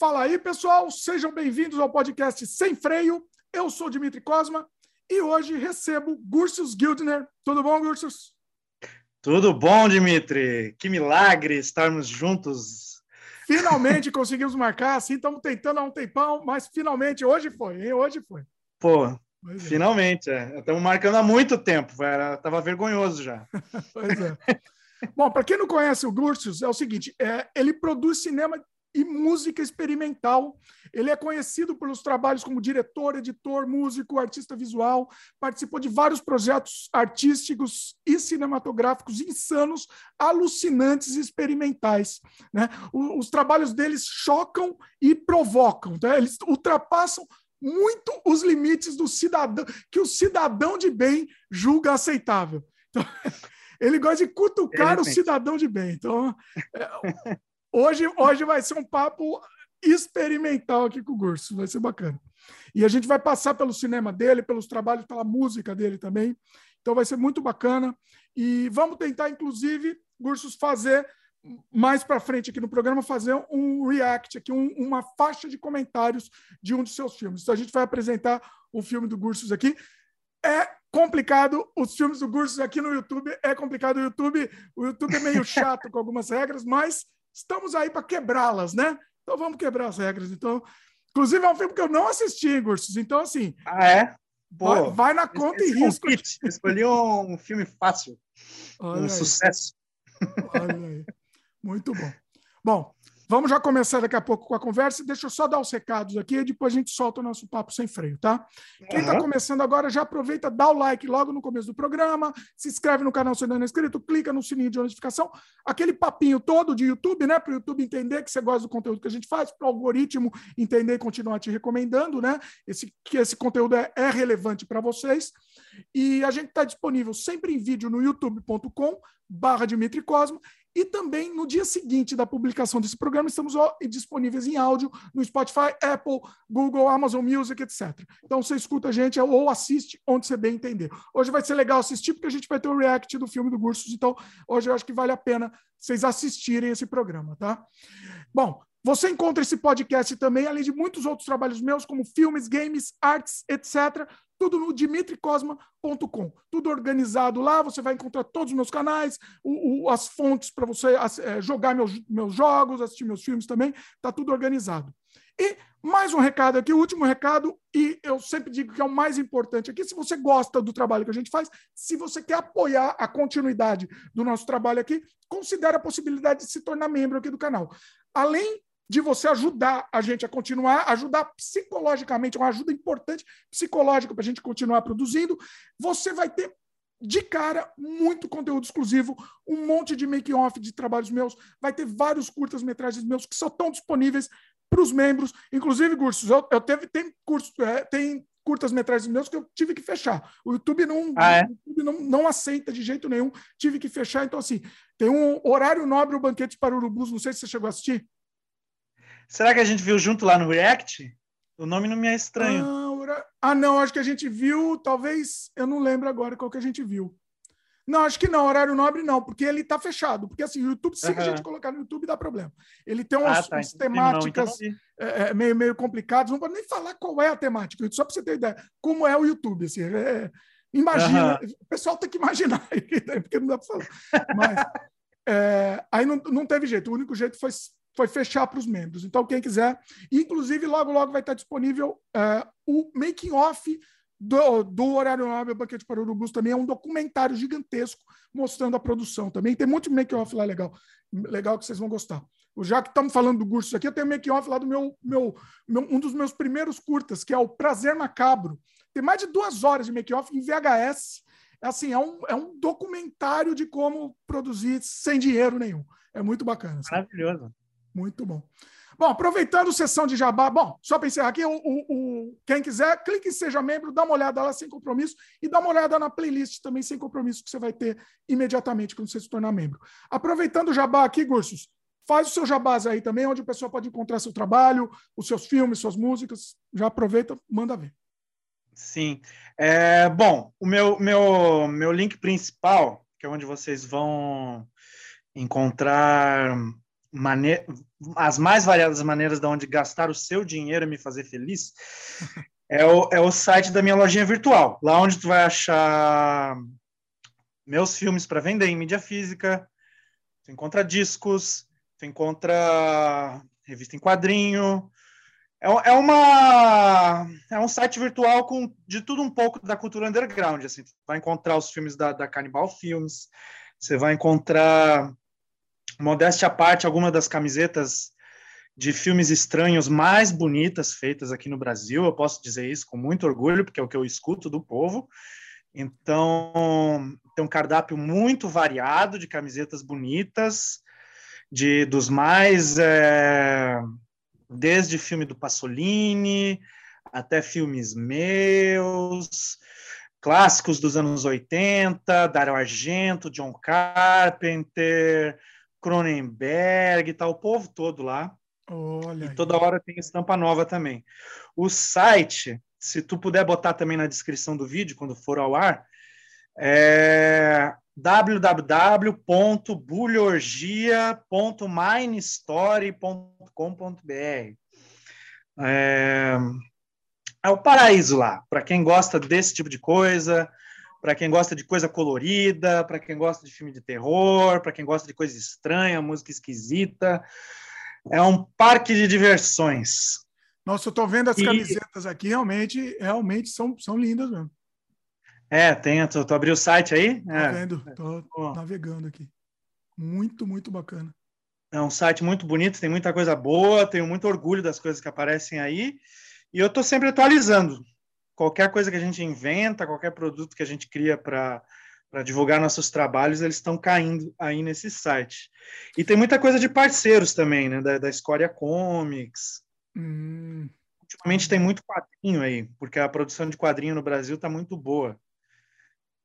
Fala aí, pessoal, sejam bem-vindos ao podcast Sem Freio. Eu sou Dimitri Cosma e hoje recebo Gursius Gildner. Tudo bom, Gursius? Tudo bom, Dimitri. Que milagre estarmos juntos. Finalmente conseguimos marcar, assim, estamos tentando há um tempão, mas finalmente hoje foi, hein? Hoje foi. Pô, é. finalmente, é. Estamos marcando há muito tempo, estava vergonhoso já. pois é. Bom, para quem não conhece o Gursius, é o seguinte: é, ele produz cinema e música experimental. Ele é conhecido pelos trabalhos como diretor, editor, músico, artista visual, participou de vários projetos artísticos e cinematográficos insanos, alucinantes e experimentais. Né? Os trabalhos deles chocam e provocam, né? eles ultrapassam muito os limites do cidadão que o cidadão de bem julga aceitável. Então, ele gosta de cutucar o cidadão de bem. Então, é, Hoje, hoje vai ser um papo experimental aqui com o Gurso, vai ser bacana. E a gente vai passar pelo cinema dele, pelos trabalhos, pela música dele também. Então vai ser muito bacana. E vamos tentar, inclusive, Gursos, fazer mais para frente aqui no programa, fazer um react, aqui, um, uma faixa de comentários de um dos seus filmes. Então a gente vai apresentar o filme do Gursos aqui. É complicado, os filmes do Gursos aqui no YouTube é complicado. O YouTube, o YouTube é meio chato com algumas regras, mas estamos aí para quebrá-las, né? Então vamos quebrar as regras. Então, inclusive é um filme que eu não assisti, Gursos. Então, assim. Ah, é? vai, vai, na conta e risco. Escolhi um filme fácil. Olha um aí. sucesso. Olha aí. Muito bom. Bom, Vamos já começar daqui a pouco com a conversa. Deixa eu só dar os recados aqui e depois a gente solta o nosso papo sem freio, tá? Quem está começando agora, já aproveita, dá o like logo no começo do programa, se inscreve no canal se ainda não é inscrito, clica no sininho de notificação. Aquele papinho todo de YouTube, né? Para o YouTube entender que você gosta do conteúdo que a gente faz, para o algoritmo entender e continuar te recomendando, né? Esse, que esse conteúdo é, é relevante para vocês. E a gente está disponível sempre em vídeo no youtube.com barra Dimitri Cosmo e também no dia seguinte da publicação desse programa, estamos disponíveis em áudio no Spotify, Apple, Google, Amazon Music, etc. Então você escuta a gente ou assiste onde você bem entender. Hoje vai ser legal assistir, porque a gente vai ter o react do filme do Gursos, então hoje eu acho que vale a pena vocês assistirem esse programa, tá? Bom, você encontra esse podcast também, além de muitos outros trabalhos meus, como filmes, games, artes, etc., tudo no dimitricosma.com. Tudo organizado lá, você vai encontrar todos os meus canais, o, o, as fontes para você é, jogar meus, meus jogos, assistir meus filmes também, está tudo organizado. E mais um recado aqui, o último recado, e eu sempre digo que é o mais importante aqui, se você gosta do trabalho que a gente faz, se você quer apoiar a continuidade do nosso trabalho aqui, considere a possibilidade de se tornar membro aqui do canal. Além de você ajudar a gente a continuar, ajudar psicologicamente, uma ajuda importante psicológica para a gente continuar produzindo. Você vai ter de cara muito conteúdo exclusivo, um monte de make-off de trabalhos meus, vai ter vários curtas-metragens meus que só estão disponíveis para os membros. Inclusive, cursos, eu, eu teve, tem cursos, é, tem curtas-metragens meus que eu tive que fechar. O YouTube não, ah, é? YouTube não, não aceita de jeito nenhum, tive que fechar. Então, assim, tem um horário nobre, o Banquete para Urubus, não sei se você chegou a assistir. Será que a gente viu junto lá no React? O nome não me é estranho. Ah, ah, não, acho que a gente viu, talvez, eu não lembro agora qual que a gente viu. Não, acho que não, horário nobre não, porque ele está fechado. Porque assim, o YouTube, se uhum. a gente colocar no YouTube, dá problema. Ele tem umas, ah, tá, umas temáticas não, então é, é, meio, meio complicadas, não pode nem falar qual é a temática, só para você ter ideia, como é o YouTube. Assim, é, imagina, uhum. o pessoal tem que imaginar, porque não dá para falar. Mas é, aí não, não teve jeito, o único jeito foi foi fechar para os membros. Então, quem quiser, inclusive, logo, logo vai estar disponível uh, o making off do, do Horário Nobre Banquete para Urubus também é um documentário gigantesco mostrando a produção também. Tem muito make off lá legal, legal que vocês vão gostar. Já que estamos falando do Gursos aqui, eu tenho make off lá do meu, meu, meu, um dos meus primeiros curtas, que é o Prazer Macabro. Tem mais de duas horas de make off em VHS. É assim, é um, é um documentário de como produzir sem dinheiro nenhum. É muito bacana. Assim. Muito bom. Bom, aproveitando sessão de jabá, bom, só para encerrar aqui, o, o, o, quem quiser, clique em Seja Membro, dá uma olhada lá sem compromisso e dá uma olhada na playlist também sem compromisso que você vai ter imediatamente quando você se tornar membro. Aproveitando o jabá aqui, Gursos, faz o seu jabás aí também, onde o pessoal pode encontrar seu trabalho, os seus filmes, suas músicas. Já aproveita, manda ver. Sim. É, bom, o meu, meu, meu link principal, que é onde vocês vão encontrar mane as mais variadas maneiras de onde gastar o seu dinheiro e me fazer feliz é o, é o site da minha lojinha virtual, lá onde tu vai achar meus filmes para vender em mídia física, tu encontra discos, tu encontra revista em quadrinho, é, é, uma é um site virtual com de tudo um pouco da cultura underground assim. Você vai encontrar os filmes da, da Cannibal Films você vai encontrar modéstia à parte algumas das camisetas de filmes estranhos mais bonitas feitas aqui no Brasil eu posso dizer isso com muito orgulho porque é o que eu escuto do povo. Então tem um cardápio muito variado de camisetas bonitas de dos mais é, desde filme do Pasolini até filmes meus, clássicos dos anos 80, Dario Argento, John Carpenter, Cronenberg, tá o povo todo lá. Olha e toda hora tem estampa nova também. O site, se tu puder botar também na descrição do vídeo quando for ao ar, é www.bulhorgia.minestory.com.br. É, é o paraíso lá, para quem gosta desse tipo de coisa, para quem gosta de coisa colorida, para quem gosta de filme de terror, para quem gosta de coisa estranha, música esquisita. É um parque de diversões. Nossa, eu estou vendo as e... camisetas aqui, realmente, realmente são, são lindas mesmo. É, tem. Tu, tu abriu o site aí? Tô é. vendo, tô navegando aqui. Muito, muito bacana. É um site muito bonito, tem muita coisa boa, tenho muito orgulho das coisas que aparecem aí. E eu estou sempre atualizando. Qualquer coisa que a gente inventa, qualquer produto que a gente cria para para divulgar nossos trabalhos, eles estão caindo aí nesse site. E tem muita coisa de parceiros também, né? Da, da Escória Comics. Hum. Ultimamente tem muito quadrinho aí, porque a produção de quadrinho no Brasil está muito boa.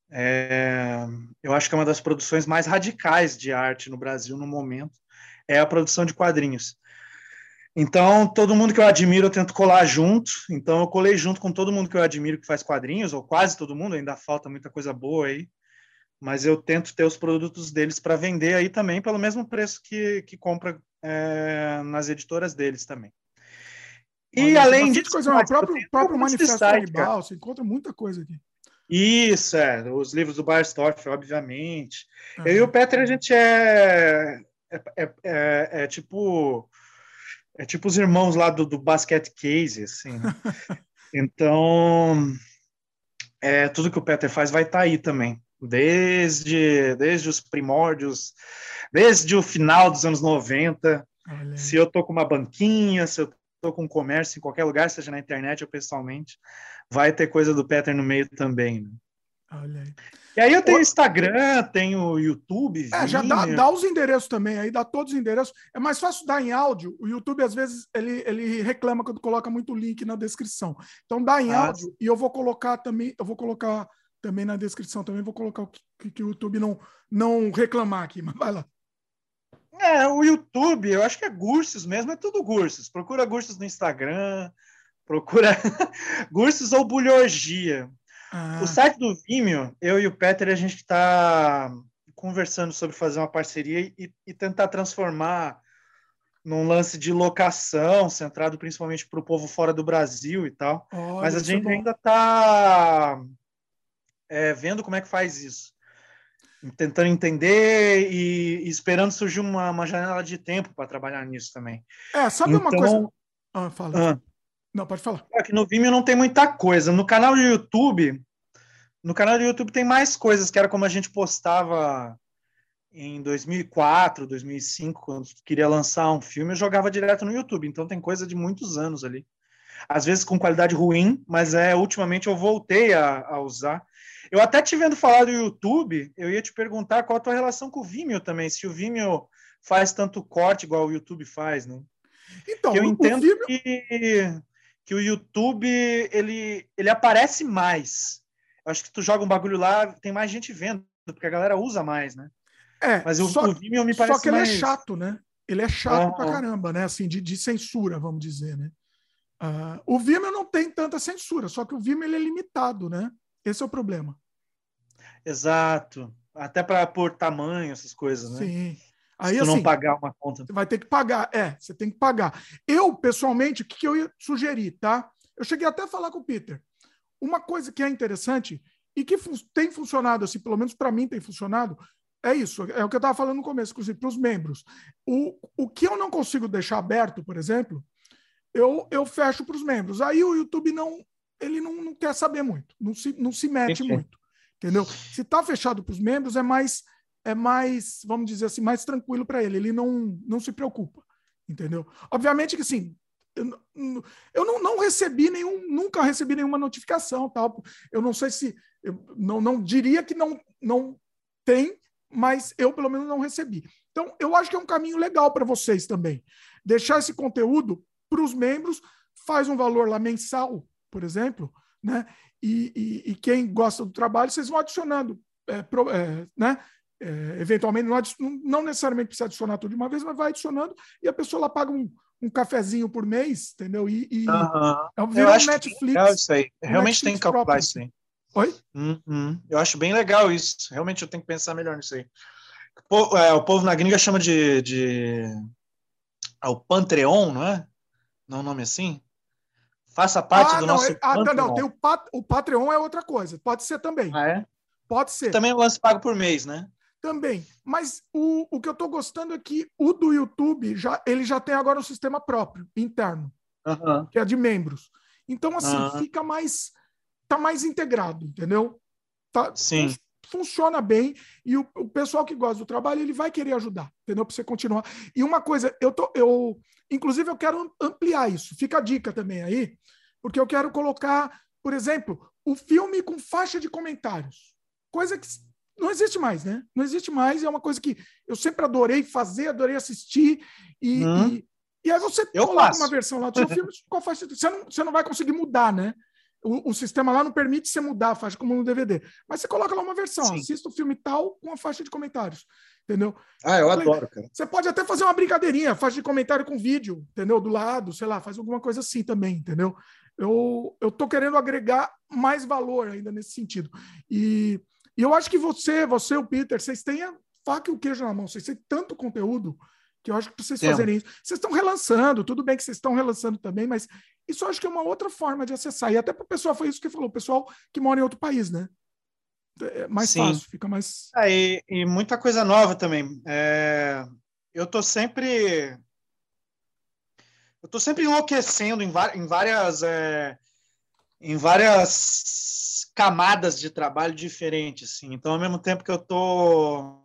É, eu acho que é uma das produções mais radicais de arte no Brasil no momento é a produção de quadrinhos. Então, todo mundo que eu admiro, eu tento colar junto. Então, eu colei junto com todo mundo que eu admiro que faz quadrinhos, ou quase todo mundo, ainda falta muita coisa boa aí. Mas eu tento ter os produtos deles para vender aí também, pelo mesmo preço que, que compra é, nas editoras deles também. E Olha, além disso, coisa, o próprio, próprio manifesto canibal, você encontra muita coisa aqui. Isso, é. Os livros do Barstorff, obviamente. Uhum. Eu e o Peter, a gente é é, é, é, é, tipo é tipo os irmãos lá do, do Basket Case, assim. Né? então, é, tudo que o Peter faz vai estar tá aí também. Desde, desde os primórdios, desde o final dos anos 90. Se eu tô com uma banquinha, se eu tô com um comércio em qualquer lugar, seja na internet ou pessoalmente, vai ter coisa do Peter no meio também. Né? Olha aí. E aí eu tenho Instagram, tenho YouTube. É, já dá, dá, os endereços também, aí dá todos os endereços. É mais fácil dar em áudio. O YouTube, às vezes, ele, ele reclama quando coloca muito link na descrição. Então dá em ah, áudio e eu vou colocar também, eu vou colocar também na descrição, também vou colocar o que, que o YouTube não, não reclamar aqui, mas vai lá. É, o YouTube, eu acho que é Gursos mesmo, é tudo Gursos. Procura Gursos no Instagram, procura Gursos ou Bulhorgia. Ah. O site do Vimeo, eu e o Peter, a gente está conversando sobre fazer uma parceria e, e, tentar transformar num lance de locação, centrado principalmente para o povo fora do Brasil e tal. Olha, Mas a gente é ainda está é, vendo como é que faz isso. Tentando entender e, e esperando surgir uma, uma, janela de tempo para trabalhar nisso também. É, sabe então, uma coisa. Ah, fala. Ah, não, pode falar. Aqui no Vimeo não tem muita coisa. No canal do YouTube, no canal do YouTube tem mais coisas, que era como a gente postava em 2004, 2005, quando queria lançar um filme, eu jogava direto no YouTube. Então tem coisa de muitos anos ali. Às vezes com qualidade ruim, mas é ultimamente eu voltei a, a usar. Eu até te vendo falar do YouTube, eu ia te perguntar qual a tua relação com o Vimeo também, se o Vimeo faz tanto corte igual o YouTube faz, né? Então, eu entendo Vimeo... que que o YouTube ele, ele aparece mais. Eu acho que tu joga um bagulho lá, tem mais gente vendo, porque a galera usa mais, né? É, mas o, só, o Vimeo me parece Só que ele é mais... é chato, né? Ele é chato oh, pra caramba, né? Assim, de, de censura, vamos dizer, né? Uh, o Vimeo não tem tanta censura, só que o Vimeo ele é limitado, né? Esse é o problema. Exato. Até para por tamanho, essas coisas, né? Sim. Aí, Se assim, não pagar uma conta. Você vai ter que pagar. É, você tem que pagar. Eu, pessoalmente, o que, que eu ia sugerir, tá? Eu cheguei até a falar com o Peter. Uma coisa que é interessante e que tem funcionado, assim, pelo menos para mim tem funcionado, é isso. É o que eu estava falando no começo, inclusive, para os membros. O, o que eu não consigo deixar aberto, por exemplo, eu, eu fecho para os membros. Aí o YouTube não ele não, não quer saber muito, não se, não se mete Entendi. muito. Entendeu? Se está fechado para os membros, é mais é mais, vamos dizer assim, mais tranquilo para ele. Ele não, não se preocupa, entendeu? Obviamente que sim. Eu, eu não, não recebi nenhum, nunca recebi nenhuma notificação, tal. Eu não sei se, eu não, não diria que não, não tem, mas eu pelo menos não recebi. Então, eu acho que é um caminho legal para vocês também. Deixar esse conteúdo para os membros, faz um valor lá mensal, por exemplo, né? E, e, e quem gosta do trabalho, vocês vão adicionando, é, pro, é, né? É, eventualmente, não, não, necessariamente precisa adicionar tudo de uma vez, mas vai adicionando e a pessoa lá paga um, um cafezinho por mês, entendeu? E, e uhum. é, eu acho Netflix. Que é isso aí. Realmente tem que calcular próprio. isso aí. Oi? Uhum. Eu acho bem legal isso. Realmente eu tenho que pensar melhor nisso aí. O, é, o povo na gringa chama de, de... Ah, o Pantreon, não é? Não é um nome assim? Faça parte ah, do não, nosso. É, ah, não, não, tem o, Pat, o Patreon é outra coisa. Pode ser também. Ah, é? Pode ser. Também é um lance pago por mês, né? Também. Mas o, o que eu estou gostando é que o do YouTube já, ele já tem agora um sistema próprio, interno, que é de membros. Então, assim, fica mais. Tá mais integrado, entendeu? Tá, Sim. Funciona bem e o, o pessoal que gosta do trabalho ele vai querer ajudar, entendeu? Para você continuar. E uma coisa, eu tô, eu, inclusive, eu quero ampliar isso. Fica a dica também aí, porque eu quero colocar, por exemplo, o filme com faixa de comentários, coisa que não existe mais, né? Não existe mais, é uma coisa que eu sempre adorei fazer, adorei assistir, e, hum. e, e, aí você eu coloca faço. uma versão lá do seu filme com a faixa. Você não, você não vai conseguir mudar, né? O, o, sistema lá não permite você mudar a faixa como no DVD. Mas você coloca lá uma versão, Sim. assista o filme tal com a faixa de comentários. Entendeu? Ah, eu adoro, cara. Você pode até fazer uma brincadeirinha, faixa de comentário com vídeo, entendeu? Do lado, sei lá, faz alguma coisa assim também, entendeu? Eu, eu tô querendo agregar mais valor ainda nesse sentido. E e eu acho que você, você, o Peter, vocês têm a faca e o queijo na mão, vocês têm tanto conteúdo que eu acho que vocês fazerem isso. Vocês estão relançando, tudo bem que vocês estão relançando também, mas isso eu acho que é uma outra forma de acessar. E até para o pessoal, foi isso que falou, o pessoal que mora em outro país, né? É mais Sim. fácil, fica mais. É, e, e, muita coisa nova também. É, eu tô sempre. Eu tô sempre enlouquecendo em, em várias. É, em várias camadas de trabalho diferentes, assim. Então, ao mesmo tempo que eu tô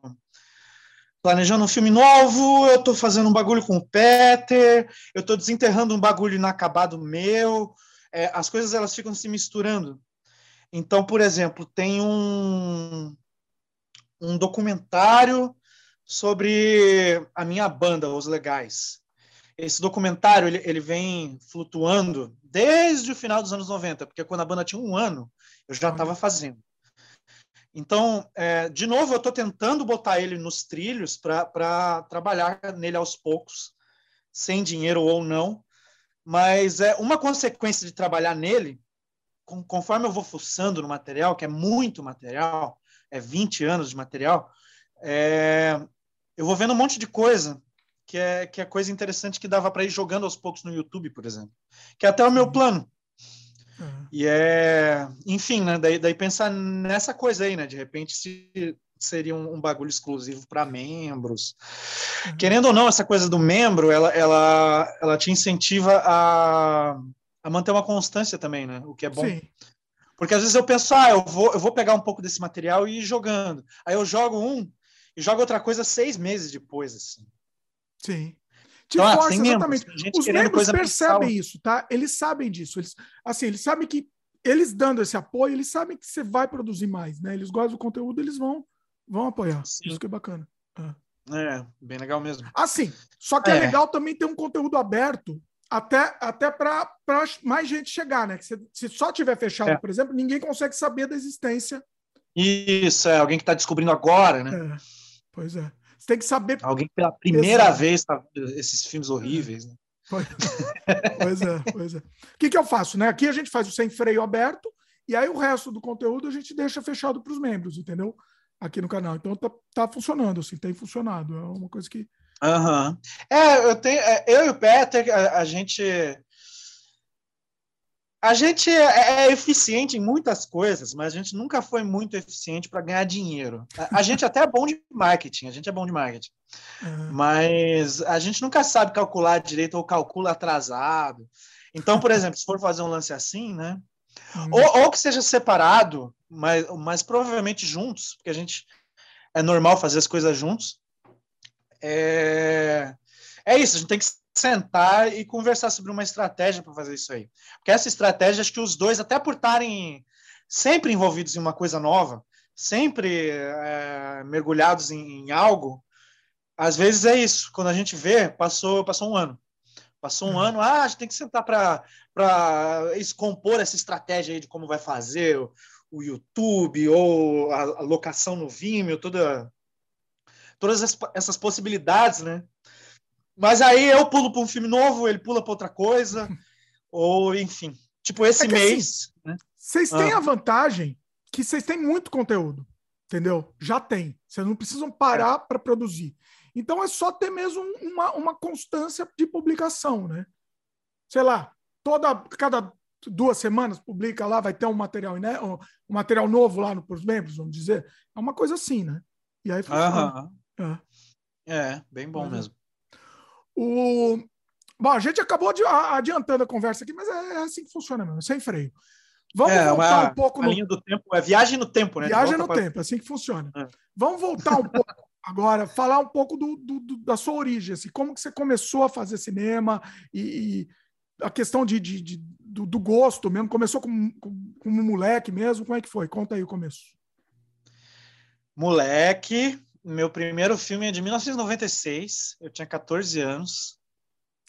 planejando um filme novo, eu tô fazendo um bagulho com o Peter, eu tô desenterrando um bagulho inacabado meu, é, as coisas elas ficam se misturando. Então, por exemplo, tem um, um documentário sobre a minha banda, Os Legais. Esse documentário ele, ele vem flutuando desde o final dos anos 90, porque quando a banda tinha um ano, eu já estava fazendo. Então, é, de novo, eu estou tentando botar ele nos trilhos para trabalhar nele aos poucos, sem dinheiro ou não. Mas é uma consequência de trabalhar nele, com, conforme eu vou fuçando no material, que é muito material, é 20 anos de material, é, eu vou vendo um monte de coisa que é, que é coisa interessante que dava para ir jogando aos poucos no YouTube, por exemplo. Que é até o meu plano. Uhum. E é, enfim, né? Daí, daí pensar nessa coisa aí, né? De repente se seria um, um bagulho exclusivo para membros. Uhum. Querendo ou não, essa coisa do membro, ela, ela, ela te incentiva a, a manter uma constância também, né? O que é bom. Sim. Porque às vezes eu penso, ah, eu vou, eu vou pegar um pouco desse material e ir jogando. Aí eu jogo um e jogo outra coisa seis meses depois, assim. Sim. Te então, força, exatamente. Os membros percebem isso, tá? Eles sabem disso. Eles, assim, eles sabem que eles dando esse apoio, eles sabem que você vai produzir mais, né? Eles gostam do conteúdo, eles vão, vão apoiar. Sim. Isso que é bacana. É. é, bem legal mesmo. Assim, só que é, é legal também ter um conteúdo aberto até, até para mais gente chegar, né? Se, se só tiver fechado, é. por exemplo, ninguém consegue saber da existência. Isso, é alguém que está descobrindo agora, né? É, pois é. Você tem que saber. Alguém que pela primeira Exato. vez tá esses filmes horríveis, né? Pois é, pois é. O que, que eu faço, né? Aqui a gente faz o sem freio aberto e aí o resto do conteúdo a gente deixa fechado para os membros, entendeu? aqui no canal. Então tá, tá funcionando, assim, tem funcionado. É uma coisa que. Uhum. É, eu tenho. É, eu e o Peter, a, a gente. A gente é, é eficiente em muitas coisas, mas a gente nunca foi muito eficiente para ganhar dinheiro. A, a, gente até é bom de marketing, a gente é bom de marketing. Uhum. Mas a gente nunca sabe calcular direito ou calcula atrasado. Então, por exemplo, se for fazer um lance assim, né? Uhum. Ou, ou, que seja separado, mas, mas provavelmente juntos, porque a gente é normal fazer as coisas juntos. É, é isso, a gente tem que sentar e conversar sobre uma estratégia para fazer isso aí. Porque essa estratégia, acho que os dois, até por estarem sempre envolvidos em uma coisa nova, sempre é, mergulhados em, em, algo, às vezes é isso. Quando a gente vê, passou, passou um ano. Passou um uhum. ano, ah, a gente tem que sentar para compor essa estratégia aí de como vai fazer o, o YouTube ou a, a, locação no Vimeo, toda, todas essas possibilidades, né? Mas aí eu pulo para um filme novo, ele pula para outra coisa, ou enfim. Tipo, esse é mês. Assim, né? Vocês têm ah. a vantagem que vocês têm muito conteúdo, entendeu? Já tem. Vocês não precisam parar para produzir. Então é só ter mesmo uma, uma constância de publicação, né? Sei lá, toda cada duas semanas publica lá, vai ter um material, né? um material novo lá para os membros, vamos dizer. É uma coisa assim, né? E aí funciona. É. é, bem bom Mas, mesmo. O... Bom, a gente acabou adiantando a conversa aqui, mas é, é assim que funciona mesmo, sem freio. Vamos é, voltar uma, um pouco. No... linha do tempo, é viagem no tempo, né? Viagem no para... tempo, é assim que funciona. É. Vamos voltar um pouco agora, falar um pouco do, do, do, da sua origem, assim, como que você começou a fazer cinema e, e a questão de, de, de do, do, gosto mesmo. Começou com, com, com, um moleque mesmo? Como é que foi? Conta aí o começo. Moleque, meu primeiro filme é de 1996, eu tinha 14 anos.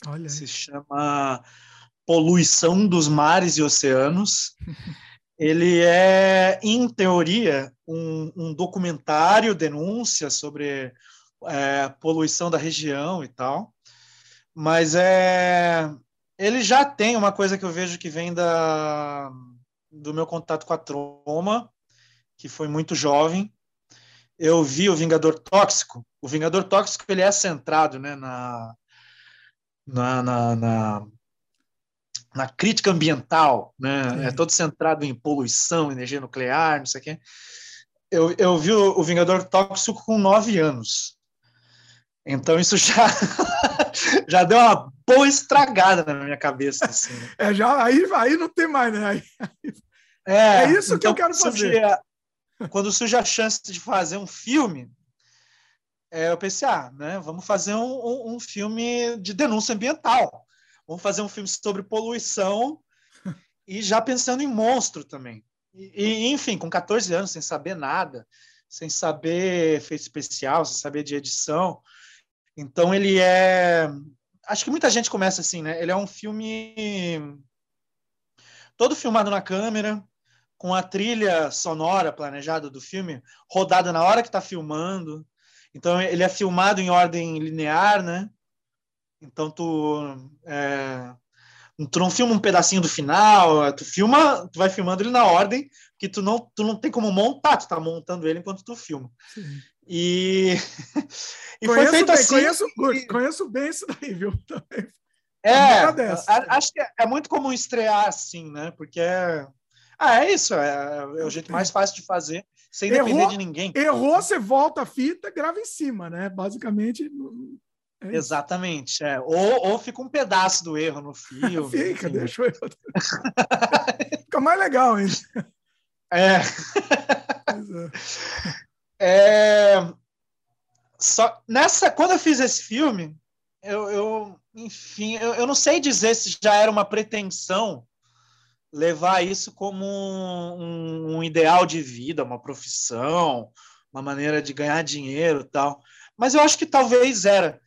Olha. Se chama Poluição dos Mares e Oceanos. Ele é, em teoria, um, um documentário, denúncia sobre é, poluição da região e tal. Mas é, ele já tem uma coisa que eu vejo que vem da, do meu contato com a Troma, que foi muito jovem, eu vi o Vingador Tóxico. O Vingador Tóxico ele é centrado né, na, na, na, na, na crítica ambiental, né? é todo centrado em poluição, energia nuclear, não sei o quê. Eu, eu vi o, o Vingador Tóxico com nove anos. Então isso já já deu uma boa estragada na minha cabeça. Assim, né? É, já, aí, aí não tem mais, né? Aí, é, é, isso então, que eu então, quero fazer quando surge a chance de fazer um filme, é, eu pensei, ah, né, vamos fazer um, um, um, filme de denúncia ambiental. Vamos fazer um filme sobre poluição e já pensando em monstro também. E, e, enfim, com 14 anos, sem saber nada, sem saber efeito especial, sem saber de edição. Então ele é. Acho que muita gente começa assim, né? Ele é um filme todo filmado na câmera, com a trilha sonora planejada do filme rodada na hora que está filmando. Então ele é filmado em ordem linear, né? Então tu é, tu não filma um pedacinho do final, tu filma, tu vai filmando ele na ordem que tu não tu não tem como montar, tu tá montando ele enquanto tu filma. Sim. E, e conheço foi feito bem, assim. Conheço, e... conheço bem isso daí, viu? É, acho que é, é muito comum estrear assim, né? Porque é, ah, é isso. É, é o jeito mais fácil de fazer, sem errou, depender de ninguém. Errou, você volta a fita, grava em cima, né? Basicamente. É Exatamente. É. Ou, ou fica um pedaço do erro no filme. fica, enfim. deixa eu. fica mais legal hein? É. é. Só, nessa, quando eu fiz esse filme, eu, eu enfim, eu, eu não sei dizer se já era uma pretensão levar isso como um, um, ideal de vida, uma profissão, uma maneira de ganhar dinheiro tal. Mas eu acho que talvez era,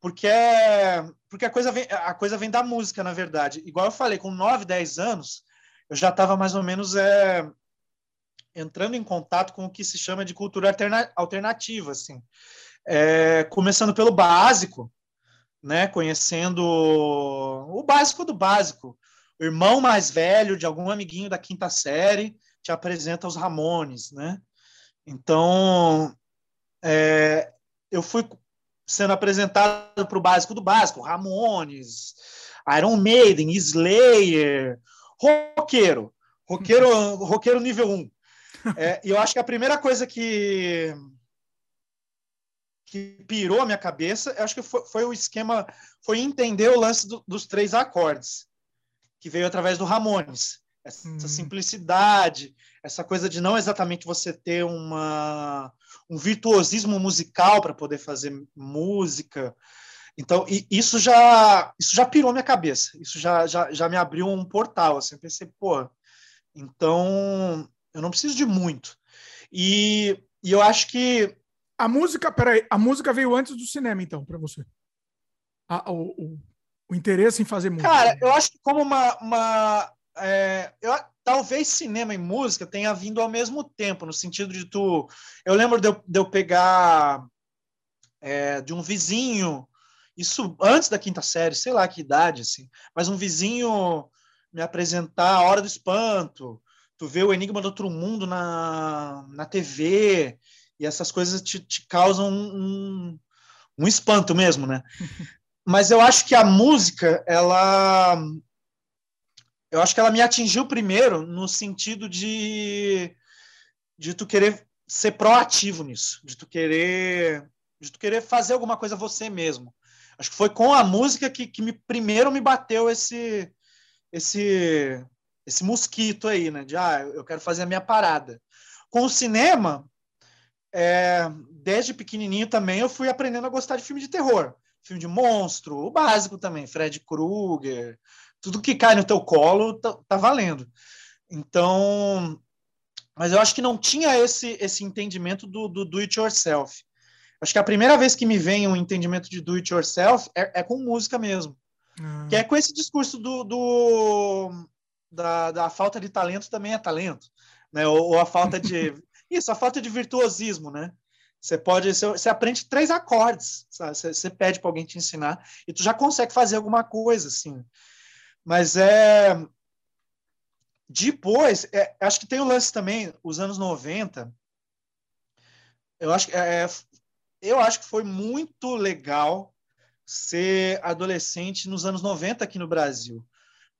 porque, é, porque a, coisa vem, a coisa vem da música, na verdade. Igual eu falei, com 9, 10 anos, eu já estava mais ou menos é, entrando em contato com o que se chama de cultura alterna, alternativa, assim. É, começando pelo básico, né, conhecendo o básico do básico, irmão mais velho de algum amiguinho da quinta série te apresenta os Ramones, né? Então, é, eu fui sendo apresentado para o básico do básico, Ramones, Iron Maiden, Slayer, roqueiro, roqueiro, roqueiro nível 1. É, e eu acho que a primeira coisa que que pirou a minha cabeça, eu acho que foi, foi o esquema, foi entender o lance do, dos três acordes, que veio através do Ramones. Essa hum. simplicidade, essa coisa de não exatamente você ter uma, um virtuosismo musical para poder fazer música. Então, isso já isso já pirou minha cabeça. Isso já, já, já me abriu um portal. Assim, eu pensei, pô, então eu não preciso de muito. E, e eu acho que a música, peraí, a música veio antes do cinema, então, para você? A, o, o, o, interesse em fazer música. Cara, eu acho que como uma. uma é, eu, talvez cinema e música tenha vindo ao mesmo tempo, no sentido de tu. Eu lembro de eu, de eu pegar é, de um vizinho, isso antes da quinta série, sei lá que idade, assim, mas um vizinho me apresentar a Hora do Espanto, tu vê o Enigma do Outro Mundo na, na TV, e essas coisas te, te causam um, um espanto mesmo, né? Mas eu acho que a música, ela. Eu acho que ela me atingiu primeiro no sentido de, de tu querer ser proativo nisso, de tu querer, de tu querer fazer alguma coisa você mesmo. Acho que foi com a música que, que me, primeiro me bateu esse, esse, esse mosquito aí, né? De ah, eu quero fazer a minha parada. Com o cinema, é, desde pequenininho também eu fui aprendendo a gostar de filme de terror. Filme de monstro, o básico também, Fred Krueger, tudo que cai no teu colo tá, tá valendo. Então, mas eu acho que não tinha esse, esse entendimento do, do do it yourself. Acho que a primeira vez que me vem um entendimento de do it yourself é, é com música mesmo. Uhum. Que é com esse discurso do, do da, da falta de talento também é talento. Né? Ou, ou a falta de Isso, a falta de virtuosismo, né? Você pode, você, aprende três acordes, sabe? Você, você pede para alguém te ensinar e tu já consegue fazer alguma coisa, assim. Mas é depois, é, acho que tem o lance também, os anos 90. Eu acho, é, eu acho que foi muito legal ser adolescente nos anos 90 aqui no Brasil,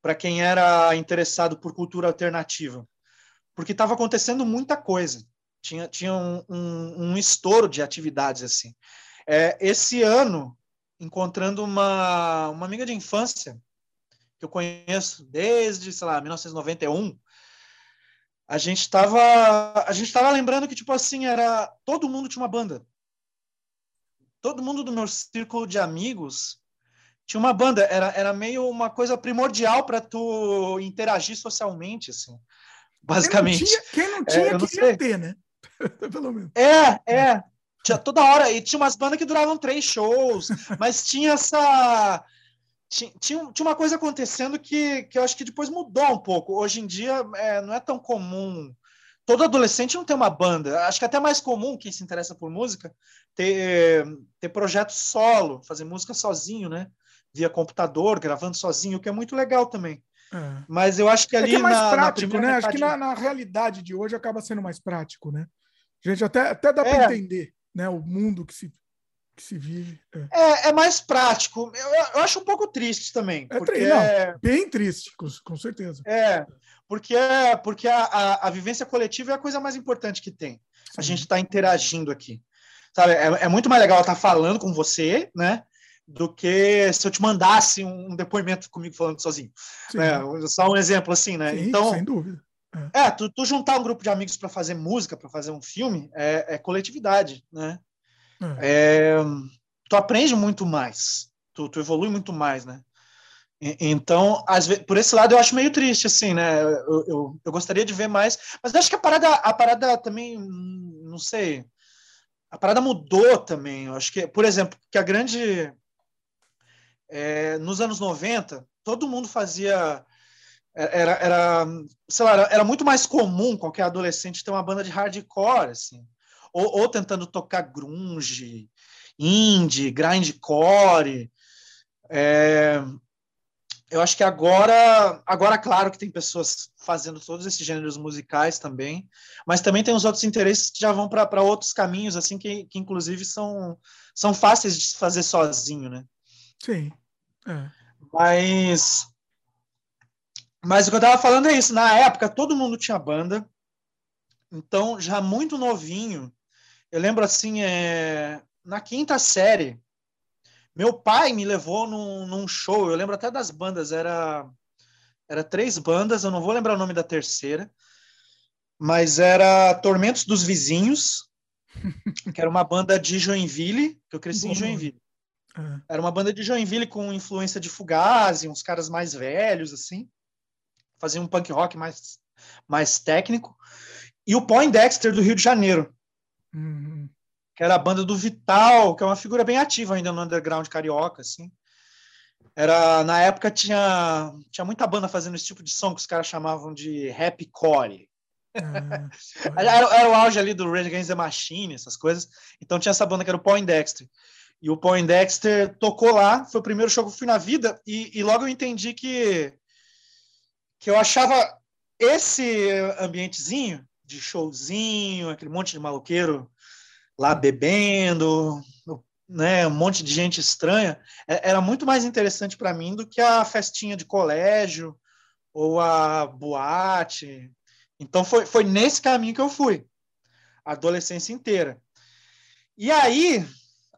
para quem era interessado por cultura alternativa, porque estava acontecendo muita coisa tinha, tinha um, um, um estouro de atividades assim. É, esse ano, encontrando uma, uma amiga de infância que eu conheço desde, sei lá, 1991, a gente estava a gente estava lembrando que tipo assim era todo mundo tinha uma banda. Todo mundo do meu círculo de amigos tinha uma banda. Era, era meio uma coisa primordial para tu interagir socialmente assim basicamente quem não tinha, quem não tinha é, queria ter né Pelo menos. É, é. Tinha toda hora. E tinha umas bandas que duravam três shows, mas tinha essa. Tinha, tinha, uma coisa acontecendo que, que eu acho que depois mudou um pouco. Hoje em dia é, não é tão comum. Todo adolescente não tem uma banda. Acho que é até mais comum quem se interessa por música ter, ter projeto solo, fazer música sozinho, né? Via computador, gravando sozinho, o que é muito legal também. É. Mas eu acho que ali. É, que é mais na, prático, na né? Acho que na, na, realidade de hoje acaba sendo mais prático, né? Gente, até, até dá é. para entender né, o mundo que se, que se vive. É. é, é mais prático. Eu, eu, acho um pouco triste também. É porque não, é bem triste, com, com, certeza. É, porque, é, porque a, a, a, vivência coletiva é a coisa mais importante que tem. Sim. A gente está interagindo aqui. Sabe, é, é muito mais legal estar tá falando com você, né? Do que se eu te mandasse um depoimento comigo falando sozinho. É, só um exemplo assim, né? Sim, então, sem dúvida. É, é tu, tu, juntar um grupo de amigos para fazer música, para fazer um filme, é, é coletividade, né? É. é. tu aprende muito mais, tu, tu, evolui muito mais, né? E, então, às vezes, por esse lado, eu acho meio triste, assim, né? Eu, eu, eu gostaria de ver mais, mas acho que a parada, a parada também, não sei, a parada mudou também. Eu acho que, por exemplo, que a grande é, nos anos 90, todo mundo fazia é, era, era, sei lá, era, muito mais comum qualquer adolescente ter uma banda de hardcore, assim, ou, ou tentando tocar grunge, indie, grindcore. É, eu acho que agora, agora claro que tem pessoas fazendo todos esses gêneros musicais também, mas também tem os outros interesses que já vão para outros caminhos, assim, que, que inclusive são, são fáceis de se fazer sozinho, né? Sim. É. Mas, mas o que eu estava falando é isso. Na época, todo mundo tinha banda, então já muito novinho. Eu lembro assim, é, na quinta série, meu pai me levou num, num, show, eu lembro até das bandas, era, era três bandas, eu não vou lembrar o nome da terceira, mas era Tormentos dos Vizinhos, que era uma banda de Joinville, que eu cresci Bom, em Joinville. É. Era uma banda de Joinville com influência de Fugazi, uns caras mais velhos, assim. Fazia um punk rock mais, mais técnico. E o Poindexter, do Rio de Janeiro. Uhum que era a banda do Vital, que é uma figura bem ativa ainda no underground carioca, assim. Era, na época tinha, tinha muita banda fazendo esse tipo de som que os caras chamavam de rap core. Ah, era, era, o auge ali do Rage Against the Machine, essas coisas. Então tinha essa banda que era o Poindexter. E o Poindexter tocou lá, foi o primeiro show que eu fui na vida, e, e logo eu entendi que, que eu achava esse ambientezinho de showzinho, aquele monte de maluqueiro lá bebendo, né, um monte de gente estranha, é, era muito mais interessante para mim do que a festinha de colégio ou a boate. Então foi, foi nesse caminho que eu fui, a adolescência inteira. E aí,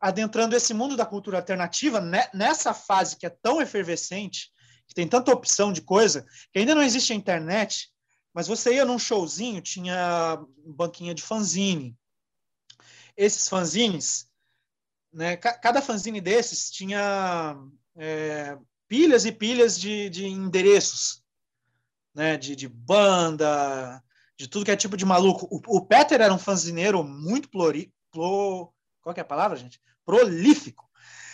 adentrando esse mundo da cultura alternativa, né, nessa fase que é tão efervescente, que tem tanta opção de coisa, que ainda não existe a internet, mas você ia num showzinho, tinha banquinha de fanzine, esses fanzines, né, cada fanzine desses tinha é, pilhas e pilhas de, de endereços, né, de, de, banda, de tudo que é tipo de maluco. O, o Peter era um fanzineiro muito pluri, plo, qual é a palavra, gente? Prolífico.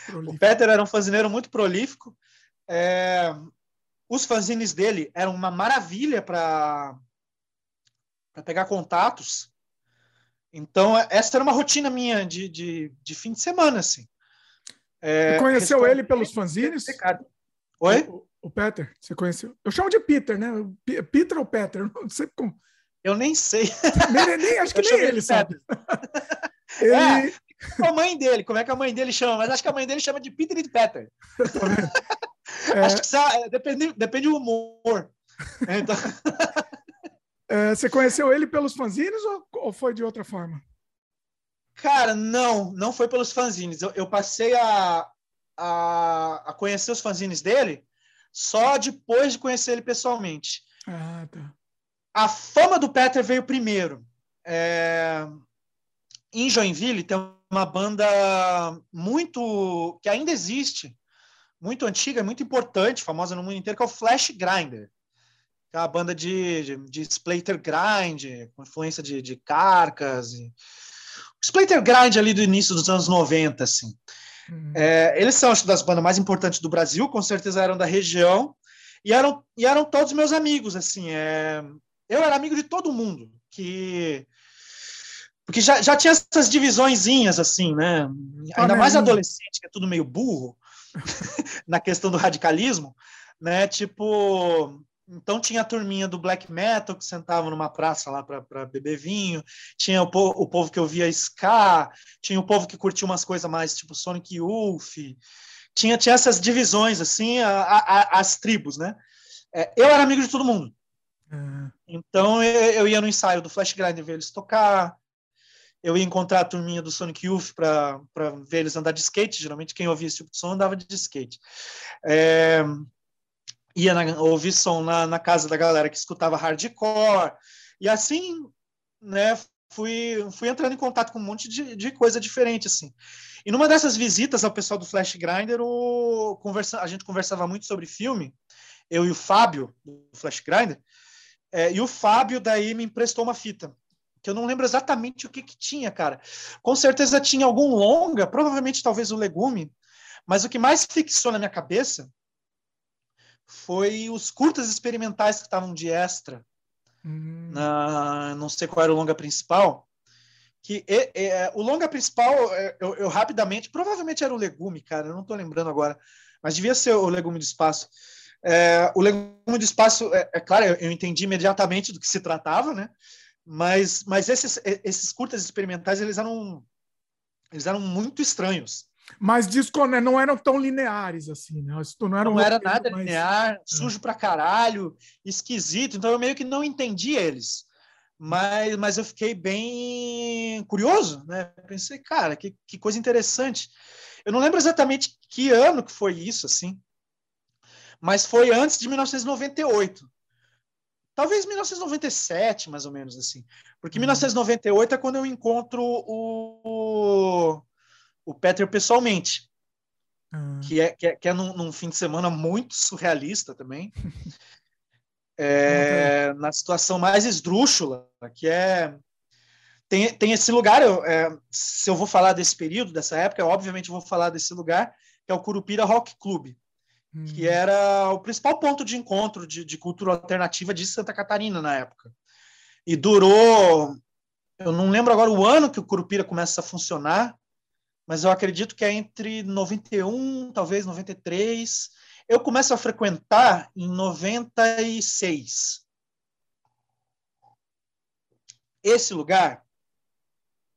prolífico. O Peter era um fanzineiro muito prolífico. É, os fanzines dele eram uma maravilha para pegar contatos. Então, essa era uma rotina minha de, de, de fim de semana, assim. É, você conheceu ele pelos fanzines? Oi? O, o, Peter, você conheceu? Eu chamo de Peter, né? Peter ou Peter? Não sei como. Eu nem sei. Nem, nem acho que nem ele sabe. ele... É, a mãe dele, como é que a mãe dele chama? Mas acho que a mãe dele chama de Peter e de Peter. é... Acho que sabe, depende, depende do humor. Então... É, você conheceu ele pelos fanzines ou, ou, foi de outra forma? Cara, não, não foi pelos fanzines. Eu, eu passei a, a, a, conhecer os fanzines dele só depois de conhecer ele pessoalmente. Ah, tá. A fama do Peter veio primeiro. É, em Joinville tem uma banda muito que ainda existe, muito antiga, muito importante, famosa no mundo inteiro, que é o Flash Grinder que é uma banda de, de, de Splater Grind, com influência de, de Carcas. E... Splater Grind ali do início dos anos 90, assim. Uhum. É, eles são, acho, das bandas mais importantes do Brasil, com certeza eram da região, e eram, e eram todos meus amigos, assim. É... Eu era amigo de todo mundo, que... Porque já, já tinha essas divisõezinhas, assim, né? Ainda mais adolescente, que é tudo meio burro, na questão do radicalismo, né? Tipo, então tinha a turminha do black metal que sentava numa praça lá para beber vinho, tinha o, po o, povo que ouvia ska, tinha o povo que curtia umas coisas mais tipo Sonic Youth, tinha, tinha essas divisões, assim, a, a, as tribos, né? É, eu era amigo de todo mundo. Uhum. Então eu, eu, ia no ensaio do Flash Grind ver eles tocar, eu ia encontrar a turminha do Sonic Youth para ver eles andar de skate, geralmente quem ouvia esse tipo de som andava de skate. É, ia na, ouvir som na, na casa da galera que escutava hardcore, e assim, né, fui, fui entrando em contato com um monte de, de coisa diferente, assim. E numa dessas visitas ao pessoal do Flash Grinder, o, conversa, a gente conversava muito sobre filme, eu e o Fábio, do Flash Grinder, é, e o Fábio daí me emprestou uma fita, que eu não lembro exatamente o que, que tinha, cara. Com certeza tinha algum longa, provavelmente talvez o Legume, mas o que mais fixou na minha cabeça foi os curtas experimentais que estavam de extra. Hum. Na, não sei qual era o longa principal. Que é, é, o longa principal, é, eu, eu, rapidamente, provavelmente era o legume, cara, eu não estou lembrando agora, mas devia ser o legume do espaço. É, o Legume do Espaço, é, é, claro, eu entendi imediatamente do que se tratava, né? Mas, mas esses, esses curtas experimentais, eles eram, eles eram muito estranhos. Mas disco, né, não eram tão lineares assim, né? Não era, não era nada mais... linear, é. sujo pra caralho, esquisito. Então eu meio que não entendi eles. Mas, mas eu fiquei bem curioso, né? Pensei, cara, que, que coisa interessante. Eu não lembro exatamente que ano que foi isso, assim, mas foi antes de 1998. Talvez 1997, mais ou menos assim. Porque 1998 uhum. é quando eu encontro o, o Peter pessoalmente. Uhum. Que é, que é, que é num, num, fim de semana muito surrealista também. é, na situação mais esdrúxula, que é. Tem, tem esse lugar, eu, é, se eu vou falar desse período, dessa época, eu, obviamente vou falar desse lugar, que é o Curupira Rock Club, hum. que era o principal ponto de encontro de, de cultura alternativa de Santa Catarina na época. E durou, eu não lembro agora o ano que o Curupira começa a funcionar, mas eu acredito que é entre 91, talvez 93, eu começo a frequentar em 96. Esse lugar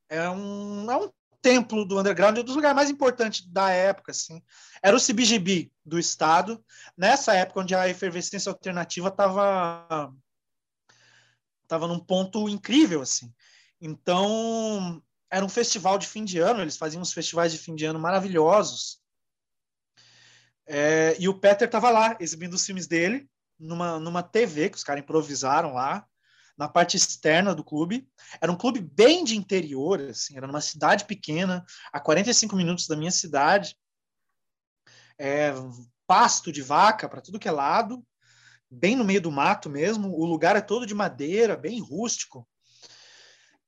é um, é um templo do underground, um dos lugares mais importantes da época, assim. Era o CBGB do estado, nessa época onde a efervescência alternativa estava tava num ponto incrível, assim. Então, era um festival de fim de ano, eles faziam uns festivais de fim de ano maravilhosos. É, e o Peter estava lá, exibindo os filmes dele, numa, numa TV que os caras improvisaram lá, na parte externa do clube. Era um clube bem de interior, assim, era numa cidade pequena, a 45 minutos da minha cidade. É, pasto de vaca para tudo que é lado, bem no meio do mato mesmo. O lugar é todo de madeira, bem rústico.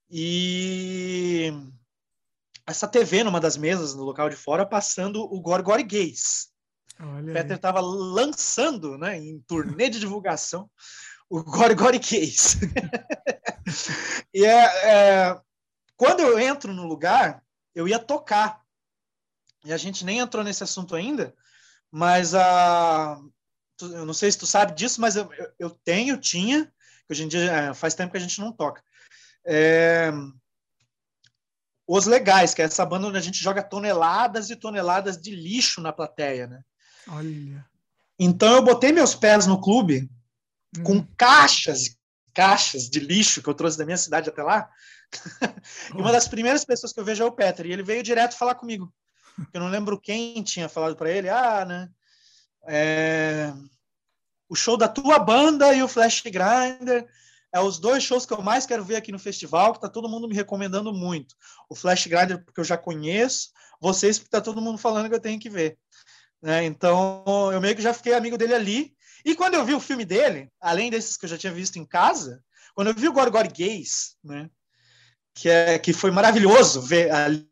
E essa TV numa das mesas no local de fora passando o Gorgori Gays, Olha Peter estava lançando, né, em turnê de divulgação, o Gore Case. e é, é, quando eu entro no lugar, eu ia tocar. E a gente nem entrou nesse assunto ainda, mas a. Eu não sei se tu sabe disso, mas eu, eu tenho, tinha, que hoje em dia é, faz tempo que a gente não toca. É, os Legais, que é essa banda onde a gente joga toneladas e toneladas de lixo na plateia, né? Olha. Então eu botei meus pés no clube hum. com caixas e caixas de lixo que eu trouxe da minha cidade até lá. e uma das primeiras pessoas que eu vejo é o Peter, e ele veio direto falar comigo. Eu não lembro quem tinha falado para ele, ah, né? É... O show da tua banda e o Flash Grinder é os dois shows que eu mais quero ver aqui no festival, que tá todo mundo me recomendando muito. O Flash Grinder porque eu já conheço, vocês porque tá todo mundo falando que eu tenho que ver. Né? Então, eu meio que já fiquei amigo dele ali. E quando eu vi o filme dele, além desses que eu já tinha visto em casa, quando eu vi o Gorgori Gays, né? que, é, que foi maravilhoso ver ali,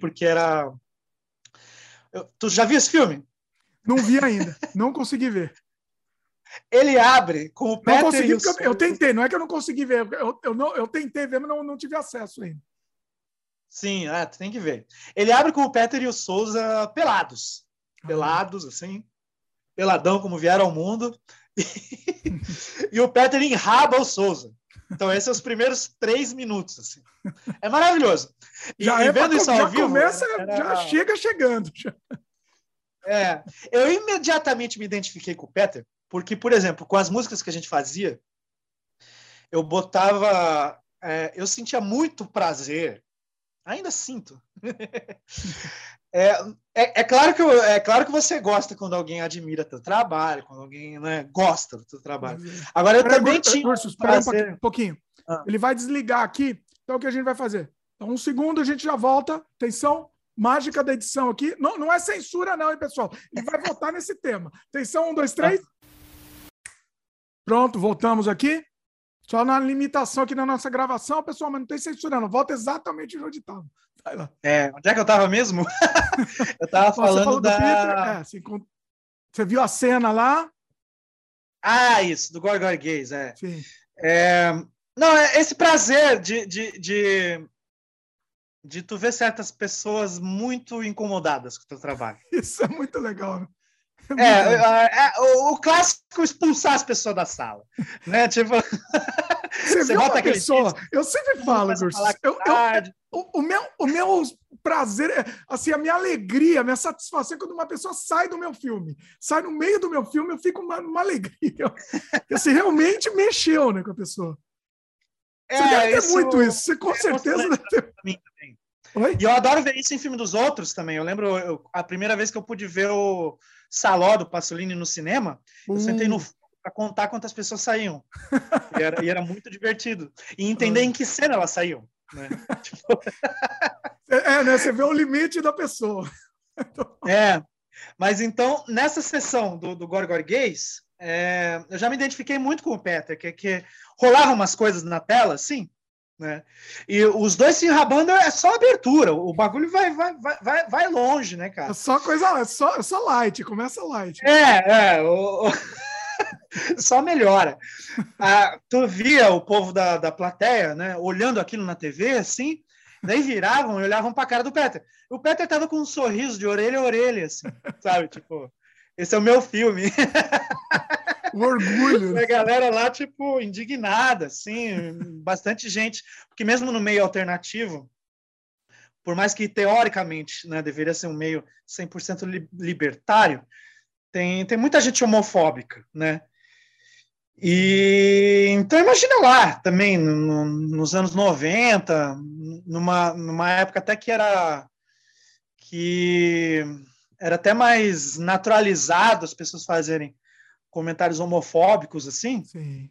porque era. Eu, tu já viu esse filme? Não vi ainda, não consegui ver. Ele abre com o Peter não consegui, eu, eu, tentei, não é que eu não consegui ver, eu, eu, não, eu tentei ver, mas não, não tive acesso ainda. Sim, é, tem que ver. Ele abre com o Peter e o Souza pelados pelados, assim, peladão como vieram ao mundo. e o Peter enraba o Souza. Então, esses são os primeiros três minutos. Assim. É maravilhoso. E, já, e é vendo isso ao já vivo, começa, era... já chega chegando. É, eu imediatamente me identifiquei com o Peter, porque, por exemplo, com as músicas que a gente fazia, eu botava. É, eu sentia muito prazer, ainda sinto, É, é, é, claro que, é claro que você gosta quando alguém admira teu trabalho, quando alguém né, gosta do teu trabalho. É. Agora, eu também tinha. Ursus, um pouquinho. Ah. Ele vai desligar aqui. Então, o que a gente vai fazer? Então, um segundo, a gente já volta. Atenção, mágica da edição aqui. Não, não é censura, não, hein, pessoal? Ele vai voltar nesse tema. Atenção, um, dois, três. Pronto, voltamos aqui. Só na limitação aqui na nossa gravação, pessoal, mas não tem censura, não. Volta exatamente onde estava. É, onde é que eu estava mesmo? eu estava falando da. Peter, é, você, você, viu a cena lá? Ah, isso, do Gorgor Gays, é. Sim. É, não, é esse prazer de, de, de, de tu ver certas pessoas muito incomodadas com o teu trabalho. Isso é muito legal, né? É, é, é, o, o, clássico expulsar as pessoas da sala, né? Tipo, você, você bota aquele pessoa. Eu sempre falo, Gurso. Eu, eu, o, o, meu, o meu prazer, é, assim, a minha alegria, a minha satisfação é quando uma pessoa sai do meu filme, sai no meio do meu filme, eu fico uma, uma alegria. Você realmente mexeu, né, com a pessoa. É, você deve ter isso, muito isso. Você com é certeza deve ter. Mim também. Oi? E eu adoro ver isso em filme dos outros também. Eu lembro eu, a primeira vez que eu pude ver o Saló do Pasolini no cinema, eu sentei no para contar quantas pessoas saíam. E era, e era, muito divertido. E entender em que cena elas saíam. Né? tipo... É, né? Você vê o limite da pessoa. é. Mas então, nessa sessão do, do Gorgor Gays, é, eu já me identifiquei muito com o Peter, que, que rolavam umas coisas na tela, sim, né? E os dois se enrabando é só abertura, o bagulho vai, vai, vai, vai longe, né, cara? É só coisa, é só, é só light, começa light. É, é. O, o... só melhora. Ah, tu via o povo da, da plateia, né, olhando aquilo na TV, assim, daí viravam e olhavam para a cara do Peter. O Peter tava com um sorriso de orelha a orelha, assim, sabe? Tipo, esse é o meu filme. O orgulho. a galera lá, tipo, indignada, assim, bastante gente, porque mesmo no meio alternativo, por mais que teoricamente né, deveria ser um meio 100% libertário, tem, tem muita gente homofóbica, né? E então imagina lá também no, nos anos 90, numa, numa época até que era que era até mais naturalizado as pessoas fazerem comentários homofóbicos assim. Sim.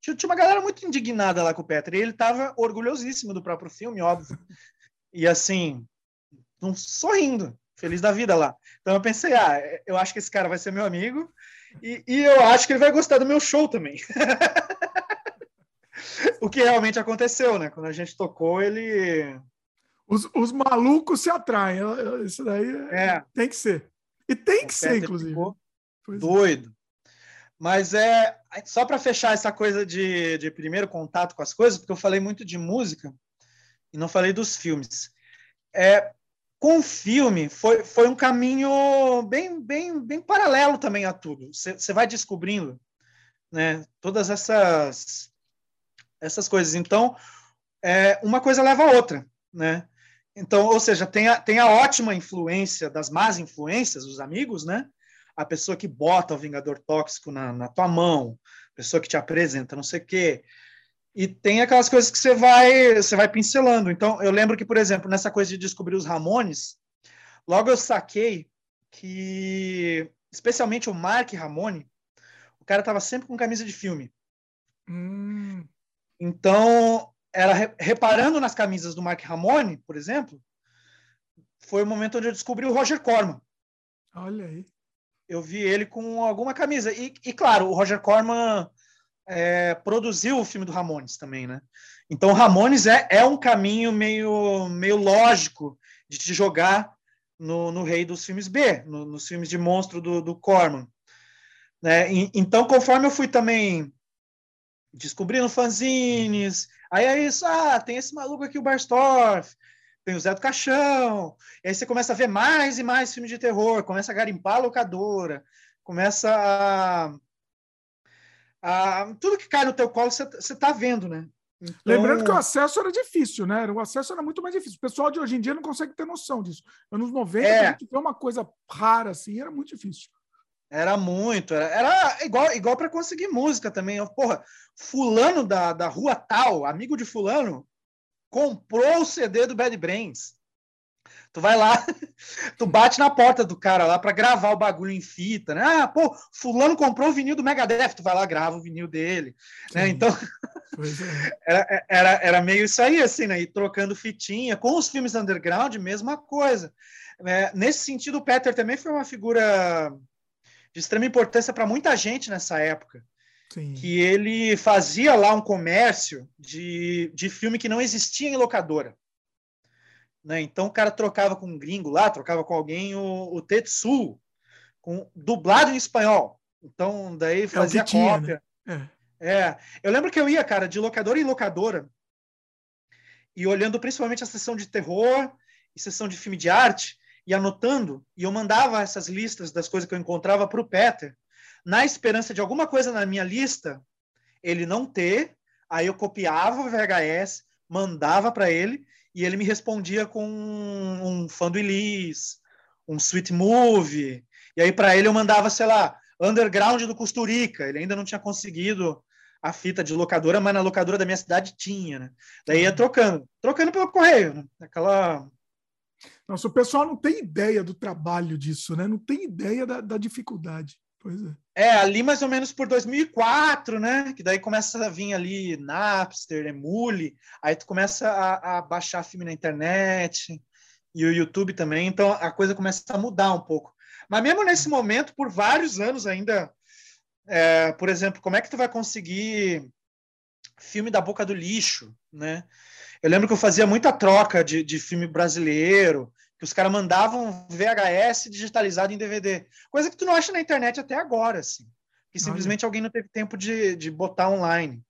Tinha, tinha uma galera muito indignada lá com o Petra e ele estava orgulhosíssimo do próprio filme, óbvio. e assim, um, sorrindo, feliz da vida lá. Então eu pensei, ah, eu acho que esse cara vai ser meu amigo e, e eu acho que ele vai gostar do meu show também. o que realmente aconteceu, né? Quando a gente tocou, ele. Os, os malucos se atraem. Isso daí é. tem que ser. E tem que o ser, inclusive. É. Doido. Mas é só para fechar essa coisa de, de primeiro contato com as coisas, porque eu falei muito de música e não falei dos filmes. É, com o filme foi, foi um caminho bem, bem, bem paralelo também a tudo. Você vai descobrindo né, todas essas, essas coisas. Então, é, uma coisa leva a outra. Né? Então, ou seja, tem a, tem a ótima influência das más influências, os amigos, né? a pessoa que bota o Vingador Tóxico na, na tua mão, pessoa que te apresenta não sei o quê. E tem aquelas coisas que você vai, você vai pincelando. Então, eu lembro que, por exemplo, nessa coisa de descobrir os Ramones, logo eu saquei que, especialmente o Mark Ramone, o cara estava sempre com camisa de filme. Hum. Então, era reparando nas camisas do Mark Ramone, por exemplo, foi o momento onde eu descobri o Roger Corman. Olha aí. Eu vi ele com alguma camisa. E, e claro, o Roger Corman é, produziu o filme do Ramones também, né? Então, Ramones é, é um caminho meio, meio lógico de te jogar no, no rei dos filmes B, no, nos filmes de monstro do, do Corman. Né? E, então, conforme eu fui também descobrindo fanzines, aí é isso, ah, tem esse maluco aqui, o Barstorff, tem o Zé do Caixão, e aí você começa a ver mais e mais filmes de terror, começa a garimpar a locadora, começa a tudo que cai no teu colo você está vendo, né? Então... Lembrando que o acesso era difícil, né? O acesso era muito mais difícil. O pessoal de hoje em dia não consegue ter noção disso. Anos 90, é. a gente vê uma coisa rara assim, era muito difícil. Era muito, era, era igual, igual para conseguir música também. Porra, fulano da, da rua tal, amigo de fulano, comprou o CD do Bad Brains. Tu vai lá, tu bate na porta do cara lá para gravar o bagulho em fita, né? Ah, pô, fulano comprou o vinil do Megadeth, tu vai lá, grava o vinil dele, né? Então, é. era, era, era meio isso aí, assim, né? E trocando fitinha. Com os filmes underground, mesma coisa. É, nesse sentido, o Peter também foi uma figura de extrema importância para muita gente nessa época. Sim. Que ele fazia lá um comércio de, de filme que não existia em locadora. Né? Então o cara trocava com um gringo lá, trocava com alguém o, o Tetsu, com, dublado em espanhol. Então daí é fazia é tinha, cópia. Né? É. é. Eu lembro que eu ia, cara, de locadora em locadora, e olhando principalmente a sessão de terror e sessão de filme de arte, e anotando, e eu mandava essas listas das coisas que eu encontrava para o Peter, na esperança de alguma coisa na minha lista ele não ter, aí eu copiava o VHS, mandava para ele, e ele me respondia com um fã do Elise, um sweet movie, e aí para ele eu mandava, sei lá, Underground do Costurica, ele ainda não tinha conseguido a fita de locadora, mas na locadora da minha cidade tinha, né? Daí ia trocando, trocando pelo correio, né? Aquela. Nossa, o pessoal não tem ideia do trabalho disso, né? Não tem ideia da, da dificuldade. Pois é. É, ali mais ou menos por 2004, né? Que daí começa a vir ali Napster, Emule, aí tu começa a, a baixar filme na internet e o YouTube também, então a coisa começa a mudar um pouco. Mas mesmo nesse momento, por vários anos ainda, é, por exemplo, como é que tu vai conseguir filme da boca do lixo, né? Eu lembro que eu fazia muita troca de, de filme brasileiro, que os caras mandavam VHS digitalizado em DVD, coisa que tu não acha na internet até agora, assim, que simplesmente alguém não teve tempo de, de botar online.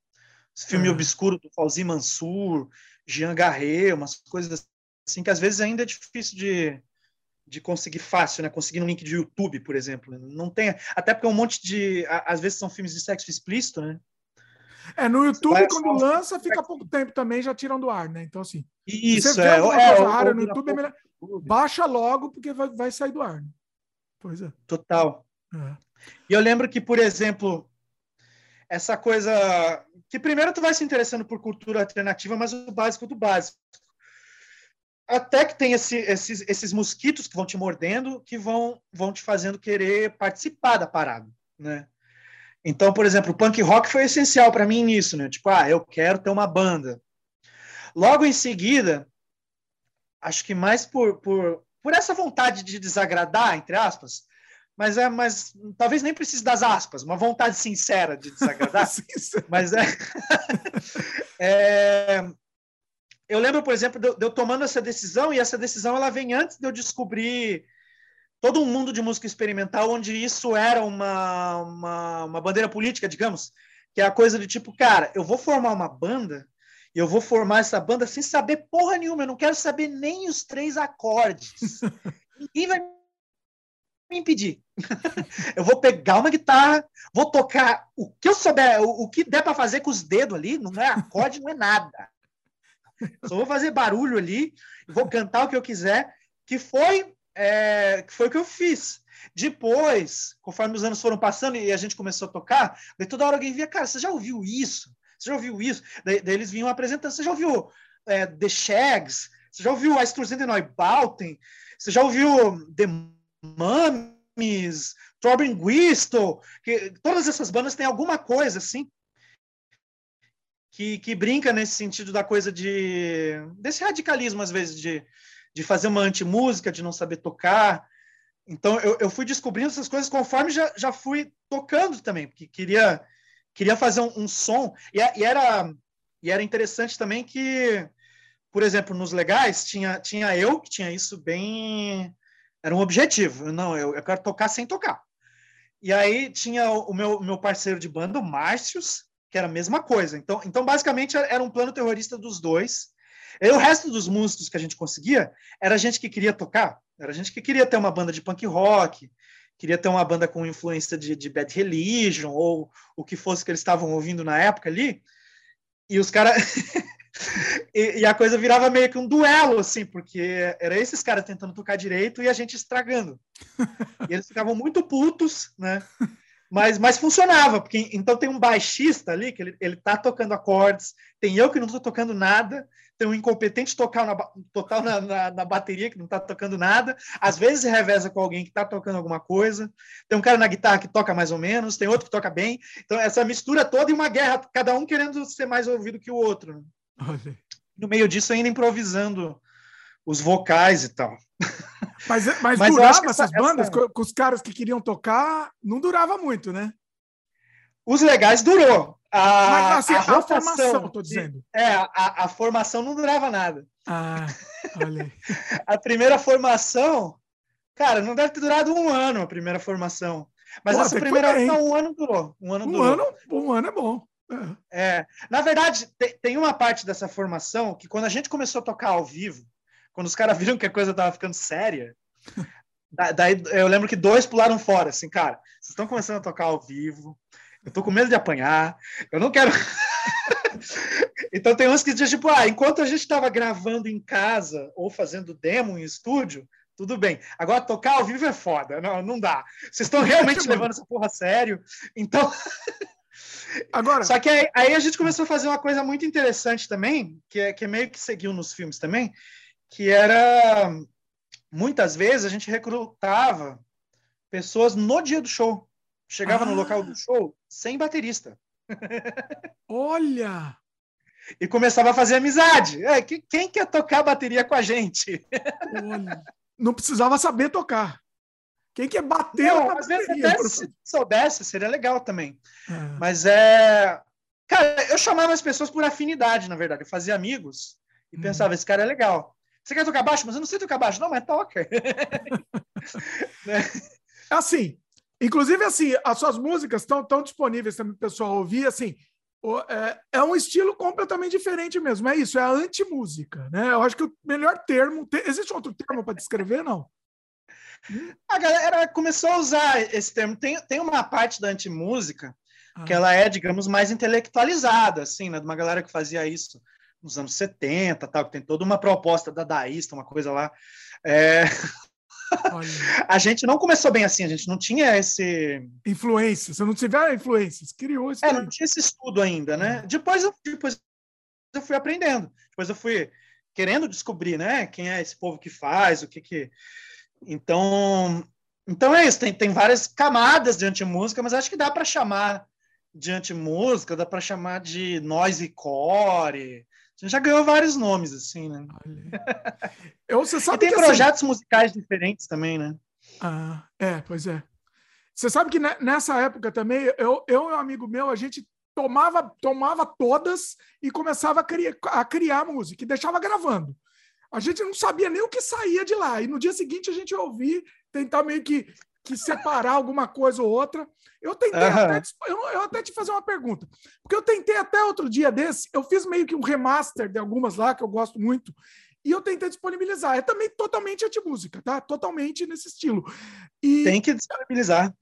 Filme obscuro do Fauzi Mansur, Jean Garret, umas coisas assim que às vezes ainda é difícil de, de conseguir fácil, né? Conseguir um link de YouTube, por exemplo. Não tem, até porque é um monte de, às vezes são filmes de sexo explícito, né? É, no YouTube, quando lança, fica pouco tempo também, já tiram do ar, né? Então, assim. Isso, você vê é. É, no YouTube, é melhor... baixa logo, porque vai, vai sair do ar. Né? Pois é. Total. É. E eu lembro que, por exemplo, essa coisa. Que primeiro tu vai se interessando por cultura alternativa, mas o básico do básico até que tem esse, esses, esses mosquitos que vão te mordendo, que vão, vão te fazendo querer participar da parada, né? Então, por exemplo, o punk rock foi essencial para mim nisso, né? Tipo, ah, eu quero ter uma banda. Logo em seguida, acho que mais por, por, por essa vontade de desagradar, entre aspas, mas é, mas talvez nem precise das aspas, uma vontade sincera de desagradar. mas é, é eu lembro, por exemplo, de, eu tomando essa decisão, e essa decisão ela vem antes de eu descobrir todo um mundo de música experimental onde isso era uma, uma, uma bandeira política, digamos, que é a coisa de tipo, cara, eu vou formar uma banda, eu vou formar essa banda sem saber porra nenhuma, eu não quero saber nem os três acordes. Ninguém vai me impedir. eu vou pegar uma guitarra, vou tocar o que eu souber, o, o que der para fazer com os dedos ali, não é acorde, não é nada. Só vou fazer barulho ali, vou cantar o que eu quiser, que foi, é, que foi o que eu fiz. Depois, conforme os anos foram passando e a gente começou a tocar, daí toda hora alguém via, cara, você já ouviu isso? Você já ouviu isso? Daí, daí eles vinham apresentando, você já ouviu é, The Shags? Você já ouviu a Sturzen de Neubauten? Você já ouviu The Mummies? Throbbing Whistle? Que, todas essas bandas têm alguma coisa, assim, que, que brinca nesse sentido da coisa de desse radicalismo às vezes de, de fazer uma antimúsica, de não saber tocar. Então eu, eu fui descobrindo essas coisas conforme já, já fui tocando também, porque queria queria fazer um, um som e, e, era e era interessante também que, por exemplo, nos legais tinha tinha eu que tinha isso bem era um objetivo. Não, eu, eu quero tocar sem tocar. E aí tinha o meu, meu parceiro de banda, o Márcios, que era a mesma coisa. Então, então basicamente, era um plano terrorista dos dois. E o resto dos músicos que a gente conseguia era gente que queria tocar, era gente que queria ter uma banda de punk rock, queria ter uma banda com influência de, de Bad Religion, ou o que fosse que eles estavam ouvindo na época ali. E os caras. e, e, a coisa virava meio que um duelo, assim, porque era esses caras tentando tocar direito e a gente estragando. E eles ficavam muito putos, né? Mas, mas funcionava, porque então tem um baixista ali que ele, ele tá tocando acordes, tem eu que não estou tocando nada, tem um incompetente tocar na, total na, na, na, bateria que não está tocando nada, às vezes reveza com alguém que está tocando alguma coisa, tem um cara na guitarra que toca mais ou menos, tem outro que toca bem, então essa mistura toda e uma guerra, cada um querendo ser mais ouvido que o outro. Né? No meio disso ainda improvisando os vocais e tal. Mas, mas, mas durava essas essa, bandas, essa... com os caras que queriam tocar, não durava muito, né? Os legais durou. A, mas, assim, a, a formação, tô dizendo. É, a, a, formação não durava nada. Ah, olha a primeira formação, cara, não deve ter durado um ano a primeira formação. Mas Pô, essa primeira não, um ano durou. Um ano um durou. Ano, um ano é bom. É. é. Na verdade, tem, tem uma parte dessa formação que quando a gente começou a tocar ao vivo, quando os caras viram que a coisa tava ficando séria, daí eu lembro que dois pularam fora, assim, cara, vocês estão começando a tocar ao vivo, eu tô com medo de apanhar, eu não quero. então tem uns que dizem, tipo, ah, enquanto a gente estava gravando em casa ou fazendo demo em estúdio, tudo bem. Agora, tocar ao vivo é foda. Não, não dá. Vocês estão realmente levando essa porra a sério. Então. Agora. Só que aí, aí, a gente começou a fazer uma coisa muito interessante também, que é, que é meio que seguiu nos filmes também, que era. Muitas vezes a gente recrutava pessoas no dia do show. Chegava ah. no local do show sem baterista. Olha! E começava a fazer amizade. É, quem quer tocar bateria com a gente? Olha não precisava saber tocar. Quem quer bater não, às vezes até se soubesse, seria legal também. É. Mas é. Cara, eu chamava as pessoas por afinidade, na verdade. Eu fazia amigos e hum. pensava, esse cara é legal. Você quer tocar baixo? Mas eu não sei tocar baixo. Não, mas toca. É assim, inclusive assim, as suas músicas estão tão disponíveis também para o pessoal ouvir, assim, é, é, um estilo completamente diferente mesmo. É isso, é a anti-música. Né? Eu acho que o melhor termo. Existe outro termo para descrever, não? A galera começou a usar esse termo. Tem, tem uma parte da anti-música ah. que ela é, digamos, mais intelectualizada, assim, né? De uma galera que fazia isso nos anos 70, tal, que tem toda uma proposta dadaísta, uma coisa lá. É... a gente não começou bem assim, a gente não tinha esse. Influências, você não tiver influências, criou esse. É, não tinha esse estudo ainda, né? Depois eu, depois eu fui aprendendo, depois eu fui querendo descobrir, né? Quem é esse povo que faz, o que que. Então, então é isso, tem, tem várias camadas de antimúsica, mas acho que dá para chamar de antimúsica, dá para chamar de noise core, a gente já ganhou vários nomes, assim, né? Eu, você sabe e tem assim, projetos assim... musicais diferentes também, né? Ah, é, pois é. Você sabe que nessa época também, eu, eu e um amigo meu, a gente tomava, tomava todas e começava a criar, a criar música e deixava gravando. A gente não sabia nem o que saía de lá. E no dia seguinte a gente ouvia, tentar meio que que separar alguma coisa ou outra. Eu tentei uhum. até, eu, eu, até te fazer uma pergunta, porque eu tentei até outro dia desse, eu fiz meio que um remaster de algumas lá que eu gosto muito, e eu tentei disponibilizar. É também totalmente anti-música, tá? Totalmente nesse estilo. E... Tem que disponibilizar.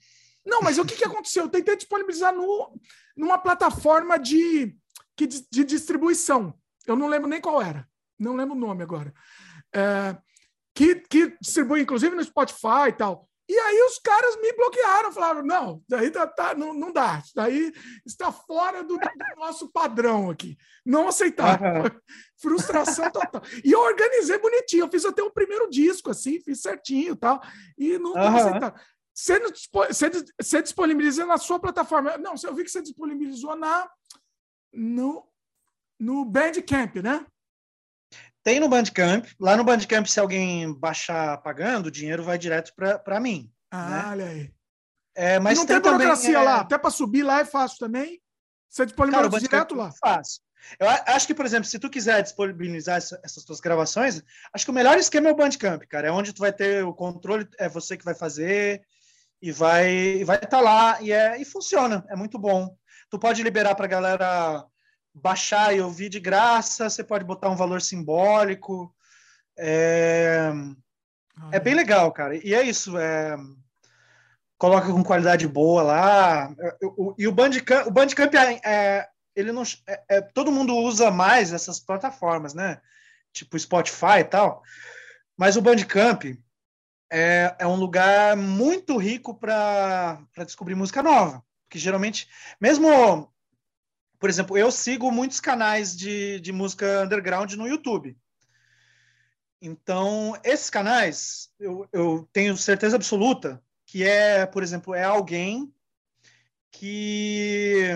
Não, mas o que, que aconteceu? Eu tentei disponibilizar no, numa plataforma de, de, de distribuição. Eu não lembro nem qual era. Não lembro o nome agora. É, que, que distribui, inclusive, no Spotify e tal. E aí os caras me bloquearam, falaram: não, daí tá, tá, não, não dá, daí está fora do, do nosso padrão aqui. Não aceitar. Uhum. Frustração total. E eu organizei bonitinho, eu fiz até o primeiro disco, assim, fiz certinho e tal. E não, uhum. aceitaram. Você, você, você disponibiliza na sua plataforma. Não, eu vi que você disponibilizou na, no, no Bandcamp, né? Tem no Bandcamp. Lá no Bandcamp, se alguém baixar pagando, o dinheiro vai direto para mim. Ah, né? olha aí. É, mas não tem, tem burocracia também, é... lá. Até para subir lá é fácil também. Você disponibiliza direto lá. É fácil. Eu acho que, por exemplo, se tu quiser disponibilizar essa, essas tuas gravações, acho que o melhor esquema é o Bandcamp, cara. É onde tu vai ter o controle, é você que vai fazer e vai vai estar tá lá e é e funciona, é muito bom. Tu pode liberar para galera baixar e ouvir de graça, você pode botar um valor simbólico. É, é bem legal, cara. E é isso. É... Coloca com qualidade boa lá. E o Bandcamp, o Bandcamp é, é ele não, é, é, todo mundo usa mais essas plataformas, né? Tipo Spotify e tal. Mas o Bandcamp é, é um lugar muito rico para descobrir música nova. Porque geralmente, mesmo por exemplo, eu sigo muitos canais de, de música underground no YouTube. Então, esses canais, eu, eu tenho certeza absoluta que é, por exemplo, é alguém que,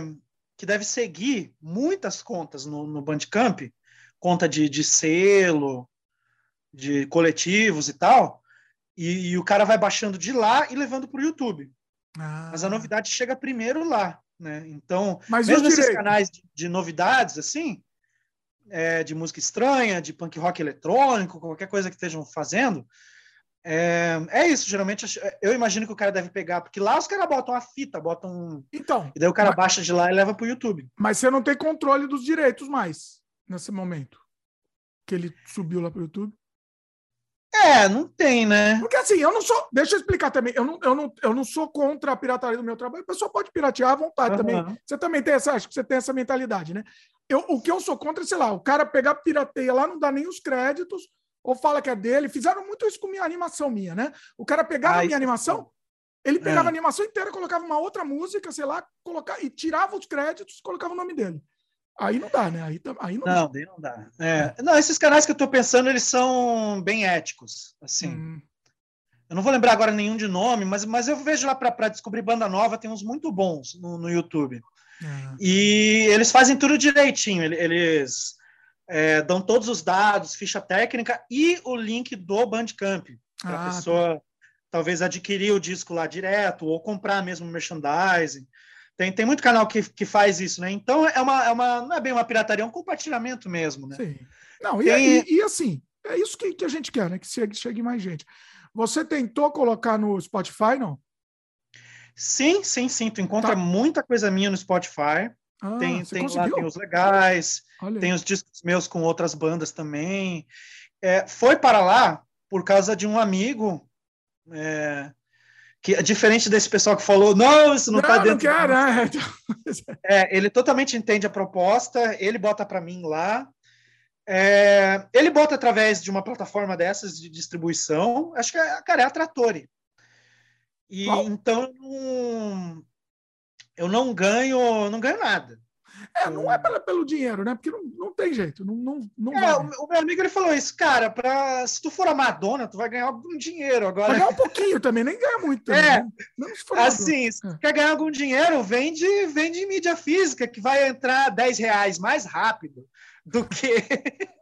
que deve seguir muitas contas no, no Bandcamp, conta de, de selo, de coletivos e tal, e, e, o cara vai baixando de lá e levando para o YouTube. Ah. Mas a novidade chega primeiro lá. Né? Então, Mas mesmo esses canais de, de, novidades, assim, é, de música estranha, de punk rock eletrônico, qualquer coisa que estejam fazendo, é, é, isso. Geralmente, eu imagino que o cara deve pegar, porque lá os caras botam a fita, botam. Então. E daí o cara mas, baixa de lá e leva para o YouTube. Mas você não tem controle dos direitos mais nesse momento que ele subiu lá para o YouTube. É, não tem, né? Porque assim, eu não sou. Deixa eu explicar também. Eu não, eu não, eu não sou contra a pirataria do meu trabalho. A pessoa pode piratear à vontade uhum. também. Você também tem essa. Acho que você tem essa mentalidade, né? Eu, o que eu sou contra é, sei lá, o cara pegar pirateia lá, não dá nem os créditos, ou fala que é dele. Fizeram muito isso com minha animação minha, né? O cara pegava ah, minha animação, ele pegava é. a animação inteira, colocava uma outra música, sei lá, colocar, e tirava os créditos colocava o nome dele. Aí não dá, né? Aí, aí não, não, dá. não dá. É. Não, esses canais que eu estou pensando, eles são bem éticos, assim. Hum. Eu não vou lembrar agora nenhum de nome, mas, mas eu vejo lá para descobrir banda nova, tem uns muito bons no, no YouTube. É. E eles fazem tudo direitinho. Eles é, dão todos os dados, ficha técnica e o link do Bandcamp para a ah, pessoa tá. talvez adquirir o disco lá direto ou comprar mesmo merchandising. Tem, tem muito canal que, que faz isso, né? Então é uma, é uma. Não é bem uma pirataria, é um compartilhamento mesmo, né? Sim. Não, e, tem... e, e, assim, é isso que, que a gente quer, né? Que chegue, chegue mais gente. Você tentou colocar no Spotify, não? Sim, sim, sim. Tu encontra tá. muita coisa minha no Spotify. Ah, tem tem lá tem os legais, Olha. tem os discos meus com outras bandas também. É, foi para lá por causa de um amigo é, que é diferente desse pessoal que falou, não, isso não está dentro. Não quero, é. Então, é, ele totalmente entende a proposta, ele bota para mim lá. É, ele bota através de uma plataforma dessas de distribuição, acho que é, cara, é a Trattori. E Qual? então eu não ganho, não ganho nada. É, não é pela, pelo dinheiro, né? Porque não, não tem jeito. Não, não, não é, o, o, meu amigo ele falou isso, cara, pra, se tu for a Madonna, tu vai ganhar algum dinheiro agora. Vai ganhar um pouquinho também, nem ganha muito. Também, é, né? se assim, se é. quer ganhar algum dinheiro, vende, vende mídia física, que vai entrar 10 reais mais rápido do que.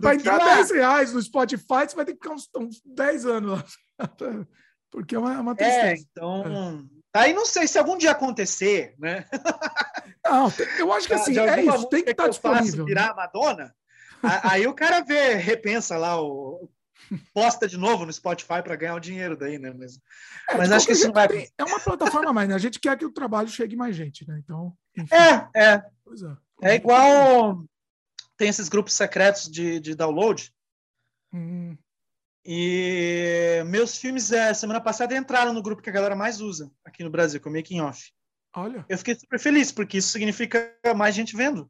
Para entrar lá. 10 reais no Spotify, você vai ter que ficar uns, uns 10 anos lá. Porque é uma, é uma é, tristeza. É, então. Aí não sei se algum dia acontecer, né? Não, eu acho que assim, é isso, tem que estar tá disponível. virar Madonna, aí o cara vê, repensa lá, o, posta de novo no Spotify para ganhar o dinheiro daí, né? Mas, é, mas acho que isso não vai. Tem, é uma plataforma mais, né? A gente quer que o trabalho chegue mais gente, né? Então. Enfim. É, é. É. é igual. Tem esses grupos secretos de, de download. Hum. E meus filmes, é, semana passada, entraram no grupo que a galera mais usa aqui no Brasil, que é o Making Off. Olha. Eu fiquei super feliz, porque isso significa mais gente vendo.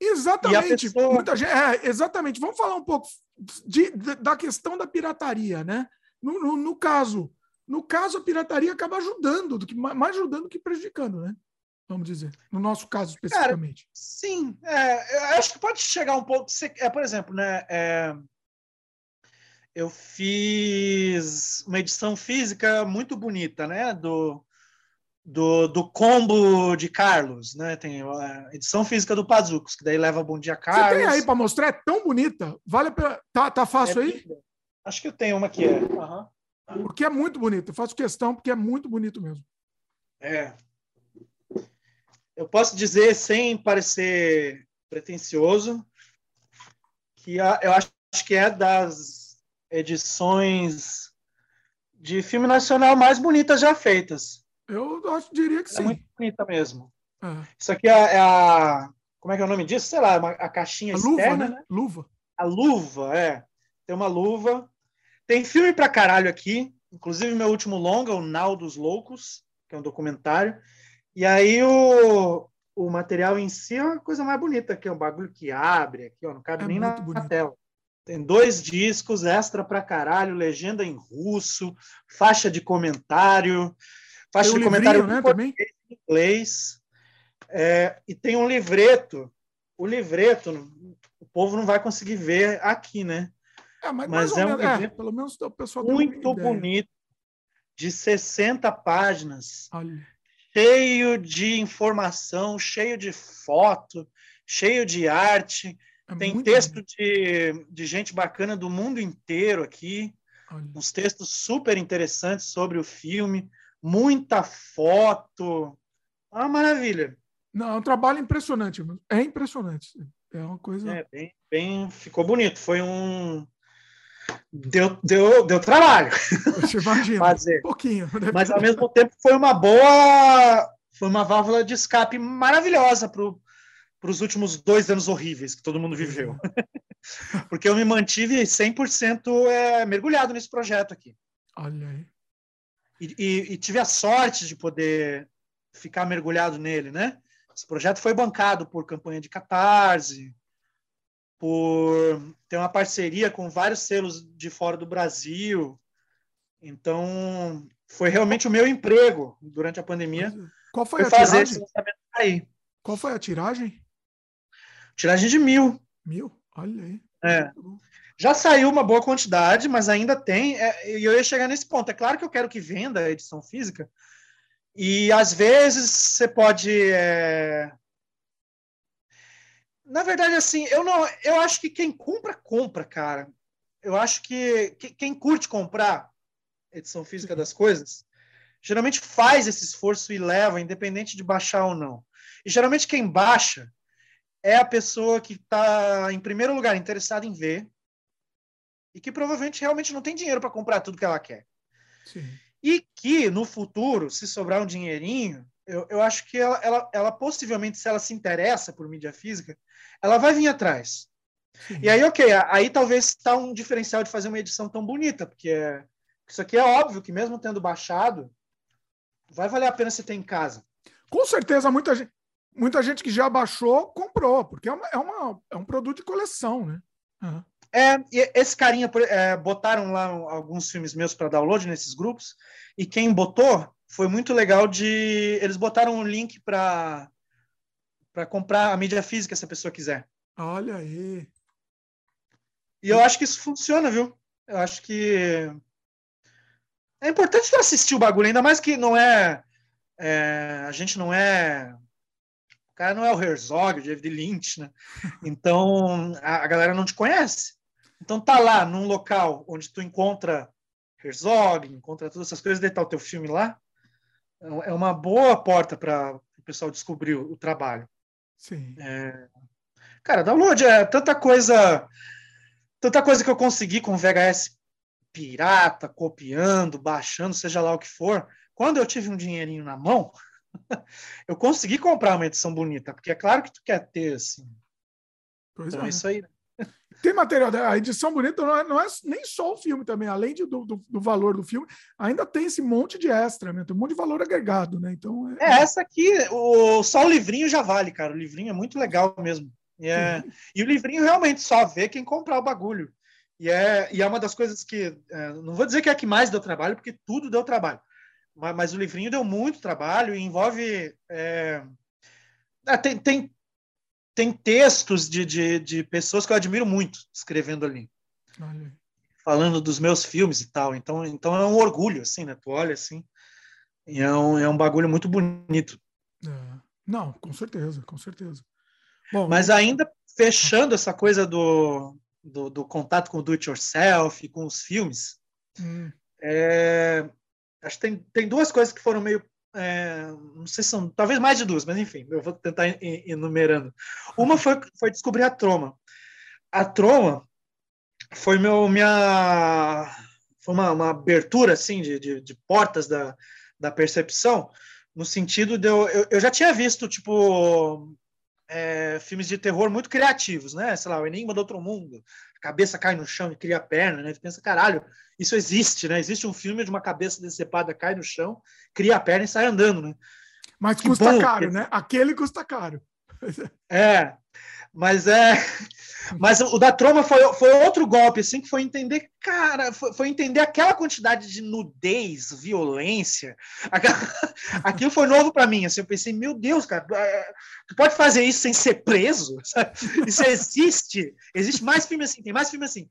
Exatamente. Pessoa... Muita gente, é, exatamente. Vamos falar um pouco de, de, da questão da pirataria, né? No, no, no, caso, no caso, a pirataria acaba ajudando, do que, mais ajudando do que prejudicando, né? Vamos dizer. No nosso caso, especificamente. Cara, sim. É, eu acho que pode chegar um pouco. É, por exemplo, né? É, eu fiz uma edição física muito bonita, né? Do, do, do combo de Carlos, né? Tem a edição física do Pazucos, que daí leva Bom Dia Carlos. Você tem aí para mostrar? É tão bonita. Vale a Tá, tá fácil é, aí? Acho que eu tenho uma que é. Uhum. Porque é muito bonito. Eu faço questão porque é muito bonito mesmo. É. Eu posso dizer, sem parecer pretencioso, que eu acho que é das edições de filme nacional mais bonitas já feitas. Eu acho, diria que é sim. É muito bonita mesmo. É. Isso aqui é, é, a. Como é que é o nome disso? Sei lá, uma, a caixinha a externa, luva, né? né? Luva. A luva, é. Tem uma luva. Tem filme pra caralho aqui. Inclusive, meu último longa, o Nau dos Loucos, que é um documentário. E aí o, o material em si é uma coisa mais bonita, que é um bagulho que abre aqui, ó, não cabe é nem na, na, tela. Tem dois discos, extra pra caralho, legenda em russo, faixa de comentário, faixa tem de um comentário né, também? em inglês. É, e tem um livreto. O livreto, o povo não vai conseguir ver aqui, né? É, mas, mas é um menos, livreto é, pelo menos o pessoal muito bonito, de 60 páginas, Olha. cheio de informação, cheio de foto, cheio de arte é Tem texto de, de gente bacana do mundo inteiro aqui, Olha. uns textos super interessantes sobre o filme, muita foto. É uma maravilha. Não, é um trabalho impressionante. É impressionante. É uma coisa. É, bem, bem ficou bonito. Foi um. Deu, deu, deu trabalho. Imagina, fazer. Um pouquinho. Mas ao mesmo tempo foi uma boa. Foi uma válvula de escape maravilhosa para o para os últimos dois anos horríveis que todo mundo viveu. porque eu me mantive 100% é, mergulhado nesse projeto aqui. Olha aí. E, e, e, tive a sorte de poder ficar mergulhado nele, né? Esse projeto foi bancado por campanha de catarse, por ter uma parceria com vários selos de fora do Brasil. Então, foi realmente o meu emprego durante a pandemia. Qual foi, foi a fazer tiragem? aí. Qual foi a tiragem? Tiragem de mil. Mil? Olha aí. É. Já saiu uma boa quantidade, mas ainda tem. É, e eu ia chegar nesse ponto. É claro que eu quero que venda a edição física. E às vezes você pode é, na verdade, assim, eu não, eu acho que quem compra, compra, cara. Eu acho que, que quem curte comprar edição física das coisas, geralmente faz esse esforço e leva, independente de baixar ou não. E geralmente quem baixa é a pessoa que está, em primeiro lugar, interessada em ver e que provavelmente realmente não tem dinheiro para comprar tudo que ela quer. Sim. E que, no futuro, se sobrar um dinheirinho, eu, eu acho que ela, ela, ela, possivelmente, se ela se interessa por mídia física, ela vai vir atrás. Sim. E aí, ok, aí talvez está um diferencial de fazer uma edição tão bonita, porque é, isso aqui é óbvio que mesmo tendo baixado, vai valer a pena você ter em casa. Com certeza, muita gente, muita gente que já baixou comprou, porque é, uma, é, uma, é um produto de coleção, né? Uhum. É, esse carinha é, botaram lá alguns filmes meus para download nesses grupos, e quem botou foi muito legal de. Eles botaram um link para para comprar a mídia física se a pessoa quiser. Olha aí. E eu acho que isso funciona, viu? Eu acho que é importante assistir o bagulho, ainda mais que não é, é a gente não é o cara não é o Herzog, o David Lynch, né? Então a, a, galera não te conhece. Então tá lá num local onde tu encontra Herzog, encontra todas essas coisas, deitar o teu filme lá, é uma boa porta para o pessoal descobrir o, o trabalho. Sim. É... Cara, download é tanta coisa, tanta coisa que eu consegui com VHS pirata, copiando, baixando, seja lá o que for. Quando eu tive um dinheirinho na mão, eu consegui comprar uma edição bonita, porque é claro que tu quer ter assim. Pois então é, é isso aí. Né? Tem material, a edição bonita não é, não é nem só o filme também, além de, do, do, do, valor do filme, ainda tem esse monte de extra, né? tem um monte de valor agregado, né? Então, é, é essa aqui, o, só o livrinho já vale, cara. O livrinho é muito legal mesmo. E, é, e o livrinho realmente só vê quem comprar o bagulho. E é, e é uma das coisas que. É, não vou dizer que é a que mais deu trabalho, porque tudo deu trabalho. Mas, mas o livrinho deu muito trabalho e envolve. É, é tem, tem tem textos de, de, de, pessoas que eu admiro muito escrevendo ali. Olha. Falando dos meus filmes e tal. Então, então é um orgulho, assim, né? Tu olha assim. E é um, é um bagulho muito bonito. É. Não, com certeza, com certeza. Bom, Mas ainda fechando essa coisa do, do, do contato com o do it yourself, com os filmes, hum. é, acho que tem, tem duas coisas que foram meio é, não sei se são, talvez mais de duas, mas enfim, eu vou tentar enumerando. Uma foi, foi descobrir a Troma. A Troma foi meu, minha, foi uma, uma abertura assim de, de, de, portas da, da percepção, no sentido de eu, eu, eu já tinha visto tipo é, filmes de terror muito criativos, né? Sei lá, o Enigma do Outro Mundo, cabeça cai no chão e cria a perna, né? Tu pensa, caralho, isso existe, né? Existe um filme de uma cabeça decepada cai no chão, cria a perna e sai andando, né? Mas que custa bom, caro, né? Aquele custa caro. É, mas é. Mas o da Troma foi, foi outro golpe, assim, que foi entender, cara, foi, foi entender aquela quantidade de nudez, violência. Aquela, aquilo foi novo para mim. Assim, eu pensei, meu Deus, cara, é, tu pode fazer isso sem ser preso? Isso existe. Existe mais filme assim, tem mais filme assim.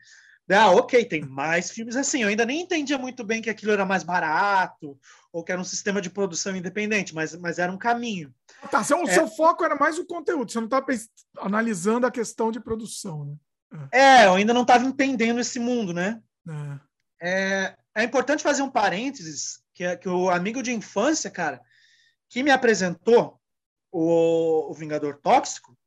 Ah, ok, tem mais filmes assim. Eu ainda nem entendia muito bem que aquilo era mais barato ou que era um sistema de produção independente, mas, mas era um caminho. Tá, seu, é, seu foco era mais o conteúdo, você não estava analisando a questão de produção, né? É, é eu ainda não estava entendendo esse mundo, né? É. é. É, importante fazer um parênteses, que, é, que o amigo de infância, cara, que me apresentou o, o Vingador Tóxico,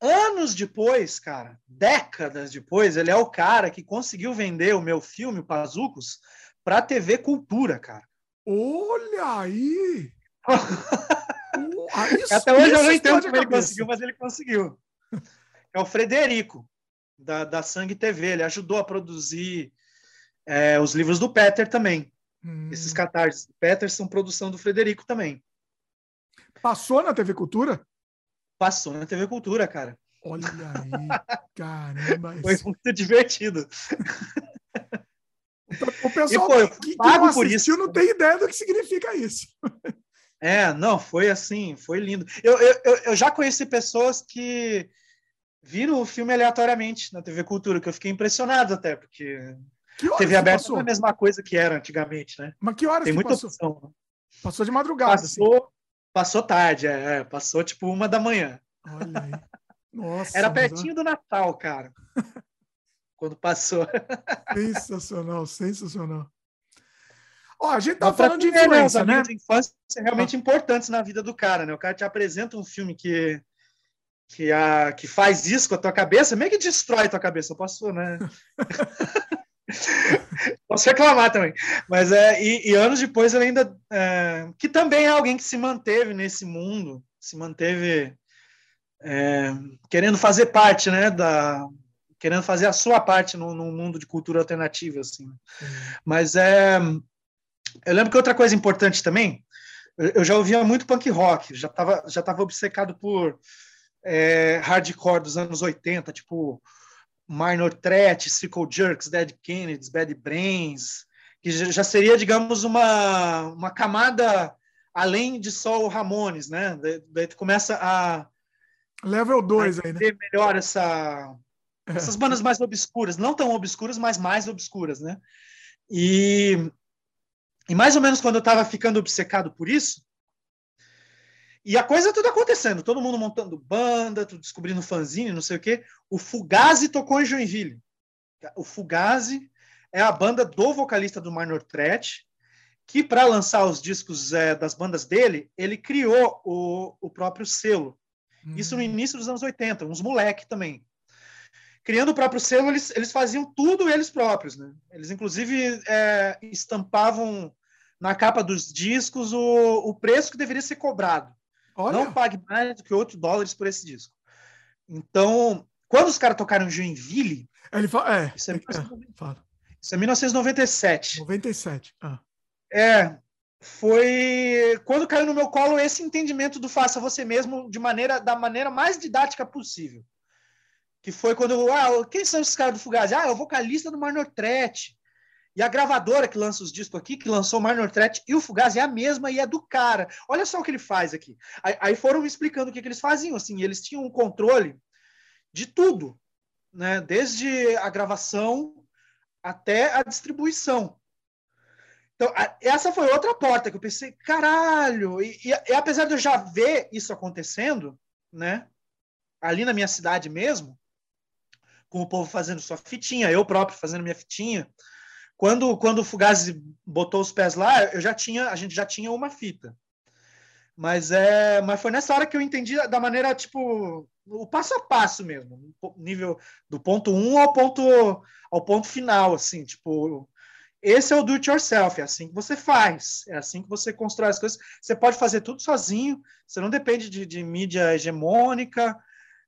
anos depois, cara, décadas depois, ele é o cara que conseguiu vender o meu filme, o Pazucos, para TV Cultura, cara. Olha aí! Até hoje eu não entendo como ele conseguiu, mas ele conseguiu. é o Frederico, da, da Sangue TV. Ele ajudou a produzir é, os livros do Peter também. Hum. Esses catarses do Peter são produção do Frederico também. Passou na TV Cultura? Passou na TV Cultura, cara. Olha aí, caramba. Foi muito divertido. O pessoal e, pô, que, que não assistiu isso. não tem ideia do que significa isso. É, não, foi assim, foi lindo. Eu, eu, eu já conheci pessoas que viram o filme aleatoriamente na TV Cultura, que eu fiquei impressionado até, porque TV aberta não é a mesma coisa que era antigamente, né? Mas que horas Tem muita passou? opção. Né? Passou de madrugada. Passou, assim. passou tarde, é, é, passou tipo uma da manhã. Olha aí. Nossa, Era pertinho do Natal, cara. quando passou. Sensacional, sensacional. Ó, a gente tá falando de né, influência, né? De infância realmente ah. importantes na vida do cara, né? O cara te apresenta um filme que que, a, que faz isso com a tua cabeça, meio que destrói a tua cabeça. Eu posso, né? posso reclamar também. Mas é, e, e anos depois ele ainda. É, que também é alguém que se manteve nesse mundo, se manteve é, querendo fazer parte, né? Da, querendo fazer a sua parte no, no mundo de cultura alternativa, assim. Mas é. Eu lembro que outra coisa importante também, eu já ouvia muito punk rock, já estava já tava obcecado por é, hardcore dos anos 80, tipo Minor Threat, Circle Jerks, Dead Kennedys, Bad Brains, que já seria, digamos, uma, uma camada além de só o Ramones, né? Daí tu começa a. Level 2 aí, né? melhor essa, é. essas bandas mais obscuras, não tão obscuras, mas mais obscuras, né? E, e mais ou menos quando eu estava ficando obcecado por isso, e a coisa tudo acontecendo, todo mundo montando banda, tudo descobrindo fanzine, não sei o quê. O Fugazi tocou em Joinville. O Fugazi é a banda do vocalista do Minor Threat, que para lançar os discos é, das bandas dele, ele criou o, o próprio selo. Hum. Isso no início dos anos 80, uns moleque também. Criando o próprio selo, eles, eles faziam tudo eles próprios. Né? Eles, inclusive, é, estampavam na capa dos discos o, o preço que deveria ser cobrado. Olha. Não pague mais do que 8 dólares por esse disco. Então, quando os caras tocaram Joinville. Ele fala, é, isso é, é, isso é 1997. 97. Ah. É. Foi quando caiu no meu colo esse entendimento do faça você mesmo de maneira da maneira mais didática possível. Que foi quando ah, quem são esses caras do Fugazi? Ah, é o vocalista do Minor Threat. E a gravadora que lança os discos aqui, que lançou o Minor Threat e o Fugazi é a mesma e é do cara. Olha só o que ele faz aqui. Aí, aí foram me explicando o que, que eles faziam. Assim, eles tinham um controle de tudo, né? Desde a gravação até a distribuição. Então, a, essa foi outra porta que eu pensei, caralho! E, e, e, apesar de eu já ver isso acontecendo, né? Ali na minha cidade mesmo, com o povo fazendo sua fitinha, eu próprio fazendo minha fitinha, quando, quando o Fugazi botou os pés lá, eu já tinha, a gente já tinha uma fita. Mas é, mas foi nessa hora que eu entendi da maneira tipo o passo a passo mesmo, nível do ponto 1 um ao ponto ao ponto final, assim, tipo, esse é o do it yourself, é assim que você faz, é assim que você constrói as coisas. Você pode fazer tudo sozinho, você não depende de, de mídia hegemônica.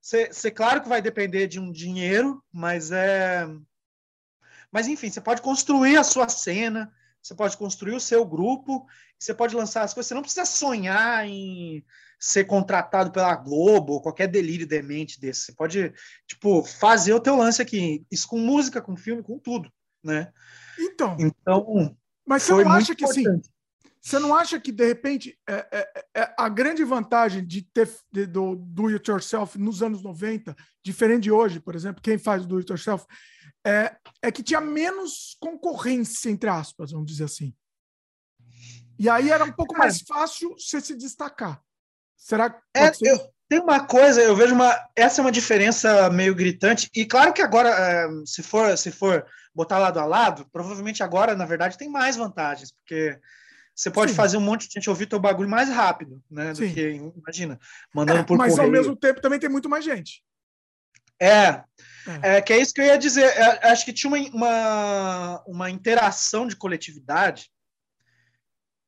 Você, claro que vai depender de um dinheiro, mas é mas, enfim, você pode construir a sua cena, você pode construir o seu grupo, você pode lançar as coisas. Você não precisa sonhar em ser contratado pela Globo ou qualquer delírio demente desse. Você pode, tipo, fazer o teu lance aqui. Isso com música, com filme, com tudo, né? Então, então mas você não acha que assim, você não acha que de repente é, é, é a grande vantagem de ter de, do do it yourself nos anos 90, diferente de hoje, por exemplo, quem faz do it yourself, é, é que tinha menos concorrência, entre aspas, vamos dizer assim. E aí era um pouco mais fácil você se destacar. Será que é, eu, tem uma coisa, eu vejo uma. Essa é uma diferença meio gritante. E claro que agora, é, se for, se for botar lado a lado, provavelmente agora, na verdade, tem mais vantagens, porque você pode Sim. fazer um monte de gente ouvir teu bagulho mais rápido, né? Do Sim. que, imagina, mandando é, por Mas correio. ao mesmo tempo também tem muito mais gente. É, é, que é isso que eu ia dizer. É, acho que tinha uma, uma, uma interação de coletividade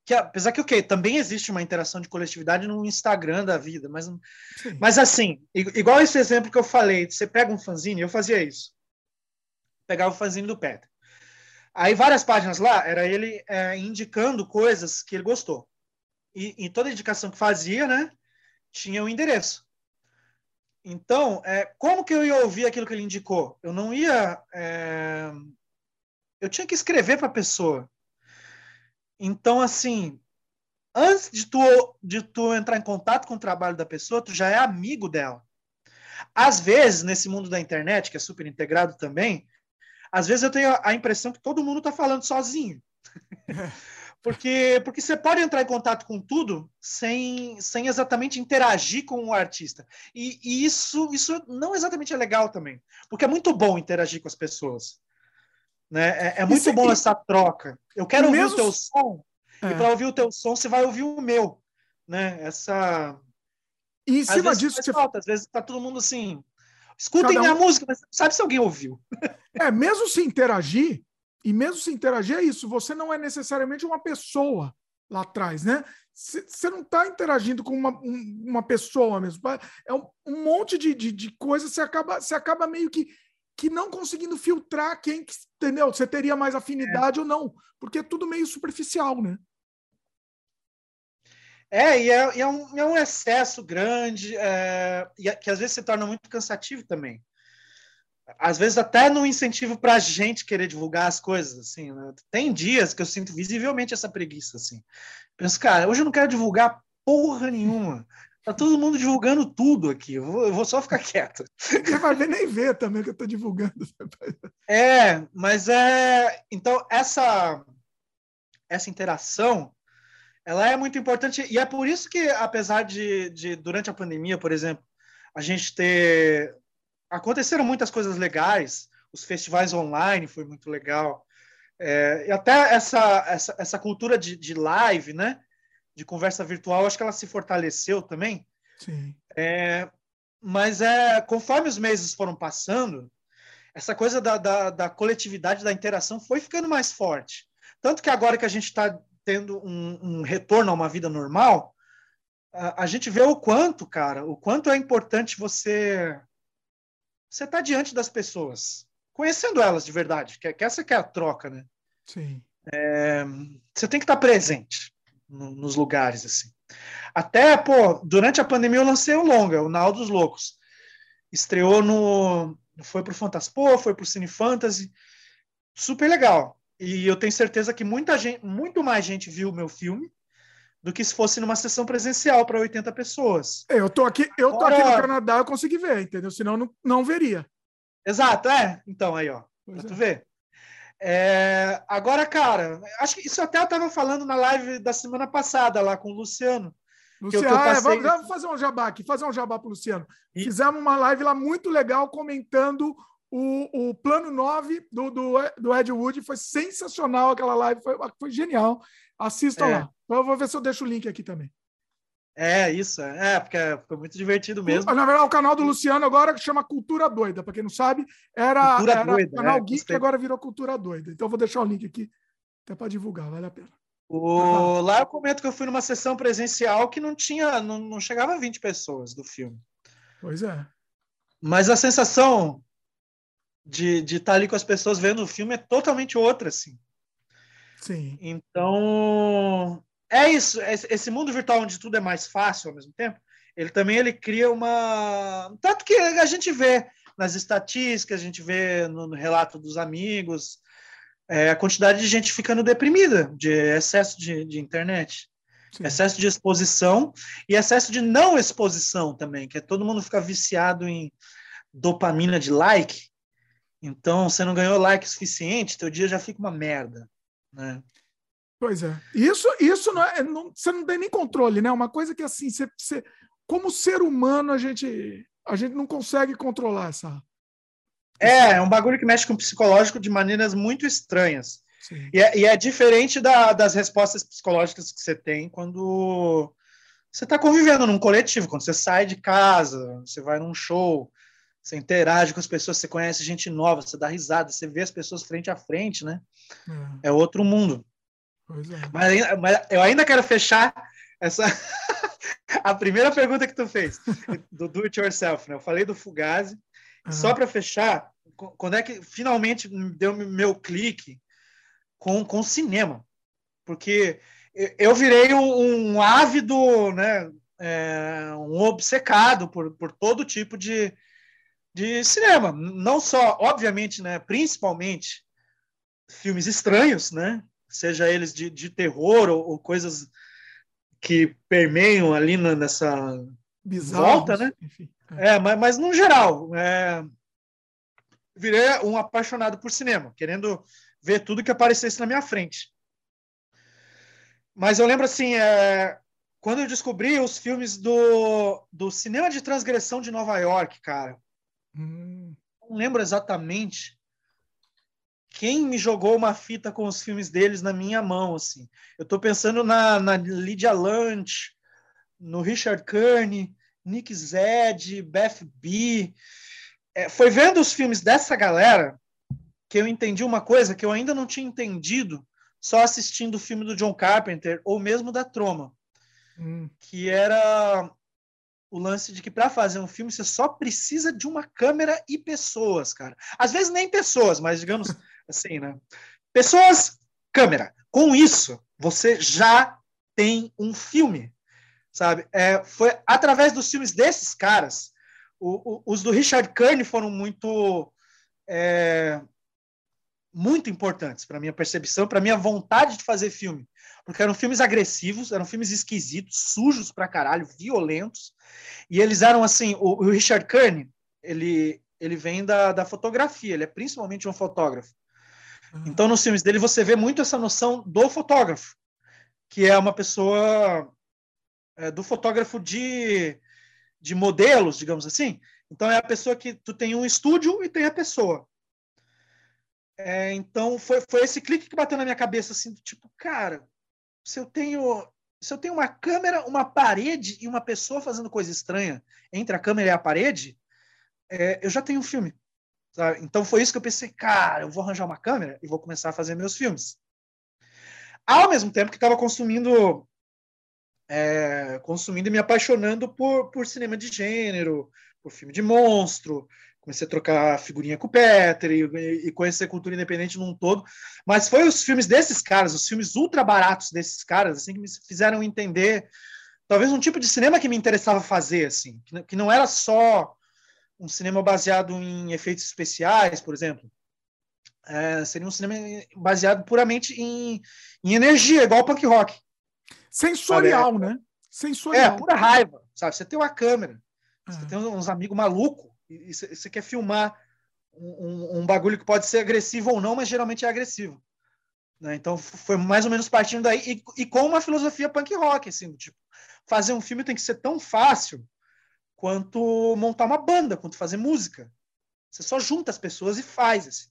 que apesar que, ok, também existe uma interação de coletividade no Instagram da vida, mas, mas assim, igual esse exemplo que eu falei, você pega um fanzine, eu fazia isso. Pegava o fanzine do Peter. Aí várias páginas lá, era ele é, indicando coisas que ele gostou. E em toda indicação que fazia, né, tinha o um endereço. Então, é, como que eu ia ouvir aquilo que ele indicou? Eu não ia... É, eu tinha que escrever para a pessoa. Então, assim, antes de tu, de tu entrar em contato com o trabalho da pessoa, tu já é amigo dela. Às vezes, nesse mundo da internet, que é super integrado também, às vezes eu tenho a impressão que todo mundo está falando sozinho. porque, porque você pode entrar em contato com tudo sem, sem exatamente interagir com o artista. E, e isso, isso não exatamente é legal também. Porque é muito bom interagir com as pessoas. Né? É, é muito bom essa troca. Eu quero ouvir mesmo... o teu som, é. e para ouvir o teu som, você vai ouvir o meu. Né? Essa. E em cima disso. Você... Falta. Às vezes tá todo mundo assim. Escutem um... minha música, mas sabe se alguém ouviu. É, mesmo se interagir, e mesmo se interagir, é isso. Você não é necessariamente uma pessoa lá atrás, né? Você não está interagindo com uma, uma pessoa mesmo. É um, um monte de, de, de coisas, você acaba, você acaba meio que que não conseguindo filtrar quem, entendeu? Você teria mais afinidade é. ou não, porque é tudo meio superficial, né? É, e é, é, um, é um, excesso grande, é, e é, que às vezes se torna muito cansativo também. Às vezes até no incentivo para a gente querer divulgar as coisas, assim, né? Tem dias que eu sinto visivelmente essa preguiça, assim. Penso, cara, hoje eu não quero divulgar porra nenhuma. Tá todo mundo divulgando tudo aqui. Eu vou, eu vou só ficar quieto. Você vai ver nem ver também que eu estou divulgando. É, mas é. Então, essa, essa interação ela é muito importante. E é por isso que, apesar de, de durante a pandemia, por exemplo, a gente ter. Aconteceram muitas coisas legais, os festivais online foi muito legal. É, e até essa, essa, essa cultura de, de live, né? de conversa virtual, acho que ela se fortaleceu também. Sim. É, mas é, conforme os meses foram passando, essa coisa da, da, da coletividade, da interação foi ficando mais forte. Tanto que agora que a gente está tendo um, um, retorno a uma vida normal, a, a, gente vê o quanto, cara, o quanto é importante você você estar tá diante das pessoas, conhecendo elas de verdade, que, que essa que é a troca, né? Sim. É, você tem que estar tá presente no, nos lugares, assim. Até, pô, durante a pandemia eu lancei o longa, o Nau dos Loucos. Estreou no... Foi pro Fantaspor, foi pro Cine Fantasy. Super legal. E eu tenho certeza que muita gente, muito mais gente viu o meu filme do que se fosse numa sessão presencial para 80 pessoas. É, eu tô aqui, eu tô aqui no Canadá, eu consegui ver, entendeu? Senão não, não veria. Exato, é. Então aí, ó, tu é. ver. É, agora, cara, acho que isso até eu estava falando na live da semana passada lá com o Luciano. Luciano, eu, é, vamos, vamos, fazer um jabá aqui, fazer um jabá para o Luciano. E... Fizemos uma live lá muito legal comentando o, o plano 9 do, do, do Ed Wood. Foi sensacional aquela live, foi, foi genial. Assista é. lá. Eu vou ver se eu deixo o link aqui também. É, isso. É, porque foi muito divertido mesmo. Na verdade, o canal do Luciano agora que chama Cultura Doida. Para quem não sabe, era, Cultura era Doida, canal é, Geek que agora virou Cultura Doida. Então, eu vou deixar o link aqui até para divulgar, vale a pena. O... Lá eu comento que eu fui numa sessão presencial que não tinha, não, não chegava a 20 pessoas do filme. Pois é. Mas a sensação de, de estar ali com as pessoas vendo o filme é totalmente outra, assim. Sim. Então, é isso. Esse mundo virtual onde tudo é mais fácil ao mesmo tempo, ele também ele cria uma. Tanto que a gente vê nas estatísticas, a gente vê no, relato dos amigos, é, a quantidade de gente ficando deprimida de excesso de, de internet. Sim. Excesso de exposição e excesso de não exposição também, que é todo mundo fica viciado em dopamina de like. Então, você não ganhou like suficiente, teu dia já fica uma merda, né? Pois é. Isso, isso não é, não, você não tem nem controle, né? Uma coisa que assim, você, você, como ser humano, a gente, a gente não consegue controlar essa. É, é um bagulho que mexe com o psicológico de maneiras muito estranhas. E é, e é, diferente da, das respostas psicológicas que você tem quando você está convivendo num coletivo, quando você sai de casa, você vai num show, você interage com as pessoas, você conhece gente nova, você dá risada, você vê as pessoas frente a frente, né? É, é outro mundo. É. Mas, mas, eu ainda quero fechar essa a primeira pergunta que tu fez do do it yourself, né? Eu falei do Fugazi. Uhum. Só para fechar, quando é que finalmente deu meu clique com com cinema? Porque eu virei um, um ávido, né? É, um obcecado por, por todo tipo de, de cinema. Não só, obviamente, né? Principalmente filmes estranhos, né? Seja eles de, de terror ou, ou coisas que permeiam ali na, nessa Bizarros, volta, né? Enfim, é. é, mas, mas no geral, é, virei um apaixonado por cinema, querendo ver tudo que aparecesse na minha frente. Mas eu lembro assim, é, quando eu descobri os filmes do, do cinema de transgressão de Nova York, cara, hum. não lembro exatamente quem me jogou uma fita com os filmes deles na minha mão, assim. Eu estou pensando na, na Lydia Lunch, no Richard Kearney, Nick Zed, Beth B. É, foi vendo os filmes dessa galera que eu entendi uma coisa que eu ainda não tinha entendido só assistindo o filme do John Carpenter ou mesmo da Troma, hum. que era o lance de que para fazer um filme você só precisa de uma câmera e pessoas, cara. Às vezes nem pessoas, mas digamos assim, né? Pessoas, câmera. Com isso, você já tem um filme, sabe? É, foi através dos filmes desses caras, o, o, os do Richard Kearney foram muito é, muito importantes para minha percepção, para minha vontade de fazer filme, porque eram filmes agressivos, eram filmes esquisitos, sujos pra caralho, violentos, e eles eram assim, o, o Richard Kearney, ele ele vem da, da fotografia, ele é principalmente um fotógrafo. Então, nos filmes dele, você vê muito essa noção do fotógrafo, que é uma pessoa é, do fotógrafo de, de modelos, digamos assim. Então, é a pessoa que tu tem um estúdio e tem a pessoa. É, então, foi, foi esse clique que bateu na minha cabeça, assim, tipo, cara, se eu tenho se eu tenho uma câmera, uma parede e uma pessoa fazendo coisa estranha entre a câmera e a parede, é, eu já tenho um filme. Sabe? Então foi isso que eu pensei, cara, eu vou arranjar uma câmera e vou começar a fazer meus filmes. Ao mesmo tempo que estava consumindo, é, consumindo e me apaixonando por, por cinema de gênero, por filme de monstro, comecei a trocar figurinha com o Peter e, e conhecer cultura independente num todo. Mas foi os filmes desses caras, os filmes ultra baratos desses caras, assim, que me fizeram entender talvez um tipo de cinema que me interessava fazer, assim, que não era só um cinema baseado em efeitos especiais, por exemplo. É, seria um cinema baseado puramente em, em energia, igual o punk rock. Sensorial, sabe? né? Sensorial. É, pura raiva, sabe? Você tem uma câmera, é. você tem uns amigos malucos, e você quer filmar um, um, bagulho que pode ser agressivo ou não, mas geralmente é agressivo. Né? Então foi mais ou menos partindo daí, e, e com uma filosofia punk rock, assim, tipo, fazer um filme tem que ser tão fácil quanto montar uma banda, quanto fazer música. Você só junta as pessoas e faz. Assim.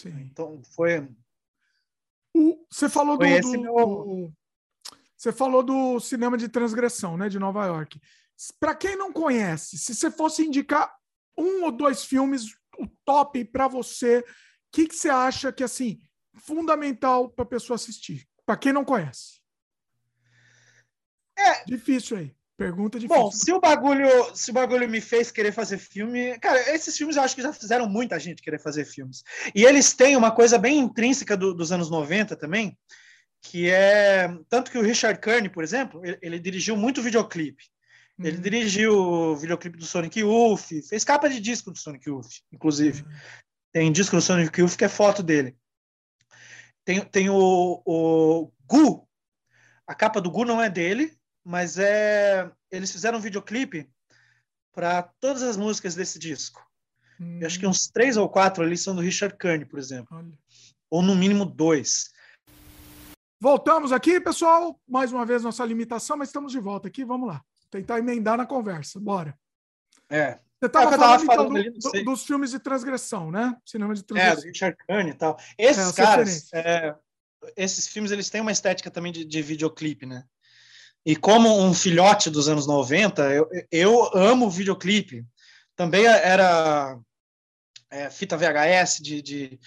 Sim. Então, foi. O, você falou do, do, meu... do, Você falou do cinema de transgressão, né, de Nova York. Para quem não conhece, se você fosse indicar um ou dois filmes, o top para você, o que, que você acha que assim fundamental para a pessoa assistir? Para quem não conhece. É difícil aí. Pergunta difícil. Bom, se o bagulho, se o bagulho me fez querer fazer filme, cara, esses filmes eu acho que já fizeram muita gente querer fazer filmes. E eles têm uma coisa bem intrínseca do, dos anos 90 também, que é tanto que o Richard Kearney, por exemplo, ele, ele dirigiu muito videoclipe. Ele uhum. dirigiu o videoclipe do Sonic Youth, fez capa de disco do Sonic Youth, inclusive. Uhum. Tem disco do Sonic Youth que é foto dele. Tem, tem o, o Gu. A capa do Gu não é dele, mas é eles fizeram um videoclipe para todas as músicas desse disco. Hum. Eu acho que uns três ou quatro ali são do Richard Kearney, por exemplo. Olha. Ou no mínimo dois. Voltamos aqui, pessoal. Mais uma vez nossa limitação, mas estamos de volta aqui. Vamos lá. Tentar emendar na conversa. Bora. É. Você estava é falando, falando então, do, dos filmes de transgressão, né? Cinema de transgressão. É, do Richard Kearney e tal. Esses é, caras, é, esses filmes, eles têm uma estética também de, de videoclipe, né? E como um filhote dos anos 90, eu, eu amo videoclipe. Também era é, fita VHS de, de,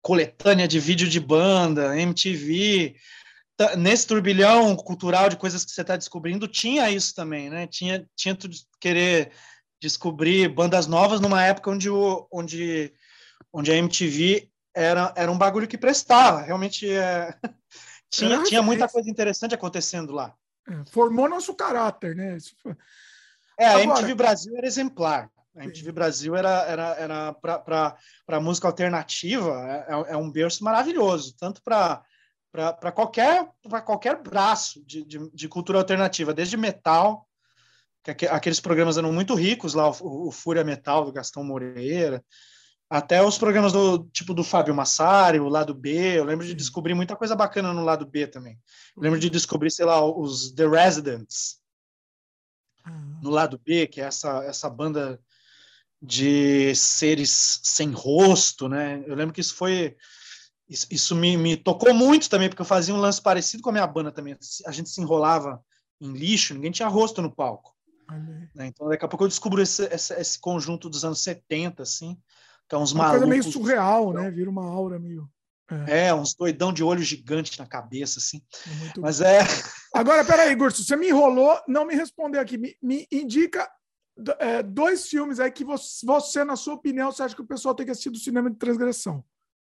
coletânea de vídeo de banda, MTV. Nesse turbilhão cultural de coisas que você está descobrindo, tinha isso também, né? Tinha, tinha tu querer descobrir bandas novas numa época onde, o, onde, onde a MTV era, era um bagulho que prestava. Realmente é... tinha, tinha muita coisa interessante acontecendo lá. É, formou nosso caráter, né? É, a Agora... MTV Brasil era exemplar. A MTV Brasil era, era, era para música alternativa, é, é, é, um berço maravilhoso, tanto para qualquer, qualquer braço de, de, de, cultura alternativa, desde metal, que aqueles programas eram muito ricos lá, o, o Fúria Metal, do Gastão Moreira, até os programas do tipo do Fábio Massari, o lado B. Eu lembro de descobrir muita coisa bacana no lado B também. Eu lembro de descobrir, sei lá, os The Residents uhum. no lado B, que é essa, essa banda de seres sem rosto, né? Eu lembro que isso foi. Isso, isso me, me tocou muito também, porque eu fazia um lance parecido com a minha banda também. A gente se enrolava em lixo, ninguém tinha rosto no palco. Né? Então, daqui a pouco eu descubro esse, esse, esse, conjunto dos anos 70, assim, que é uns uma malucos. coisa meio surreal, né? Vira uma aura meio. É. é, uns doidão de olho gigante na cabeça, assim. É muito Mas é. Agora, peraí, Gurso, você me enrolou, não me respondeu aqui. Me, me indica é, dois filmes aí que você, você, na sua opinião, você acha que o pessoal tem que assistir do cinema de transgressão.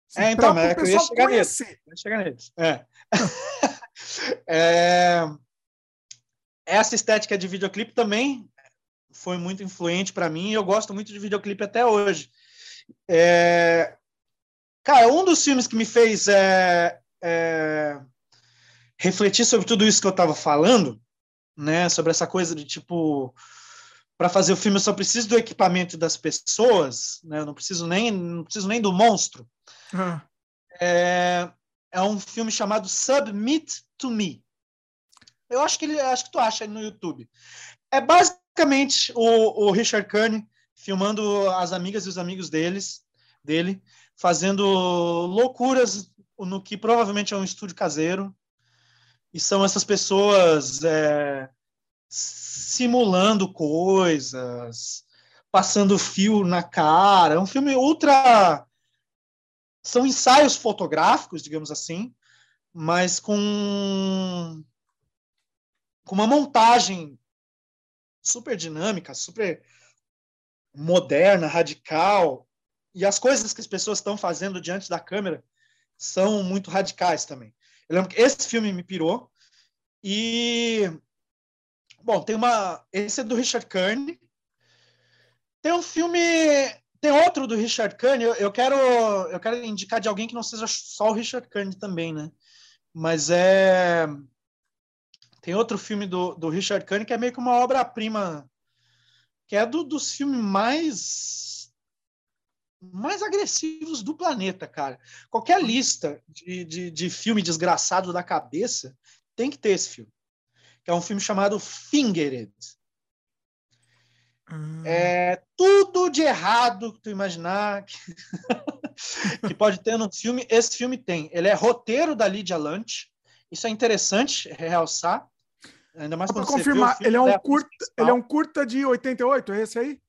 Assim, é, então, é que eu ia chegar conhecer. Eu ia chegar nele. É. é. Essa estética de videoclipe também foi muito influente para mim e eu gosto muito de videoclipe até hoje. É, Cara, um dos filmes que me fez é, é, refletir sobre tudo isso que eu estava falando, né? Sobre essa coisa de tipo, para fazer o filme eu só preciso do equipamento das pessoas, né? Eu não preciso nem, não preciso nem do monstro. Ah. É, é um filme chamado Submit to Me. Eu acho que ele, acho que tu acha no YouTube. É basicamente o, o Richard Kearney filmando as amigas e os amigos deles, dele, fazendo loucuras no que provavelmente é um estúdio caseiro. E são essas pessoas é, simulando coisas, passando fio na cara. É um filme ultra. São ensaios fotográficos, digamos assim, mas com, com uma montagem super dinâmica, super moderna, radical, e as coisas que as pessoas estão fazendo diante da câmera são muito radicais também. Eu lembro que esse filme me pirou. E bom, tem uma, esse é do Richard Kearney. Tem um filme, tem outro do Richard Kearney. Eu, eu quero, eu quero indicar de alguém que não seja só o Richard Kearney também, né? Mas é tem outro filme do, do Richard Kearney que é meio que uma obra-prima, que é do, dos filmes mais mais agressivos do planeta, cara. Qualquer lista de, de, de, filme desgraçado da cabeça tem que ter esse filme. Que é um filme chamado Fingered. Hum. É tudo de errado que tu imaginar que, que pode ter no filme. Esse filme tem. Ele é roteiro da Lydia Lunch. Isso é interessante realçar. Ainda mais para confirmar, ele é um curta, ele é um curta de 88, é esse aí?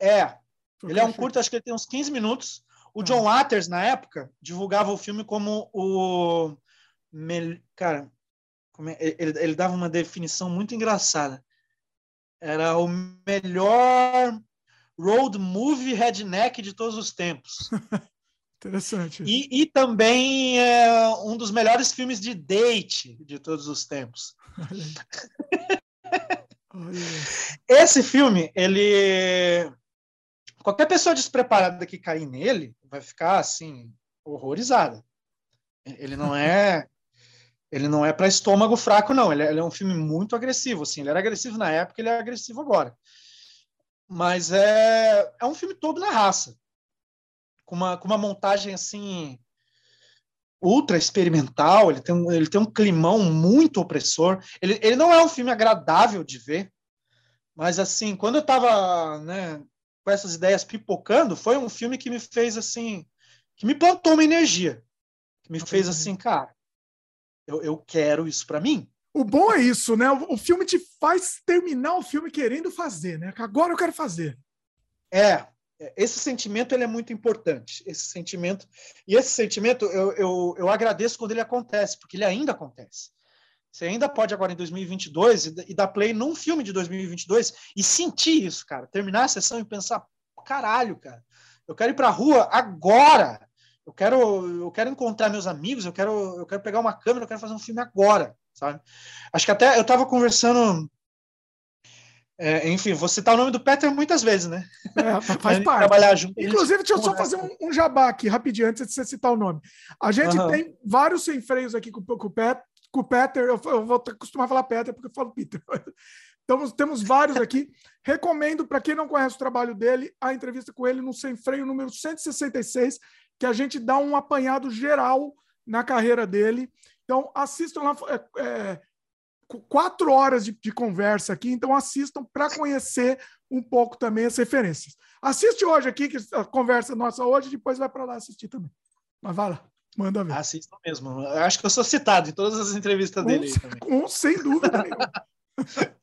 É, ele é um curto, acho que ele tem uns 15 minutos. O John Waters, na época, divulgava o filme como o. Cara? Ele, ele dava uma definição muito engraçada. Era o melhor road movie redneck de todos os tempos. Interessante. E, e, também é um dos melhores filmes de date de todos os tempos. Esse filme, ele Qualquer pessoa despreparada que cair nele vai ficar assim horrorizada. Ele não é ele não é para estômago fraco não, ele é, ele é, um filme muito agressivo assim, ele era agressivo na época, ele é agressivo agora. Mas é é um filme todo na raça. Com uma com uma montagem assim ultra experimental, ele tem um, ele tem um climão muito opressor. Ele, ele não é um filme agradável de ver, mas assim, quando eu estava né, com essas ideias pipocando, foi um filme que me fez assim, que me plantou uma energia, que me fez assim, cara, eu, eu quero isso para mim. O bom é isso, né? O, o, filme te faz terminar o filme querendo fazer, né? Agora eu quero fazer. É, esse sentimento ele é muito importante. Esse sentimento e esse sentimento eu, eu, eu agradeço quando ele acontece, porque ele ainda acontece. Você ainda pode agora em 2022 e dar play num filme de 2022 e sentir isso, cara. Terminar a sessão e pensar, caralho, cara, eu quero ir para a rua agora. Eu quero, eu quero encontrar meus amigos, eu quero, eu quero pegar uma câmera, eu quero fazer um filme agora, sabe? Acho que até eu estava conversando é, enfim, vou citar o nome do Peter muitas vezes, né? É, faz parte. Trabalhar junto. Inclusive, deixa eu só fazer um, um, jabá aqui, rapidinho, antes de você citar o nome. A gente uhum. tem vários sem freios aqui com, com, o Pet, com o Peter. Eu, eu vou acostumar a falar Peter porque eu falo Peter. Então, temos vários aqui. Recomendo, para quem não conhece o trabalho dele, a entrevista com ele no Sem Freio número 166, que a gente dá um apanhado geral na carreira dele. Então, assistam lá. É, é, quatro horas de, de conversa aqui, então assistam para conhecer um pouco também as referências. Assiste hoje aqui, que a conversa nossa hoje, depois vai para lá assistir também. Mas vai lá, manda ver. Assistam mesmo. Eu acho que eu sou citado em todas as entrevistas dele. Um, um sem dúvida nenhuma.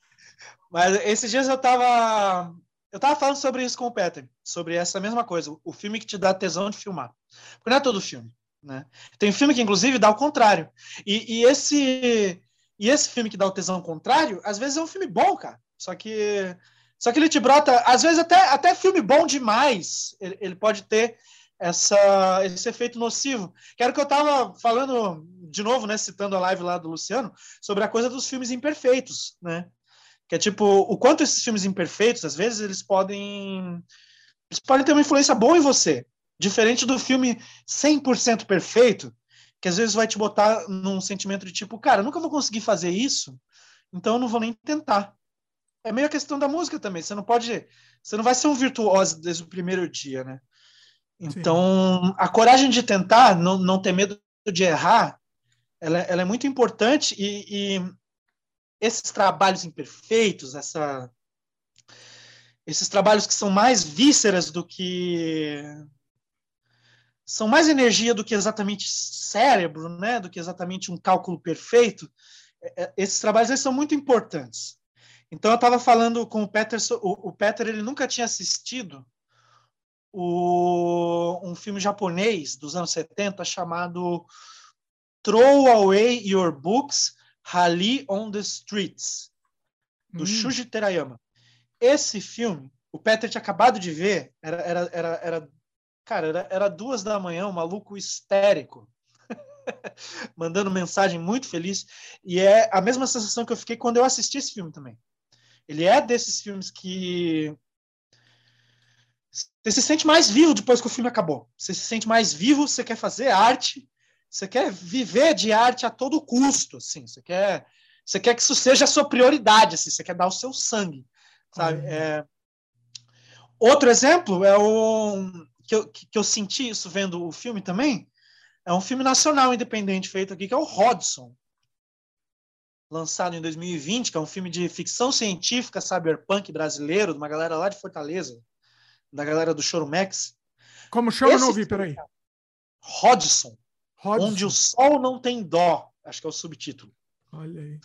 Mas esses dias eu estava eu tava falando sobre isso com o Peter, sobre essa mesma coisa, o filme que te dá tesão de filmar. Porque não é todo filme, né? Tem filme que, inclusive, dá o contrário. E, e esse e esse filme que dá o tesão contrário, às vezes é um filme bom, cara. Só que só que ele te brota, às vezes até, até filme bom demais, ele, ele pode ter essa, esse efeito nocivo. Quero que eu estava falando de novo, né, citando a live lá do Luciano, sobre a coisa dos filmes imperfeitos, né? Que é tipo, o quanto esses filmes imperfeitos, às vezes eles podem eles podem ter uma influência boa em você, diferente do filme 100% perfeito, que às vezes vai te botar num sentimento de tipo, cara, nunca vou conseguir fazer isso, então eu não vou nem tentar. É meio a questão da música também. Você não pode, você não vai ser um virtuoso desde o primeiro dia, né? Então, Sim. a coragem de tentar, não, não ter medo de errar, ela, ela é muito importante e, e esses trabalhos imperfeitos, essa, esses trabalhos que são mais vísceras do que são mais energia do que exatamente cérebro, né? Do que exatamente um cálculo perfeito. É, é, esses trabalhos eles são muito importantes. Então eu estava falando com o Peter, o, o Peter ele nunca tinha assistido o, um filme japonês dos anos 70 chamado Throw Away Your Books, Rally on the Streets, do hum. Shuji Terayama. Esse filme, o Peter tinha acabado de ver, era, era, era, era Cara, era, era duas da manhã, um maluco histérico. mandando mensagem muito feliz. E é a mesma sensação que eu fiquei quando eu assisti esse filme também. Ele é desses filmes que você se sente mais vivo depois que o filme acabou. Você se sente mais vivo, você quer fazer arte, você quer viver de arte a todo custo, assim. Você quer, você quer que isso seja a sua prioridade, assim. Você quer dar o seu sangue, sabe? Uhum. É... Outro exemplo é o que eu, que eu senti isso vendo o filme também, é um filme nacional independente feito aqui, que é o Rodson, lançado em 2020, que é um filme de ficção científica cyberpunk brasileiro, de uma galera lá de Fortaleza, da galera do Chorumex. Como chama? Esse não ouvi, peraí. Rodson, Rodson, onde o sol não tem dó, acho que é o subtítulo. Olha aí.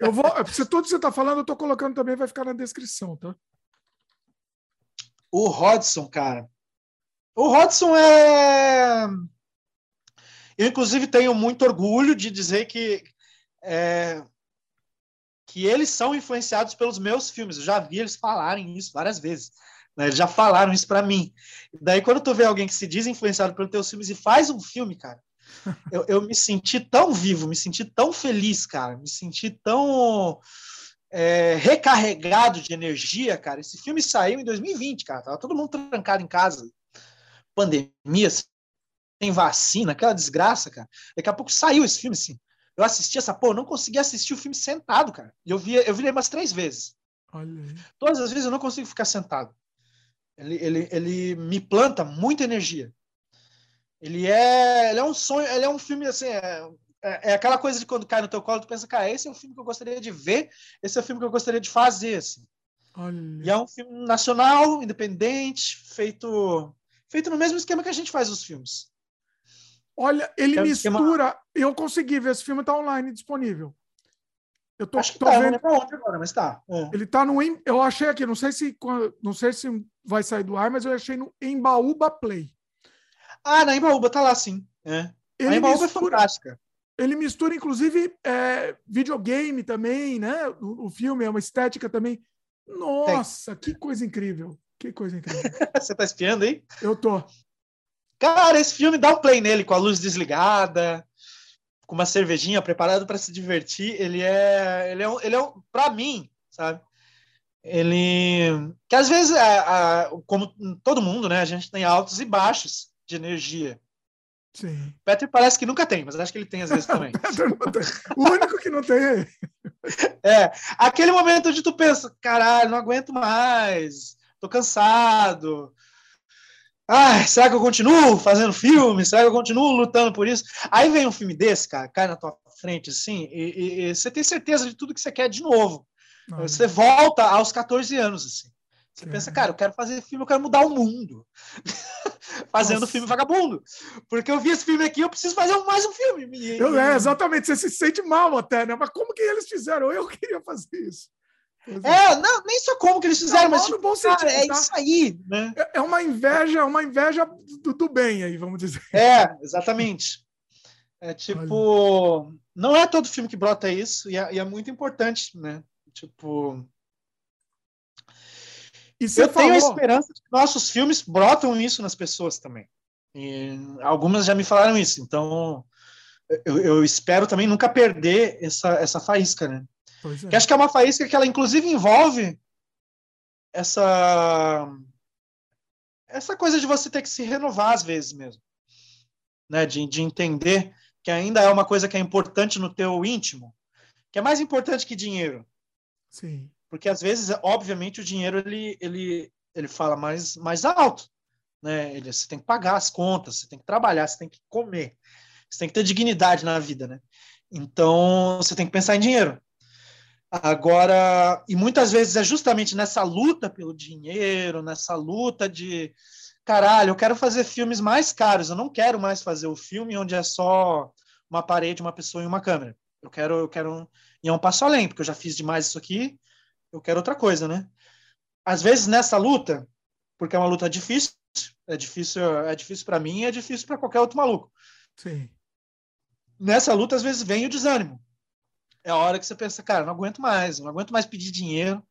Eu vou, se tudo que você está falando, eu estou colocando também, vai ficar na descrição, tá? O Rodson, cara, o Hodson é. Eu, inclusive, tenho muito orgulho de dizer que, é... que eles são influenciados pelos meus filmes. Eu já vi eles falarem isso várias vezes. Né? Eles já falaram isso para mim. Daí, quando tu vê alguém que se diz influenciado pelos teus filmes e faz um filme, cara, eu, eu me senti tão vivo, me senti tão feliz, cara, me senti tão é, recarregado de energia, cara. Esse filme saiu em 2020, cara. Tava todo mundo trancado em casa pandemia, sem vacina, aquela desgraça, cara. Daqui a pouco saiu esse filme, assim. Eu assisti essa porra, eu não consegui assistir o filme sentado, cara. Eu vi, eu vi ele umas três vezes. Todas as vezes eu não consigo ficar sentado. Ele, ele, ele me planta muita energia. Ele é, ele é um sonho, ele é um filme assim, é, é, é, aquela coisa de quando cai no teu colo, tu pensa, cara, esse é o filme que eu gostaria de ver, esse é o filme que eu gostaria de fazer, assim. Olha. E é um filme nacional, independente, feito feito no mesmo esquema que a gente faz os filmes. Olha, ele é mistura. Esquema... Eu consegui ver esse filme, está online disponível. Eu tô, Acho que tô tá, vendo. não agora, mas tá. É. Ele tá no. Eu achei aqui, não sei se não sei se vai sair do ar, mas eu achei no Embaúba Play. Ah, na Embaúba tá lá sim. É. A Ele Embaúba é mistura, fantástica. ele mistura, inclusive, é, videogame também, né? O, o filme é uma estética também. Nossa, que coisa incrível! Que coisa incrível. Você tá espiando aí? Eu tô. Cara, esse filme dá um play nele com a luz desligada, com uma cervejinha preparado para se divertir. Ele é, ele é, um- ele é um, para mim, sabe? Ele que às vezes, a- a- como todo mundo, né? A gente tem altos e baixos de energia. Sim. Petri parece que nunca tem, mas acho que ele tem às vezes também. O único que não tem é ele. É, aquele momento onde tu pensa, caralho, não aguento mais, tô cansado. Ai, será que eu continuo fazendo filme? Será que eu continuo lutando por isso? Aí vem um filme desse, cara, cai na tua frente assim, e, e- e você tem certeza de tudo que você quer de novo. Não, Você volta aos 14 anos, assim. Você pensa, cara, eu quero fazer filme, eu quero mudar o mundo. Fazendo Nossa. filme vagabundo. Porque eu vi esse filme aqui, eu preciso fazer mais um filme. E- Eu, é, exatamente, você se sente mal até, né? Mas como que eles fizeram? Eu queria fazer isso. É. É, não, nem só como que eles fizeram, Não, mas tipo, bom cara, é tá? isso aí, né? É- É uma inveja, uma inveja do, do bem aí, vamos dizer. É, exatamente. É tipo, não é todo filme que brota isso, e é, e é muito importante, né? Tipo, E você eu tenho a falou, esperança de que nossos filmes brotam isso nas pessoas também. E algumas já me falaram isso, então eu, eu espero também nunca perder essa, essa faísca, né? Pois é. Que acho que é uma faísca que ela inclusive envolve essa essa coisa de você ter que se renovar às vezes mesmo, né? De, de entender que ainda é uma coisa que é importante no teu íntimo, que é mais importante que dinheiro, Sim, porque às vezes, obviamente, o dinheiro ele ele ele fala mais mais alto, né? Ele, você tem que pagar as contas, você tem que trabalhar, você tem que comer, você tem que ter dignidade na vida, né? Então você tem que pensar em dinheiro. Agora, e muitas vezes é justamente nessa luta pelo dinheiro, nessa luta de caralho, eu quero fazer filmes mais caros, eu não quero mais fazer o filme onde é só uma parede, uma pessoa e uma câmera. Eu quero, eu quero ir um passo além, porque eu já fiz demais isso aqui, eu quero outra coisa, né? Às vezes nessa luta, porque é uma luta difícil, é difícil, é difícil para mim, é difícil para qualquer outro maluco sim. nessa luta, às vezes, vem o desânimo. É a hora que você pensa, cara, não aguento mais, não aguento mais pedir dinheiro,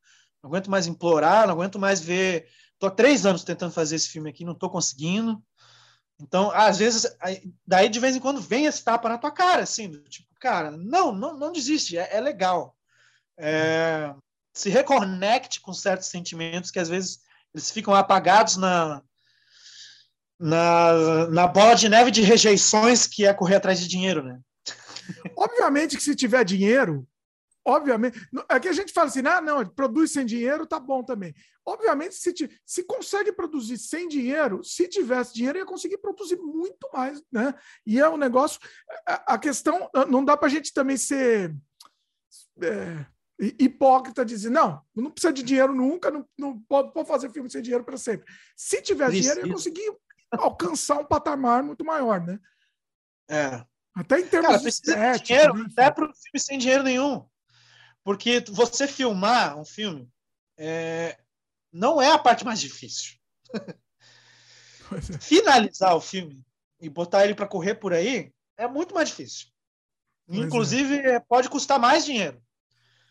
não aguento mais implorar, não aguento mais ver. Tô há três anos tentando fazer esse filme aqui, não tô conseguindo. Então, às vezes, aí- daí de vez em quando vem esse tapa na tua cara, assim, tipo, cara, não, não, não desiste, é, é legal. É, se reconecte com certos sentimentos que às vezes eles ficam apagados na, na, na bola de neve de rejeições que é correr atrás de dinheiro, né? Obviamente que se tiver dinheiro, obviamente. É que a gente fala assim, ah, não, produz sem dinheiro, tá bom também. Obviamente, se, ti- se consegue produzir sem dinheiro, se tivesse dinheiro, ia conseguir produzir muito mais, né? E é um negócio. A, a questão, não dá para a gente também ser é, hipócrita dizer, não, não precisa de dinheiro nunca, não, não pode, pode fazer filme sem dinheiro para sempre. Se tivesse dinheiro, ia Precisa. conseguir alcançar um patamar muito maior, né? É. Até em termos Cara, de precisa de estética, dinheiro né? até para o filme sem dinheiro nenhum. Porque você filmar um filme é, não é a parte mais difícil. É. Finalizar o filme e botar ele para correr por aí é muito mais difícil. É. Inclusive, é, pode custar mais dinheiro.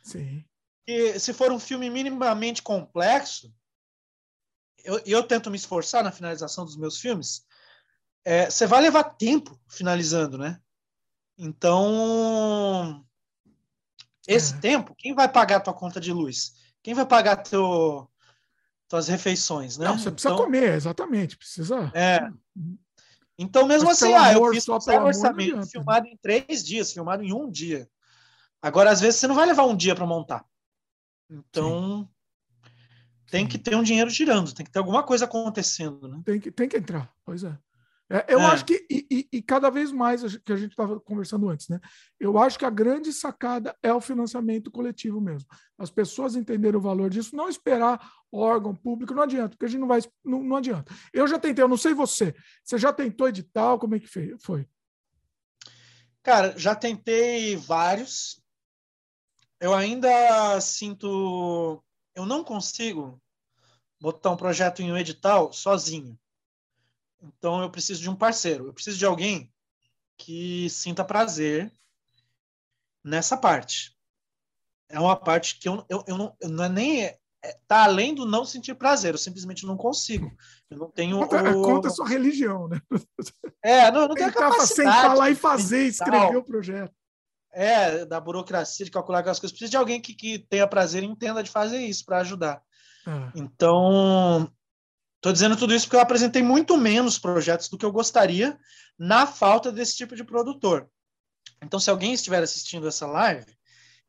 Sim. E se for um filme minimamente complexo, eu, eu tento me esforçar na finalização dos meus filmes, é, você vai levar tempo finalizando, né? Então, esse É. tempo, quem vai pagar a tua conta de luz? Quem vai pagar teu, tuas refeições, né? Não, você precisa então, comer, exatamente. Precisa. É. Então, mesmo Mas assim, ah, amor, eu fiz um orçamento filmado em três dias, filmado em um dia. Agora, às vezes, você não vai levar um dia para montar. Então, tem Sim. que ter um dinheiro girando, tem que ter alguma coisa acontecendo, né? Tem que, tem que entrar, pois é. É, eu É. acho que, e, e- e cada vez mais, que a gente estava conversando antes, né? Eu acho que a grande sacada é o financiamento coletivo mesmo. As pessoas entenderem o valor disso, não esperar órgão público, não adianta, porque a gente não vai, não, não adianta. Eu já tentei, eu não sei você, você já tentou edital, como é que foi? Cara, já tentei vários. Eu ainda sinto. Eu não consigo botar um projeto em um edital sozinho. Então eu preciso de um parceiro. Eu preciso de alguém que sinta prazer nessa parte. É uma parte que eu, eu, eu não, eu não é nem é, tá além do não sentir prazer, eu simplesmente não consigo. Eu não tenho. Conta, o... conta a sua religião, né? É, não, eu não tenho a capacidade. Sentar lá e fazer, escrever o projeto. É, da burocracia, de calcular aquelas coisas. Precisa de alguém que, que tenha prazer e entenda de fazer isso para ajudar. Ah. Então, estou dizendo tudo isso porque eu apresentei muito menos projetos do que eu gostaria na falta desse tipo de produtor. Então, se alguém estiver assistindo essa live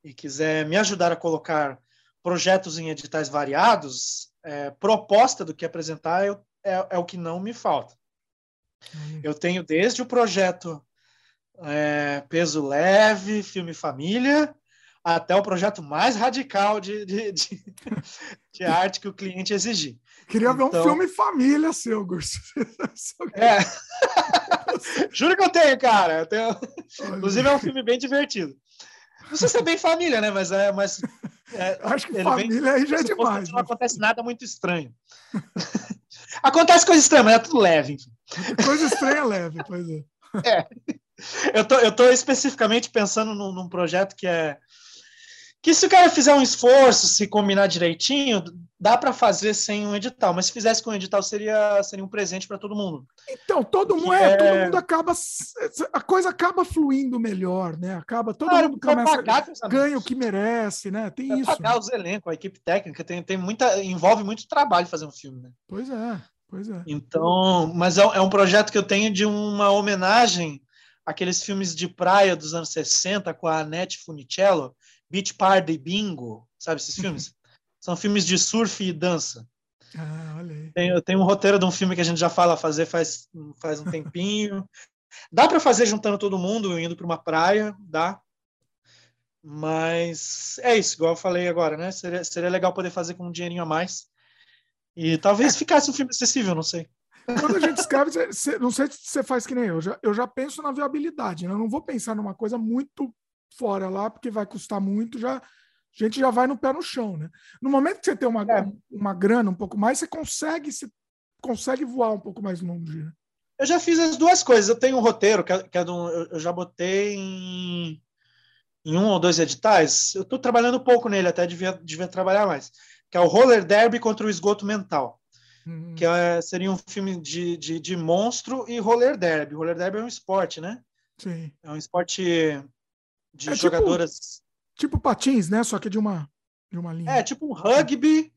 e quiser me ajudar a colocar projetos em editais variados, é, proposta do que apresentar eu, é, é, o que não me falta. Uhum. Eu tenho desde o projeto é, Peso Leve, Filme Família, até o projeto mais radical de, de, de, de arte que o cliente exigir. Queria então, ver um então filme família seu, Gurso. É. Juro que eu tenho, cara. Eu tenho... Inclusive, é um filme bem divertido. Não sei se é bem família, né? Mas é. Mas, é Acho que família vem, aí já é demais. Não né? acontece nada muito estranho. acontece coisa estranha, mas é tudo leve. Enfim. Coisa estranha é leve, pois é. É. Eu tô, eu tô especificamente pensando num, num projeto que é que se o cara fizer um esforço, se combinar direitinho, dá para fazer sem um edital, mas se fizesse com um edital seria, seria um presente para todo mundo. Então, todo mundo, é, é... todo mundo acaba a coisa acaba fluindo melhor, né? Acaba todo claro, mundo começa ganha o que merece, né? Tem isso. Pagar os elencos, a equipe técnica tem, tem muita envolve muito trabalho fazer um filme, né? Pois é. Pois é. Então, mas é, é um projeto que eu tenho de uma homenagem àqueles filmes de praia dos anos 60 com a Annette Funicello, Beach Party Bingo, sabe esses filmes? São filmes de surf e dança. Ah, olha aí. Tem, tem um roteiro de um filme que a gente já fala fazer faz, faz um tempinho. dá para fazer juntando todo mundo, indo para uma praia, dá. Mas é isso, igual eu falei agora, né? Seria, seria legal poder fazer com um dinheirinho a mais. E talvez ficasse um filme acessível, não sei. Quando a gente escreve, não sei se você faz que nem eu, já, eu já penso na viabilidade, né? Eu não vou pensar numa coisa muito fora lá, porque vai custar muito, já a gente já vai no pé no chão, né? No momento que você tem uma, é. uma grana um pouco mais, você consegue, você consegue voar um pouco mais longe. Né? Eu já fiz as duas coisas. Eu tenho um roteiro que é, que é um, eu já botei em, em, um ou dois editais. Eu estou trabalhando pouco nele, até devia, devia trabalhar mais. Que é o Roller Derby contra o esgoto mental. Hum. Que é, seria um filme de, de, de monstro e roller derby. Roller derby é um esporte, né? Sim. É um esporte de é jogadoras. Tipo, tipo, patins, né? Só que de uma, de uma linha. É, tipo um rugby,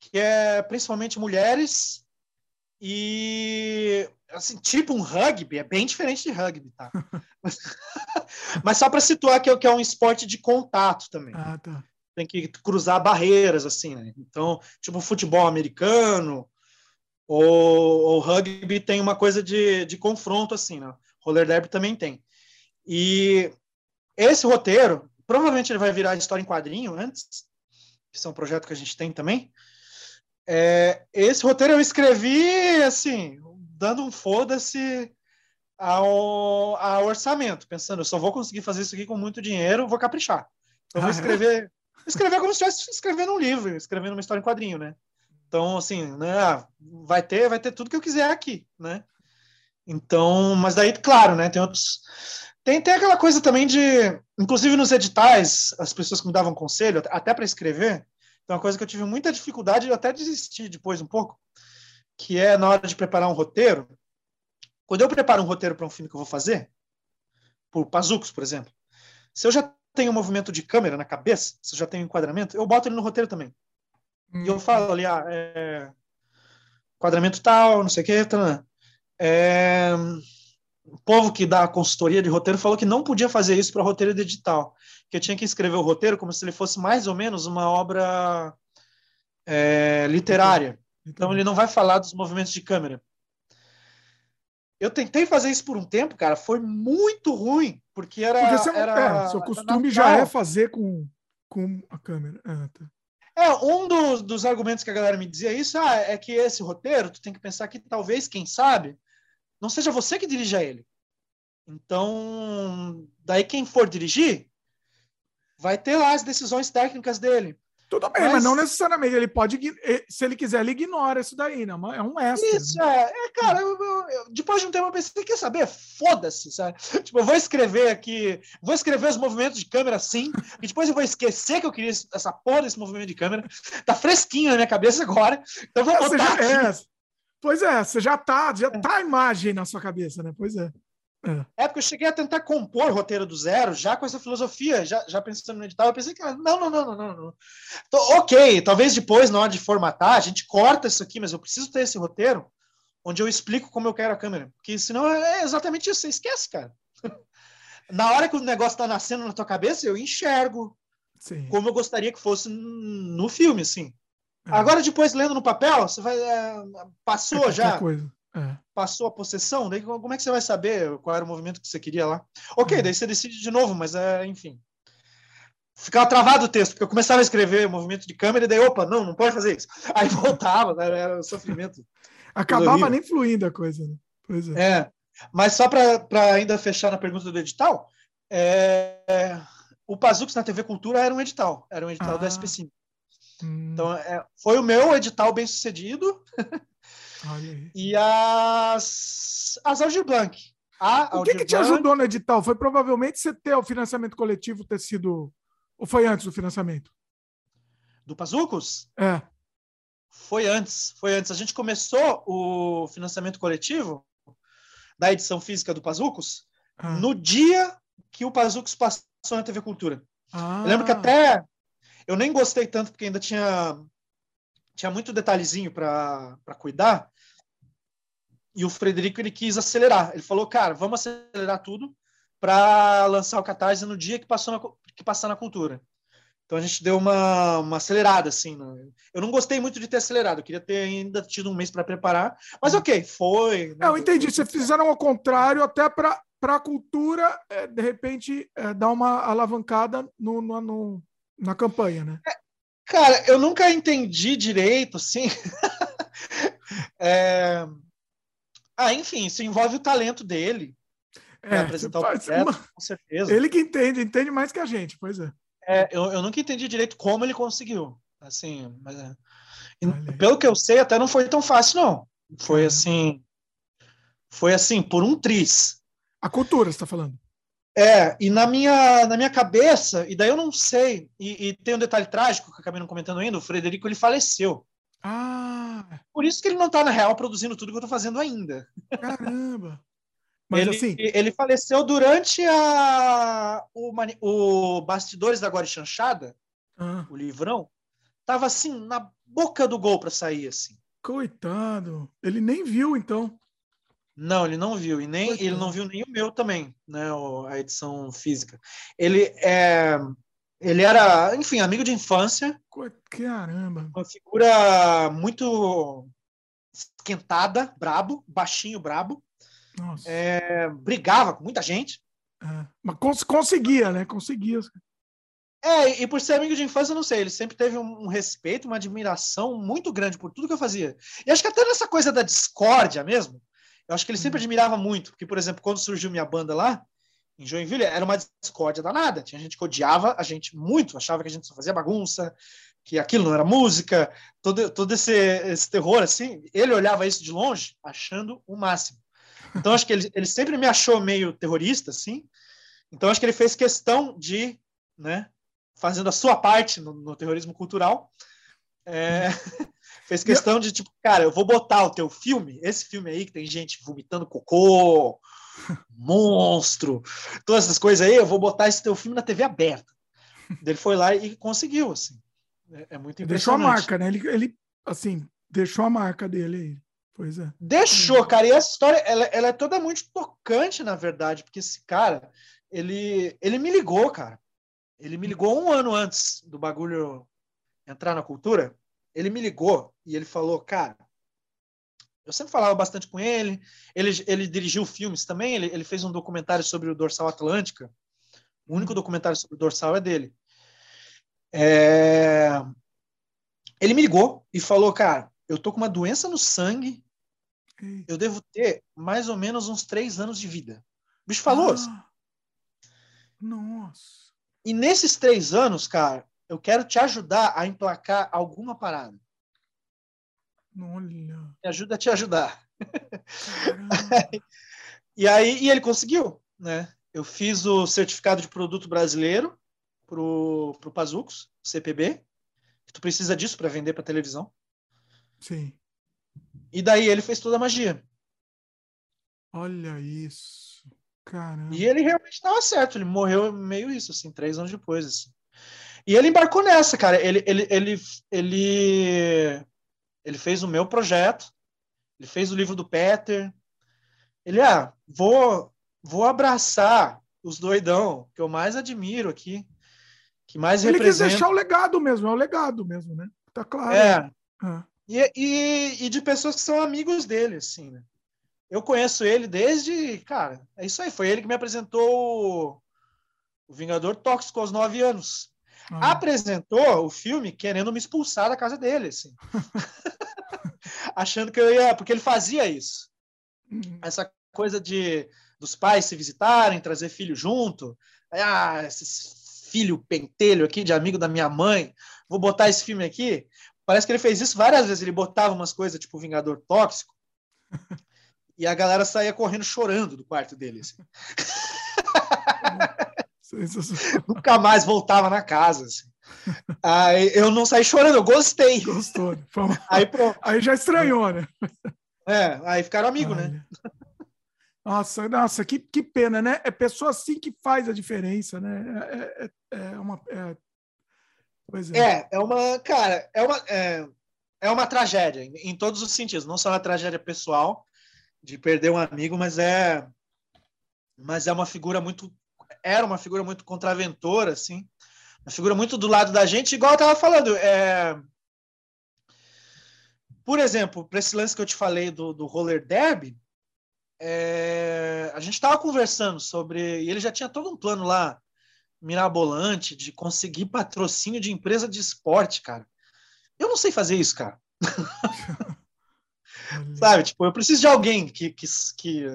que é principalmente mulheres. E assim, tipo um rugby, é bem diferente de rugby, tá? Mas só para situar que é, que é um esporte de contato também. Ah, tá. Tem que cruzar barreiras, assim, né? Então, tipo futebol americano ou, ou rugby tem uma coisa de, de confronto, assim, né? Roller derby também tem. E esse roteiro, provavelmente ele vai virar história em quadrinho antes, que é um projeto que a gente tem também. É, esse roteiro eu escrevi, assim, dando um foda-se ao, ao, orçamento, pensando, eu só vou conseguir fazer isso aqui com muito dinheiro, vou caprichar. Eu vou ah, é? escrever, escrever como se estivesse escrevendo um livro, escrevendo uma história em quadrinho, né? Então, assim, né, ah, vai ter, vai ter tudo que eu quiser aqui, né? Então, mas daí, claro, né, tem outros tem, tem aquela coisa também de, inclusive nos editais, as pessoas que me davam conselho, até para escrever, é uma coisa que eu tive muita dificuldade de até desistir depois um pouco, que é na hora de preparar um roteiro. Quando eu preparo um roteiro para um filme que eu vou fazer, por Pazucos, por exemplo, se eu já tenho um movimento de câmera na cabeça, se eu já tenho um enquadramento, eu boto ele no roteiro também. Hum. E eu falo ali, ah, é, enquadramento tal, não sei o que, tal, é, o povo que dá a consultoria de roteiro falou que não podia fazer isso para roteiro digital, que eu tinha que escrever o roteiro como se ele fosse mais ou menos uma obra é, literária. Então ele não vai falar dos movimentos de câmera. Eu tentei fazer isso por um tempo, cara, foi muito ruim, porque era. Porque você, era, é, seu costume já é fazer com, com a câmera. Ah, tá. É, um dos, dos argumentos que a galera me dizia isso ah, é que esse roteiro, tu tem que pensar que talvez, quem sabe, não seja você que dirija ele. Então, daí quem for dirigir, vai ter lá as decisões técnicas dele. Tudo bem, mas, mas não necessariamente. Ele pode, se ele quiser, ele ignora isso daí, né? É um extra. Isso, né? é. é. Cara, eu, eu, eu, depois de um tempo eu pensei, quer saber? Foda-se, sabe? Tipo, eu vou escrever aqui, vou escrever os movimentos de câmera assim, e depois eu vou esquecer que eu queria essa porra desse movimento de câmera. Tá fresquinho na minha cabeça agora, então vou botar já, é, Pois é, você já tá, já tá a imagem na sua cabeça, né? Pois é. É. é. porque eu cheguei a tentar compor roteiro do zero, já com essa filosofia, já, já pensando no edital, eu pensei que não, não, não, não, não. não. Tô, ok, talvez depois, na hora de formatar, a gente corta isso aqui, mas eu preciso ter esse roteiro onde eu explico como eu quero a câmera. Porque senão é exatamente isso, você esquece, cara. na hora que o negócio tá nascendo na tua cabeça, eu enxergo Sim. como eu gostaria que fosse no filme, assim. É. Agora, depois, lendo no papel, você vai. É, passou é já. Coisa. É. Passou a possessão, daí como é que você vai saber qual era o movimento que você queria lá? Ok, é. daí você decide de novo, mas é, enfim. Ficava travado o texto, porque eu começava a escrever movimento de câmera e daí, opa, não, não pode fazer isso. Aí voltava, né, era um sofrimento. Acabava nem fluindo a coisa, né? Pois é. é. Mas só para ainda fechar na pergunta do edital, é, o Pazux na TV Cultura era um edital, era um edital ah. do SP5. Hum. Então, é, foi o meu edital bem sucedido. e as, as Aldir Blanc. A o que, que te ajudou no edital? Foi provavelmente você ter o financiamento coletivo ter sido. Ou foi antes do financiamento? Do Pazucos? É. Foi antes. Foi antes. A gente começou o financiamento coletivo da edição física do Pazucos ah. no dia que o Pazucos passou na TV Cultura. Ah. Eu lembro que até eu nem gostei tanto porque ainda tinha tinha muito detalhezinho para cuidar. E o Frederico ele quis acelerar. Ele falou, cara, vamos acelerar tudo para lançar o Catarse no dia que passou na, que passar na cultura. Então a gente deu uma, uma acelerada, assim. Né? Eu não gostei muito de ter acelerado, eu queria ter ainda tido um mês para preparar, mas ok, foi. Né? Eu entendi. Vocês fizeram ao contrário, até para a cultura, é, de repente, é, dar uma alavancada no, no, no, na campanha, né? É, Cara, eu nunca entendi direito, assim. é... Ah, enfim, isso envolve o talento dele. É, apresentar o projeto, uma... com certeza. Ele que entende, entende mais que a gente, pois é. é eu, eu nunca entendi direito como ele conseguiu. Assim, mas é... pelo que eu sei, até não foi tão fácil, não. Foi assim. Foi assim, por um tris. A cultura, você está falando. É, e na minha, na minha cabeça, e daí eu não sei, e, e, tem um detalhe trágico que eu acabei não comentando ainda, o Frederico ele faleceu. Ah! Por isso que ele não está na real produzindo tudo que eu estou fazendo ainda. Caramba! Mas ele, assim... ele faleceu durante a, o, o Bastidores da Guarda Chanchada, ah. o livrão, tava assim, na boca do gol para sair, assim. Coitado! Ele nem viu, então. Não, ele não viu, e nem ele não viu nem o meu também, né? A edição física. Ele é. Ele era, enfim, amigo de infância. Caramba! Uma figura muito esquentada, brabo, baixinho, brabo. É, brigava com muita gente. É, mas cons conseguia, né? Conseguia. É, e por ser amigo de infância, eu não sei, ele sempre teve um, um, respeito, uma admiração muito grande por tudo que eu fazia. E acho que até nessa coisa da discórdia mesmo, eu acho que ele sempre uhum. admirava muito, porque, por exemplo, quando surgiu minha banda lá, em Joinville, era uma discórdia danada. Tinha gente que odiava a gente muito, achava que a gente só fazia bagunça, que aquilo não era música, todo, todo esse, esse terror, assim. Ele olhava isso de longe, achando o máximo. Então, acho que ele, ele sempre me achou meio terrorista, assim. Então, acho que ele fez questão de, né, fazendo a sua parte no, no terrorismo cultural, é, fez questão de, tipo, cara, eu vou botar o teu filme, esse filme aí que tem gente vomitando cocô, monstro, todas essas coisas aí, eu vou botar esse teu filme na TV aberta. Ele foi lá e conseguiu, assim. É, é muito. Deixou a marca, né? Ele, ele, assim, deixou a marca dele aí. Pois é. Deixou, cara. E essa história, ela, ela é toda muito tocante, na verdade, porque esse cara, ele, ele me ligou, cara. Ele me ligou um ano antes do bagulho entrar na cultura ele me ligou e ele falou, cara, eu sempre falava bastante com ele, ele, ele dirigiu filmes também, ele, ele fez um documentário sobre o Dorsal Atlântica, o único documentário sobre o Dorsal é dele. É... Ele me ligou e falou, cara, eu tô com uma doença no sangue, eu devo ter mais ou menos uns três anos de vida. O bicho falou. Ah, nossa. E nesses três anos, cara, eu quero te ajudar a emplacar alguma parada. Olha. Me ajuda a te ajudar. e aí, e ele conseguiu, né? Eu fiz o certificado de produto brasileiro pro, pro Pazucos, CPB, que tu precisa disso para vender para televisão. Sim. E daí ele fez toda a magia. Olha isso. Caramba. E ele realmente estava certo, ele morreu meio isso, assim, três anos depois. Assim. E ele embarcou nessa, cara. Ele, ele, ele, ele, ele fez o meu projeto, ele fez o livro do Peter. Ele, ah, vou, vou abraçar os doidão que eu mais admiro aqui, que mais ele representa. quis deixar o legado mesmo, é o legado mesmo, né? Tá claro. É. Ah. E, e, e, de pessoas que são amigos dele, assim, né? Eu conheço ele desde, cara, é isso aí, foi ele que me apresentou o Vingador Tóxico aos nove anos. Ah. Apresentou o filme querendo me expulsar da casa dele, assim. Achando que eu ia. Porque ele fazia isso. Uhum. Essa coisa de dos pais se visitarem, trazer filho junto. Ah, esse filho pentelho aqui de amigo da minha mãe. Vou botar esse filme aqui. Parece que ele fez isso várias vezes. Ele botava umas coisas tipo Vingador Tóxico. e a galera saía correndo chorando do quarto dele. Assim. Nunca mais voltava na casa. Assim. Aí eu não saí chorando, eu gostei. Gostou. Né? Aí, pronto. aí já estranhou, né? É, aí ficaram amigos, né? Nossa, nossa, que, que pena, né? É pessoa assim que faz a diferença, né? É, é, é uma. É, pois é. é, é uma. Cara, é uma, é, é uma tragédia em, em todos os sentidos. Não só uma tragédia pessoal de perder um amigo, mas é. Mas é uma figura muito era uma figura muito contraventora, assim, uma figura muito do lado da gente, igual eu estava falando. É... Por exemplo, para esse lance que eu te falei do, do roller derby, é... a gente estava conversando sobre. E ele já tinha todo um plano lá, mirabolante, de conseguir patrocínio de empresa de esporte, cara. Eu não sei fazer isso, cara. Sabe, tipo, eu preciso de alguém que, que, que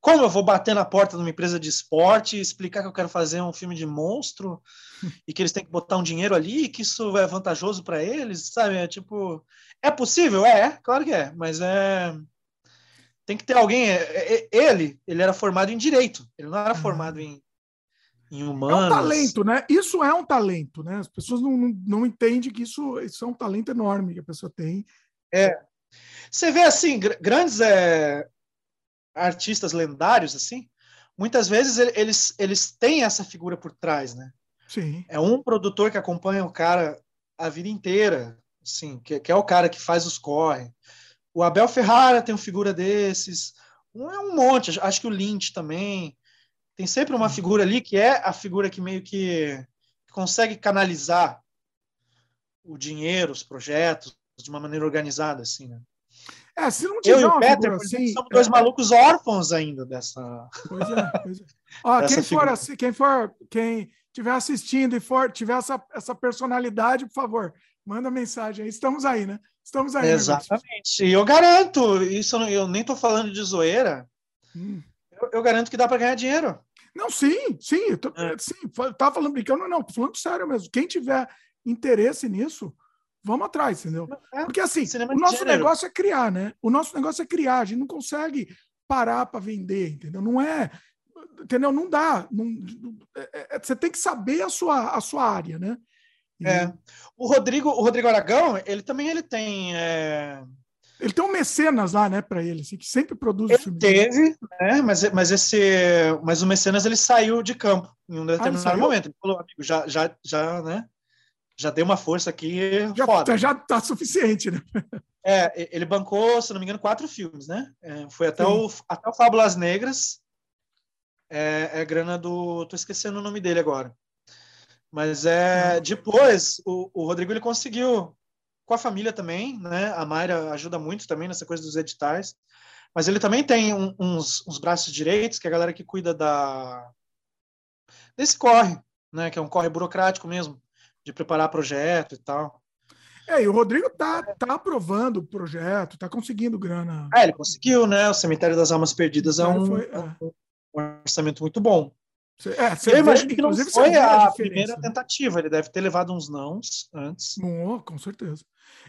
como eu vou bater na porta de uma empresa de esporte e explicar que eu quero fazer um filme de monstro e que eles têm que botar um dinheiro ali, que isso é vantajoso para eles, sabe? É tipo, é possível? É, claro que é, mas é tem que ter alguém. É, é, ele, ele era formado em direito, ele não era formado em, em humanos. É um talento, né? Isso é um talento, né? As pessoas não, não, não entendem que isso, isso é um talento enorme que a pessoa tem. É. Você vê assim, grandes é, artistas lendários, assim, muitas vezes eles, eles têm essa figura por trás, né? Sim. É um produtor que acompanha o cara a vida inteira, assim, que, que é o cara que faz os corre. O Abel Ferrara tem uma figura desses, um, é um monte, acho que o Lynch também. Tem sempre uma figura ali que é a figura que meio que consegue canalizar o dinheiro, os projetos de uma maneira organizada, assim, né? É, se não tiver eu e o Peter, assim, somos dois é, malucos órfãos ainda dessa. Pois é, pois é. Ó, quem, for, assim, quem for, quem estiver assistindo e for, tiver essa, essa personalidade, por favor, manda mensagem aí. Estamos aí, né? Estamos aí. Exatamente. E eu garanto, isso eu nem estou falando de zoeira. Hum. Eu, eu, garanto que dá para ganhar dinheiro. Não, sim, sim. Eu tô, é. sim, tava falando brincando, não, não, falando sério mesmo. Quem tiver interesse nisso, vamos atrás, entendeu? É, Porque assim, o nosso gênero. negócio é criar, né? O nosso negócio é criar, a gente não consegue parar para vender, entendeu? Não é, entendeu? Não dá. Não, é, é, você tem que saber a sua, a sua área, né? E... É. O Rodrigo, o Rodrigo Aragão, ele também ele tem. É... Ele tem um mecenas lá, né, para ele, assim, que sempre produz ele Teve, né? Mas, mas esse, mas o mecenas ele saiu de campo em um determinado ah, momento. Ele falou, amigo, já, já, já, né? Já deu uma força aqui já, foda. Já tá suficiente, né? É, ele bancou, se não me engano, quatro filmes, né? É, foi até o, até o Fábulas Negras. É, é grana do. tô esquecendo o nome dele agora. Mas é depois o, o Rodrigo ele conseguiu com a família também, né? A Mayra ajuda muito também nessa coisa dos editais. Mas ele também tem um, uns, uns braços direitos, que é a galera que cuida da desse corre, né? Que é um corre burocrático mesmo de preparar projeto e tal. É, e o Rodrigo tá, tá aprovando o projeto, tá conseguindo grana. É, ele conseguiu, né? O Cemitério das Almas Perdidas é um, foi, é. um orçamento muito bom. É, eu imagino que não foi a, a primeira tentativa, ele deve ter levado uns nãos antes. Oh, com certeza.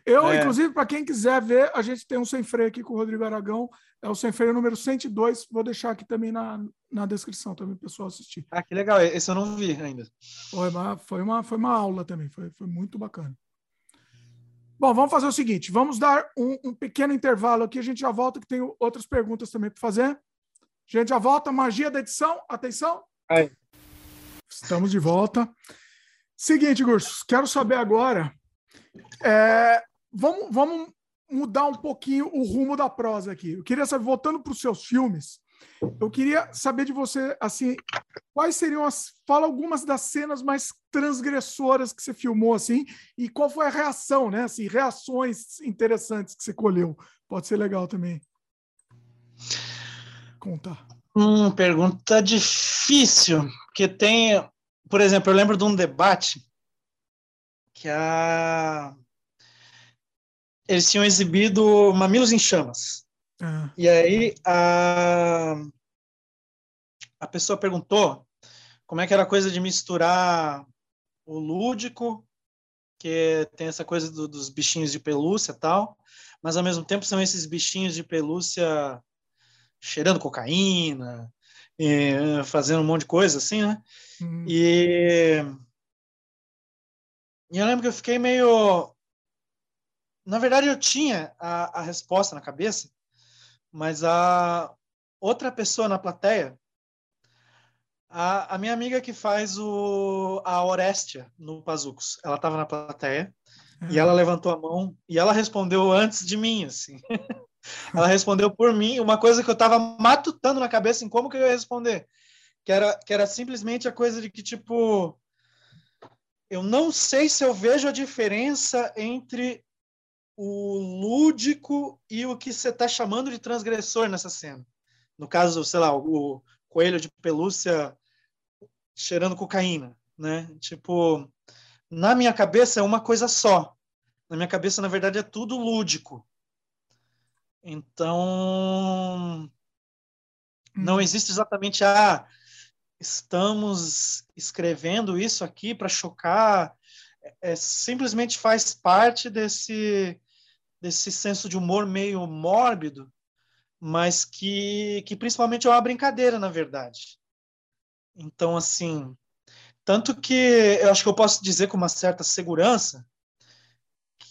Eu, é. inclusive, para quem quiser ver, a gente tem um sem freio aqui com o Rodrigo Aragão, é o sem freio número 102, vou deixar aqui também na, na descrição também para o pessoal assistir. Ah, que legal, esse eu não vi ainda. Foi uma, foi uma, foi uma aula também, foi, foi muito bacana. Bom, vamos fazer o seguinte, vamos dar um, um pequeno intervalo aqui, a gente já volta, que tem outras perguntas também para fazer. A gente já volta, magia da edição, atenção. Aí. Estamos de volta. Seguinte, Gursos, quero saber agora. É, vamos, vamos mudar um pouquinho o rumo da prosa aqui. Eu queria saber, voltando para os seus filmes, eu queria saber de você, assim, quais seriam as. Fala algumas das cenas mais transgressoras que você filmou, assim, e qual foi a reação, né? Assim, reações interessantes que você colheu. Pode ser legal também. Contar. Hum, pergunta difícil, porque tem, por exemplo, eu lembro de um debate que a eles tinham exibido Mamilos em Chamas. Ah. E aí a, a pessoa perguntou como é que era a coisa de misturar o lúdico, que tem essa coisa do, dos bichinhos de pelúcia e tal, mas ao mesmo tempo são esses bichinhos de pelúcia cheirando cocaína, e, fazendo um monte de coisa assim, né? Uhum. E, e eu lembro que eu fiquei meio. Na verdade, eu tinha a, a resposta na cabeça, mas a outra pessoa na plateia, a, a minha amiga que faz o, a Orestia no Pazucos, ela estava na plateia e ela levantou a mão e ela respondeu antes de mim, assim. Ela respondeu por mim uma coisa que eu estava matutando na cabeça em como que eu ia responder. Que era, que era simplesmente a coisa de que, tipo, eu não sei se eu vejo a diferença entre o lúdico e o que você está chamando de transgressor nessa cena. No caso, sei lá, o coelho de pelúcia cheirando cocaína, né? Tipo, na minha cabeça é uma coisa só. Na minha cabeça, na verdade, é tudo lúdico. Então, não hum. existe exatamente a ah, estamos escrevendo isso aqui para chocar. É, é, simplesmente faz parte desse desse senso de humor meio mórbido, mas que, que principalmente é uma brincadeira, na verdade. Então, assim, tanto que eu acho que eu posso dizer com uma certa segurança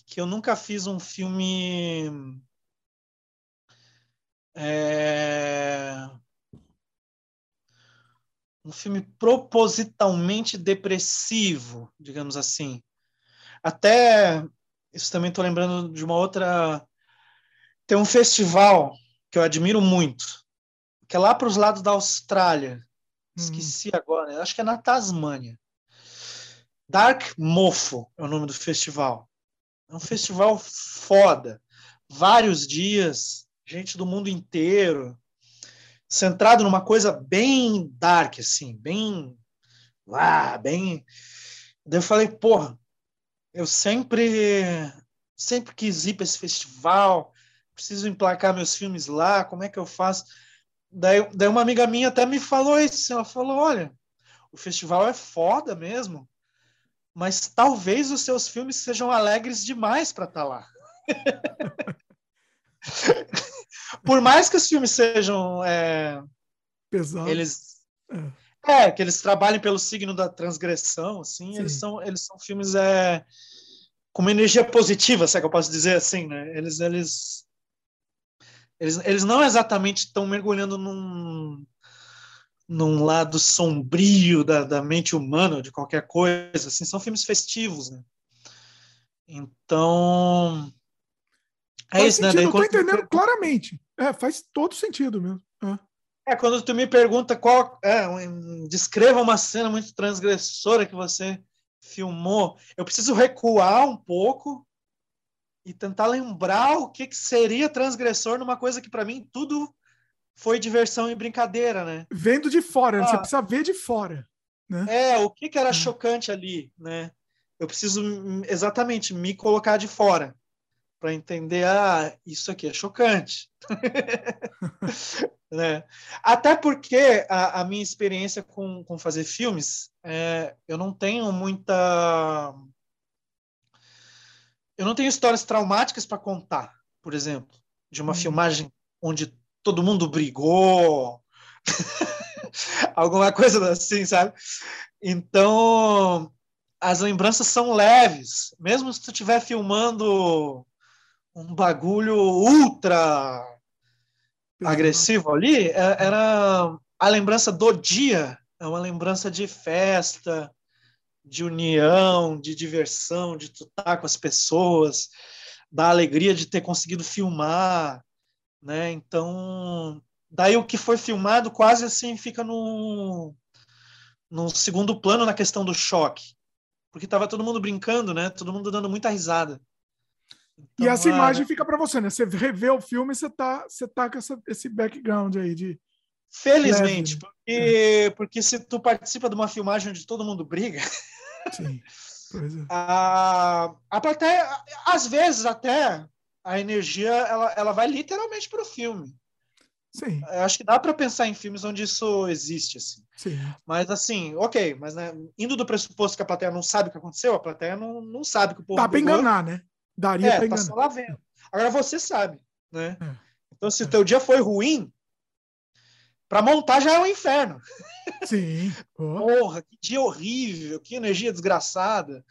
que eu nunca fiz um filme é... Um filme propositalmente depressivo, digamos assim. Até isso também estou lembrando de uma outra. Tem um festival que eu admiro muito, que é lá para os lados da Austrália. Esqueci hum. agora, né? acho que é na Tasmânia. Dark Mofo é o nome do festival. É um festival foda. Vários dias, gente do mundo inteiro, centrado numa coisa bem dark, assim, bem. Ah, bem. Daí eu falei, porra, eu sempre, sempre quis ir para esse festival, preciso emplacar meus filmes lá, como é que eu faço? Daí, daí uma amiga minha até me falou isso, ela falou, olha, o festival é foda mesmo, mas talvez os seus filmes sejam alegres demais para estar tá lá. Por mais que os filmes sejam. É, Pesados. Eles. É. é. que eles trabalhem pelo signo da transgressão, assim, eles são, eles são filmes é, com uma energia positiva, se é que eu posso dizer assim, né? Eles, eles, eles, eles não exatamente estão mergulhando num, num lado sombrio da, da mente humana, de qualquer coisa, assim, são filmes festivos, né? Então, é faz isso, né? sentido, né? Eu tô entendendo claramente. É, faz todo sentido mesmo. É. é quando tu me pergunta qual. É, descreva uma cena muito transgressora que você filmou, eu preciso recuar um pouco e tentar lembrar o que, que seria transgressor numa coisa que para mim tudo foi diversão e brincadeira, né? Vendo de fora, ah, você precisa ver de fora. Né? É, o que, que era é. chocante ali, né? Eu preciso exatamente me colocar de fora para entender, ah, isso aqui é chocante. Né? Até porque a, a, minha experiência com, com fazer filmes, é, eu não tenho muita. Eu não tenho histórias traumáticas para contar, por exemplo, de uma hum. filmagem onde todo mundo brigou, alguma coisa assim, sabe? Então, as lembranças são leves, mesmo se tu estiver filmando um bagulho ultra agressivo ali, é, era a lembrança do dia, é uma lembrança de festa, de união, de diversão, de tu estar com as pessoas, da alegria de ter conseguido filmar, né? Então, daí o que foi filmado quase assim fica no, no segundo plano na questão do choque, porque tava todo mundo brincando, né? Todo mundo dando muita risada. Então, e essa é... imagem fica para você, né? Você revê o filme e você tá, você tá com essa, esse background aí de. Felizmente, leve. porque, é. porque se tu participa de uma filmagem onde todo mundo briga. Sim. Pois é. a, a plateia, às vezes até a energia ela, ela vai literalmente para o filme. Sim. Eu acho que dá para pensar em filmes onde isso existe, assim. Sim. Mas assim, ok, mas né, indo do pressuposto que a plateia não sabe o que aconteceu, a plateia não, não sabe que o povo. Dá para enganar, né? Daria é, para enganar. Tá só lá vendo. Agora você sabe, né? É. Então, se o teu dia foi ruim, para montar já é um inferno. Sim. Porra, que dia horrível, que energia desgraçada,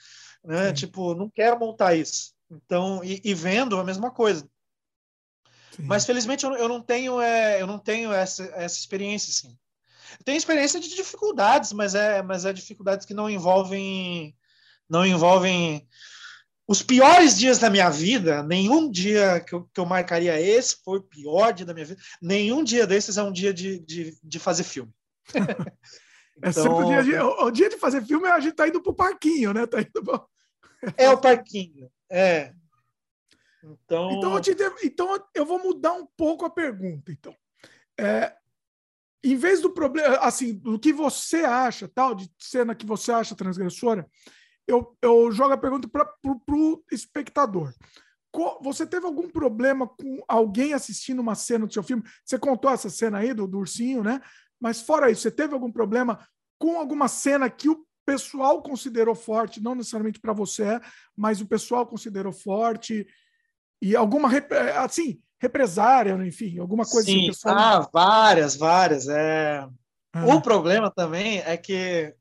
né? Sim. Tipo, não quero montar isso. Então, e, e vendo a mesma coisa. Sim. Mas felizmente eu, eu, não tenho, é, eu não tenho essa, essa experiência, assim. Eu tenho experiência de dificuldades, mas é, mas é dificuldades que não envolvem, não envolvem os piores dias da minha vida, nenhum dia que eu, que eu marcaria esse foi o pior dia da minha vida. Nenhum dia desses é um dia de, de, de fazer filme. é sempre o dia, de, o, dia de fazer filme, a gente tá indo pro parquinho, né? Tá indo pro... é o parquinho, é. Então... Então, eu te devo, então eu vou mudar um pouco a pergunta, então. É, em vez do problema, assim, do que você acha, tal, de cena que você acha transgressora, eu, eu jogo a pergunta para o espectador. Você teve algum problema com alguém assistindo uma cena do seu filme? Você contou essa cena aí do, do ursinho, né? Mas fora isso, você teve algum problema com alguma cena que o pessoal considerou forte, não necessariamente para você, mas o pessoal considerou forte e alguma assim represária, enfim, alguma coisa Sim. assim. Pessoal... Ah, várias, várias. É... Ah. O problema também é que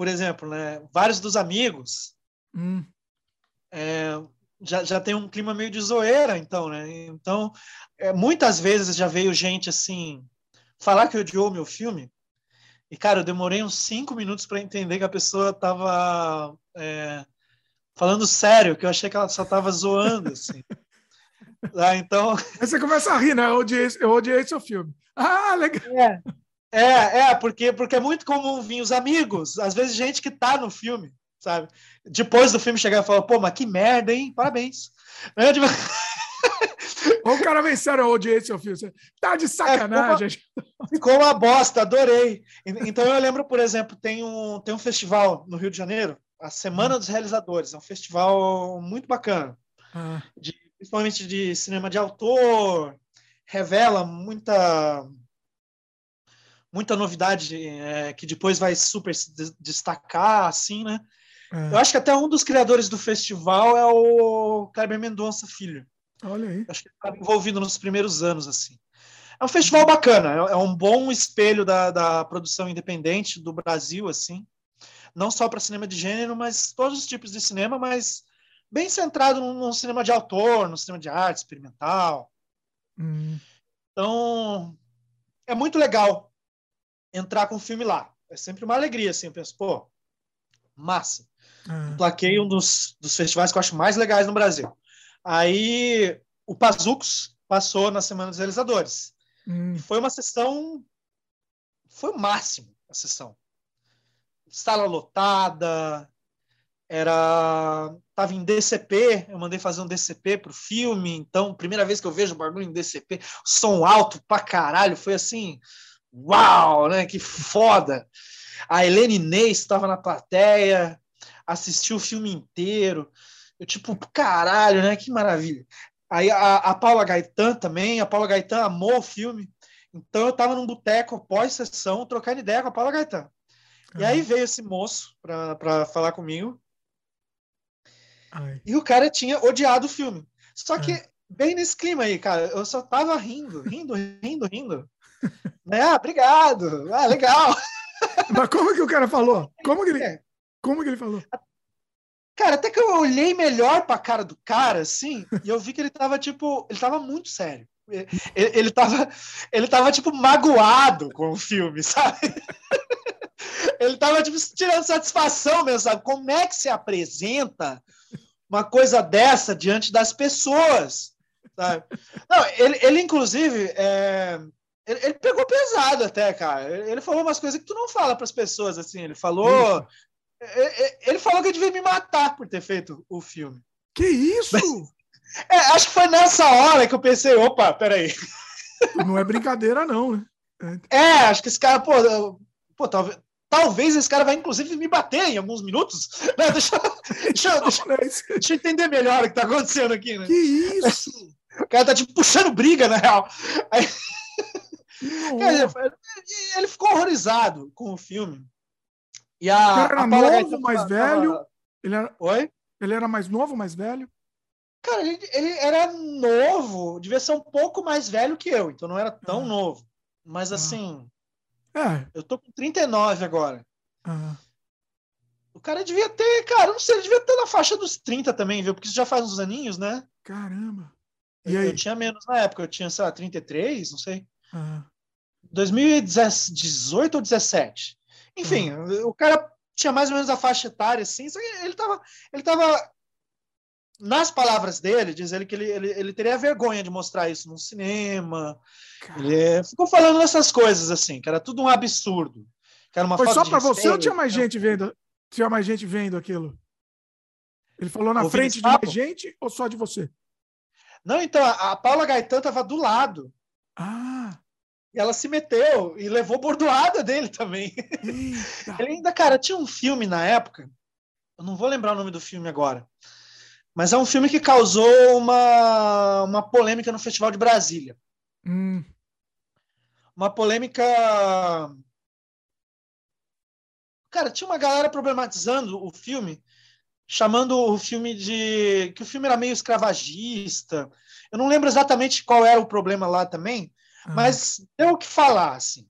por exemplo, né, vários dos amigos hum. é, já, já tem um clima meio de zoeira, então, né? Então, é, muitas vezes já veio gente assim falar que odiou o meu filme. E, cara, eu demorei uns cinco minutos para entender que a pessoa estava é, falando sério, que eu achei que ela só estava zoando, assim. ah, então... Aí você começa a rir, né? Eu odiei, eu odiei seu filme. Ah, legal! É. É, é, porque, porque é muito comum vir os amigos, às vezes gente que tá no filme, sabe? Depois do filme chegar e falar, pô, mas que merda, hein? Parabéns. É, tipo... o cara sério, eu odiei seu filme. Tá de sacanagem. É, ficou, uma, ficou uma bosta, adorei. Então eu lembro, por exemplo, tem um, tem um festival no Rio de Janeiro, a Semana dos Realizadores. É um festival muito bacana. Ah. De, principalmente de cinema de autor, revela muita muita novidade é, que depois vai super se destacar, assim, né? É. Eu acho que até um dos criadores do festival é o Kleber Mendonça Filho. Olha aí. Acho que ele estava envolvido nos primeiros anos, assim. É um festival bacana, é, é um bom espelho da, da produção independente do Brasil, assim. Não só para cinema de gênero, mas todos os tipos de cinema, mas bem centrado no, no cinema de autor, no cinema de arte experimental. Hum. Então, é muito legal entrar com o filme lá. É sempre uma alegria, assim. Eu penso, pô, massa. Uhum. Plaquei um dos, dos festivais que eu acho mais legais no Brasil. Aí o Pazucos passou na Semana dos Realizadores. Uhum. E foi uma sessão. Foi o máximo a sessão. Sala lotada, era tava em DCP, eu mandei fazer um DCP pro filme, então primeira vez que eu vejo o bagulho em DCP, som alto pra caralho, foi assim, uau, né? Que foda! A Helene Ney estava na plateia, assistiu o filme inteiro. Eu, tipo, caralho, né? Que maravilha. Aí a, a Paula Gaetan também, a Paula Gaetan amou o filme. Então eu estava num boteco pós-sessão, trocando ideia com a Paula Gaetan. E aí veio esse moço para falar comigo. Ai. E o cara tinha odiado o filme. Só que, bem nesse clima aí, cara, eu só tava rindo, rindo, rindo, rindo. né? Ah, obrigado. Ah, legal. Mas como que o cara falou? Como que ele, é. como que ele falou? Cara, até que eu olhei melhor pra cara do cara, assim, e eu vi que ele tava, tipo, ele tava muito sério. Ele, ele, tava, ele tava, tipo, magoado com o filme, sabe? ele tava, tipo, tirando satisfação mesmo, sabe? Como é que se apresenta uma coisa dessa diante das pessoas, sabe? Não, ele, ele inclusive, é, ele, ele, pegou pesado até, cara. Ele, ele falou umas coisas que tu não fala para as pessoas, assim. Ele falou... Ele, ele falou que eu devia me matar por ter feito o filme. Que isso? É, acho que foi nessa hora que eu pensei, opa, peraí. Não é brincadeira, não, né? É, acho que esse cara, pô, pô talvez, talvez esse cara vai, inclusive, me bater em alguns minutos. Deixa, deixa, deixa, deixa, eu entender melhor o que tá acontecendo aqui, né? Que isso? O cara tá, tipo, puxando briga, na real. Aí... ele ficou horrorizado com o filme. E a, cara era a novo, mais velho? Ele era... Oi? Ele era mais novo, mais velho? Cara, ele, ele, era novo, devia ser um pouco mais velho que eu, então não era tão ah. novo. Mas ah. assim. É. Eu tô com 39 agora. Ah. O cara devia ter, cara, não sei, ele devia ter na faixa dos 30 também, viu? Porque isso já faz uns aninhos, né? Caramba. E eu, aí? eu tinha menos na época, eu tinha, sei lá, 33, não sei. Ah. 2018 ou 17. Enfim, ah. o cara tinha mais ou menos a faixa etária, assim, só que ele tava, ele tava nas palavras dele, diz ele que ele, ele, ele teria vergonha de mostrar isso no cinema. Ele ficou falando essas coisas assim, que era tudo um absurdo. Que era uma Foi só para você ou tinha mais gente vendo? Tinha mais gente vendo aquilo? Ele falou na frente de mais gente ou só de você? Não, então a, a Paula Gaetan estava do lado. Ah. E ela se meteu e levou bordoada dele também. Ele ainda, cara, tinha um filme na época. Eu não vou lembrar o nome do filme agora mas é um filme que causou uma, uma polêmica no Festival de Brasília. Hum. Uma polêmica. Cara, tinha uma galera problematizando o filme, chamando o filme de. que o filme era meio escravagista. Eu não lembro exatamente qual era o problema lá também, ah. mas deu o que falar, assim.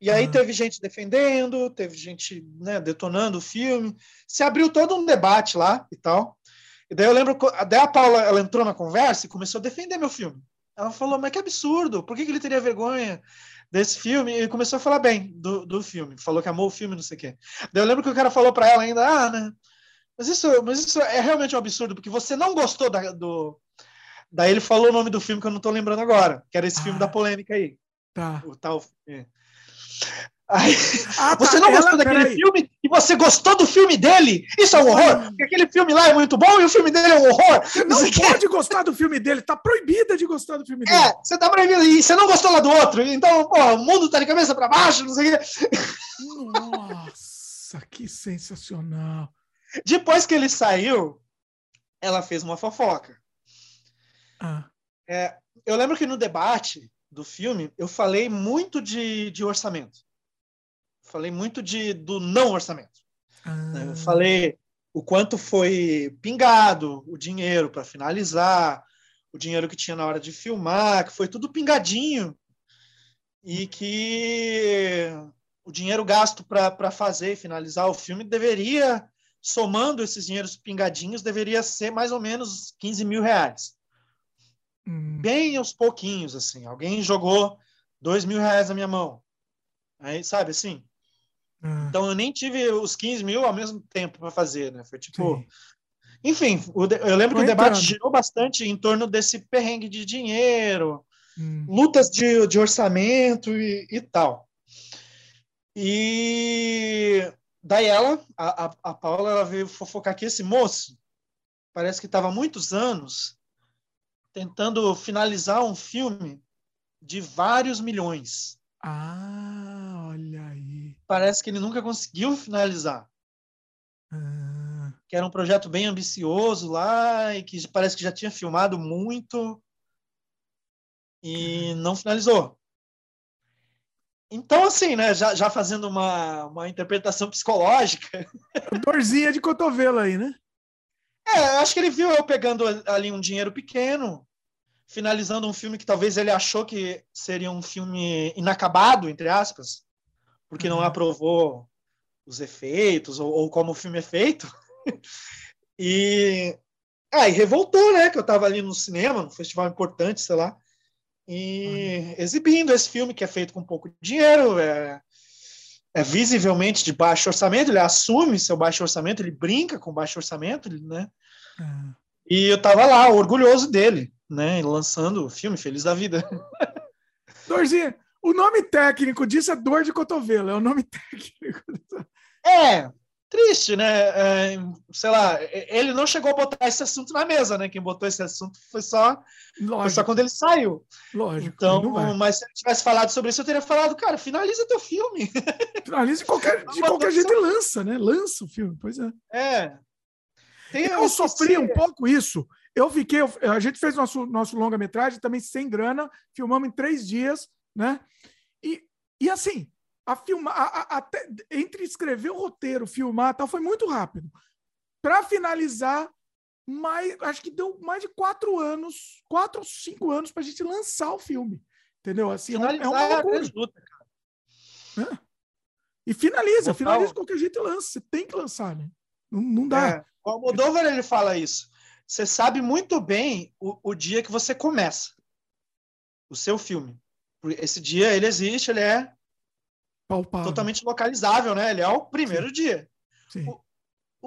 E aí ah. teve gente defendendo, teve gente né, detonando o filme. Se abriu todo um debate lá e tal. E daí eu lembro, daí a Paula ela entrou na conversa e começou a defender meu filme. Ela falou, mas que absurdo, por que, que ele teria vergonha desse filme? E começou a falar bem do, do filme, falou que amou o filme, não sei o quê. Daí eu lembro que o cara falou para ela ainda, ah, né? Mas isso, mas isso é realmente um absurdo, porque você não gostou da, do. Daí ele falou o nome do filme que eu não tô lembrando agora, que era esse ah, filme da polêmica aí. Tá. O tal. É. Aí, ah, tá, você não ela, gostou daquele filme e você gostou do filme dele? Isso é um horror? Porque aquele filme lá é muito bom e o filme dele é um horror. Você não você pode quer... gostar do filme dele, tá proibida de gostar do filme dele. É, você tá proibida e você não gostou lá do outro. Então, pô, o mundo tá de cabeça para baixo, não sei o que. Nossa, que sensacional. Depois que ele saiu, ela fez uma fofoca. Ah. É, eu lembro que no debate do filme eu falei muito de, de orçamento falei muito de, do não orçamento. Ah. Eu falei o quanto foi pingado o dinheiro para finalizar, o dinheiro que tinha na hora de filmar, que foi tudo pingadinho e que o dinheiro gasto para fazer e finalizar o filme deveria, somando esses dinheiros pingadinhos, deveria ser mais ou menos 15 mil reais. Hum. Bem aos pouquinhos, assim. Alguém jogou dois mil reais na minha mão. Aí, sabe, assim, Hum. Então eu nem tive os 15 mil ao mesmo tempo para fazer, né? Foi tipo. Sim. Enfim, eu lembro que o debate girou bastante em torno desse perrengue de dinheiro, hum. lutas de, de orçamento e, e, tal. E daí ela, a, a, a Paula, ela veio fofocar aqui, esse moço, parece que estava há muitos anos tentando finalizar um filme de vários milhões. Ah, olha aí parece que ele nunca conseguiu finalizar. Ah. Que era um projeto bem ambicioso lá e que parece que já tinha filmado muito e não finalizou. Então, assim, né, já, já fazendo uma, uma interpretação psicológica. Dorzinha de cotovelo aí, né? É, acho que ele viu eu pegando ali um dinheiro pequeno, finalizando um filme que talvez ele achou que seria um filme inacabado, entre aspas, porque não uhum. aprovou os efeitos ou, ou, como o filme é feito. e aí ah, revoltou, né? Que eu estava ali no cinema, num festival importante, sei lá, e uhum. exibindo esse filme que é feito com pouco dinheiro, é, é visivelmente de baixo orçamento, ele assume seu baixo orçamento, ele brinca com baixo orçamento, né? Uhum. E eu tava lá, orgulhoso dele, né? Lançando o filme Feliz da Vida. Dorzinha, o nome técnico disso é dor de cotovelo, é o nome técnico. É, triste, né? É, sei lá, ele não chegou a botar esse assunto na mesa, né? Quem botou esse assunto foi só, foi só quando ele saiu. Lógico. Então, mas se ele tivesse falado sobre isso, eu teria falado, cara, finaliza teu filme. Finaliza de qualquer, de qualquer jeito e lança, né? Lança o filme, pois é. É. Tem, eu, eu sofri um pouco isso. Eu fiquei, a gente fez nosso, nosso longa-metragem também sem grana, filmamos em três dias, né? E, e assim, a filmar, a, a, até, entre escrever o roteiro, filmar tal, foi muito rápido. Para finalizar, mais, acho que deu mais de quatro anos, quatro ou cinco anos para a gente lançar o filme. Entendeu? Assim, finalizar é uma é loucura. Luta, cara. É. E finaliza, Total. finaliza qualquer jeito e lança. Você tem que lançar, né? Não, não dá. É. O Almodóvar, ele fala isso. Você sabe muito bem o, o dia que você começa o seu filme. Esse dia, ele existe, ele é Palpável. totalmente localizável, né? Ele é o primeiro Sim. dia. Sim. O,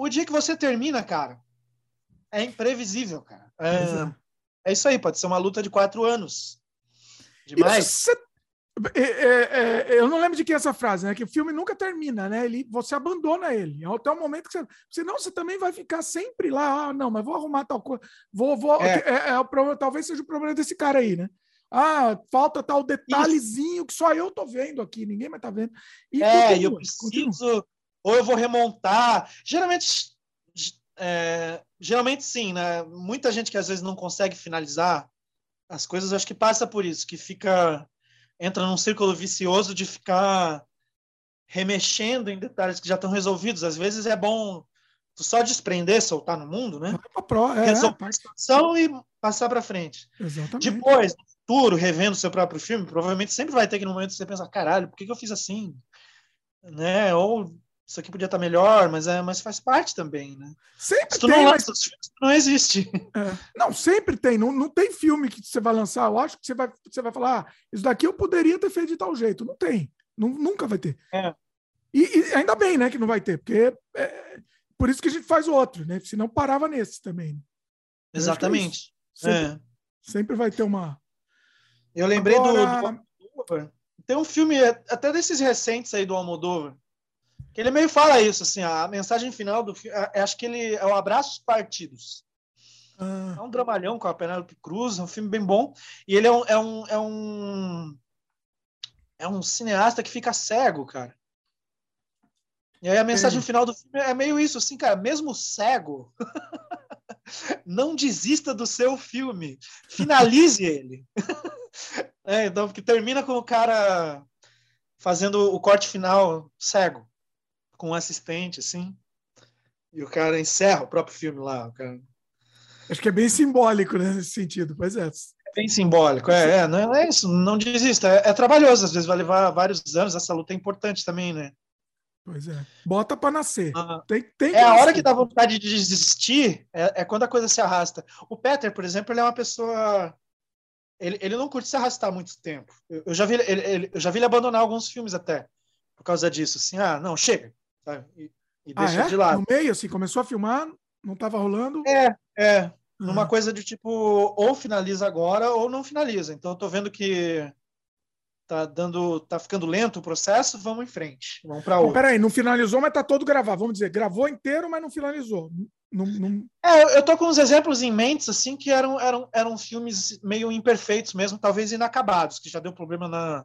o, dia que você termina, cara, é imprevisível, cara. É, é. é isso aí, pode ser uma luta de quatro anos. Demais. Você, é, é, é, eu não lembro de quem é essa frase, né? Que o filme nunca termina, né? Ele, você abandona ele. Até o momento que você. Senão você também vai ficar sempre lá. Ah, não, mas vou arrumar tal coisa. Vou, vou. É. É, é o problema, talvez seja o problema desse cara aí, né? Ah, falta tal detalhezinho Isso. que só eu tô vendo aqui, ninguém mais tá vendo. E é, continua, eu preciso, continua. ou eu vou remontar. Geralmente, é, geralmente sim, né? Muita gente que às vezes não consegue finalizar as coisas, acho que passa por isso, que fica entra num círculo vicioso de ficar remexendo em detalhes que já estão resolvidos. Às vezes é bom tu só desprender, soltar no mundo, né? É, Resolver a situação e passar para frente. Exatamente. Depois, futuro, revendo seu próprio filme, provavelmente sempre vai ter aquele momento que você pensa, caralho, por que, que eu fiz assim? Né? Ou isso aqui podia estar melhor, mas, é, mas faz parte também, né? Sempre Se tu tem, não lança mas... os filmes, não existe. É. Não, sempre tem. Não, não tem filme que você vai lançar. Eu acho que você vai, você vai falar, ah, isso daqui eu poderia ter feito de tal jeito. Não tem. Não, nunca vai ter. É. E, e, ainda bem, né, que não vai ter, porque é, por isso que a gente faz outro, né? Senão parava nesse também. É Exatamente. Sempre, é. sempre vai ter uma, eu lembrei Agora... do, do Tem um filme, até desses recentes aí do Almodóvar, ele meio fala isso, assim, a mensagem final do filme, é, acho que ele é o Abraços Partidos. Ah. É um dramalhão com a Penélope Cruz, é um filme bem bom, e ele é um, é um, é um, é um cineasta que fica cego, cara. E aí a mensagem é. final do filme é meio isso, assim, cara, mesmo cego, não desista do seu filme, finalize ele. É, então, porque termina com o cara fazendo o corte final cego, com um assistente, assim. E o cara encerra o próprio filme lá. Cara... Acho que é bem simbólico né, nesse sentido, pois é. É bem simbólico, é, é, não é isso, não desista. É, é trabalhoso, às vezes vai levar vários anos, essa luta é importante também, né? Pois é. Bota para nascer. Ah, tem, tem é a hora que dá vontade de desistir, é, é, quando a coisa se arrasta. O Peter, por exemplo, ele é uma pessoa ele, ele não curte se arrastar muito tempo. Eu, eu já vi ele, ele, eu já vi ele abandonar alguns filmes até por causa disso. Assim, ah, não, chega. Sabe? E, e ah, deixa ah, é? de lado. No meio, assim, começou a filmar, não estava rolando. É, é. Uhum. Numa coisa de tipo, ou finaliza agora ou não finaliza. Então eu tô vendo que tá dando, tá ficando lento o processo, vamos em frente, vamos para outra. Peraí, não finalizou, mas tá todo gravado. Vamos dizer, gravou inteiro, mas não finalizou. Não, não... É, eu tô com uns exemplos em mente, assim, que eram, eram, eram filmes meio imperfeitos mesmo, talvez inacabados, que já deu problema na,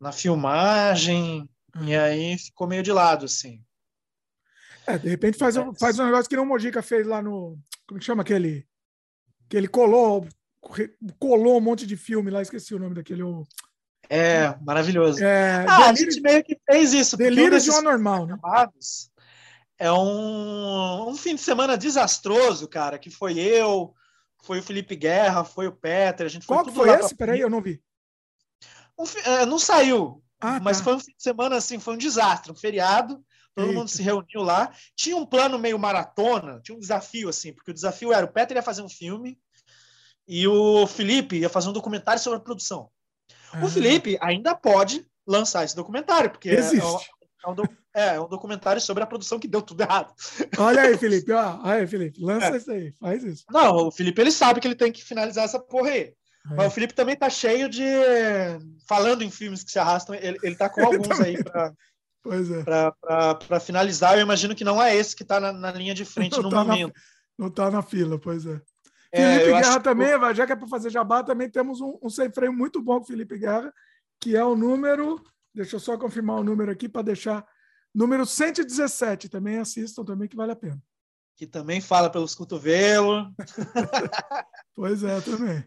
na filmagem. E aí ficou meio de lado, assim. É, de repente faz, um, faz um negócio que não o Mojica fez lá no. Como que chama aquele? Que ele colou, colou um monte de filme lá, esqueci o nome daquele. O... É, maravilhoso. É, ah, delírio, a gente meio que fez isso. Delírio de um anormal, né? É um, um fim de semana desastroso, cara, que foi eu, foi o Felipe Guerra, foi o Peter, a gente foi Qual foi esse? Peraí, eu não vi. Um, é, não saiu, ah, mas tá. foi um fim de semana assim, foi um desastre, um feriado. Todo Eita. mundo se reuniu lá. Tinha um plano meio maratona, tinha um desafio assim, porque o desafio era o Peter ia fazer um filme e o Felipe ia fazer um documentário sobre a produção. O Felipe ainda pode lançar esse documentário, porque é, é, um, é, é, um, documentário sobre a produção que deu tudo errado. Olha aí, Felipe, ó, aí, Felipe, lança é. isso aí, faz isso. Não, o Felipe ele sabe que ele tem que finalizar essa porra aí. É. Mas o Felipe também tá cheio de. Falando em filmes que se arrastam, ele, ele tá com alguns aí para Pois é. Para finalizar, eu imagino que não é esse que está na, na, linha de frente não no tá momento. Na, não está na fila, pois é. É, Felipe Guerra também, que... já que é para fazer jabá, também temos um, um sem freio muito bom com Felipe Guerra, que é o número. Deixa eu só confirmar o número aqui para deixar. Número 117, também assistam, também que vale a pena. Que também fala pelos cotovelos. pois é, também.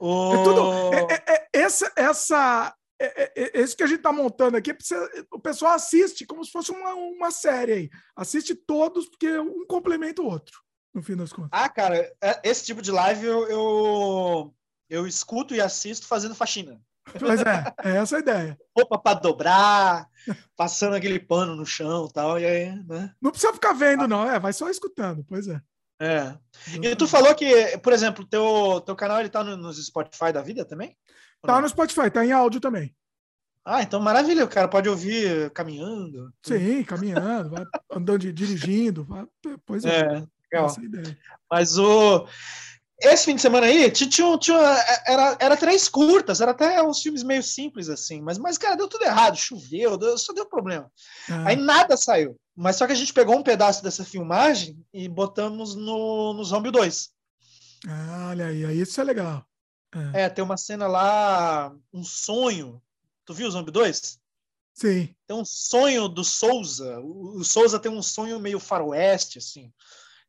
É tudo. É, é, é, essa, essa, é, é, é, esse que a gente está montando aqui, o pessoal assiste como se fosse uma, uma série aí. Assiste todos, porque um complementa o outro no fim das contas. Ah, cara, esse tipo de live eu, eu, eu escuto e assisto fazendo faxina. Pois é, é essa a ideia. Roupa para dobrar, passando aquele pano no chão tal, e aí, né? Não precisa ficar vendo, não, é, vai só escutando, pois é. É. E tu falou que, por exemplo, teu, teu canal ele tá no, nos Spotify da vida também? Tá no Spotify, tá em áudio também. Ah, então maravilha, o cara pode ouvir caminhando. Sim, caminhando, vai andando, dirigindo. Vai, pois é. é. Legal. Mas o. Esse fim de semana aí, tinha, tinha, era, era três curtas, era até uns filmes meio simples assim, mas, mas cara, deu tudo errado, choveu, deu, só deu problema. Ah. Aí nada saiu. Mas só que a gente pegou um pedaço dessa filmagem e botamos no, no Zombie 2. Ah, olha aí, aí isso é legal. É. é, tem uma cena lá, um sonho. Tu viu o Zombie 2? Sim. Tem um sonho do Souza. O, o Souza tem um sonho meio faroeste, assim.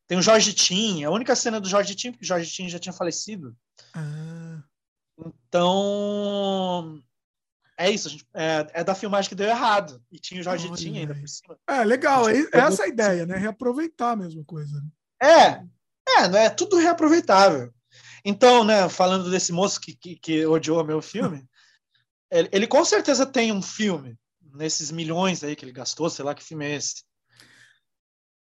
Tem o Jorge Tim, a única cena do Jorge Tim, porque o Jorge Tim já tinha falecido. Ah. Então, é isso, gente, é, é, da filmagem que deu errado. E tinha o Jorge Olha, Tim ainda por cima. É, legal, é, essa é a ideia, né? Reaproveitar a mesma coisa. Né? É, é, é tudo reaproveitável. Então, né, falando desse moço que, que, que odiou meu filme, ele, ele, com certeza tem um filme nesses milhões aí que ele gastou, sei lá que filme é esse.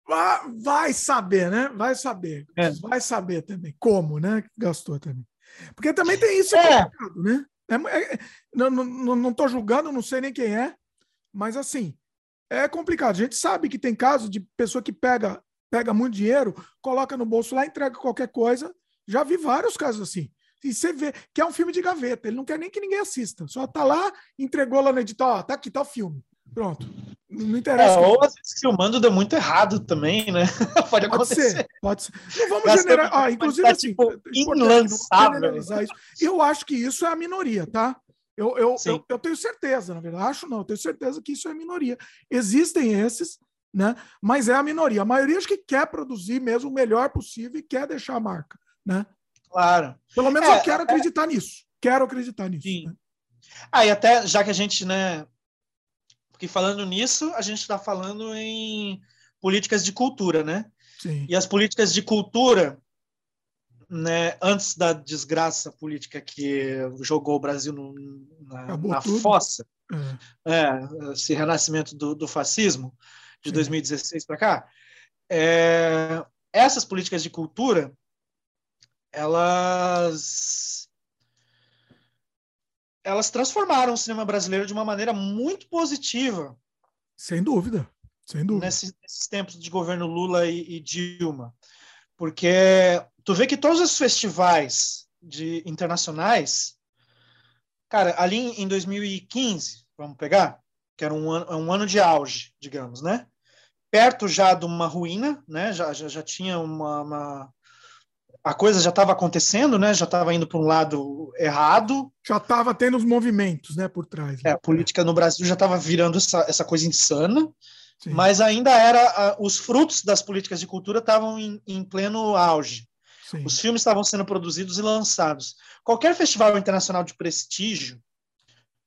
Vai saber, né? Vai saber. É. Vai saber também como, né? Gastou também. Porque também tem isso é. né? É, é, não, não, não tô julgando, não sei nem quem é, mas assim, é complicado. A gente sabe que tem casos de pessoa que pega, pega muito dinheiro, coloca no bolso lá, entrega qualquer coisa. Já vi vários casos assim. E você vê que é um filme de gaveta, ele não quer nem que ninguém assista. Só tá lá, entregou lá no edital, ó, tá aqui, tá o filme. Pronto. Não interessa. É, ou às vezes filmando deu muito errado também, né? pode, pode acontecer. Ser, pode ser. Não vamos generar. Ah, inclusive, tá, assim, tipo, inlançável. Isso. Eu acho que isso é a minoria, tá? Eu, eu, eu, eu, tenho certeza, na verdade. Acho não, eu tenho certeza que isso é a minoria. Existem esses, né? Mas é a minoria. A maioria acho que quer produzir mesmo o melhor possível e quer deixar a marca, né? Claro. Pelo menos é, eu quero é... acreditar nisso. Quero acreditar nisso. Sim. Né? Ah, e até já que a gente, né, porque falando nisso, a gente está falando em políticas de cultura, né? Sim. E as políticas de cultura, né, antes da desgraça política que jogou o Brasil no, na, na fossa, é. É, esse renascimento do, do fascismo de Sim. 2016 para cá, é, essas políticas de cultura, elas elas transformaram o cinema brasileiro de uma maneira muito positiva. Sem dúvida, sem dúvida. Nesses, nesses tempos de governo Lula e, e, Dilma. Porque tu vê que todos os festivais de internacionais, cara, ali em 2015, vamos pegar, que era um ano, um ano de auge, digamos, né? Perto já de uma ruína, né? Já, já, já tinha uma, uma a coisa já estava acontecendo, né? Já estava indo para um lado errado. Já estava tendo os movimentos, né, por trás. Né? É, a política no Brasil já estava virando essa, essa coisa insana, Sim. mas ainda era os frutos das políticas de cultura estavam em, em, pleno auge. Sim. Os filmes estavam sendo produzidos e lançados. Qualquer festival internacional de prestígio,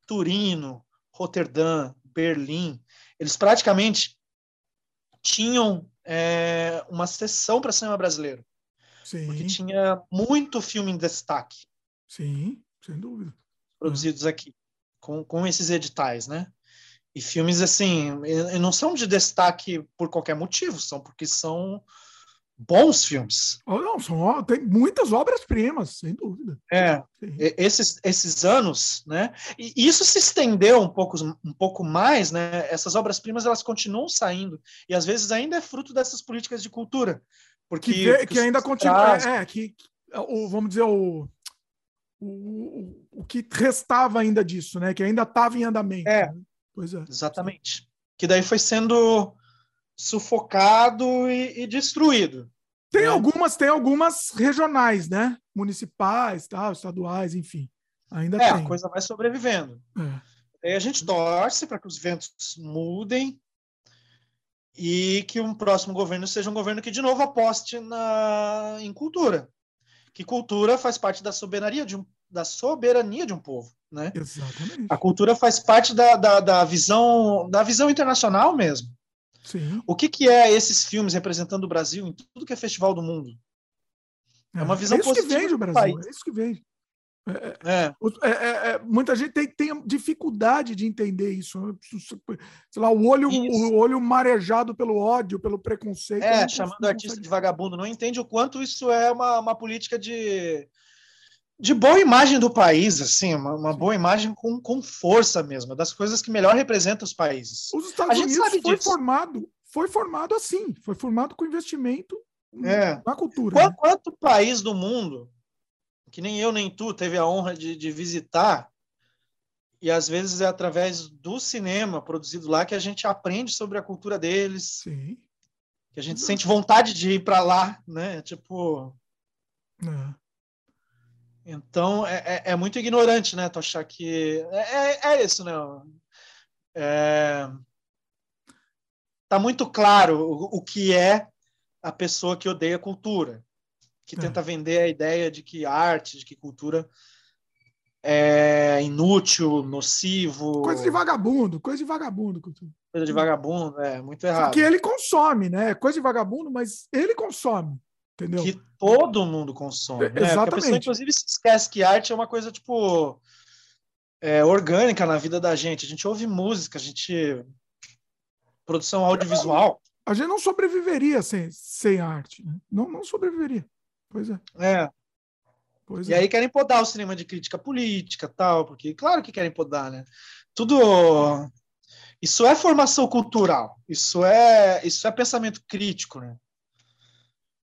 Turino, Roterdã, Berlim, eles praticamente tinham é, uma sessão para cinema brasileiro. Sim. Porque tinha muito filme em destaque. Sim, sem dúvida. Produzidos aqui, com, com esses editais, né? E filmes, assim, não são de destaque por qualquer motivo, são porque são bons filmes. Oh, não, são, tem muitas obras-primas, sem dúvida. É, esses, esses anos, né? E isso se estendeu um pouco, um pouco mais, né? Essas obras-primas elas continuam saindo e às vezes ainda é fruto dessas políticas de cultura, porque que, vê, que ainda continua, é, é, que o, vamos dizer o, o, o que restava ainda disso, né? Que ainda estava em andamento. É, né? pois é, exatamente. Que daí foi sendo sufocado e, e destruído. Tem né? algumas, tem algumas regionais, né? Municipais, tal, estaduais, enfim. Ainda é, tem. a coisa vai sobrevivendo. É. Aí a gente torce para que os ventos mudem e que um próximo governo seja um governo que de novo aposte na, em cultura. Que cultura faz parte da soberania de um, da soberania de um povo, né? Exatamente. A cultura faz parte da, da, da visão da visão internacional mesmo. Sim. O que, que é esses filmes representando o Brasil em tudo que é festival do mundo? É, uma visão é isso positiva que vende o Brasil, é isso que vende. É. É. é. É, muita gente tem, tem, dificuldade de entender isso. Sei lá, o olho, isso. o olho marejado pelo ódio, pelo preconceito. É, chamando artista de vagabundo. Não entende o quanto isso é uma, uma política de, de boa imagem do país, assim, uma, uma boa imagem com, com força mesmo, das coisas que melhor representam os países. Os Estados Unidos foi disso. formado, foi formado assim, foi formado com investimento é. na cultura. Quanto, né? quanto país do mundo, que nem eu nem tu teve a honra de, de visitar, e às vezes é através do cinema produzido lá que a gente aprende sobre a cultura deles, Sim. que a gente sente vontade de ir para lá, né? Tipo. É. Então, é, é, é, muito ignorante, né, tu achar que... É, é, é isso, né? É... Tá muito claro o, o, que é a pessoa que odeia cultura, que tenta vender a ideia de que arte, de que cultura é inútil, nocivo... Coisa de vagabundo, coisa de vagabundo. Coisa de vagabundo, é muito errado. Porque ele consome, né? Coisa de vagabundo, mas ele consome. Entendeu? Que todo mundo consome. Né? Exatamente. a pessoa, inclusive, se esquece que arte é uma coisa, tipo, é, orgânica na vida da gente. A gente ouve música, a gente. Produção audiovisual. A gente não sobreviveria sem, sem arte. Né? Não, não sobreviveria. Pois é. É. Pois e é. aí querem podar o cinema de crítica política tal, porque, claro que querem podar, né? Tudo. Isso é formação cultural, isso é, isso é pensamento crítico, né?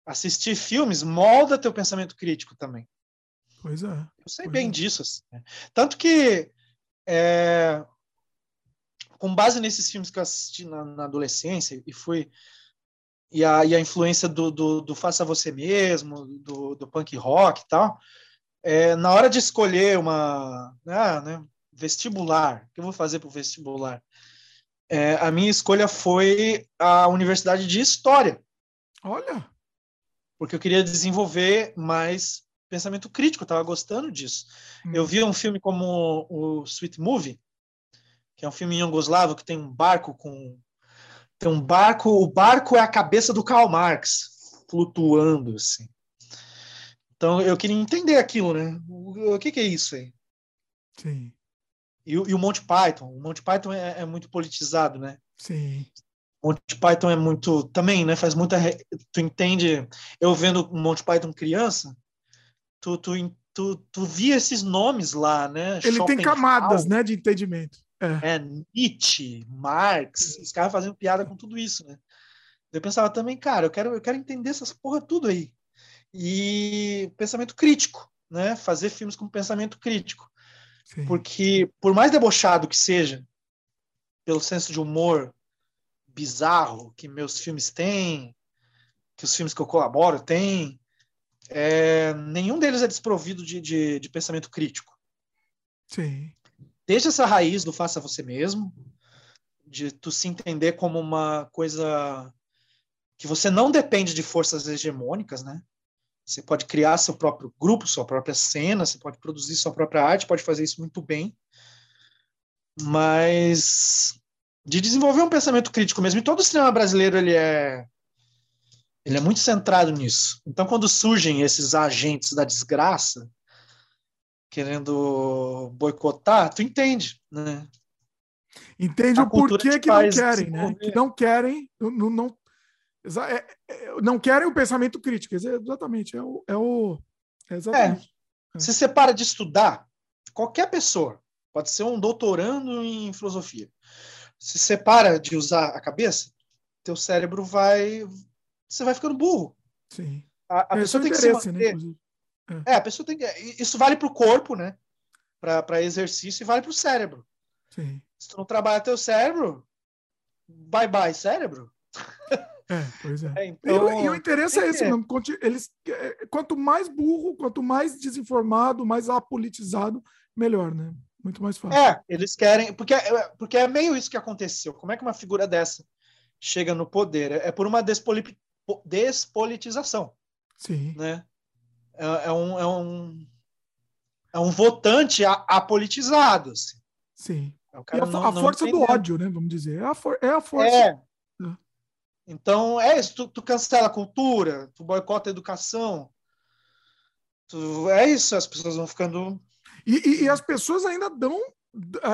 assistir filmes molda teu pensamento crítico também. Pois é. Eu sei bem é. disso. Assim, né? Tanto que, é, com base nesses filmes que eu assisti na, na adolescência e fui e a, e a influência do, do, do, faça você mesmo, do, do punk rock e tal, é, na hora de escolher uma ah, né, vestibular, o que eu vou fazer para o vestibular? É, a minha escolha foi a Universidade de História. Olha! porque eu queria desenvolver mais pensamento crítico, eu estava gostando disso. Hum. Eu vi um filme como o Sweet Movie, que é um filme em Yugoslavo que tem um barco com tem um barco, o barco é a cabeça do Karl Marx flutuando assim. Então eu queria entender aquilo, né? O, o que, que, é isso aí? Sim. E, e o Monty Python, o Monty Python é, é muito politizado, né? Sim. Monty Python é muito também, né? Faz muita tu entende? Eu vendo Monty Python criança, tu tu, tu, tu via esses nomes lá, né? Ele tem camadas, né, de entendimento. É. é Nietzsche, Marx, os caras fazendo piada com tudo isso, né? Eu pensava também, cara, eu quero eu quero entender essas porra tudo aí. E pensamento crítico, né? Fazer filmes com pensamento crítico. Sim. Porque por mais debochado que seja, pelo senso de humor bizarro que meus filmes têm, que os filmes que eu colaboro têm, é, nenhum deles é desprovido de, de, de, pensamento crítico. Sim. Desde essa raiz do faça você mesmo, de tu se entender como uma coisa que você não depende de forças hegemônicas, né? Você pode criar seu próprio grupo, sua própria cena, você pode produzir sua própria arte, pode fazer isso muito bem. mas de desenvolver um pensamento crítico mesmo. E todo o cinema brasileiro ele é ele é muito centrado nisso. Então, quando surgem esses agentes da desgraça querendo boicotar, tu entende, né? Entende o porquê que não querem, né? Que não querem, não, não, é, é, não querem o pensamento crítico. Exatamente, é o. É o exatamente. É. Se você para de estudar, qualquer pessoa, pode ser um doutorando em filosofia, se você para de usar a cabeça, teu cérebro vai. Você vai ficando burro. Sim. A, a pessoa tem que se né, manter. Né, é. é. a pessoa tem que. Isso vale para o corpo, né? Para exercício e vale para o cérebro. Sim. Se tu não trabalha teu cérebro, bye bye, cérebro. É, pois é. é então, e, e, o interesse é esse mesmo. Eles, é, quanto mais burro, quanto mais desinformado, mais apolitizado, melhor, né? Muito mais fácil. É, eles querem. Porque, é, porque é meio isso que aconteceu. Como é que uma figura dessa chega no poder? É, é por uma despoli, despolitização. Sim. Né? É, é, um, é, um, é um votante apolitizado. Assim. Sim. É a, não, a força do ódio, né? Vamos dizer. É a, for, é a força. É. é. Então, é isso. Tu, tu, cancela a cultura, tu boicota a educação. Tu, é isso. As pessoas vão ficando. E, e, e as pessoas ainda dão.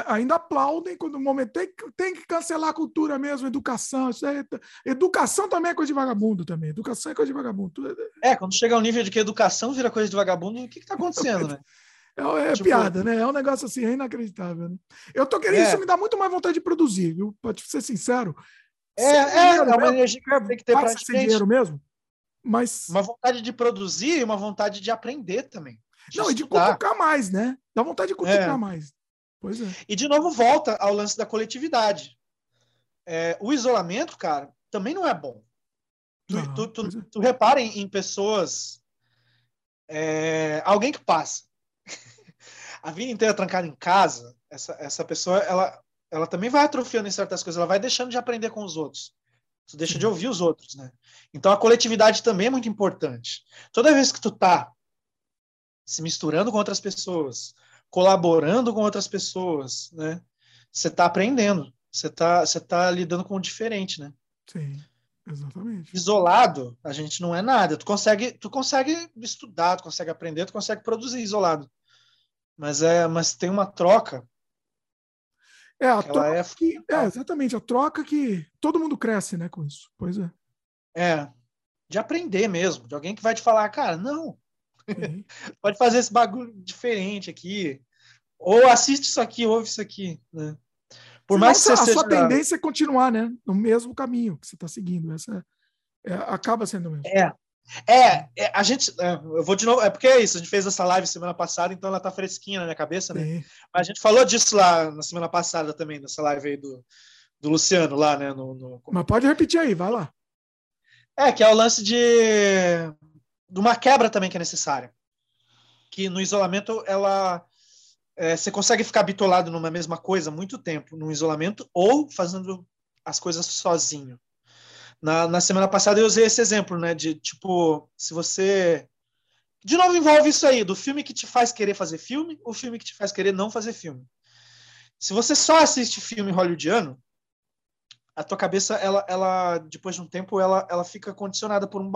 Ainda aplaudem quando o momento tem, tem que cancelar a cultura mesmo, educação. É, educação também é coisa de vagabundo também. Educação é coisa de vagabundo. É, quando chega ao nível de que educação vira coisa de vagabundo, o que está acontecendo, né? É, é tipo... piada, né? É um negócio assim, é inacreditável. Né? Eu tô querendo, é. isso me dá muito mais vontade de produzir, viu? Pode ser sincero. É, é, é uma energia que tem que ter pra gente. dinheiro mesmo. Mas... Uma vontade de produzir e uma vontade de aprender também. De Não, estudar. e de cutucar mais, né? Dá vontade de cutucar é. mais. Pois é. E de novo volta ao lance da coletividade. É, o isolamento, cara, também não é bom. Tu, não, tu, tu, é. tu repara em, em pessoas. É, alguém que passa a vida inteira trancada em casa, essa, essa pessoa, ela, ela também vai atrofiando em certas coisas, ela vai deixando de aprender com os outros. Tu deixa de ouvir os outros, né? Então a coletividade também é muito importante. Toda vez que tu tá se misturando com outras pessoas, colaborando com outras pessoas, né? Você tá aprendendo, você tá, você tá lidando com o diferente, né? Sim, exatamente. Isolado, a gente não é nada. Tu consegue, tu consegue estudar, tu consegue aprender, tu consegue produzir isolado. Mas, é, mas tem uma troca. É, a troca é... que. É, exatamente, a troca que todo mundo cresce, né, com isso. Pois é. É, de aprender mesmo, de alguém que vai te falar, cara, não. Pode fazer esse bagulho diferente aqui. Ou assiste isso aqui, ouve isso aqui, né? Por Senão, mais que você a seja... sua tendência é continuar, né? No mesmo caminho que você está seguindo. Essa é, é, acaba sendo mesmo. É, é, é, a gente. É, eu vou de novo. É porque é isso. A gente fez essa live semana passada, então ela tá fresquinha na minha cabeça, né? Sim. A gente falou disso lá na semana passada também, nessa live aí do, do Luciano, lá, né? No, no... Mas pode repetir aí, vai lá. É, que é o lance de, de uma quebra também que é necessária. Que no isolamento ela. É, você consegue ficar bitolado numa mesma coisa muito tempo no isolamento ou fazendo as coisas sozinho. Na, na semana passada eu usei esse exemplo, né? De tipo, se você. De novo, envolve isso aí, do filme que te faz querer fazer filme, o filme que te faz querer não fazer filme. Se você só assiste filme hollywoodiano, a tua cabeça, ela, ela depois de um tempo, ela, ela fica condicionada por um.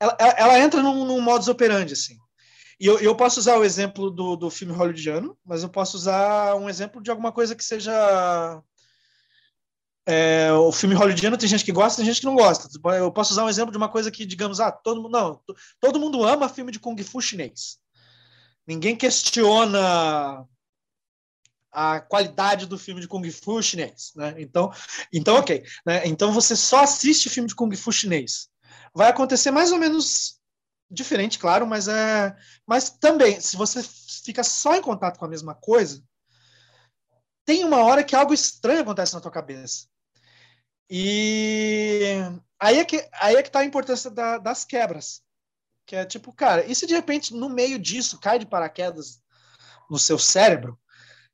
Ela, ela, entra num, num modus operandi, assim. E eu, eu posso usar o exemplo do, do filme hollywoodiano, mas eu posso usar um exemplo de alguma coisa que seja é, o filme hollywoodiano tem gente que gosta, tem gente que não gosta. Eu posso usar um exemplo de uma coisa que, digamos, ah, todo mundo não, todo mundo ama filme de kung fu chinês. Ninguém questiona a qualidade do filme de kung fu chinês, né? Então, então, ok. Né? Então você só assiste filme de kung fu chinês. Vai acontecer mais ou menos diferente, claro, mas é, mas também, se você fica só em contato com a mesma coisa, tem uma hora que algo estranho acontece na tua cabeça. E aí é que, aí é que tá a importância da, das quebras. Que é tipo, cara, e se de repente no meio disso cai de paraquedas no seu cérebro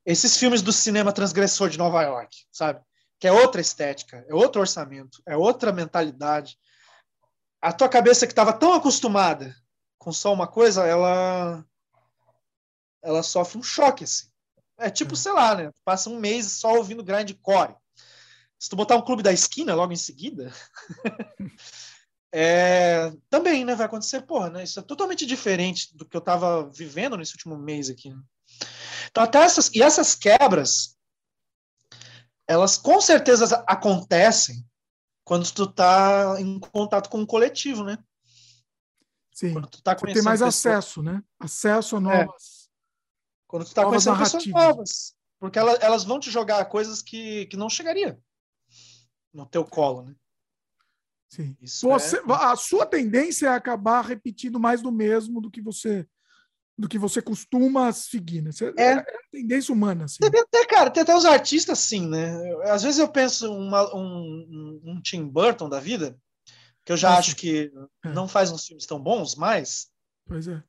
esses filmes do cinema transgressor de Nova York, sabe? Que é outra estética, é outro orçamento, é outra mentalidade. A tua cabeça que estava tão acostumada com só uma coisa, ela ela sofre um choque assim. É tipo, é. sei lá, né? Passa um mês só ouvindo grindcore. Se tu botar um clube da esquina logo em seguida, é, também, né? Vai acontecer, porra, né? Isso é totalmente diferente do que eu tava vivendo nesse último mês aqui. Né? Então, até essas, e essas quebras, elas com certeza acontecem quando tu tá em contato com o coletivo, né? Sim. Quando tu tá Você tem mais pessoas... acesso, né? Acesso a é. novas. É. Quando tu tá conhecendo pessoas novas. Porque elas, elas vão te jogar coisas que, que não chegaria no teu colo, né? Sim. Você, é... A sua tendência é acabar repetindo mais do mesmo do que você do que você costuma seguir, né? Você, é. é a tendência humana. Assim. Tem até, cara, tem até os artistas assim, né? Às vezes eu penso uma, um, um, Tim Burton da vida, que eu já Nossa. acho que é. não faz uns filmes tão bons mais. Pois é.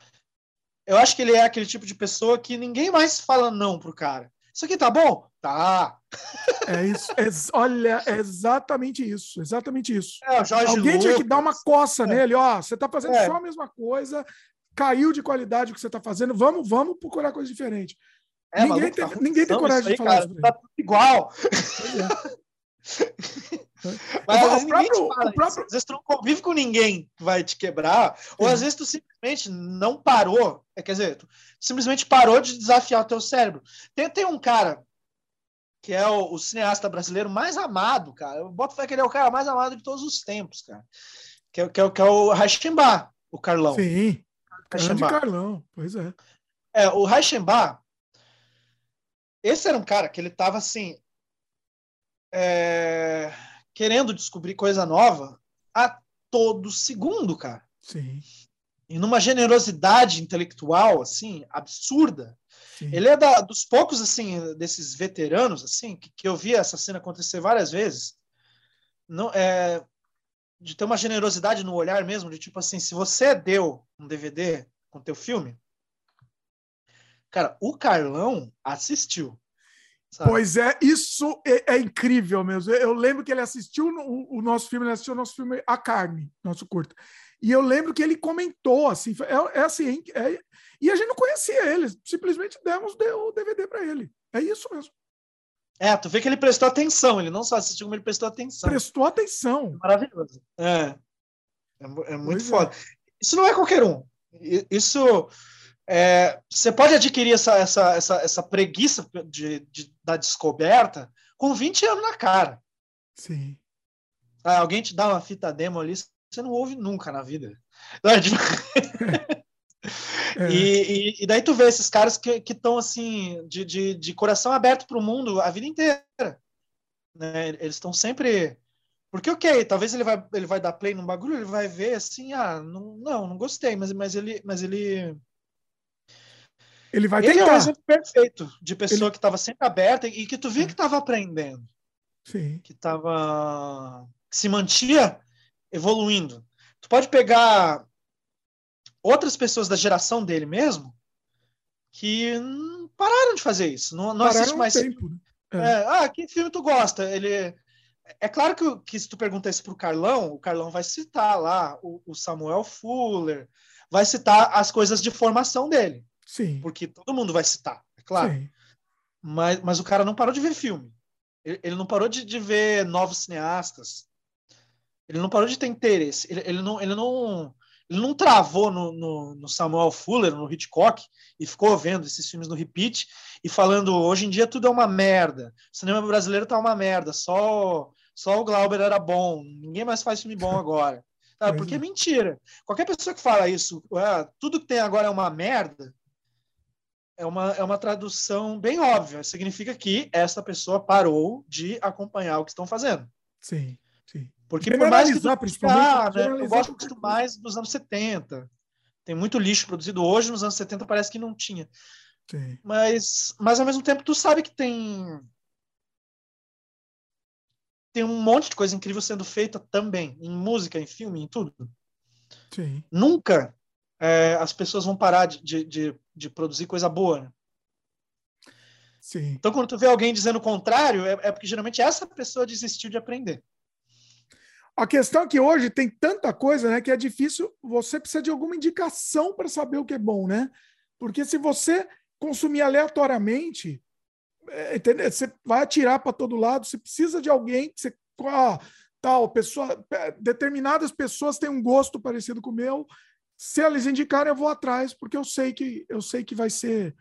Eu acho que ele é aquele tipo de pessoa que ninguém mais fala não pro cara. Isso aqui tá bom? Tá. É isso. É, olha, é exatamente isso. Exatamente isso. É, Alguém Lucas. tinha que dar uma coça é. nele, ó. Você tá fazendo é. só a mesma coisa, caiu de qualidade o que você tá fazendo. Vamos, vamos procurar coisa diferente. É, ninguém, maluco, tem, tá ninguém tem coragem aí, de falar cara, isso. Tá tudo igual. Mas às vezes próprio, fala próprio... Às vezes tu não convive com ninguém que vai te quebrar, Sim. ou às vezes tu simplesmente não parou, é, quer dizer, tu simplesmente parou de desafiar o teu cérebro. Tem, tem um cara que é o, o cineasta brasileiro mais amado, cara. Eu boto fé que ele é o cara mais amado de todos os tempos, cara. Que é, que é, que é o Reichenbach, o Carlão. Sim, grande Carlão, pois é. É, o Reichenbach, esse era um cara que ele tava assim, é, querendo descobrir coisa nova a todo segundo, cara. Sim. E numa generosidade intelectual, assim, absurda. Sim. Ele é da, dos poucos, assim, desses veteranos, assim, que, que eu vi essa cena acontecer várias vezes. Não, é, de ter uma generosidade no olhar mesmo, de tipo assim, se você deu um DVD com teu filme, cara, o Carlão assistiu. Sabe? Pois é, isso é, é, incrível mesmo. Eu lembro que ele assistiu o, o, nosso filme, ele assistiu o nosso filme A Carne, nosso curto. E eu lembro que ele comentou assim, é, é assim, é, e a gente não conhecia ele, simplesmente demos o DVD para ele. É isso mesmo. É, tu vê que ele prestou atenção, ele não só assistiu, como ele prestou atenção. Prestou atenção. Maravilhoso. É. É, é muito pois é. foda. Isso não é qualquer um. Isso é, você pode adquirir essa, essa, essa, essa preguiça de, de, da descoberta com 20 anos na cara. Sim. Ah, alguém te dá uma fita demo ali, você não ouve nunca na vida. É, tipo... é. e, e, e, daí tu vê esses caras que estão assim, de, de, de coração aberto para o mundo a vida inteira. Né? Eles estão sempre. Porque, ok, talvez ele vai, ele vai dar play num bagulho, ele vai ver assim, ah, não, não, não gostei, mas, mas ele. Mas ele ele vai tentar. Ele é um exemplo perfeito de pessoa ele... que estava sempre aberta e que tu via que estava aprendendo. Sim. Que estava. Se mantia evoluindo. Tu pode pegar outras pessoas da geração dele mesmo que pararam de fazer isso. Não, não assiste mais. Tempo, né? é. É, ah, que filme tu gosta? Ele. É claro que, que se tu perguntar isso pro Carlão, o Carlão vai citar lá o, o Samuel Fuller, vai citar as coisas de formação dele. Sim. Porque todo mundo vai citar, é claro. Sim. Mas, mas o cara não parou de ver filme. Ele, ele não parou de, de, ver novos cineastas. Ele não parou de ter interesse. Ele, ele, não, ele, não, ele não travou no, no, no, Samuel Fuller, no Hitchcock, e ficou vendo esses filmes no repeat e falando: hoje em dia tudo é uma merda. O cinema brasileiro tá uma merda. Só, só o Glauber era bom. Ninguém mais faz filme bom agora. Porque é mentira. Qualquer pessoa que fala isso, ah, tudo que tem agora é uma merda, é uma, é uma tradução bem óbvia. Significa que essa pessoa parou de acompanhar o que estão fazendo. Sim, sim. Porque por mais que tu, principalmente, ah, né, eu gosto muito mais dos anos 70. Tem muito lixo produzido hoje, nos anos 70 parece que não tinha. Sim. Mas, mas ao mesmo tempo tu sabe que tem tem um monte de coisa incrível sendo feita também, em música, em filme, em tudo. Sim. Nunca é, as pessoas vão parar de, de, de produzir coisa boa. Né? Sim. Então, quando tu vê alguém dizendo o contrário, é, é, porque geralmente essa pessoa desistiu de aprender. A questão é que hoje tem tanta coisa né, que é difícil, você precisa de alguma indicação para saber o que é bom, né? Porque se você consumir aleatoriamente, é, entendeu? Você vai atirar para todo lado, você precisa de alguém que você. Ó, tal, pessoa, determinadas pessoas têm um gosto parecido com o meu. Se elas indicarem, eu vou atrás, porque eu sei que eu sei que vai ser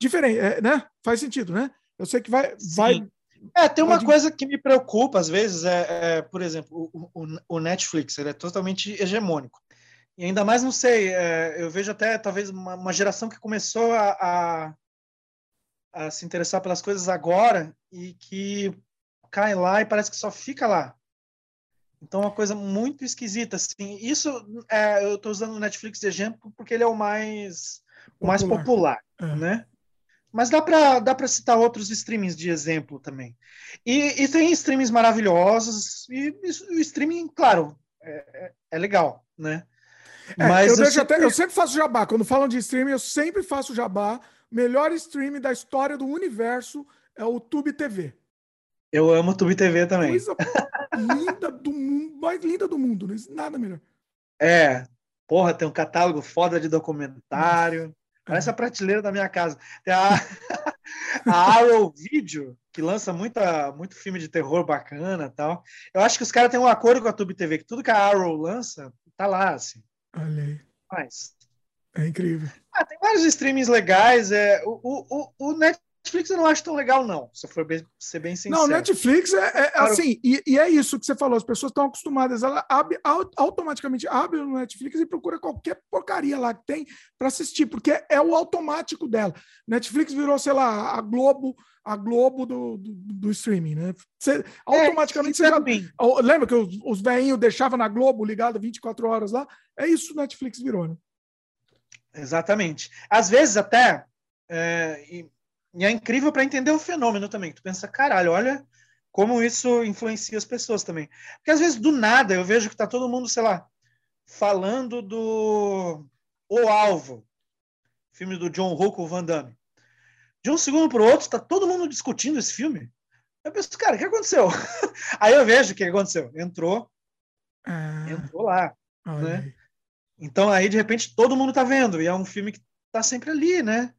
diferente, é, né? Faz sentido, né? Eu sei que vai. vai é, tem uma vai... coisa que me preocupa às vezes, é, é por exemplo, o, o, o, Netflix, ele é totalmente hegemônico. E ainda mais, não sei, é, eu vejo até talvez uma, uma geração que começou a, a, a, se interessar pelas coisas agora e que cai lá e parece que só fica lá. Então, é uma coisa muito esquisita. Assim. Isso, é, eu estou usando o Netflix de exemplo porque ele é o mais, popular. o mais popular, é. né? Mas dá para dá citar outros streamings de exemplo também. E, e tem streamings maravilhosos, e, e o streaming, claro, é, é, é legal, né? É, Mas eu, eu, sempre... Até, eu, sempre... faço jabá. Quando falam de streaming, eu sempre faço jabá. Melhor streaming da história do universo é o Tube TV. Eu amo o Tube TV também. Coisa linda do mundo, mais linda do mundo, nada melhor. É, porra, tem um catálogo foda de documentário. Parece a prateleira da minha casa. Tem a, a Arrow Video, que lança muita, muito filme de terror bacana tal. Eu acho que os caras têm um acordo com a Tube TV, que tudo que a Arrow lança, tá lá, assim. Olha aí. Mas... É incrível. Ah, tem vários streamings legais. É, o, o, o, Net, Netflix eu não acho tão legal, não, se eu for bem, ser bem sincero. Não, Netflix é, é claro. assim, e, e, é isso que você falou, as pessoas estão acostumadas, ela abre, automaticamente abre no Netflix e procura qualquer porcaria lá que tem para assistir, porque é o automático dela. Netflix virou, sei lá, a Globo, a Globo do, do, do streaming, né? Você, automaticamente é, você já. Lembra que os, os velhinhos deixavam na Globo ligado 24 horas lá? É isso que Netflix virou, né? Exatamente. Às vezes até. É, e é incrível para entender o fenômeno também. Tu pensa, caralho, olha como isso influencia as pessoas também. Porque às vezes, do nada, eu vejo que tá todo mundo, sei lá, falando do O Alvo, filme do John Woo com o Van Damme. De um segundo para o outro, está todo mundo discutindo esse filme. Eu penso, cara, o que aconteceu? Aí eu vejo o que aconteceu. Entrou, ah, entrou lá. Né? Então aí, de repente, todo mundo está vendo. E é um filme que está sempre ali, né?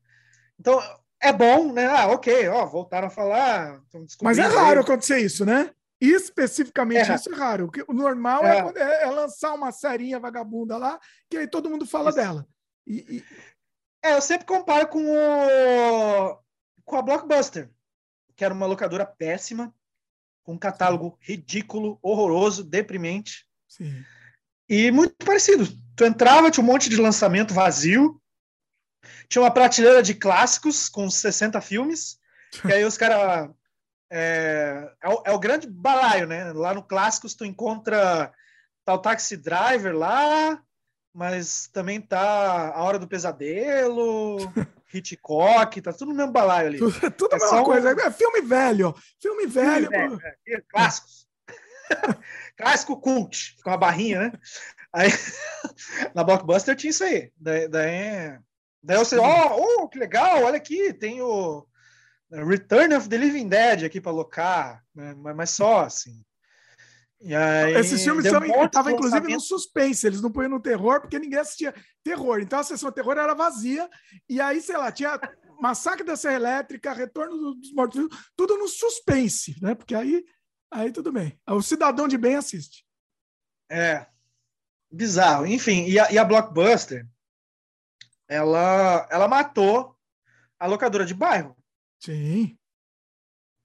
Então, é bom, né? Ah, ok, ó, voltaram a falar. Mas é raro aí. acontecer isso, né? Especificamente é isso é raro. O normal é. É, é, é, lançar uma serinha vagabunda lá, que aí todo mundo fala isso. dela. E, e... É, eu sempre comparo com o com a Blockbuster, que era uma locadora péssima, com um catálogo ridículo, horroroso, deprimente. Sim. E muito parecido. Tu entrava, tinha um monte de lançamento vazio, tinha uma prateleira de clássicos com 60 filmes, e aí os caras. É, é, o, é, o, grande balaio, né? Lá no Clássicos tu encontra tal Taxi Driver lá, mas também tá A Hora do Pesadelo, Hitchcock, tá tudo no mesmo balaio ali. Tudo, tudo é a mesma coisa. É filme velho, filme velho. Filme velho é, clássicos. Clássico cult, com a barrinha, né? Aí, na Blockbuster tinha isso aí. Daí, daí Daí você, ó, oh, oh, que legal, olha aqui, tem o Return of the Living Dead aqui para alocar, né? mas só assim. Aí, Esses filmes estavam, inclusive, no suspense, eles não põem no terror, porque ninguém assistia terror. Então a sessão terror era vazia, e aí, sei lá, tinha Massacre da Serra Elétrica, Retorno dos Mortos, tudo no suspense, né? Porque aí, aí tudo bem. O cidadão de bem assiste. É, bizarro. Enfim, e a, e a Blockbuster, ela, ela matou a locadora de bairro. Sim.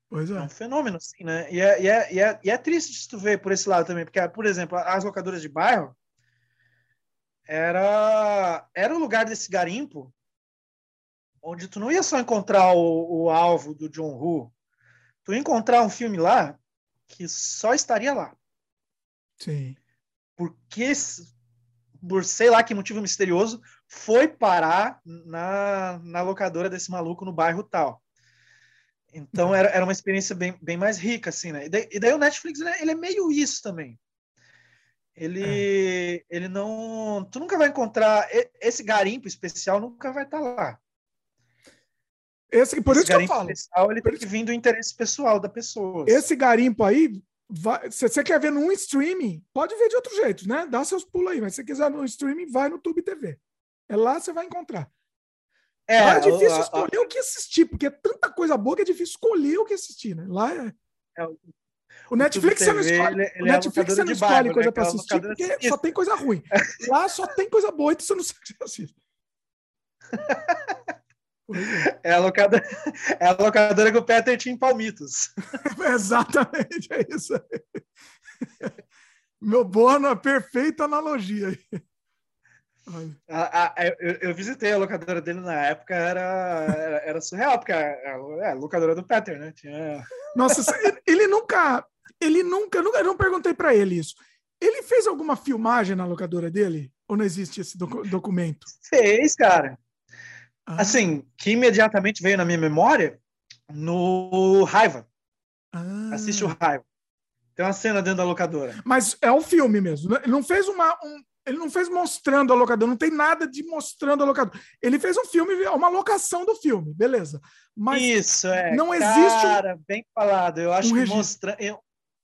Pois é. É um fenômeno, assim, né? E é, e é, e é, e é triste se tu ver por esse lado também, porque, por exemplo, as locadoras de bairro era, era o lugar desse garimpo onde tu não ia só encontrar o, o alvo do John Woo, tu ia encontrar um filme lá que só estaria lá. Sim. Porque, por sei lá que motivo misterioso, foi parar na, na locadora desse maluco no bairro tal. Então era, era uma experiência bem, bem mais rica, assim, né? E daí, e daí o Netflix, ele é, ele é meio isso também. Ele, é. ele não. Tu nunca vai encontrar. Esse garimpo especial nunca vai estar tá lá. Esse, por esse isso que eu falo. Especial, ele tem que vir do interesse pessoal da pessoa. Esse garimpo aí, se você quer ver num streaming, pode ver de outro jeito, né? Dá seus pulos aí, mas se você quiser no streaming, vai no Tube TV. É lá que você vai encontrar. É, lá é difícil a, escolher a, o que assistir, porque é tanta coisa boa que é difícil escolher o que assistir, né? Lá é. é o Netflix você não escolhe, ele, ele o Netflix você não escolhe bairro, coisa né? para assistir porque só tem coisa ruim. Lá só tem coisa boa e você não sabe o que você assiste. É. é a, locadora, é a locadora que o Peter tinha em Palmitos. Exatamente, é isso aí. Meu boa, perfeita analogia aí. A, a, eu, eu, visitei a locadora dele na época, era, era, era surreal, porque é, é a locadora do Peter, né? Tinha... Nossa, ele nunca. Ele nunca. nunca eu não perguntei para ele isso. Ele fez alguma filmagem na locadora dele? Ou não existe esse docu documento? Fez, cara. Ah. Assim, que imediatamente veio na minha memória no Raiva. Ah. Assiste o Raiva. Tem uma cena dentro da locadora. Mas é o filme mesmo. Ele não fez uma, um, ele não fez mostrando a locadora, não tem nada de mostrando a locadora. Ele fez um filme, uma locação do filme, beleza. Mas Isso, é. Não existe. Cara, bem falado. Eu acho um que mostra...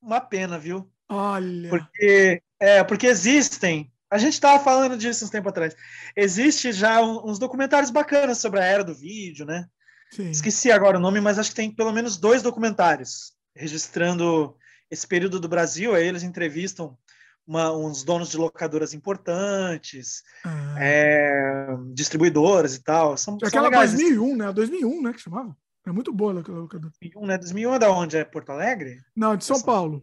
uma pena, viu? Olha. Porque, é, porque existem. A gente estava falando disso uns tempo atrás. Existe já uns documentários bacanas sobre a era do vídeo, né? Sim. Esqueci agora o nome, mas acho que tem pelo menos dois documentários registrando esse período do Brasil. Aí eles entrevistam uma, uns donos de locadoras importantes, ah. é, distribuidoras e tal. São, Aquela são 2001, né? 2001, né? Que chamava. É muito boa aquela locadora. 2001, né? 2001 é da onde? É Porto Alegre? Não, de São é Paulo.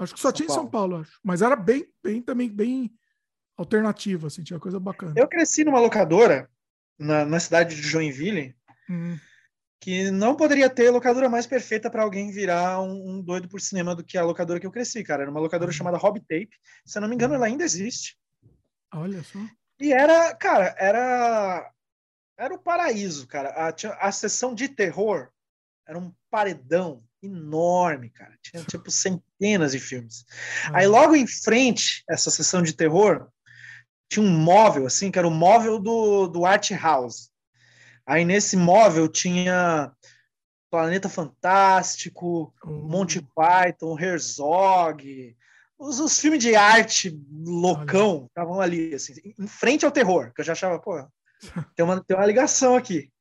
Acho que só São tinha em São Paulo, acho. Mas era bem, bem também, bem alternativa, assim, tinha coisa bacana. Eu cresci numa locadora na, na cidade de Joinville. Hum que não poderia ter locadora mais perfeita para alguém virar um, um, doido por cinema do que a locadora que eu cresci, cara. Era uma locadora uhum. chamada Hobby Tape. Se eu não me engano, ela ainda existe. Olha só. E era, cara, era era o paraíso, cara. A, a sessão de terror era um paredão enorme, cara. Tinha tipo centenas de filmes. Uhum. Aí logo em frente, essa sessão de terror, tinha um móvel assim, que era o móvel do, do Art House. Aí nesse móvel tinha Planeta Fantástico, uhum. Monty Python, Herzog, os, os, filmes de arte loucão estavam ali, assim, em frente ao terror, que eu já achava, pô, tem uma, tem uma ligação aqui.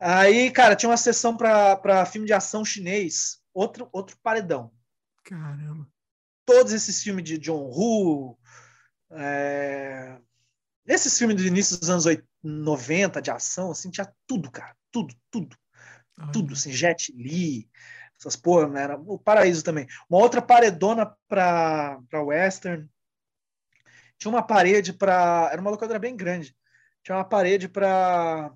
Aí, cara, tinha uma sessão para filme de ação chinês, outro, outro paredão. Caramba. Todos esses filmes de John Woo, é... esses filmes do início dos anos 80, 90 de ação, assim, tinha tudo, cara. Tudo, tudo. Ai. Tudo, assim, Jet Li, essas porra, né? Era o paraíso também. Uma outra paredona para western. Tinha uma parede para. Era uma locadora bem grande. Tinha uma parede para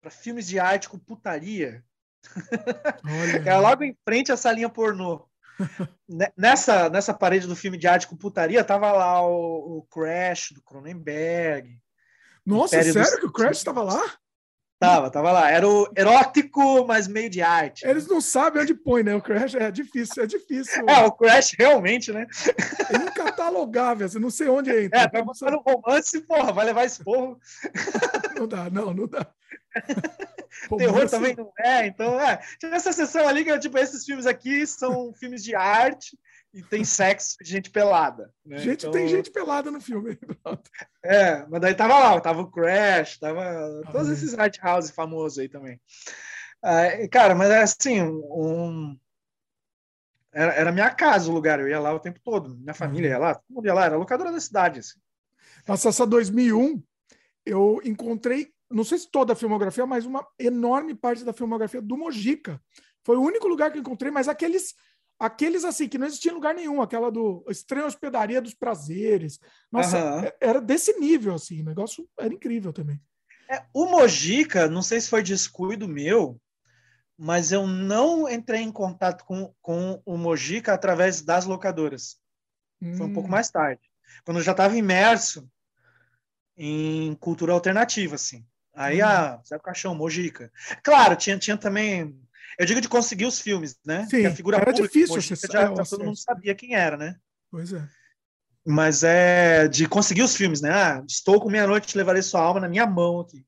para filmes de arte com putaria. Era logo em frente a salinha pornô. nessa, nessa parede do filme de arte com putaria, tava lá o, o Crash do Cronenberg, nossa, sério que o Crash estava lá? Tava, tava lá. Era o erótico, mas meio de arte. Eles não sabem onde põe, né? O Crash é difícil, é difícil. É, o Crash realmente, né? É incatalogável, você não sei onde entra. É, pra botar no romance, porra, vai levar esporro. Não dá, não, não dá. Terror também não é, então é. Tinha essa sessão ali que, tipo, esses filmes aqui são filmes de arte, e tem sexo de gente pelada. Né? Gente, então... tem gente pelada no filme. é, mas daí tava lá, tava o Crash, tava ah, todos é. esses art house famosos aí também. Uh, cara, mas é assim, um... era, era minha casa o lugar, eu ia lá o tempo todo, minha família ia lá, todo mundo ia lá, era locadora da cidade. Assim. Nossa, essa 2001, eu encontrei, não sei se toda a filmografia, mas uma enorme parte da filmografia do Mojica. Foi o único lugar que eu encontrei, mas aqueles aqueles assim que não existia em lugar nenhum, aquela do Estranha Hospedaria dos Prazeres. Nossa, uhum. era desse nível assim, o negócio era incrível também. É, o Mojica, não sei se foi descuido meu, mas eu não entrei em contato com, com o Mojica através das locadoras. Hum. Foi um pouco hum. mais tarde, quando eu já estava imerso em cultura alternativa, assim. Aí, hum. ah, Zé Caixão, Mojica. Claro, tinha, tinha também eu digo de conseguir os filmes, né? Sim, a figura era pública, difícil. Hoje, já, é, todo mundo sabia quem era, né? Pois é. Mas é de conseguir os filmes, né? Ah, estou com meia-noite, levarei sua alma na minha mão aqui.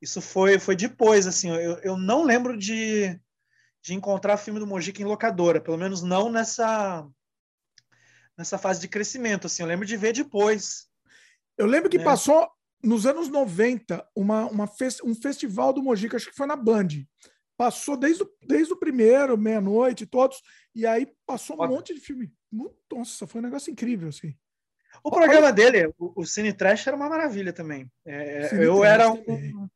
Isso foi, foi depois, assim. Eu, eu não lembro de, de encontrar filme do Mojica em locadora, pelo menos não nessa nessa fase de crescimento, assim. Eu lembro de ver depois. Eu lembro que né? passou nos anos 90, uma, uma fest, um festival do Mojica, acho que foi na Band. Passou desde o, desde o primeiro, meia-noite, todos, e aí passou um monte de filme. Nossa, foi um negócio incrível, assim. O programa dele, o, o Cine Trash, era uma maravilha também. É, eu era um.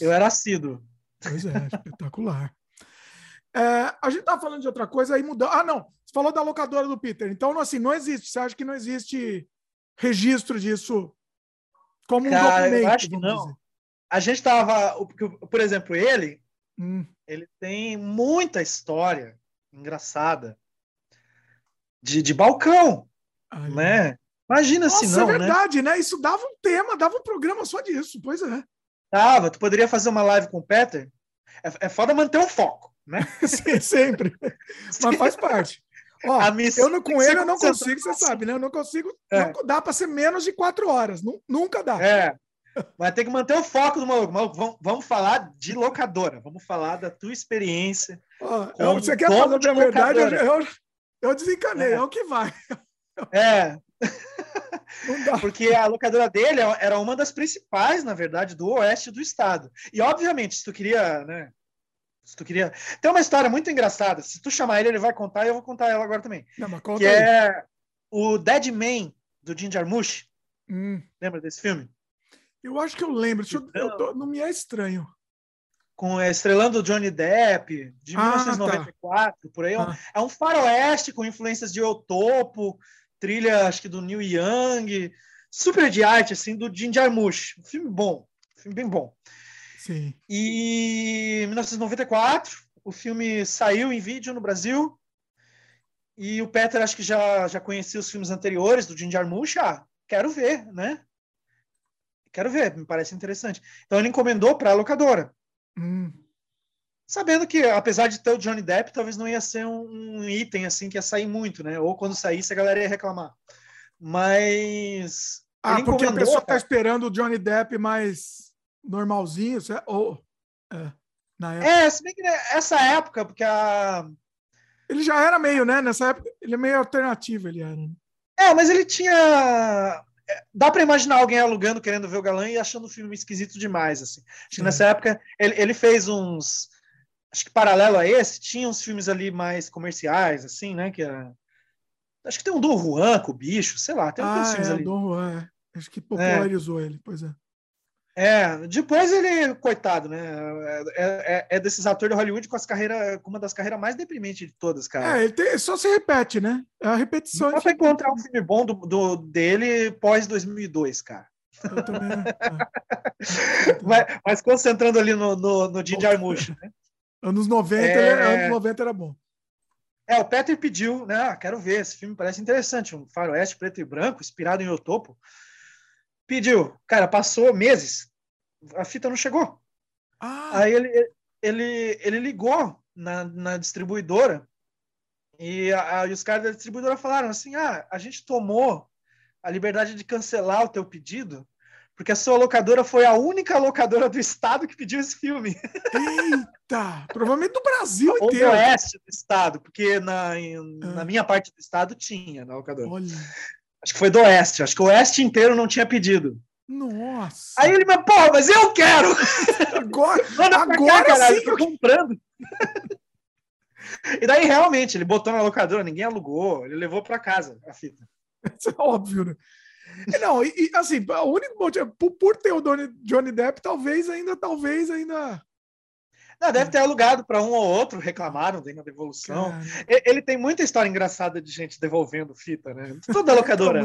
Eu era assíduo. Pois é, espetacular. É, a gente tava falando de outra coisa, aí mudou. Ah, não. Você falou da locadora do Peter. Então, assim, não existe. Você acha que não existe registro disso como Cara, um documento? Eu acho que não. Dizer. A gente tava. Por exemplo, ele. Hum. Ele tem muita história engraçada de, de balcão. Ai, né? Imagina Nossa, se não. É verdade, né? né? Isso dava um tema, dava um programa só disso. Pois é. Dava. Tu poderia fazer uma live com o Peter. É, é foda manter o foco né? Sim, sempre. Mas faz parte. Ó, eu não, com ele eu não consigo, você sabe, né? Eu não consigo. É. Não dá para ser menos de quatro horas. Nunca dá. É. Vai ter que manter o foco do maluco. Vamos, vamos falar de locadora. Vamos falar da tua experiência. Eu, você quer falar a verdade? Eu, eu, desencanei. É. é o que vai. É. Porque a locadora dele era uma das principais, na verdade, do oeste do estado. E, obviamente, se tu queria né, se tu queria. Tem uma história muito engraçada. Se tu chamar ele, ele vai contar e eu vou contar ela agora também. Não, mas conta que aí. é o Dead Man do Jim Jarmusch. Hum. Lembra desse filme? Eu acho que eu lembro. Então, eu tô... não me é estranho. Com estrelando o Johnny Depp, de ah, 1994, tá. por aí. É ah. É um faroeste com influências de Eu Topo, trilha, acho que do Neil Young, super de arte, assim, do Jim Jarmusch. Um filme bom, um filme bem bom. Sim. E em 1994, o filme saiu em vídeo no Brasil. E o Peter acho que já, já conhecia os filmes anteriores do Jim Jarmusch. Ah, quero ver, né? Quero ver, me parece interessante. Então ele encomendou para a locadora. Hum. Sabendo que, apesar de ter o Johnny Depp, talvez não ia ser um, um item assim que ia sair muito, né? Ou quando saísse a galera ia reclamar. Mas. Ah, porque a pessoa está esperando o Johnny Depp mais normalzinho, ou é, na época. É, se bem que essa época, porque a ele já era meio, né? Nessa época, ele é meio alternativo, ele era. Né? É, mas ele tinha. É, dá para imaginar alguém alugando, querendo ver o galã e achando o filme esquisito demais, assim. Acho que é. nessa época ele, ele fez uns. Acho que paralelo a esse, tinha uns filmes ali mais comerciais, assim, né? Que era... Acho que tem um Dom Juan com o bicho, sei lá, tem ah, filmes é, ali. Dom Juan, é. Acho que popularizou é. ele, pois é. É, depois ele, coitado, né? É, é, é, desses atores de Hollywood com as carreiras, com uma das carreiras mais deprimentes de todas, cara. É, ele tem, só se repete, né? É a repetição. Não vai encontrar um filme bom do, do dele pós 2002, cara. Eu também. É. mas, mas, concentrando ali no, no, no Jim Jarmusch, né? Anos 90, é... anos 90 era bom. É, o Peter pediu, né? Ah, quero ver, esse filme parece interessante, um faroeste preto e branco, inspirado em Otopo. Pediu, cara, passou meses, a fita não chegou. Ah. Aí ele, ele, ele ligou na, na distribuidora e, a, e os caras da distribuidora falaram assim: ah, a gente tomou a liberdade de cancelar o teu pedido porque a sua locadora foi a única locadora do estado que pediu esse filme. Eita! Provavelmente do Brasil Ou inteiro. Ou do oeste do estado, porque na, em, ah. na minha parte do estado tinha na locadora. Olha. Acho que foi do Oeste. Acho que o Oeste inteiro não tinha pedido. Nossa. Aí ele me, porra, mas eu quero! Agora, agora cá, caralho, sim, eu tô comprando. e daí, realmente, ele botou na locadora, ninguém alugou, ele levou para casa a fita. Isso é óbvio, né? Não, e, e assim, o único motivo, por, por ter o Johnny Depp, talvez ainda, talvez ainda não, deve ter alugado para um ou outro, reclamaram da devolução. Ele tem muita história engraçada de gente devolvendo fita, né? Toda locadora.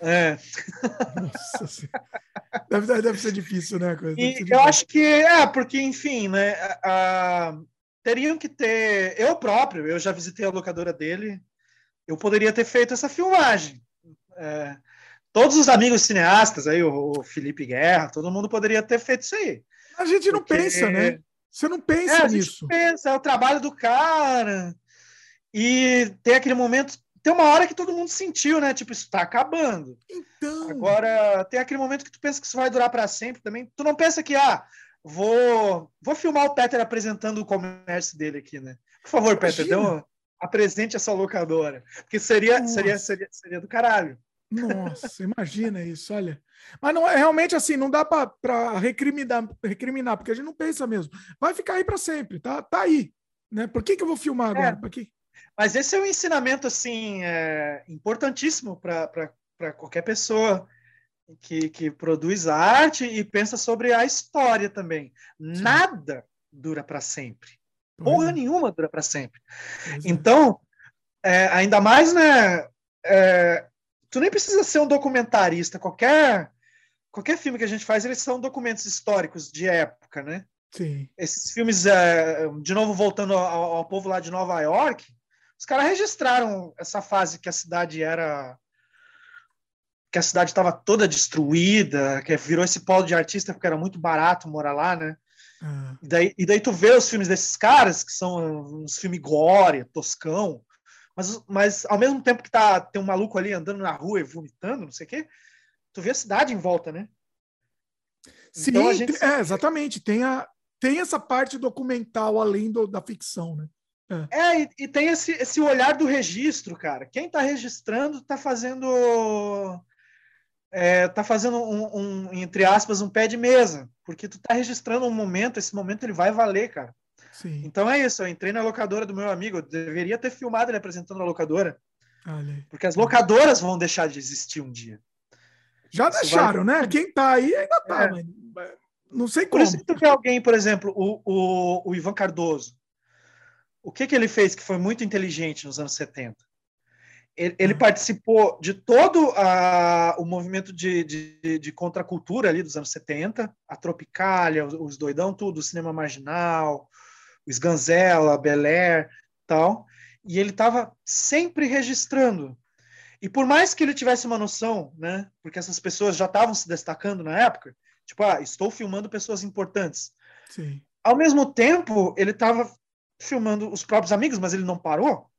É. Nossa deve, deve ser difícil, né? Coisa, e eu acho que é, porque, enfim, né? A, a, teriam que ter. Eu próprio, eu já visitei a locadora dele, eu poderia ter feito essa filmagem. É, todos os amigos cineastas aí, o, o, Felipe Guerra, todo mundo poderia ter feito isso aí. A gente não porque... pensa, né? Você não pensa é, nisso. pensa, é o trabalho do cara. E tem aquele momento, tem uma hora que todo mundo sentiu, né? Tipo, isso tá acabando. Então. Agora, tem aquele momento que tu pensa que isso vai durar para sempre também. Tu não pensa que, ah, vou, vou filmar o Peter apresentando o comércio dele aqui, né? Por favor. Peter, dê um, apresente essa locadora. Porque seria, seria, seria, seria do caralho. Nossa, imagina isso, olha. Mas não é realmente assim, não dá para recriminar, recriminar, porque a gente não pensa mesmo. Vai ficar aí para sempre, tá? Tá aí, né? Por que, que eu vou filmar agora? É, quê? Mas esse é um ensinamento assim é, importantíssimo para qualquer pessoa que, que produz arte e pensa sobre a história também. Sim. Nada dura para sempre. Porra é. nenhuma dura para sempre. É. Então, é, ainda mais, né? É, tu nem precisa ser um documentarista. Qualquer qualquer filme que a gente faz, eles são documentos históricos de época, né? Sim. Esses filmes, é, de novo voltando ao, ao, povo lá de Nova York, os caras registraram essa fase que a cidade era que a cidade estava toda destruída, que virou esse polo de artista porque era muito barato morar lá, né? Uhum. E, daí, e daí tu vê os filmes desses caras, que são uns filmes glória, toscão, mas, mas ao mesmo tempo que tá, tem um maluco ali andando na rua e vomitando, não sei o quê, tu vê a cidade em volta, né? Sim, então, gente... é, exatamente. Tem, a, tem essa parte documental além do, da ficção, né? É, é e, e, tem esse, esse olhar do registro, cara. Quem está registrando está fazendo. É, tá fazendo um, um, entre aspas, um pé de mesa, porque tu tá registrando um momento, esse momento ele vai valer, cara. Sim. Então é isso, eu entrei na locadora do meu amigo, eu deveria ter filmado ele apresentando a locadora. Porque as locadoras vão deixar de existir um dia. Já isso deixaram, vai... né? Quem tá aí ainda tá, é. mas não sei como. Por isso que tu vê alguém, por exemplo, o, o, o Ivan Cardoso, o que, que ele fez que foi muito inteligente nos anos 70? Ele, ele uhum. participou de todo a, o movimento de, de, de, contracultura ali dos anos 70, a Tropicália, os, os doidão, tudo, o cinema marginal, o Sganzella, Bel Air, tal. E ele estava sempre registrando. E por mais que ele tivesse uma noção, né, porque essas pessoas já estavam se destacando na época, tipo, ah, estou filmando pessoas importantes. Sim. Ao mesmo tempo, ele estava filmando os próprios amigos, mas ele não parou.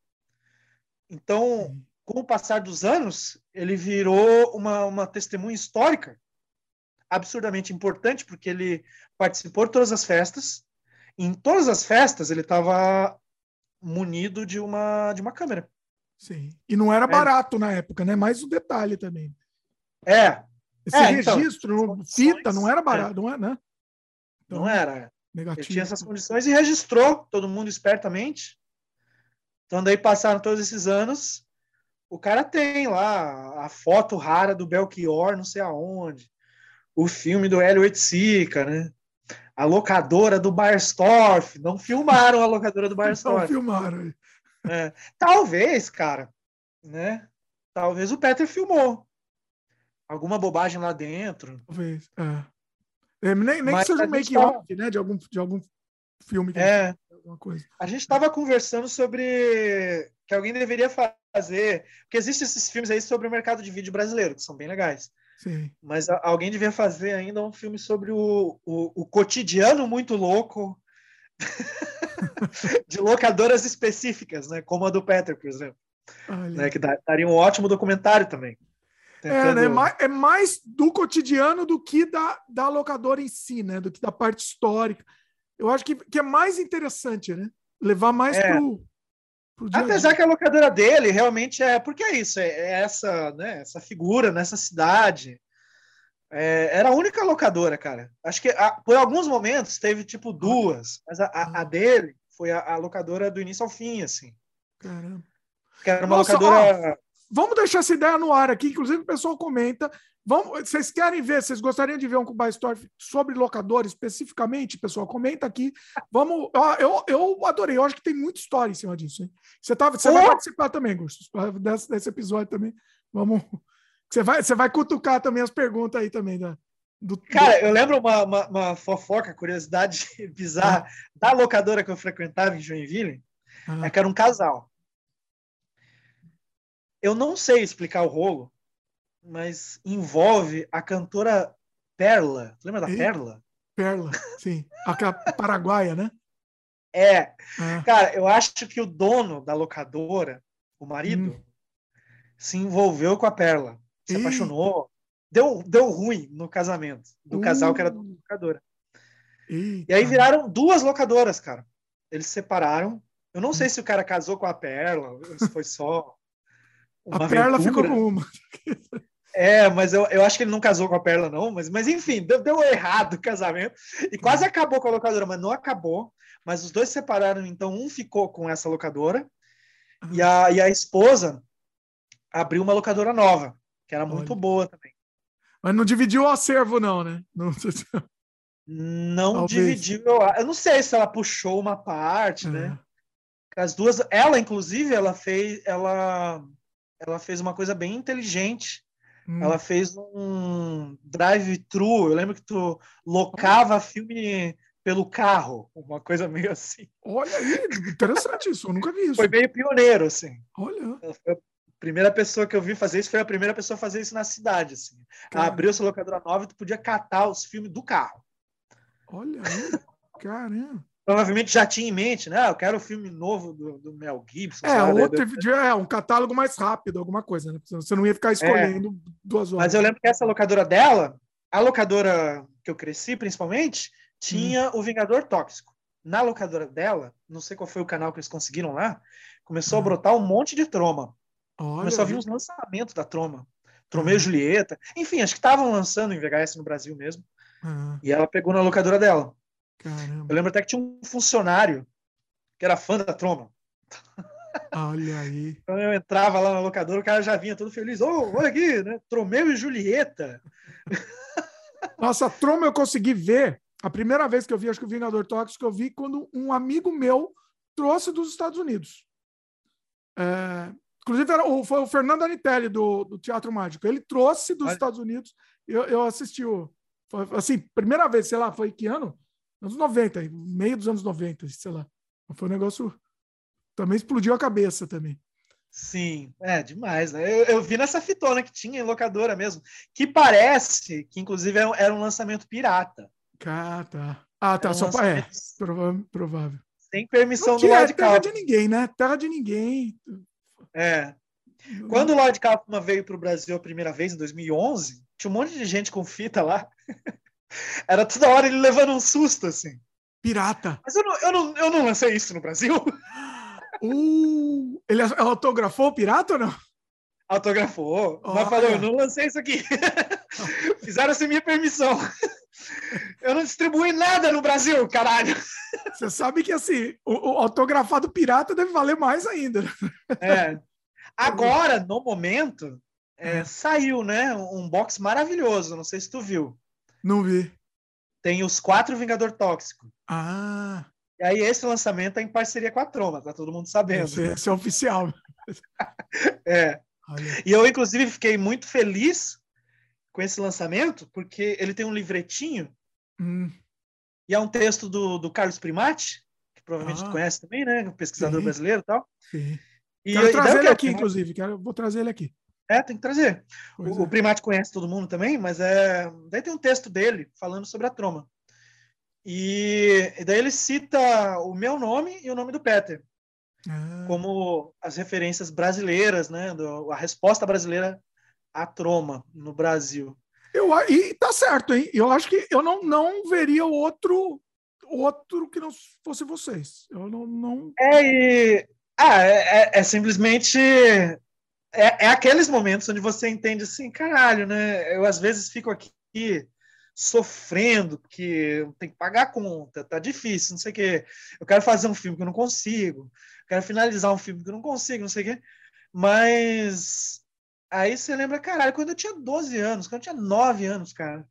Então, com o passar dos anos, ele virou uma, uma testemunha histórica absurdamente importante, porque ele participou de todas as festas. Em todas as festas, ele estava munido de uma, de uma câmera. Sim. E não era é. barato é. na época, né? Mais o detalhe também. É. Esse é, então, registro, então, fita, não era barato, é. não é, né? Então, não era. Negativo. Ele tinha essas condições e registrou todo mundo espertamente. Então, daí passaram todos esses anos. O cara tem lá a foto rara do Belchior, não sei aonde. O filme do Hélio Oiticica, né? A locadora do Barstorff. Não filmaram a locadora do Barstorff. Não filmaram. É. Talvez, cara, né? Talvez o Peter filmou. Alguma bobagem lá dentro. Talvez, é. É, nem nem que seja um make-off, né? De algum, de algum filme. Que é. Alguma coisa. A gente estava conversando sobre que alguém deveria fazer. Porque existem esses filmes aí sobre o mercado de vídeo brasileiro, que são bem legais. Sim. Mas alguém devia fazer ainda um filme sobre o, o, o cotidiano muito louco de locadoras específicas, né? Como a do Peter, por exemplo. Né? Que daria um ótimo documentário também. É, né? é mais do cotidiano do que da, da locadora em si, né? Do que da parte histórica. Eu acho que, que é mais interessante, né? Levar mais é. pro, pro dia Apesar dia. que a locadora dele realmente é. Porque é isso, é, é essa, né, essa figura nessa cidade. É, era a única locadora, cara. Acho que a, por alguns momentos teve tipo duas, mas a, a, a dele foi a, a, locadora do início ao fim, assim. Caramba. Que era uma Nossa, locadora. Vamos deixar essa ideia no ar aqui, inclusive o pessoal comenta. Vamos, vocês querem ver, vocês gostariam de ver um Cuba Story sobre locador especificamente? Pessoal, comenta aqui. Vamos, eu, eu adorei, eu acho que tem muita história em cima disso. Hein? Você, tá, você vai participar também, Gustos, desse, desse episódio também. Vamos. Você vai, você vai cutucar também as perguntas aí também, né? Do, Cara, eu lembro uma, uma, uma, fofoca, curiosidade bizarra, ah. da locadora que eu frequentava em Joinville, ah. é que era um casal. Eu não sei explicar o rolo, mas envolve a cantora Perla. Lembra da Perla? Perla, sim. A paraguaia, né? É. Ah. Cara, eu acho que o dono da locadora, o marido, hum. se envolveu com a Perla. Se apaixonou. Deu, deu ruim no casamento do uh. casal que era da locadora. Eita. E aí viraram duas locadoras, cara. Eles se separaram. Eu não sei hum. se o cara casou com a Perla, se foi só a Perla ficou com uma. É, mas eu, eu acho que ele não casou com a Perla, não. Mas, mas enfim, deu, deu errado o casamento. E quase acabou com a locadora, mas não acabou. Mas os dois separaram, então um ficou com essa locadora e, a, e a esposa abriu uma locadora nova, que era muito Olha. boa também. Mas não dividiu o acervo, não, né? Não, não dividiu. Eu não sei se ela puxou uma parte, né? é. né? As duas, ela inclusive, ela fez, ela, ela fez uma coisa bem inteligente. Hum. Ela fez um drive-thru. Eu lembro que tu locava filme pelo carro, uma coisa meio assim. Olha aí, interessante isso, eu nunca vi isso. Foi meio pioneiro, assim. Olha. a primeira pessoa que eu vi fazer isso foi a primeira pessoa a fazer isso na cidade, assim. Abriu essa locadora nova e tu podia catar os filmes do carro. Olha aí, caramba. Provavelmente já tinha em mente, né? Ah, eu quero o filme novo do, do Mel Gibson. É, outro, é, um catálogo mais rápido, alguma coisa, né? Você não ia ficar escolhendo é. duas horas. Mas eu lembro que essa locadora dela, a locadora que eu cresci, principalmente, tinha hum. o Vingador Tóxico. Na locadora dela, não sei qual foi o canal que eles conseguiram lá, começou hum. a brotar um monte de troma. Olha, começou a vir os lançamentos da troma. Tromeu hum. Julieta. Enfim, acho que estavam lançando em VHS no Brasil mesmo. Hum. E ela pegou na locadora dela. Caramba. Eu lembro até que tinha um funcionário que era fã da troma. Olha aí. Quando eu entrava lá na locadora, o cara já vinha todo feliz. Oh, olha aqui, né? Tromeu e Julieta. Nossa, Troma eu consegui ver a primeira vez que eu vi, acho que o Vingador Tóxico, eu vi quando um amigo meu trouxe dos Estados Unidos. É, inclusive, era, foi o Fernando Anitelli, do, do Teatro Mágico. Ele trouxe dos Estados Unidos. Eu, eu assisti o. Foi, assim, primeira vez, sei lá, foi que ano? Anos 90, meio dos anos 90, sei lá. Foi um negócio. Também explodiu a cabeça também. Sim, é demais, né? Eu, eu, vi nessa fitona que tinha em locadora mesmo, que parece que, inclusive, era um lançamento pirata. Ah, tá. Ah, tá. É só para. É, provável, provável. Sem permissão do de Terra de ninguém, né? Terra de ninguém. É. Quando o Lord Kaufman veio para o Brasil a primeira vez, em 2011, tinha um monte de gente com fita lá. Era toda hora ele levando um susto, assim. Pirata. Mas eu não, eu não, eu não lancei isso no Brasil. Uh, ele autografou o pirata ou não? Autografou. Oh, mas falou, eu não lancei isso aqui. Fizeram sem minha permissão. Eu não distribuí nada no Brasil, caralho. Você sabe que assim, o, o autografado pirata deve valer mais ainda. É. Agora, no momento, é, é, saiu, né? Um box maravilhoso. Não sei se tu viu. Não vi. Tem os quatro Vingador Tóxico. Ah. E aí, esse lançamento é em parceria com a Troma, tá todo mundo sabendo. Esse, esse é oficial. é. Olha. E eu, inclusive, fiquei muito feliz com esse lançamento, porque ele tem um livretinho hum. e é um texto do, do Carlos Primati, que provavelmente ah. conhece também, né? Um pesquisador Sim. brasileiro e tal. Sim. E quero trazer ele aqui, inclusive. Quero, vou trazer ele aqui. É, tem que trazer. O, é. o, Primati conhece todo mundo também, mas é. Daí tem um texto dele falando sobre a troma. E, e daí ele cita o meu nome e o nome do Peter. Ah. Como as referências brasileiras, né? Do, a resposta brasileira a troma no Brasil. Eu, e tá certo, hein? Eu acho que eu não, não veria outro outro que não fosse vocês. Eu não. não... É, e, ah, é, é, é simplesmente. É, é, aqueles momentos onde você entende assim, caralho, né? Eu às vezes fico aqui sofrendo, porque tem que pagar a conta, tá difícil, não sei o quê. Eu quero fazer um filme que eu não consigo, quero finalizar um filme que eu não consigo, não sei o quê. Mas Aí você lembra, caralho, quando eu tinha 12 anos, quando eu tinha 9 anos, cara,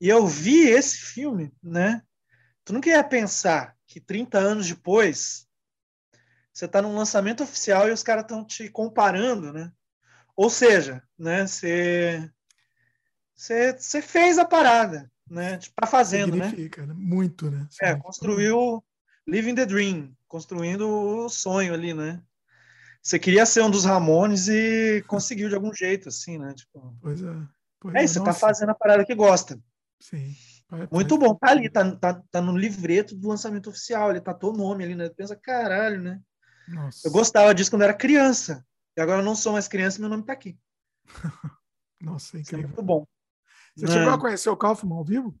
e eu vi esse filme, né? Tu nunca ia pensar que 30 anos depois você tá num lançamento oficial e os caras estão te comparando, né? Ou seja, né, você, você, você fez a parada, né? Tipo, tá fazendo, né? Significa, né? Muito, né? É, construiu Living the Dream, construindo o sonho ali, né? você queria ser um dos Ramones e conseguiu de algum jeito, assim, né? Tipo, pois é. Pois é, isso, você tá fazendo a parada que gosta. Sim. Muito bom, tá ali, tá, tá, tá no livreto do lançamento oficial, ele tá teu nome ali, né? Pensa, caralho, né? Nossa. Eu gostava disso quando era criança. E agora eu não sou mais criança, meu nome tá aqui. Nossa, é incrível. é muito bom. Você é. chegou a conhecer o Kaufman ao vivo?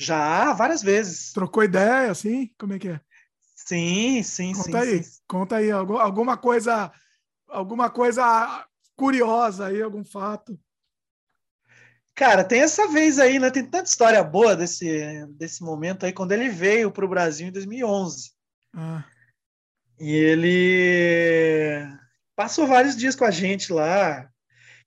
Já, várias vezes. Trocou ideia, assim? Como é que é? Sim, sim, conta sim. Aí, sim. Conta aí, alguma coisa, alguma coisa curiosa aí, algum fato? Cara, tem essa vez aí, né? Tem tanta história boa desse, desse momento aí, quando ele veio para o Brasil em 2011. Ah. E ele passou vários dias com a gente lá.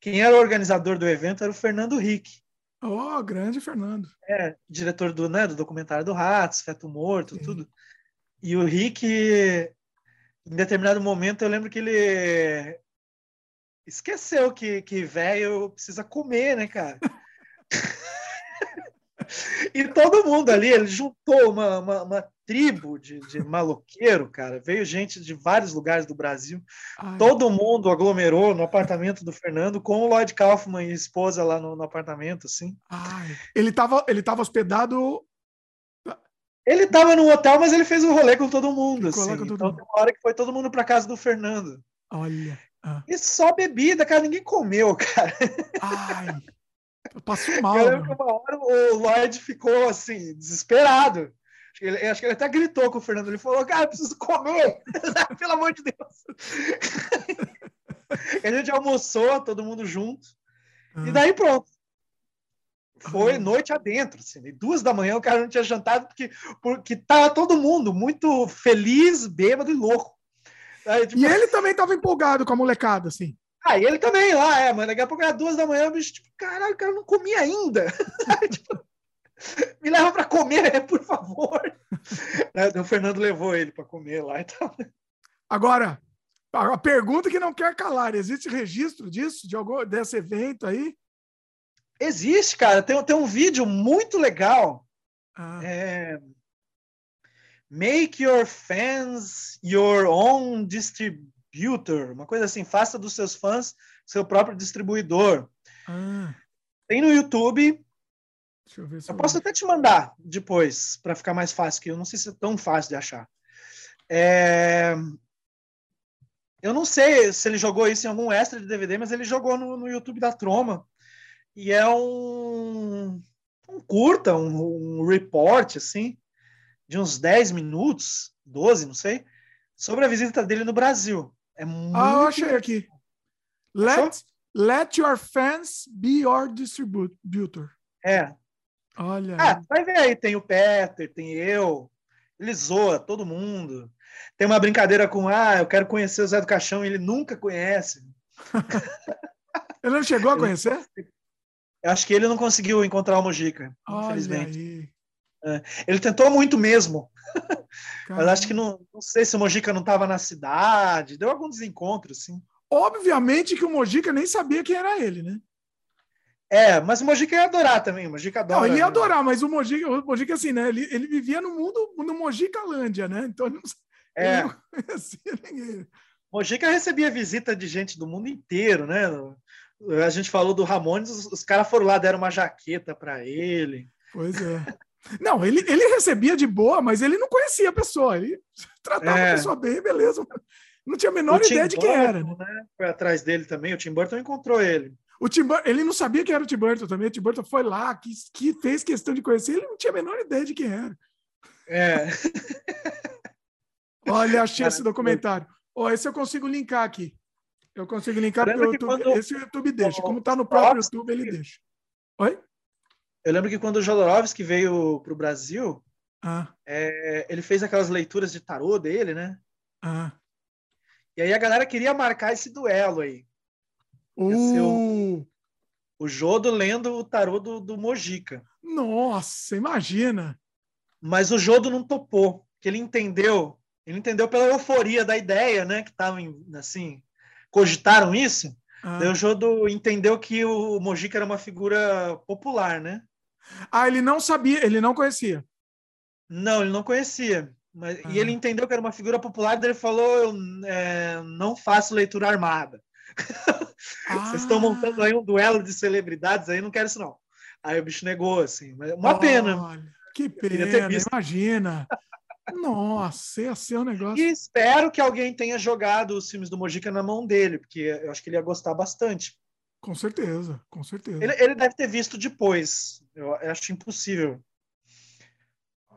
Quem era o organizador do evento era o Fernando Rick. Oh, grande Fernando. É, diretor do, né, do documentário do Ratos, Feto Morto, Sim. tudo. E o Rick, em determinado momento, eu lembro que ele esqueceu que, que velho precisa comer, né, cara? e todo mundo ali, ele juntou uma, uma, uma tribo de, de maloqueiro, cara. Veio gente de vários lugares do Brasil. Ai. Todo mundo aglomerou no apartamento do Fernando com o Lloyd Kaufman e a esposa lá no, no apartamento, assim. Ai. Ele estava ele tava hospedado. Ele estava no hotel, mas ele fez um rolê com todo mundo. assim. Com todo então, mundo. uma hora que foi todo mundo para casa do Fernando. Olha. Ah. E só bebida, cara. Ninguém comeu, cara. Ai. Passou mal. Eu lembro que uma hora o Lloyd ficou assim, desesperado. Acho que, ele, acho que ele até gritou com o Fernando. Ele falou: Cara, preciso comer, pelo amor de Deus. a gente almoçou, todo mundo junto. E ah. daí pronto. Foi noite adentro, assim, duas da manhã o cara não tinha jantado porque, porque tava todo mundo muito feliz, bêbado e louco. Aí, tipo... E ele também tava empolgado com a molecada, assim. Ah, e ele também lá, é, mas daqui a pouco era duas da manhã, o bicho, tipo, caralho, o cara não comia ainda. tipo, me leva para comer, por favor. Né, o Fernando levou ele para comer lá e tal. Agora, a pergunta que não quer calar: existe registro disso, de algum, desse evento aí? Existe, cara. Tem, tem um vídeo muito legal. Ah. É... Make your fans your own distributor distributor, uma coisa assim, faça dos seus fãs seu próprio distribuidor. Ah. Tem no YouTube. Deixa eu ver se eu, eu posso até te mandar depois, para ficar mais fácil, que eu não sei se é tão fácil de achar. É... Eu não sei se ele jogou isso em algum extra de DVD, mas ele jogou no, no YouTube da Troma. E é um, um curta, um, um report, assim, de uns 10 minutos, 12, não sei, sobre a visita dele no Brasil. É muito... Ah, eu achei aqui. Let, let your fans be your distributor. É. Olha. Ah, vai ver aí, tem o Peter, tem eu. Ele zoa todo mundo. Tem uma brincadeira com, ah, eu quero conhecer o Zé do Caixão, e ele nunca conhece. ele não chegou a conhecer? Eu acho que ele não conseguiu encontrar o Mojica, infelizmente. É. Ele tentou muito mesmo. Mas acho que não, não sei se o Mojica não estava na cidade, deu algum desencontro, sim. Obviamente que o Mojica nem sabia quem era ele, né? É, mas o Mojica ia adorar também. O Mojica adora. Não, ele ia né? adorar, mas o Mojica, o Mojica assim, né? Ele, ele vivia no mundo, no Mojicalândia, né? Então ele não, é. ele não conhecia ninguém. Mojica recebia visita de gente do mundo inteiro, né? A gente falou do Ramones, os, os caras foram lá, deram uma jaqueta para ele. Pois é. Não, ele, ele recebia de boa, mas ele não conhecia a pessoa. Ele tratava é. a pessoa bem, beleza. Não tinha a menor o ideia Tim de quem Burton, era. Né? Foi atrás dele também. O Tim Burton encontrou ele. O Tim Burton, ele não sabia quem era o Tim Burton também. O Tim Burton foi lá, que, que fez questão de conhecer. Ele não tinha a menor ideia de quem era. É. Olha, achei esse documentário. Oh, esse eu consigo linkar aqui. Eu consigo linkar porque o YouTube, quando... esse o YouTube deixa. Como está no próprio YouTube, ele deixa. Oi? Eu lembro que quando o Jodorowsky veio para o Brasil, ah. é, ele fez aquelas leituras de tarô dele, né? Ah. E aí a galera queria marcar esse duelo aí. Uh. O, o Jodo lendo o tarô do, do Mojica. Nossa, imagina! Mas o Jodo não topou, que ele entendeu, ele entendeu pela euforia da ideia, né? Que estavam assim, cogitaram isso. Ah. Daí o Jodo entendeu que o Mojica era uma figura popular, né? Ah, ele não sabia, ele não conhecia. Não, ele não conhecia. Mas, ah. E ele entendeu que era uma figura popular, daí ele falou: eu é, não faço leitura armada. Ah. Vocês estão montando aí um duelo de celebridades aí, não quero isso, não. Aí o bicho negou, assim. Uma pena. Que pena, imagina. Nossa, ia ser um negócio. E espero que alguém tenha jogado os filmes do Mojica na mão dele, porque eu acho que ele ia gostar bastante. Com certeza, com certeza. Ele, ele deve ter visto depois. Eu acho impossível.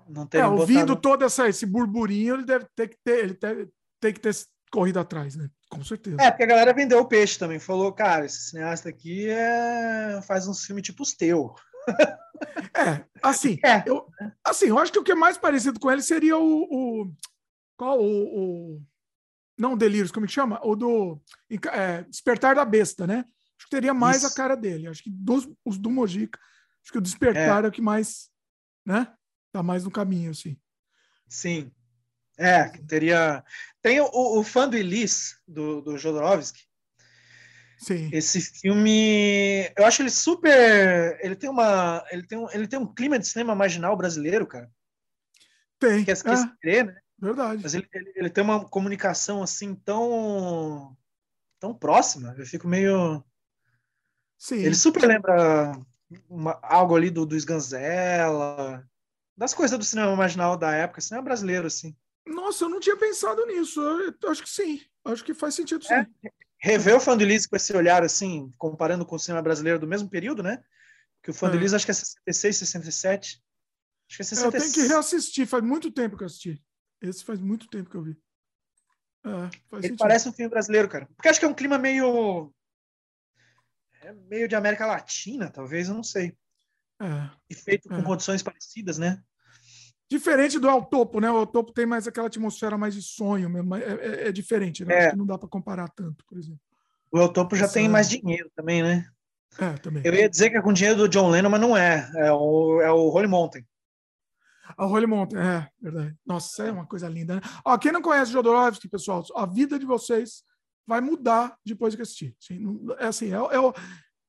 Não ter é, ouvindo botado... todo essa, esse burburinho, ele deve ter que ter, ele ter, ter que ter corrido atrás, né? Com certeza. É, porque a galera vendeu o peixe também. Falou, cara, esse cineasta aqui é... faz uns filmes tipo os teu. É, assim, é. Eu, assim, eu acho que o que é mais parecido com ele seria o. o qual o, o. Não Delírios, como é que chama? O do é, Despertar da Besta, né? Acho que teria mais Isso. a cara dele. Acho que dos, os do Mojica, acho que o Despertar é. é o que mais. Né? Tá mais no caminho, assim. Sim. É, teria. Tem o, o fã do Elis, do, do Jodorowsky. Sim. Esse filme, eu acho ele super. Ele tem uma. Ele tem um, ele tem um clima de cinema marginal brasileiro, cara. Tem. Que é, que é. Crer, né? Verdade. Mas ele, ele, ele, tem uma comunicação assim tão. tão próxima. Eu fico meio. Sim. Ele super lembra uma, algo ali do, do Sganzella, das coisas do cinema marginal da época, cinema brasileiro, assim. Nossa, eu não tinha pensado nisso. Eu acho que sim. Acho que faz sentido sim. É, rever o Fandulise com esse olhar, assim, comparando com o cinema brasileiro do mesmo período, né? Que o Fandulise é. acho que é 66, 67. Acho que é 66. É, eu tenho que reassistir. Faz muito tempo que eu assisti. Esse faz muito tempo que eu vi. É, Ele sentido. parece um filme brasileiro, cara. Porque acho que é um clima meio. É meio de América Latina, talvez, eu não sei. É. E feito com é. condições parecidas, né? Diferente do Altopo, né? O Altopo tem mais aquela atmosfera mais de sonho mesmo. É, é, é diferente, né? É. Acho que não dá para comparar tanto, por exemplo. O Altopo já Essa... tem mais dinheiro também, né? É, também. Eu ia dizer que é com dinheiro do John Lennon, mas não é. É o, é o Holy Mountain. A Holy Mountain, é, verdade. Nossa, é uma coisa linda, né? Ó, quem não conhece Jodorowsky, pessoal, a vida de vocês vai mudar depois que assistir. Assim, é assim, é, é,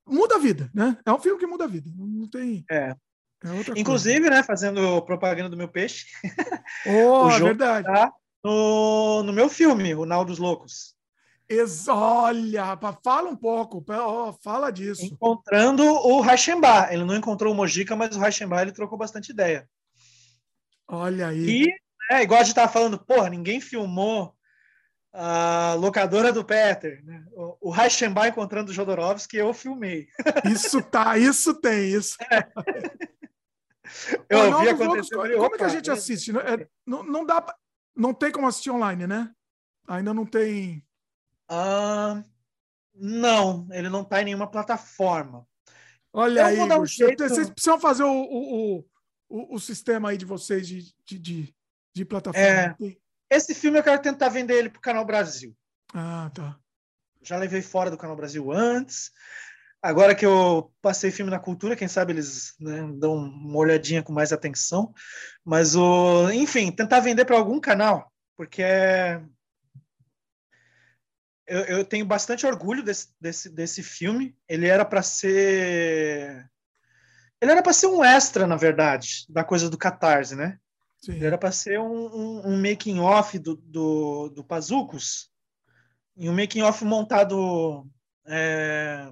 muda a vida, né? É um filme que muda a vida. Não tem. É. É Inclusive, coisa. né, fazendo propaganda do meu peixe. Oh, o verdade. Tá no, no meu filme, O Nau dos Loucos. Ex Olha, rapaz, fala um pouco, oh, fala disso. Encontrando o Reichenbach. Ele não encontrou o Mojica, mas o Reichenbach ele trocou bastante ideia. Olha aí. E, é, igual a gente estava falando, porra, ninguém filmou a locadora do Peter, né? o, o Reichenbach encontrando o Jodorowsky, eu filmei. Isso tá, isso tem, isso. É. Eu ouvi acontecer. Como opa, é que a gente assiste? É, não, não dá, não tem como assistir online, né? Ainda não tem. Ah, não, ele não está em nenhuma plataforma. Olha eu aí, um jeito... vocês precisam fazer o, o, o, o, sistema aí de vocês de, de, de, de plataforma. É, esse filme eu quero tentar vender ele para o Canal Brasil. Ah, tá. Já levei fora do Canal Brasil antes. Agora que eu passei filme na cultura, quem sabe eles né, dão uma olhadinha com mais atenção. Mas, o, enfim, tentar vender para algum canal, porque é, eu, eu, tenho bastante orgulho desse, desse, desse filme. Ele era para ser. Ele era para ser um extra, na verdade, da coisa do Catarse, né? Sim. Ele era para ser um, um, um making-off do, do, do Pazucos. E um making-off montado. É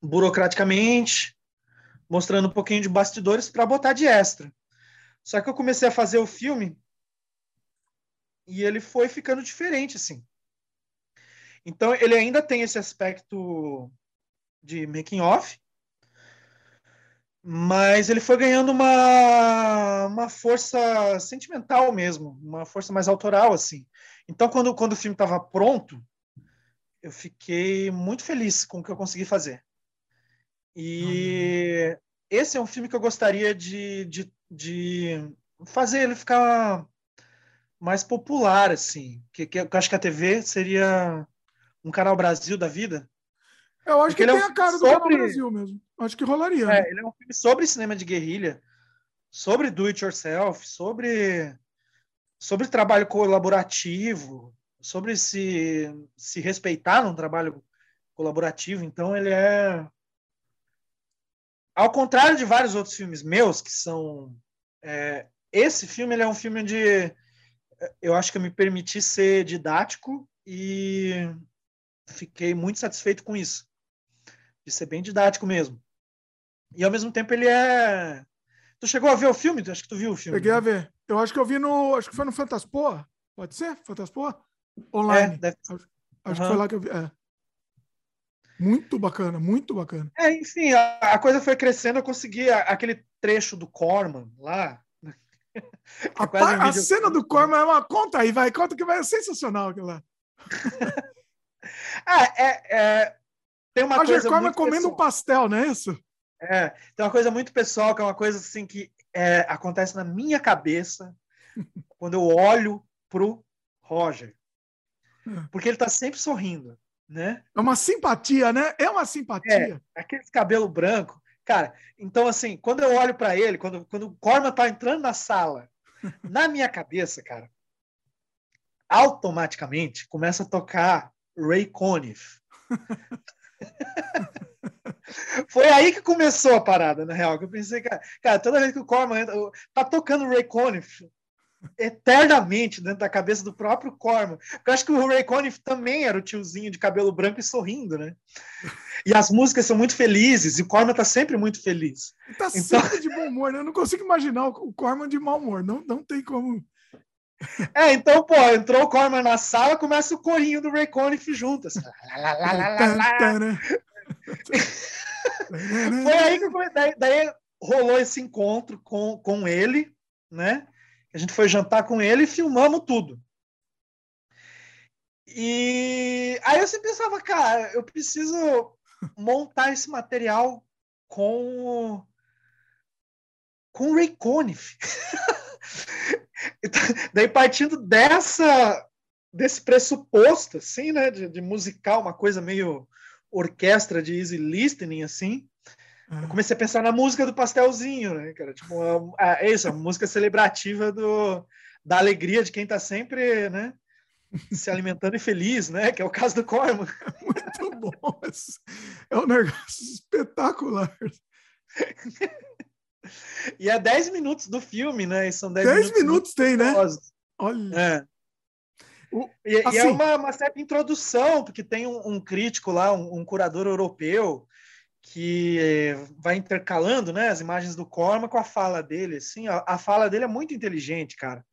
burocraticamente, mostrando um pouquinho de bastidores para botar de extra. Só que eu comecei a fazer o filme e ele foi ficando diferente, assim. Então, ele ainda tem esse aspecto de making off, mas ele foi ganhando uma, uma força sentimental mesmo, uma força mais autoral, assim. Então, quando, quando o filme estava pronto, eu fiquei muito feliz com o que eu consegui fazer. E esse é um filme que eu gostaria de, de, de fazer ele ficar mais popular, assim. Que, que eu acho que a TV seria um canal Brasil da vida. Eu acho que ele tem é um a cara do sobre... canal Brasil mesmo. Acho que rolaria. É, né? ele é um filme sobre cinema de guerrilha, sobre do it yourself, sobre sobre trabalho colaborativo, sobre se se respeitar num trabalho colaborativo. Então ele é ao contrário de vários outros filmes meus, que são. É, esse filme é um filme de. Eu acho que eu me permiti ser didático e fiquei muito satisfeito com isso. De ser bem didático mesmo. E ao mesmo tempo ele é. Tu chegou a ver o filme? Acho que tu viu o filme. Peguei a ver. Eu acho que eu vi no. Acho que foi no Fantaspoa. Pode ser? Fantaspoa? Online. É, deve... Acho, acho uhum. que foi lá que eu vi. É. Muito bacana, muito bacana. É, enfim, a, a coisa foi crescendo, eu consegui a, aquele trecho do Corman lá. A, é a cena do Corman é uma. Conta aí, vai, conta que vai, é sensacional aquilo lá. ah, é, é, tem uma Roger coisa Corman comendo um pastel, não é isso? É, tem uma coisa muito pessoal, que é uma coisa assim que é, acontece na minha cabeça quando eu olho pro Roger. É. Porque ele tá sempre sorrindo, né? É uma simpatia, né? É uma simpatia. É, aquele cabelo branco. Cara, então assim, quando eu olho para ele, quando, quando o Corman tá entrando na sala, na minha cabeça, cara, automaticamente começa a tocar Ray Conniff. Foi aí que começou a parada, na real. Que eu pensei, cara, cara toda vez que o Corman entra, tá tocando Ray Conniff eternamente dentro da cabeça do próprio Corman. Porque eu acho que o Ray Conniff também era o tiozinho de cabelo branco e sorrindo, né? E as músicas são muito felizes, e o Corman tá sempre muito feliz. Tá então... sempre de bom humor, né? Eu não consigo imaginar o Corman de mau humor. Não, não tem como. É, então, pô, entrou o Corman na sala, começa o corinho do Ray Conniff junto. Assim. Foi aí que foi, daí, daí, rolou esse encontro com, com ele, né? A gente foi jantar com ele e filmamos tudo. E aí eu sempre pensava, cara, eu preciso montar esse material com com Ray Conniff. então, daí partindo dessa desse pressuposto, assim, né, de, de musical, uma coisa meio orquestra de easy listening, assim, eu ah. comecei a pensar na música do pastelzinho, né, cara? Tipo, é, é isso, a música celebrativa do, da alegria de quem tá sempre, né? Se alimentando e feliz, né? Que é o caso do Corman. Muito bom. É um negócio espetacular. e é 10 minutos do filme, né? E são 10, 10 minutos, minutos tem, né? Olha. É. O, e, assim, e, é assim uma, uma, certa introdução, porque tem um, um crítico lá, um, um, curador europeu, que vai intercalando né, as imagens do Corma com a fala dele. Assim, a, a fala dele é muito inteligente, cara.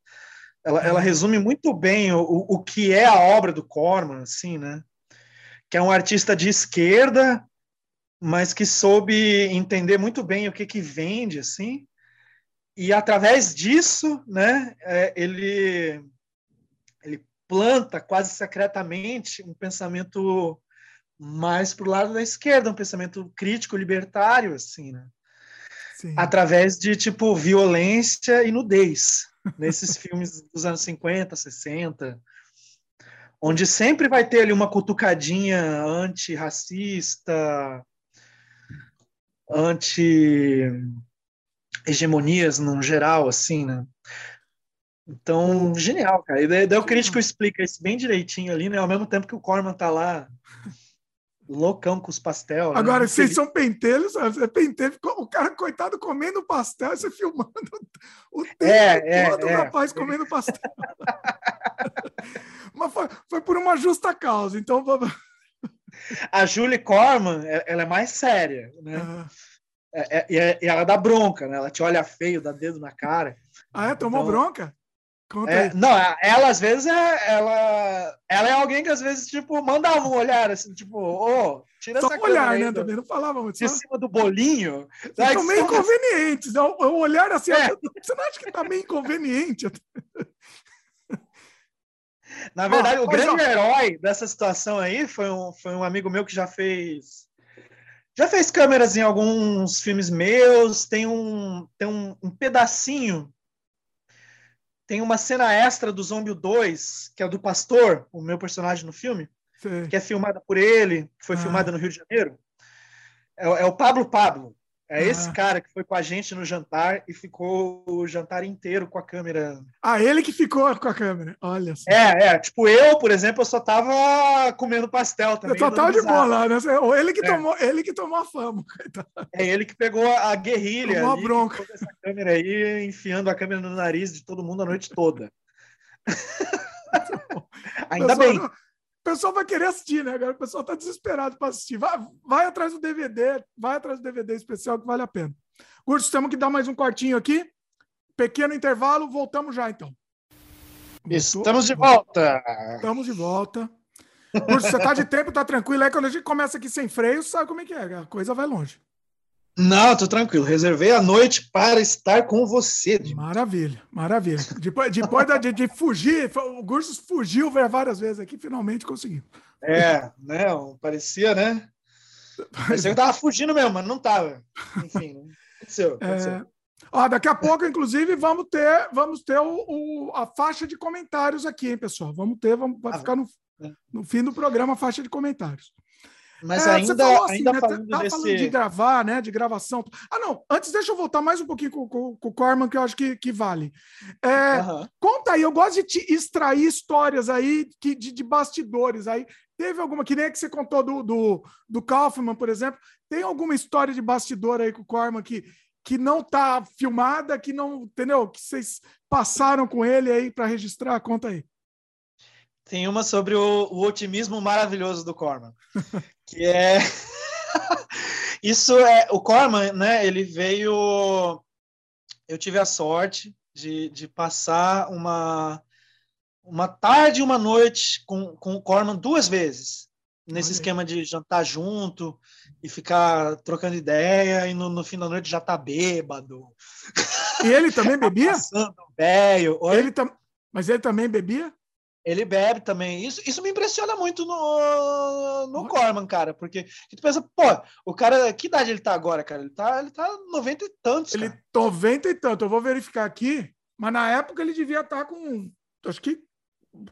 Ela, ela uhum. resume muito bem o, o que é a obra do Corman, assim, né? Que é um artista de esquerda, mas que soube entender muito bem o que que vende, assim. E através disso, né, é, ele planta quase secretamente um pensamento mais para o lado da esquerda, um pensamento crítico, libertário, assim, né? Sim. Através de, tipo, violência e nudez, nesses filmes dos anos 50, 60, onde sempre vai ter ali uma cutucadinha antirracista, anti-hegemonias no geral, assim, né? Então, genial, cara. E daí, daí o crítico explica isso bem direitinho ali, né? Ao mesmo tempo que o Corman tá lá loucão com os pastel. Né? Agora, né? vocês são pentelhos, é pentelho, o cara, coitado, comendo pastel, você filmando o tempo é, todo, é, o rapaz é. comendo pastel. Mas foi, foi, por uma justa causa, então... A Julie Corman, ela é mais séria, né? Uhum. É, e ela dá bronca, né? Ela te olha feio, dá dedo na cara. Ah, é? Tomou então, bronca? É, não, ela às vezes é, ela, ela é alguém que às vezes tipo mandava um olhar assim, tipo, ô, oh, tira só essa olhar, né? Do, também não falava muito. De só... cima do bolinho. São meio inconvenientes. O, o olhar assim, é. você não acha que tá meio inconveniente? Na verdade, ah, o grande ó. herói dessa situação aí foi um, foi um amigo meu que já fez já fez câmeras em alguns filmes meus, tem um, tem um, um pedacinho tem uma cena extra do Zombie 2, que é do Pastor, o meu personagem no filme, Sim. que é filmada por ele, que foi ah. filmada no Rio de Janeiro. É, é, o Pablo Pablo. É ah. esse cara que foi com a gente no jantar e ficou o jantar inteiro com a câmera. Ah, ele que ficou com a câmera. Olha só. É, é. Tipo, eu, por exemplo, eu só tava comendo pastel também. Eu tava de boa lá, né? Ele que, é. tomou, ele que tomou a fama. É ele que pegou a guerrilha. Tomou a bronca. Essa câmera aí, enfiando a câmera no nariz de todo mundo a noite toda. Ainda bem. Pessoal vai querer assistir, né? Agora o pessoal está desesperado para assistir. Vai, vai atrás do DVD, vai atrás do DVD especial que vale a pena. Curso, temos que dar mais um cortinho aqui. Pequeno intervalo, voltamos já então. Estamos de volta. Estamos de volta. Curso, você tá de tempo, tá tranquilo. Aí quando a gente começa aqui sem freio, sabe como é que é? A coisa vai longe. Não, tô tranquilo. Reservei a noite para estar com você. Maravilha, maravilha. Depois, depois de, de, fugir, o Gursos fugiu várias vezes aqui, finalmente conseguiu. É, né? Parecia, né? Parecia que tava fugindo mesmo, mas não tava. Enfim, aconteceu. aconteceu. É... Ó, daqui a pouco, inclusive, vamos ter, vamos ter o, o, a faixa de comentários aqui, hein, pessoal? Vamos ter, vamos, vai ah, ficar no, é. no fim do programa a faixa de comentários. Mas é, ainda, falou assim, ainda né? falando, tá, desse... falando de gravar, né? De gravação. Ah, não. Antes, deixa eu voltar mais um pouquinho com, com, com o Corman, que eu acho que, que vale. É, uhum. Conta aí, eu gosto de te extrair histórias aí que, de, de bastidores aí. Teve alguma, que nem a que você contou do, do, do Kaufman, por exemplo. Tem alguma história de bastidor aí com o Corman que, que não tá filmada, que não, entendeu? Que vocês passaram com ele aí para registrar? Conta aí. Tem uma sobre o, o otimismo maravilhoso do Corman, que é isso é o Corman, né? Ele veio. Eu tive a sorte de, de passar uma uma tarde e uma noite com, com o Corman duas vezes nesse Olha. esquema de jantar junto e ficar trocando ideia e no, no fim da noite já tá bêbado. E ele também bebia? Passando velho. Ele tam... Mas ele também bebia? Ele bebe também. Isso, isso me impressiona muito no, no Corman, cara, porque tu pensa, pô, o cara, que idade ele tá agora, cara? Ele tá, ele tá 90 e tantos. Ele cara. 90 e tanto, eu vou verificar aqui, mas na época ele devia estar tá com, acho que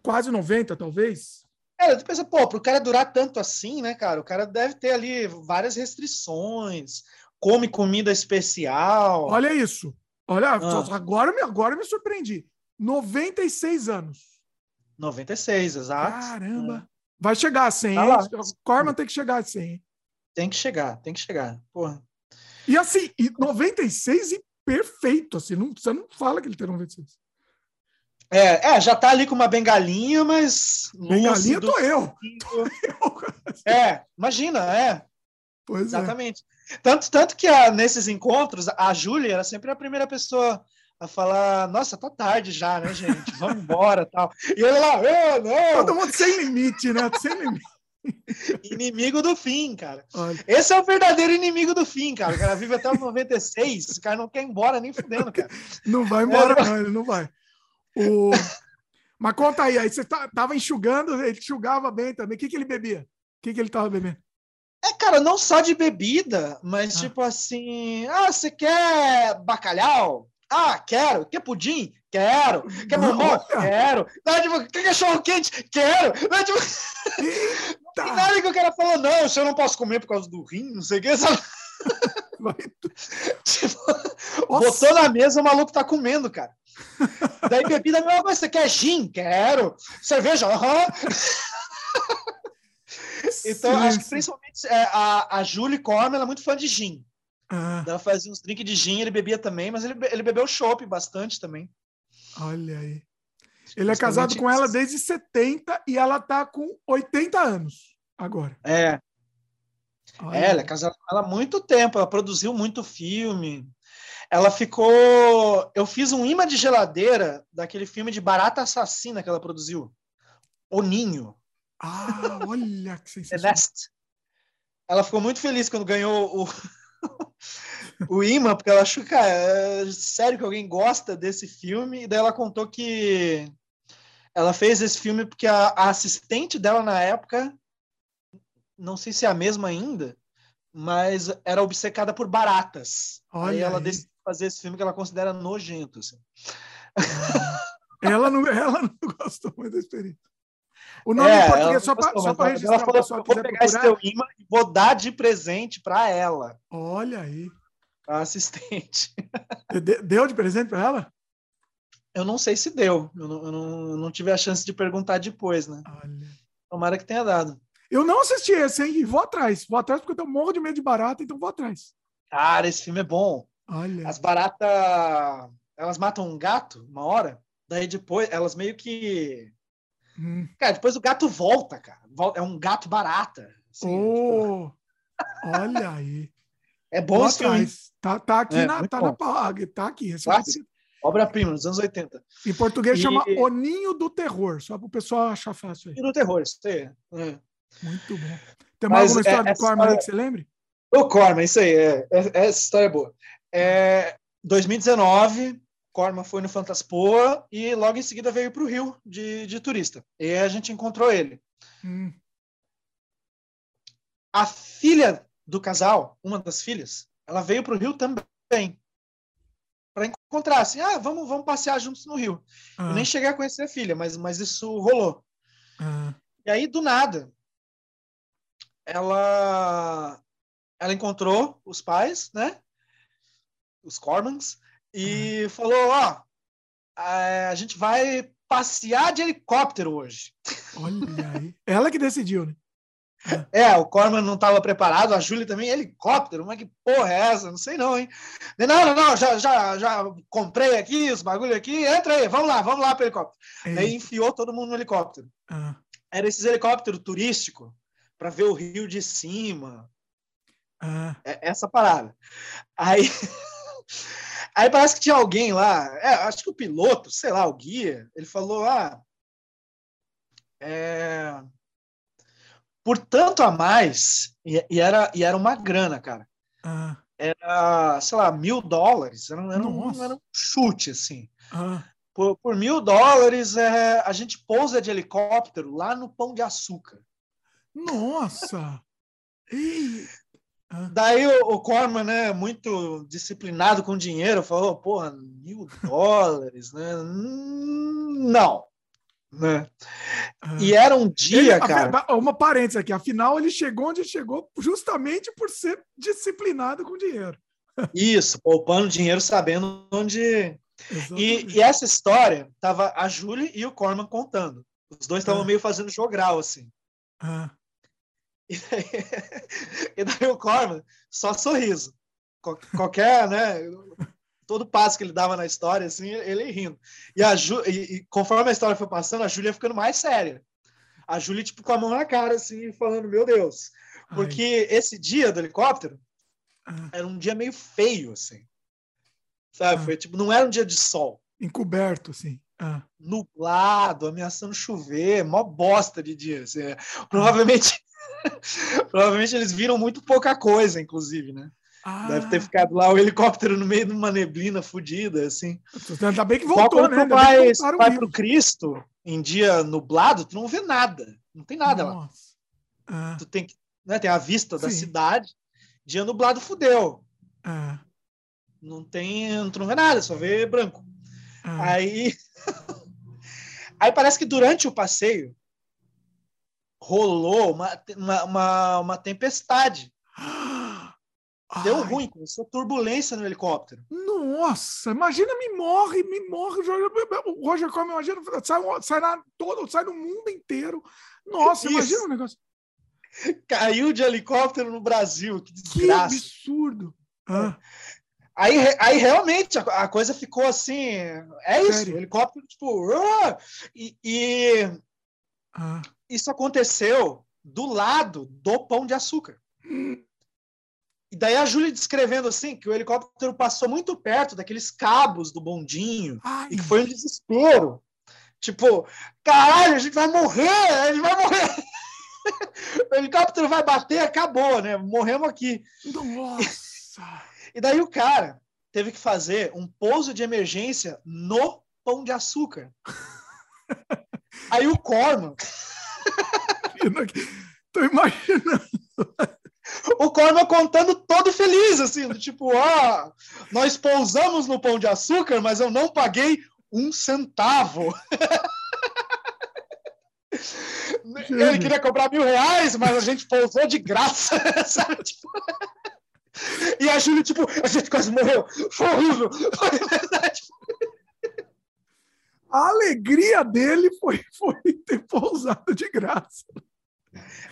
quase 90, talvez. É, tu pensa, pô, pro cara durar tanto assim, né, cara? O cara deve ter ali várias restrições, come comida especial. Olha isso. Olha, ah. agora, agora me surpreendi. 96 anos. 96, exato. Caramba! É. Vai chegar a 100, tá? Corman tem que chegar a 100. Tem que chegar, tem que chegar. Porra. E assim, e 96 e perfeito, assim, não, você não fala que ele tem 96. É, é, já tá ali com uma bengalinha, mas. Bengalinha tô eu. É, imagina, é. Pois é. Exatamente. É. Tanto, tanto que a, nesses encontros, a Júlia era sempre a primeira pessoa a falar, nossa, tá tarde já, né, gente? Vamos embora tal. E ele lá, oh, não! Todo mundo sem limite, né? Sem limite. Inimigo do fim, cara. Olha. Esse é o verdadeiro inimigo do fim, cara. O cara vive até os 96, esse cara não quer ir embora nem fudendo, cara. Não vai embora, é, não, ele não vai. O... Mas conta aí, aí você tá, tava enxugando, ele enxugava bem também. O que, que ele bebia? O que, que ele tava bebendo? É, cara, não só de bebida, mas ah. tipo assim, ah, você quer bacalhau? Ah, quero. Quer pudim? Quero. Quer bombom? Quero. Não, tipo, quer cachorro quente? Quero. Não, tipo... Não tem nada que o cara falou, não, isso eu não posso comer por causa do rim, não sei o que, sabe? tipo, botou na mesa, o maluco tá comendo, cara. Daí bebida, mesma coisa, você quer gin? Quero. Cerveja? Aham. então, acho que principalmente é, a, a Julie Corme, ela é muito fã de gin. Ah. Ela fazia uns drinks de gin, ele bebia também, mas ele, ele bebeu chopp bastante também. Olha aí. Ele é casado com ela desde 70 e ela tá com 80 anos agora. É. Olha. É, ela é casada com ela há muito tempo, ela produziu muito filme. Ela ficou. Eu fiz um imã de geladeira daquele filme de Barata Assassina que ela produziu. O Ninho. Ah, olha que sensacional. Ela ficou muito feliz quando ganhou o, o imã, porque ela achou, cara, é sério que alguém gosta desse filme? E daí ela contou que ela fez esse filme porque a, a assistente dela na época, não sei se é a mesma ainda, mas era obcecada por baratas. Olha aí ela aí. decidiu fazer esse filme que ela considera nojento. Assim. Ela, não, ela não gostou muito da experiência. O nome é, em português, só para registrar. Ela falou, vou pegar esse teu imã e vou dar de presente para ela. Olha aí. A assistente. Deu de presente para ela? Eu não sei se deu. Eu não, eu não, eu não, tive a chance de perguntar depois, né? Olha. Tomara que tenha dado. Eu não assisti esse, hein? E vou atrás. Vou atrás porque eu morro de medo de barata, então vou atrás. Cara, esse filme é bom. Olha. As baratas, elas matam um gato uma hora, daí depois elas meio que Hum. Cara, depois o gato volta, cara. É um gato barata. Assim, oh, tipo... Olha aí. É bom esse filme. Tá, tá aqui é, na, tá na tá aqui. Obra-prima, nos anos 80. Em português e... chama O Ninho do Terror, só para o pessoal achar fácil aí. Ninho do Terror, isso aí. É. Muito bom. Tem mais alguma história é, do Corman aí que você lembre? O Corma, isso aí, é, é, essa história é boa. É, 2019, Corma foi no Fantaspoa e logo em seguida veio para o Rio de, de turista. E a gente encontrou ele. Hum. A filha do casal, uma das filhas, ela veio para o Rio também. Para encontrar, assim, ah, vamos, vamos passear juntos no Rio. Eu nem cheguei a conhecer a filha, mas, mas isso rolou. E aí, do nada, ela, ela encontrou os pais, né? Os Cormans, e falou: Ó, a gente vai passear de helicóptero hoje. Olha aí. Ela que decidiu, né? É, o Corman não estava preparado, a Júlia também, helicóptero, mas que porra é essa? Não sei não, hein? Não, não, não, já, já, já comprei aqui os bagulho aqui, entra aí, vamos lá, vamos lá para o helicóptero. Aí enfiou todo mundo no helicóptero. Ah. Era esses helicópteros turísticos para ver o rio de cima. Ah. É, essa parada. Aí, aí parece que tinha alguém lá, é, acho que o piloto, sei lá, o guia, ele falou, ah, é por tanto a mais, e, e, era, e era uma grana, cara. Ah. Era, sei lá, mil dólares. Era, era, um, era um, chute, assim. Ah. Por, por, mil dólares, é, a gente pousa de helicóptero lá no Pão de Açúcar. Nossa! Daí o, o Corman, né, muito disciplinado com dinheiro, falou: porra, mil dólares, né? Hum, não. Né? Ah. E era um dia, ele, cara. Uma parênteses aqui, afinal, ele chegou onde chegou justamente por ser disciplinado com dinheiro. Isso, poupando dinheiro, sabendo onde. E, e, essa história tava a Julie e o Corman contando. Os dois estavam ah. meio fazendo jogral, assim. Ah. E, daí, e daí o Corman, só sorriso. Qualquer, né? todo passo que ele dava na história, assim, ele rindo. E, a Ju, e, e conforme a história foi passando, a Júlia ficando mais séria. A Júlia, tipo, com a mão na cara, assim, falando, meu Deus. Porque Ai. esse dia do helicóptero ah. era um dia meio feio, assim. Sabe? Ah. Foi, tipo, não era um dia de sol. Encoberto, assim. Ah. Nublado, ameaçando chover, mó bosta de dia. Assim. Provavelmente, provavelmente eles viram muito pouca coisa, inclusive, né? Ah. Deve ter ficado lá o helicóptero no meio de uma neblina fodida, assim. Ainda bem que voltou, Só né? Tu vai, vai pro Cristo em dia nublado, tu não vê nada. Não tem nada Nossa. lá. Ah. Tu tem que, né, tem a vista Sim. da cidade. Dia nublado fudeu. Ah. Não tem, tu não vê nada, só vê branco. Ah. Aí Aí parece que durante o passeio rolou uma, uma, uma, uma tempestade. Deu Ai. ruim, começou turbulência no helicóptero. Nossa, imagina, me morre, me morre. O Roger Corman, imagina, sai, sai, na, todo, sai no mundo inteiro. Nossa, Isso. imagina o negócio. Caiu de helicóptero no Brasil, que desgraça. Que absurdo. Ah. Aí, aí realmente a, a, coisa ficou assim. É isso, o helicóptero, tipo. Uh, e, e ah. Isso aconteceu do lado do pão de açúcar. E daí a Júlia descrevendo assim que o helicóptero passou muito perto daqueles cabos do bondinho Ai. e que foi um desespero. Tipo, caralho, a gente vai morrer, a gente vai morrer. o helicóptero vai bater, acabou, né? Morremos aqui. Nossa! e daí o cara teve que fazer um pouso de emergência no Pão de Açúcar. Aí o Corman. Tô imaginando o Corman contando todo feliz, assim, tipo, ó, nós pousamos no Pão de Açúcar, mas eu não paguei um centavo. Ele queria cobrar mil reais, mas a gente pousou de graça, sabe? Tipo... E a Júlia, tipo, a gente quase morreu. Foi horrível. Foi verdade. A alegria dele foi, foi ter pousado de graça.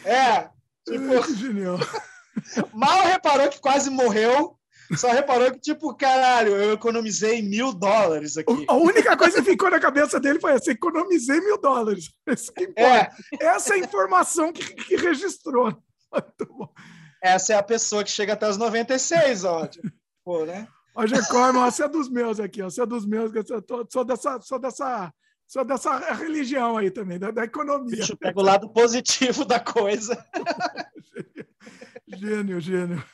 É, Tipo, genial. Mal reparou que quase morreu. Só reparou que, tipo, caralho, eu economizei mil dólares aqui. A única coisa que ficou na cabeça dele foi essa: economizei mil dólares. É. Essa é a informação que, que registrou. Essa é a pessoa que chega até os 96, ó. Tipo, pô, né? Ó, Corman, você é dos meus aqui, ó. Você é dos meus, eu sou dessa, sou dessa só dessa religião aí também, da, da economia. Deixa eu pegar o lado positivo da coisa. gênio, gênio.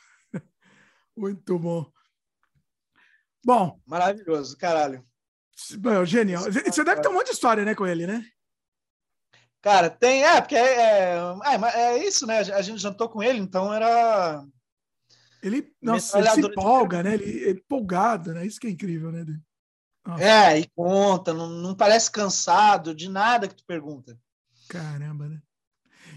Muito bom. Bom. Maravilhoso, caralho. Bom, genial. Você deve ter um monte de história, né, com ele, né? Cara, tem. É, porque é, é, é isso, né? A gente jantou com ele, então era. Ele, nossa, ele se empolga, né? Ele é empolgado, né? Isso que é incrível, né? Nossa. É, e conta, não, não parece cansado de nada que tu pergunta. Caramba, né?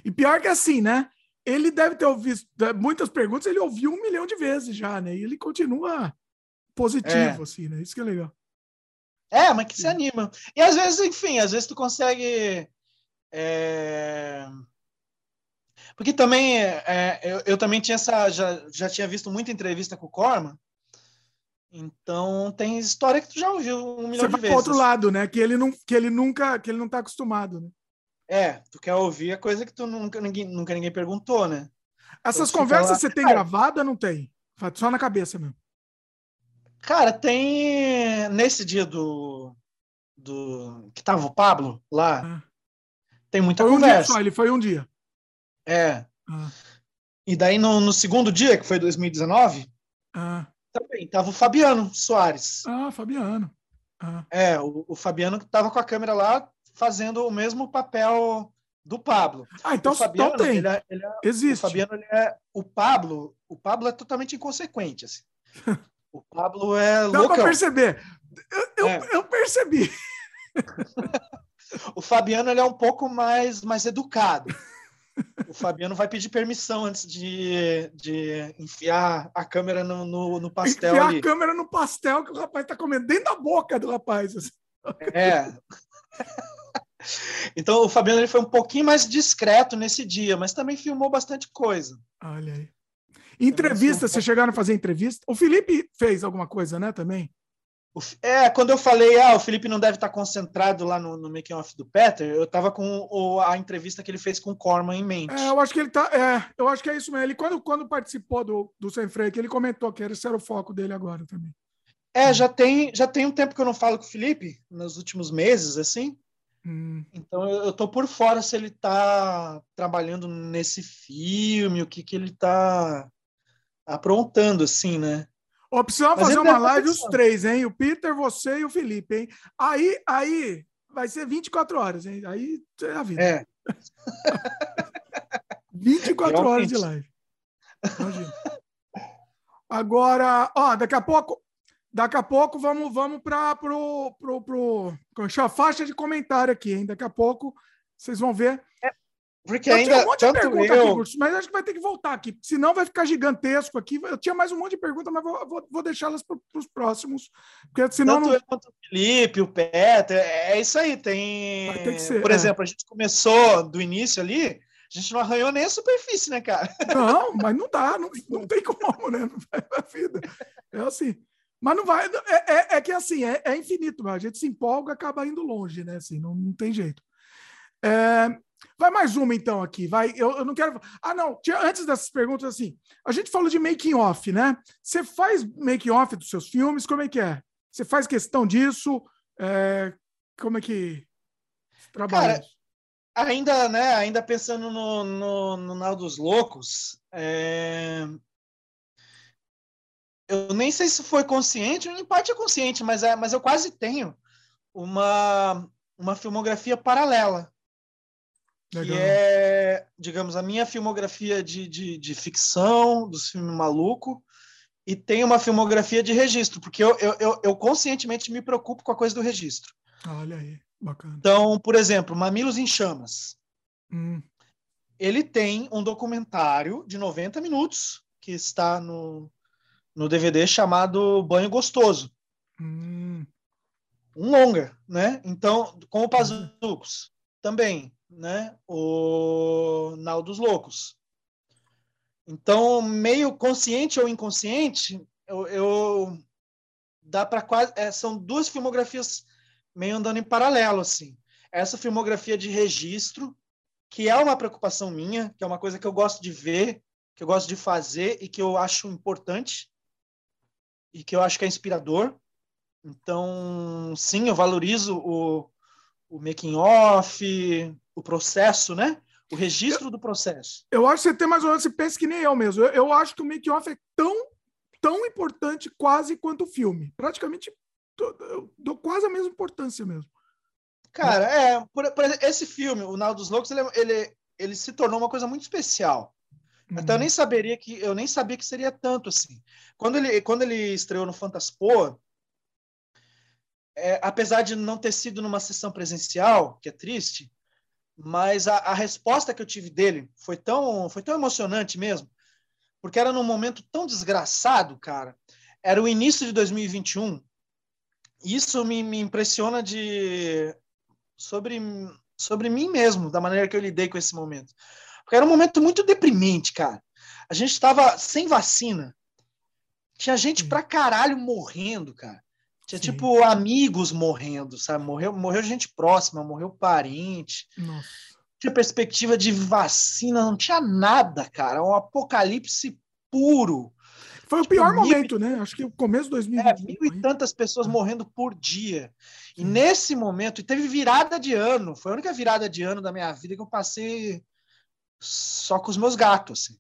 E pior que assim, né? Ele deve ter ouvido muitas perguntas, ele ouviu um milhão de vezes já, né? E ele continua positivo, é. assim, né? Isso que é legal. É, mas que se anima. E às vezes, enfim, às vezes tu consegue. É... Porque também é, eu, eu, também tinha essa. Já, já tinha visto muita entrevista com o Corman. Então tem história que tu já ouviu um milhão Você de vezes. outro lado, né? Que ele, não, que ele nunca que ele não tá acostumado, né? É, tu quer ouvir a coisa que tu nunca ninguém, nunca ninguém perguntou, né? Essas então, conversas você tem gravada ou não tem? Só na cabeça mesmo. Cara, tem nesse dia do, do que tava o Pablo lá, ah. tem muita foi conversa. Um dia só, ele foi um dia. É. Ah. E daí no, no, segundo dia, que foi 2019, ah. Também tava o Fabiano Soares. Ah, Fabiano. Ah. É, o, o Fabiano que tava com a câmera lá fazendo o mesmo papel do Pablo. Ah, então, o Fabiano, então tem. Ele é, ele é, Existe. O Fabiano, ele é o Pablo. O Pablo é totalmente inconsequente. Assim. O Pablo é louco. Dá para perceber. Eu, eu, é. eu percebi. o Fabiano ele é um pouco mais, mais educado. O Fabiano vai pedir permissão antes de, de enfiar a câmera no, no, no pastel. Enfiar ali. a câmera no pastel que o rapaz está comendo dentro da boca do rapaz. Assim. É. Então o Fabiano ele foi um pouquinho mais discreto nesse dia, mas também filmou bastante coisa. Olha aí. Entrevista, vocês chegaram a fazer entrevista? O Felipe fez alguma coisa, né, também? É, quando eu falei, ah, o Felipe não deve estar concentrado lá no, no making off do Peter, eu estava com o, a entrevista que ele fez com o Corman em mente. É, eu acho que ele tá, é, eu acho que é isso mesmo. Ele quando, quando participou do, do Sem Freio, ele comentou que esse era o foco dele agora também. É, já tem, já tem um tempo que eu não falo com o Felipe, nos últimos meses, assim. Hum. Então eu, eu tô por fora se ele está trabalhando nesse filme, o que que ele está aprontando, assim, né? Ó, precisamos Mas fazer uma live os três, hein? O Peter, você e o Felipe, hein? Aí, aí vai ser 24 horas, hein? Aí é a vida. É. 24 Realmente. horas de live. Imagina. Agora, ó, daqui a pouco, daqui a pouco vamos, vamos para pro, pro, pro, pro, a faixa de comentário aqui, hein? Daqui a pouco vocês vão ver. É, porque eu ainda. Tinha um monte de pergunta eu... aqui, mas acho que vai ter que voltar aqui, senão vai ficar gigantesco aqui. Eu tinha mais um monte de perguntas, mas vou, vou, vou deixá-las para os próximos. Porque senão. Tanto não... eu quanto o Felipe, o Peter, é, é isso aí. Tem. Vai ter que ser, Por é. exemplo, a gente começou do início ali, a gente não arranhou nem a superfície, né, cara? Não, mas não dá, não, não tem como, né? Não vai a vida. É assim. Mas não vai. É, é, é que assim, é, é infinito, a gente se empolga acaba indo longe, né? Assim, não, não tem jeito. É, Vai mais uma então aqui, vai. Eu, eu não quero. Ah, não. Antes dessas perguntas, assim, a gente falou de making off, né? Você faz making off dos seus filmes? Como é que é? Você faz questão disso? É... Como é que trabalha? Cara, ainda, né? Ainda pensando no, no, no Nau dos Loucos, é... eu nem sei se foi consciente, em parte é consciente, mas é, mas eu quase tenho uma uma filmografia paralela Legal. que é, digamos, a minha filmografia de, de, de ficção, dos filmes maluco, e tem uma filmografia de registro, porque eu, eu, eu, eu, conscientemente me preocupo com a coisa do registro. Olha aí, bacana. Então, por exemplo, Mamilos em Chamas. Hum. Ele tem um documentário de 90 minutos que está no, no DVD chamado Banho Gostoso. Hum. Um longa, né? Então, com o Pazucos também né, o Nau dos Loucos. Então, meio consciente ou inconsciente, eu, eu dá para quase é, são duas filmografias meio andando em paralelo assim. Essa filmografia de registro, que é uma preocupação minha, que é uma coisa que eu gosto de ver, que eu gosto de fazer e que eu acho importante e que eu acho que é inspirador. Então, sim, eu valorizo o, o making off, o processo, né? O registro eu, do processo. Eu acho que você tem mais ou menos, você pensa que nem eu mesmo. Eu, eu acho que o make-off é tão tão importante quase quanto o filme. Praticamente, eu dou quase a mesma importância mesmo. Cara, é, por, por esse filme, O Nau dos Loucos, ele, ele, ele se tornou uma coisa muito especial. Uhum. Então eu nem saberia que eu nem sabia que seria tanto assim. Quando ele quando ele estreou no Fantaspoa, é, apesar de não ter sido numa sessão presencial, que é triste, mas a, a, resposta que eu tive dele foi tão foi tão emocionante mesmo, porque era num momento tão desgraçado, cara. Era o início de 2021. Isso me, me impressiona de sobre sobre mim mesmo, da maneira que eu lidei com esse momento. Porque era um momento muito deprimente, cara. A gente estava sem vacina. Tinha gente pra caralho morrendo, cara. Tinha, Sim. tipo, amigos morrendo, sabe? Morreu, morreu gente próxima, morreu parente. Nossa. Tinha perspectiva de vacina, não tinha nada, cara. Um apocalipse puro. Foi o tipo, pior mil... momento, né? Acho que o começo de 2020. É, mil e tantas pessoas é. morrendo por dia. E nesse momento, e teve virada de ano, foi a única virada de ano da minha vida que eu passei só com os meus gatos, assim.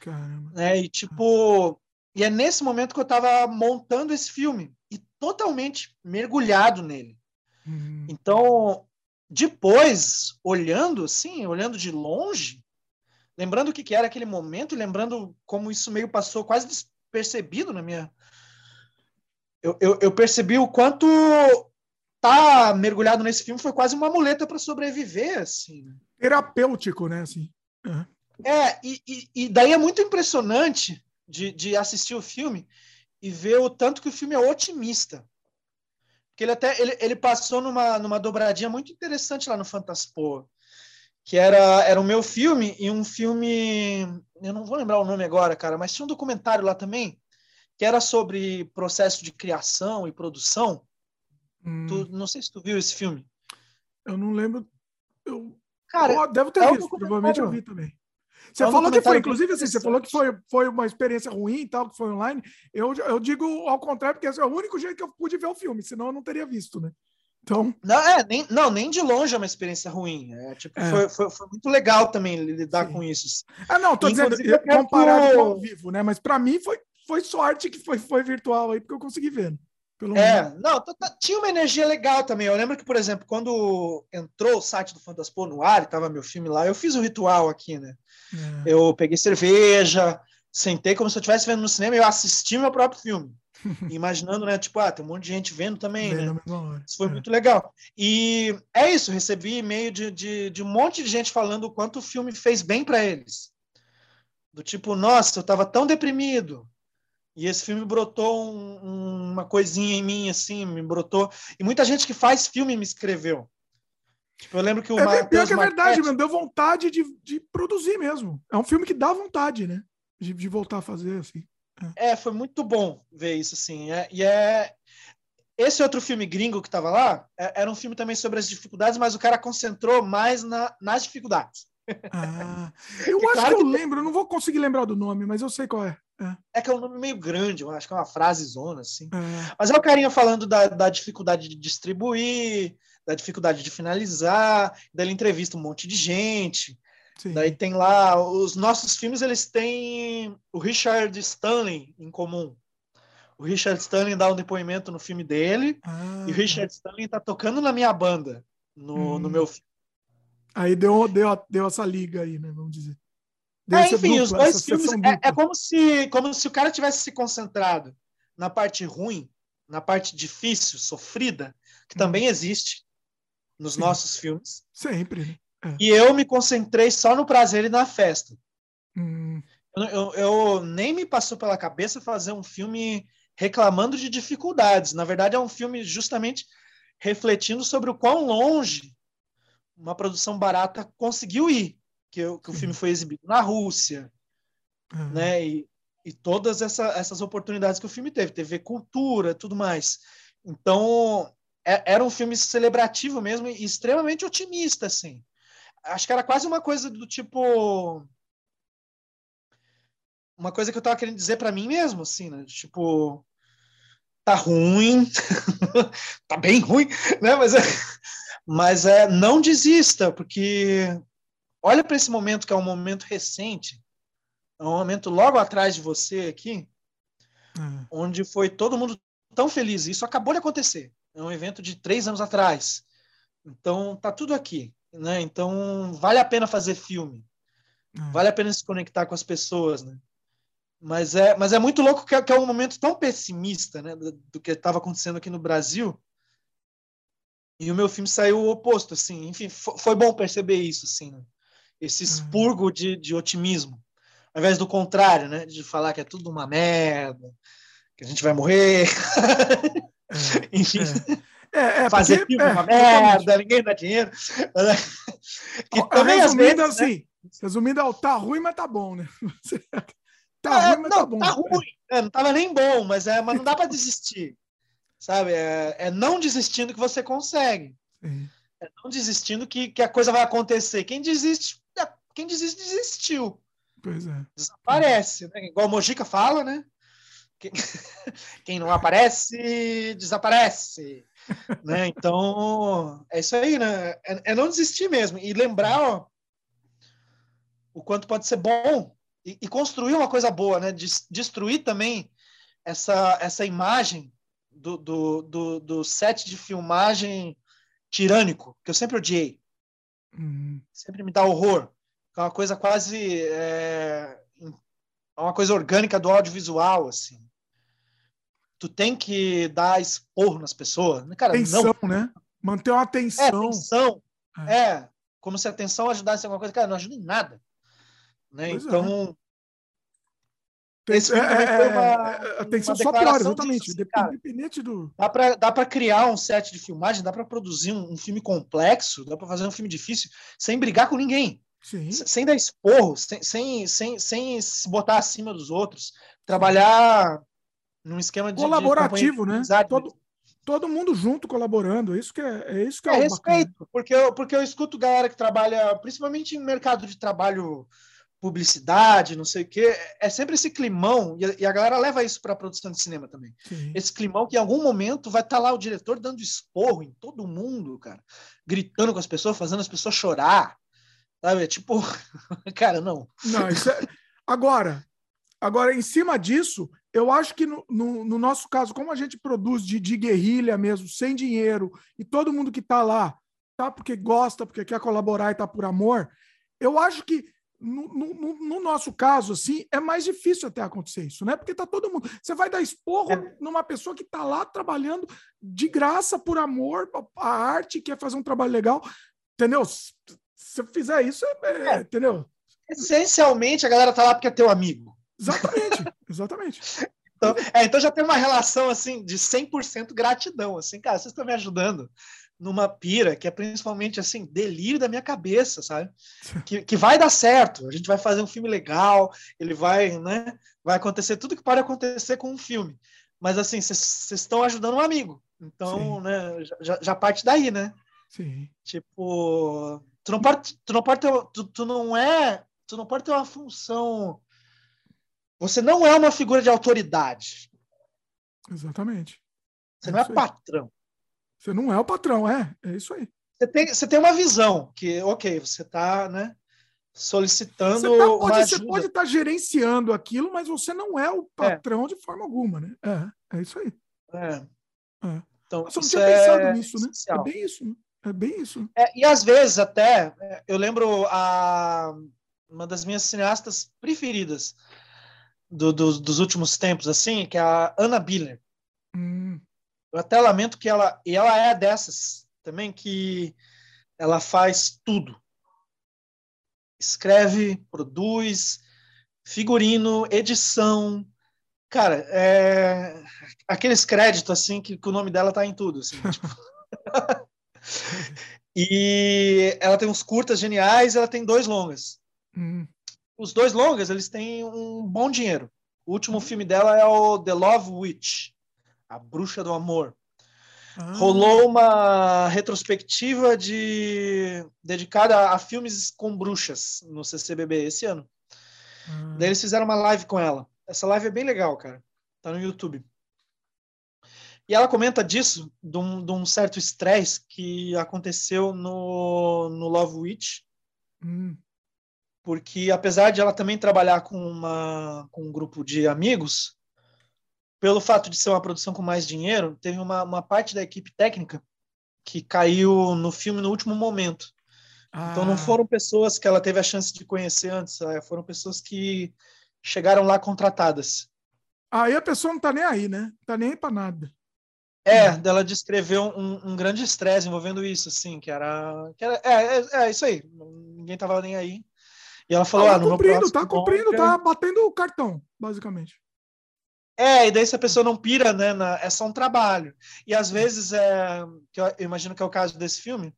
Caramba. É, e tipo, e é nesse momento que eu tava montando esse filme e totalmente mergulhado nele. Uhum. Então, depois, olhando assim, olhando de longe, lembrando o que, que era aquele momento, lembrando como isso meio passou quase despercebido na minha. Eu, eu, eu percebi o quanto tá mergulhado nesse filme foi quase uma muleta para sobreviver, assim. Terapêutico, né? Assim. Uhum. É, e, e, e, daí é muito impressionante de, de assistir o filme e ver o tanto que o filme é otimista. Porque ele até ele, ele passou numa, numa dobradinha muito interessante lá no Fantaspoa, que era, era o meu filme e um filme. Eu não vou lembrar o nome agora, cara, mas tinha um documentário lá também que era sobre processo de criação e produção. Hum. Tu, não sei se tu viu esse filme. Eu não lembro. Eu, Cara, oh, devo ter é visto, provavelmente eu vi também. Você falou que foi, inclusive, assim, você falou que foi, foi uma experiência ruim e tal, que foi online. Eu, eu digo ao contrário, porque é o único jeito que eu pude ver o filme, senão eu não teria visto, né? Então... Não, é, nem, não, nem de longe é uma experiência ruim. É, tipo, é. Foi, foi, foi, muito legal também lidar Sim. com isso. Ah, não, tô Inclusive, dizendo, comparado com ao vivo, né? Mas para mim foi, foi sorte que foi, foi virtual aí, porque eu consegui ver. Pelo é, menos. não, tinha uma energia legal também. Eu lembro que, por exemplo, quando entrou o site do Fantaspo no ar, estava meu filme lá, eu fiz o um ritual aqui, né? É. Eu peguei cerveja, sentei como se eu estivesse vendo no cinema e eu assisti meu próprio filme. imaginando, né? Tipo, ah, tem um monte de gente vendo também, né? Isso foi é. muito legal. E é isso, recebi e-mail de, de, de um monte de gente falando o quanto o filme fez bem para eles. Do tipo, nossa, eu estava tão deprimido, e esse filme brotou um, uma coisinha em mim, assim, me brotou. E muita gente que faz filme me escreveu. Tipo, eu lembro que o é, Mateus pior que é verdade, mano. Deu vontade de, de produzir mesmo. É um filme que dá vontade, né? De, de voltar a fazer, assim. É. é, foi muito bom ver isso, assim. É, e é. Esse outro filme gringo que tava lá é, era um filme também sobre as dificuldades, mas o cara concentrou mais na, nas dificuldades. Ah, eu acho claro que eu que... lembro, eu não vou conseguir lembrar do nome, mas eu sei qual é. É. é que é um nome meio grande, eu acho que é uma frase zona, assim. É. Mas é o carinha falando da, da dificuldade de distribuir, da dificuldade de finalizar, daí ele entrevista um monte de gente. Sim. Daí tem lá, os nossos filmes, eles têm o Richard Stanley em comum. O Richard Stanley dá um depoimento no filme dele, ah, e o Richard tá. Stanley tá tocando na minha banda, no, hum. no meu filme. Aí deu, deu, deu essa liga aí, né? Vamos dizer. É, enfim, os dois filmes é, é, como, se, como se o cara tivesse se concentrado na parte ruim, na parte difícil, sofrida, que hum. também existe nos Sim. nossos filmes. Sempre. Né? É. E eu me concentrei só no prazer e na festa. Hum. Eu, eu, eu, nem me passou pela cabeça fazer um filme reclamando de dificuldades. Na verdade, é um filme justamente refletindo sobre o quão longe uma produção barata conseguiu ir, que, que o filme foi exibido na Rússia, uhum. né? E, e todas essa, essas oportunidades que o filme teve, TV Cultura, tudo mais. Então, é, era um filme celebrativo mesmo e extremamente otimista, assim. Acho que era quase uma coisa do tipo uma coisa que eu tava querendo dizer para mim mesmo, assim, né? Tipo, tá ruim, tá bem ruim, né? Mas é, mas é, não desista, porque olha para esse momento que é um momento recente, é um momento logo atrás de você aqui. é. onde foi todo mundo tão feliz. Isso acabou de acontecer. É um evento de três anos atrás. Então, tá tudo aqui. Né? Então, vale a pena fazer filme. É. Vale a pena se conectar com as pessoas, né? Mas é, mas é muito louco que é, que é um momento tão pessimista, né? Do, do que estava acontecendo aqui no Brasil. E o meu filme saiu o oposto, assim. Enfim, foi, foi bom perceber isso, assim. Né? Esse expurgo de, de otimismo. Ao invés do contrário, né? De falar que é tudo uma merda, que a gente vai morrer. É, Enfim. É. É, é, fazer porque, filme é, uma merda, ninguém dá dinheiro. que também, resumindo vezes, assim, né? resumindo, tá ruim, mas tá bom, né? tá é, ruim, mas tá não, tá bom. Tá ruim, é, não tava nem bom, mas, é, mas não dá para desistir. Sabe? É, é, não desistindo que você consegue. É não desistindo que, que a coisa vai acontecer. Quem desiste, quem desiste, desistiu. Pois é. Desaparece, né? Igual o Mojica fala, né? Quem, quem não aparece, desaparece. né? Então, é isso aí, né? É, é, não desistir mesmo. E lembrar ó, o quanto pode ser bom e, e, construir uma coisa boa, né? Destruir também essa, essa imagem do, do, do, do set de filmagem tirânico, que eu sempre odiei. Uhum. Sempre me dá horror. É uma coisa quase. É, é uma coisa orgânica do audiovisual, assim. Tu tem que dar esporro nas pessoas. Cara, atenção, não. né? Manter uma atenção. É, atenção. É. é. como se a atenção ajudasse em alguma coisa. Cara, não ajuda em nada. Né? Pois então. É. Esse é, é, uma, atenção uma só pior, exatamente. Disso, assim, Independente do. Dá para criar um set de filmagem, dá para produzir um, um, filme complexo, dá para fazer um filme difícil sem brigar com ninguém. Sim. Sem dar esporro, sem, sem, sem, sem se botar acima dos outros. Trabalhar num esquema de. Colaborativo, de né? Todo, todo mundo junto colaborando. É isso que é, é isso que é, é respeito, bacana. porque eu, porque eu escuto galera que trabalha, principalmente em mercado de trabalho, publicidade, não sei o quê, é sempre esse climão, e a, e a galera leva isso para a produção de cinema também. Sim. Esse climão que em algum momento vai estar tá lá o diretor dando esporro em todo mundo, cara, gritando com as pessoas, fazendo as pessoas chorar. Sabe? É tipo, cara, não. Não, isso é... Agora, agora, em cima disso, eu acho que no, no, no nosso caso, como a gente produz de, de, guerrilha mesmo, sem dinheiro, e todo mundo que está lá tá porque gosta, porque quer colaborar e tá por amor, eu acho que no, no, no, nosso caso, assim, é mais difícil até acontecer isso, né? Porque tá todo mundo. Você vai dar esporro é. numa pessoa que tá lá trabalhando de graça, por amor, a arte, quer fazer um trabalho legal, entendeu? Se eu fizer isso, é, é, é, entendeu? Essencialmente, a galera tá lá porque é teu amigo. Exatamente, exatamente. Então, é, então já tem uma relação assim de 100% gratidão, assim, cara, vocês estão me ajudando numa pira que é principalmente assim, delírio da minha cabeça, sabe? Que, que vai dar certo, a gente vai fazer um filme legal, ele vai, né? Vai acontecer tudo que pode acontecer com um filme. Mas assim, vocês estão ajudando um amigo. Então, Sim. né, já, já parte daí, né? Sim. Tipo, Tu não pode, tu não pode ter, tu, tu não é, tu não pode ter uma função. Você não é uma figura de autoridade. Exatamente. Você é não é patrão. Você não é o patrão, é, é isso aí. Você tem, você tem uma visão que, ok, você está, né, solicitando você, tá, pode, você pode estar tá gerenciando aquilo, mas você não é o patrão é. de forma alguma, né? É, é isso aí. É. é. Então, eu não tinha pensado é nisso, né? É bem isso, né? É bem isso. É, e às vezes até, eu lembro a, uma das minhas cineastas preferidas do, do, dos últimos tempos, assim, que é a Anna Biller. Hum. Eu até lamento que ela, e ela é dessas também, que ela faz tudo. Escreve, produz, figurino, edição. Cara, é, aqueles créditos assim que, que, o nome dela tá em tudo. Assim, tipo... e ela tem uns curtas geniais, ela tem dois longas. Hum. Os dois longas, eles têm um bom dinheiro. O último filme dela é o The Love Witch, A Bruxa do Amor. Ah. Rolou uma retrospectiva de dedicada a filmes com bruxas no CCBB esse ano. Ah. Daí eles fizeram uma live com ela. Essa live é bem legal, cara. Tá no YouTube. E ela comenta disso, de um, de um certo estresse que aconteceu no, no Love Witch. Hum. Porque, apesar de ela também trabalhar com, uma, com um grupo de amigos, pelo fato de ser uma produção com mais dinheiro, teve uma, uma parte da equipe técnica que caiu no filme no último momento. Ah. Então não ah. foram pessoas que ela teve a chance de conhecer antes, é, foram pessoas que chegaram lá contratadas. Aí a pessoa não tá nem aí, né? Tá nem aí para nada. É, dela descreveu um, um grande estresse envolvendo isso, assim, que era. Que era é, é, é, isso aí. Ninguém tava nem aí. E ela falou: tá ah, cumprindo, tá cumprindo, tá batendo o cartão, basicamente. É, e daí se a pessoa não pira, né, na, é só um trabalho. E às vezes, é, que eu, eu imagino que é o caso desse filme,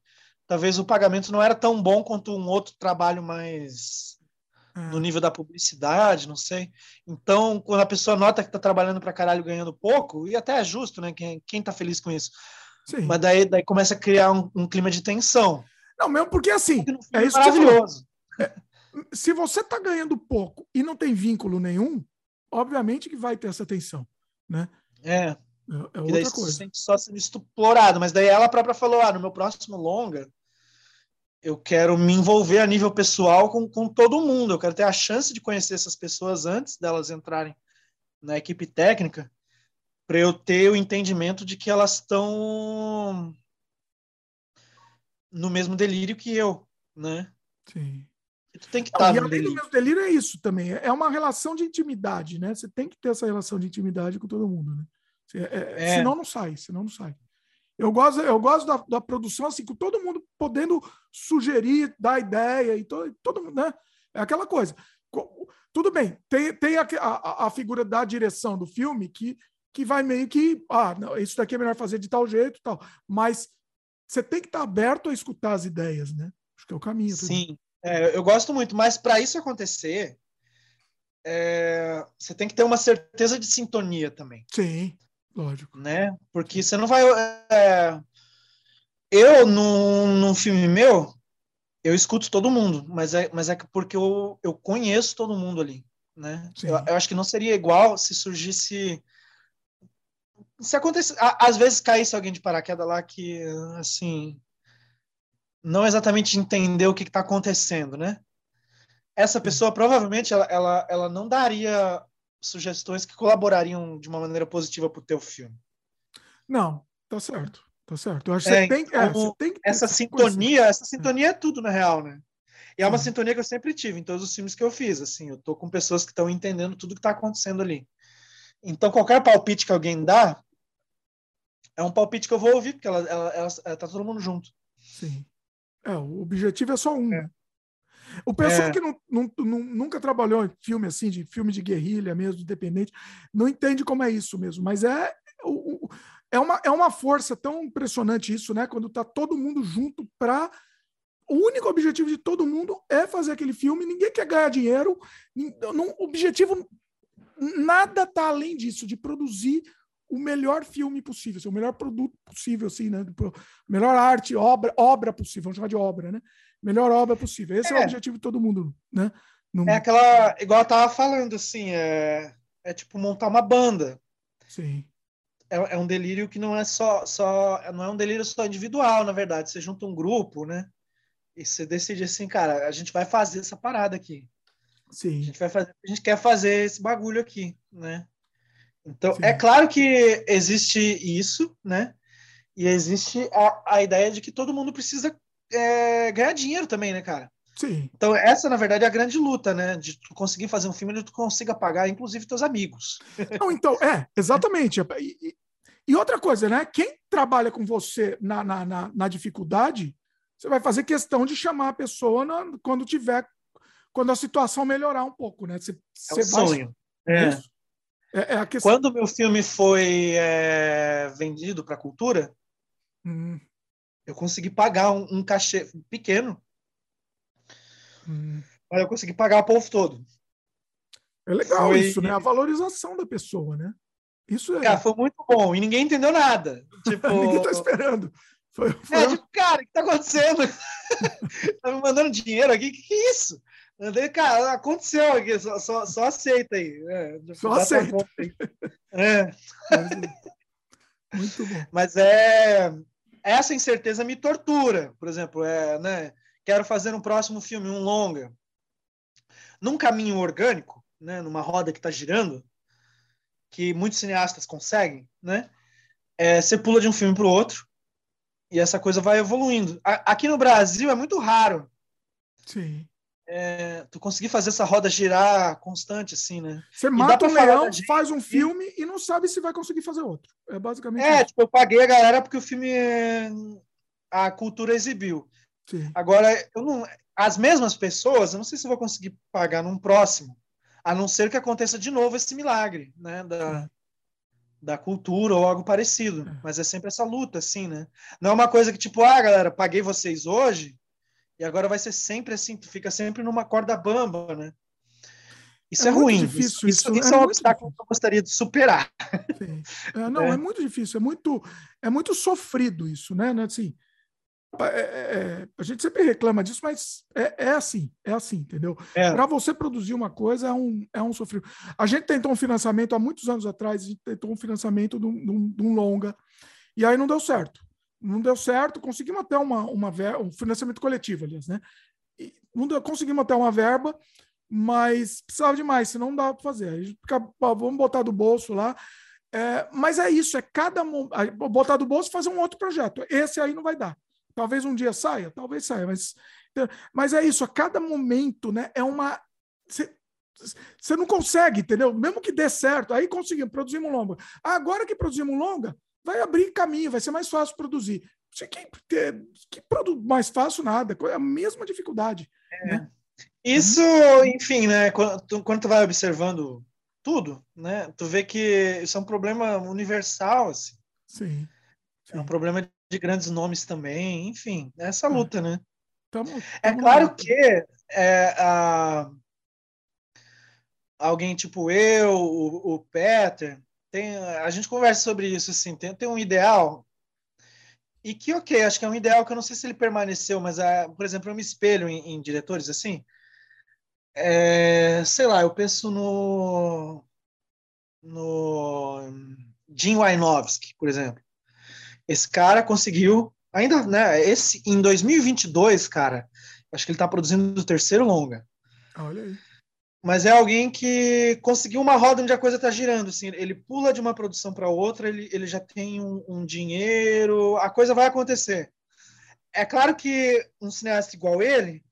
talvez o pagamento não era tão bom quanto um outro trabalho mais é. no nível da publicidade, não sei. Então, quando a pessoa nota que está trabalhando para caralho ganhando pouco, e até é justo, né? Quem, quem tá feliz com isso? Sim. Mas daí, daí começa a criar um, um clima de tensão. Não, mesmo porque assim, é isso maravilhoso. É, se você está ganhando pouco e não tem vínculo nenhum, obviamente que vai ter essa tensão, né? É. É, é outra coisa. Se sente só sendo explorado, mas daí ela própria falou: ah, no meu próximo longa, eu quero me envolver a nível pessoal com, com todo mundo. Eu quero ter a chance de conhecer essas pessoas antes delas entrarem na equipe técnica, para eu ter o entendimento de que elas estão no mesmo delírio que eu, né? Sim. E tu tem que estar tá e além delírio. do meu delírio é isso também. É uma relação de intimidade, né? Você tem que ter essa relação de intimidade com todo mundo, né? É, é. Senão não sai, senão não sai. Eu gosto, eu gosto da, da, produção assim, com todo mundo podendo sugerir, dar ideia e todo, todo mundo, né? É aquela coisa. Tudo bem, tem, tem a, a, a, figura da direção do filme que, que vai meio que, ah, não, isso daqui é melhor fazer de tal jeito, tal. Mas você tem que estar aberto a escutar as ideias, né? Acho que é o caminho. Sim, é, eu gosto muito, mas para isso acontecer, é, você tem que ter uma certeza de sintonia também. Sim. Lógico. Né? Porque você não vai. É... Eu, num, num filme meu, eu escuto todo mundo, mas é, mas é porque eu, eu conheço todo mundo ali. Né? Eu, eu, acho que não seria igual se surgisse. Se acontecesse. Às vezes caísse alguém de paraquedas lá que, assim. Não exatamente entendeu o que está acontecendo, né? Essa pessoa provavelmente ela, ela, ela não daria sugestões que colaborariam de uma maneira positiva para o teu filme. Não, tá certo. Tá certo. Eu acho que é, você, tem, é, você tem que essa sintonia, essa sintonia é tudo na real, né? E é uma sintonia que eu sempre tive em todos os filmes que eu fiz, assim, eu tô com pessoas que estão entendendo tudo que está acontecendo ali. Então qualquer palpite que alguém dá é um palpite que eu vou ouvir, porque ela, ela, ela, ela tá todo mundo junto. Sim. É, o objetivo é só um. É. O pessoal é. que não, não, não, nunca trabalhou em filme assim, de filme de guerrilha mesmo, independente, não entende como é isso mesmo. Mas é, o, é, uma, é uma força tão impressionante isso, né? Quando tá todo mundo junto para o único objetivo de todo mundo é fazer aquele filme. Ninguém quer ganhar dinheiro. Não, objetivo nada tá além disso, de produzir o melhor filme possível, o melhor produto possível, assim, né? Melhor arte, obra, obra possível, vamos chamar de obra, né? Melhor obra possível. Esse é, é o objetivo de todo mundo, né? No... É aquela, igual eu tava falando, assim, é, é tipo montar uma banda. Sim. É, é um delírio que não é só, só, não é um delírio só individual, na verdade. Você junta um grupo, né? E você decide assim, cara, a gente vai fazer essa parada aqui. Sim. A gente vai fazer, a gente quer fazer esse bagulho aqui, né? Então, Sim. é claro que existe isso, né? E existe a, a ideia de que todo mundo precisa é, ganhar dinheiro também, né, cara? Sim. Então, essa, na verdade, é a grande luta, né? De tu conseguir fazer um filme onde tu consiga pagar, inclusive, teus amigos. Não, então, é, exatamente. E, e, outra coisa, né? Quem trabalha com você na, na, na, na dificuldade, você vai fazer questão de chamar a pessoa na, quando tiver, quando a situação melhorar um pouco, né? Você, é um sonho. É. É, é questão... Quando o meu filme foi é, vendido para a cultura, hum eu consegui pagar um, um cachê pequeno, hum. mas eu consegui pagar o povo todo. É legal foi... isso, né? A valorização da pessoa, né? Isso é. Cara, foi muito bom e ninguém entendeu nada. Tipo... ninguém tá esperando. Foi, foi... É, tipo, cara, o que tá acontecendo? tá me mandando dinheiro aqui? O que, que é isso? Andei, cara, aconteceu aqui, só, só, só aceita aí. É, só aceita. Aí. É. Muito bom. Mas é, essa incerteza me tortura. Por exemplo, é, né, quero fazer um próximo filme, um longa. Num caminho orgânico, né, numa roda que está girando, que muitos cineastas conseguem, né? É, você pula de um filme para o outro e essa coisa vai evoluindo. A, aqui no Brasil é muito raro. Sim. É, tu conseguir fazer essa roda girar constante, assim, né? Você mata um leão, faz um filme e não sabe se vai conseguir fazer outro. É basicamente É, isso. tipo, eu paguei a galera porque o filme a cultura exibiu. Sim. Agora, eu não, as mesmas pessoas, eu não sei se eu vou conseguir pagar num próximo, a não ser que aconteça de novo esse milagre, né? Da, da cultura ou algo parecido. É. Mas é sempre essa luta, assim, né? Não é uma coisa que, tipo, ah, galera, paguei vocês hoje, e agora vai ser sempre assim, tu fica sempre numa corda bamba, né? Isso é, é ruim. Difícil, isso, isso, isso é, é um obstáculo que eu gostaria de superar. É, não, é. é. muito difícil, é muito, é muito sofrido isso, né? Assim, é, é, a gente sempre reclama disso, mas é, assim, é assim, entendeu? Para você produzir uma coisa é um, é um sofrido. A gente tentou um financiamento há muitos anos atrás, a gente tentou um financiamento de um, de um longa, e aí não deu certo não deu certo, conseguimos até uma, uma um financiamento coletivo, aliás, né? E não deu, conseguimos até uma verba, mas precisava de mais, senão não dava para fazer. Aí fica, vamos botar do bolso lá. É, mas é isso, é cada botar do bolso fazer um outro projeto. Esse aí não vai dar. Talvez um dia saia, talvez saia, mas, mas é isso, a cada momento, né? É uma. Você não consegue, entendeu? Mesmo que dê certo, aí conseguimos, produzimos longa. Agora que produzimos longa, vai abrir caminho, vai ser mais fácil produzir. Você que, que produz mais fácil nada, é a mesma dificuldade. É. Né? Isso, enfim, né? Quando tu, quando tu vai observando tudo, né? Tu vê que isso é um problema universal, assim. Sim. sim. É um problema de grandes nomes também, enfim, é essa é. luta, é. né? Tamo, é tamo é claro que é, a, alguém tipo eu, o, o Peter, tem, a gente conversa sobre isso, assim, tem, tem um ideal e que, ok, acho que é um ideal que eu não sei se ele permaneceu, mas, a, por exemplo, eu me espelho em, em diretores assim, é, sei lá, eu penso no no Jim Wynorski, por exemplo. Esse cara conseguiu, ainda, né, esse, em 2022, cara, acho que ele está produzindo o terceiro longa. Olha aí mas é alguém que conseguiu uma roda onde a coisa está girando. Assim, ele pula de uma produção para outra, ele, ele já tem um, um, dinheiro, a coisa vai acontecer. É claro que um cineasta igual ele,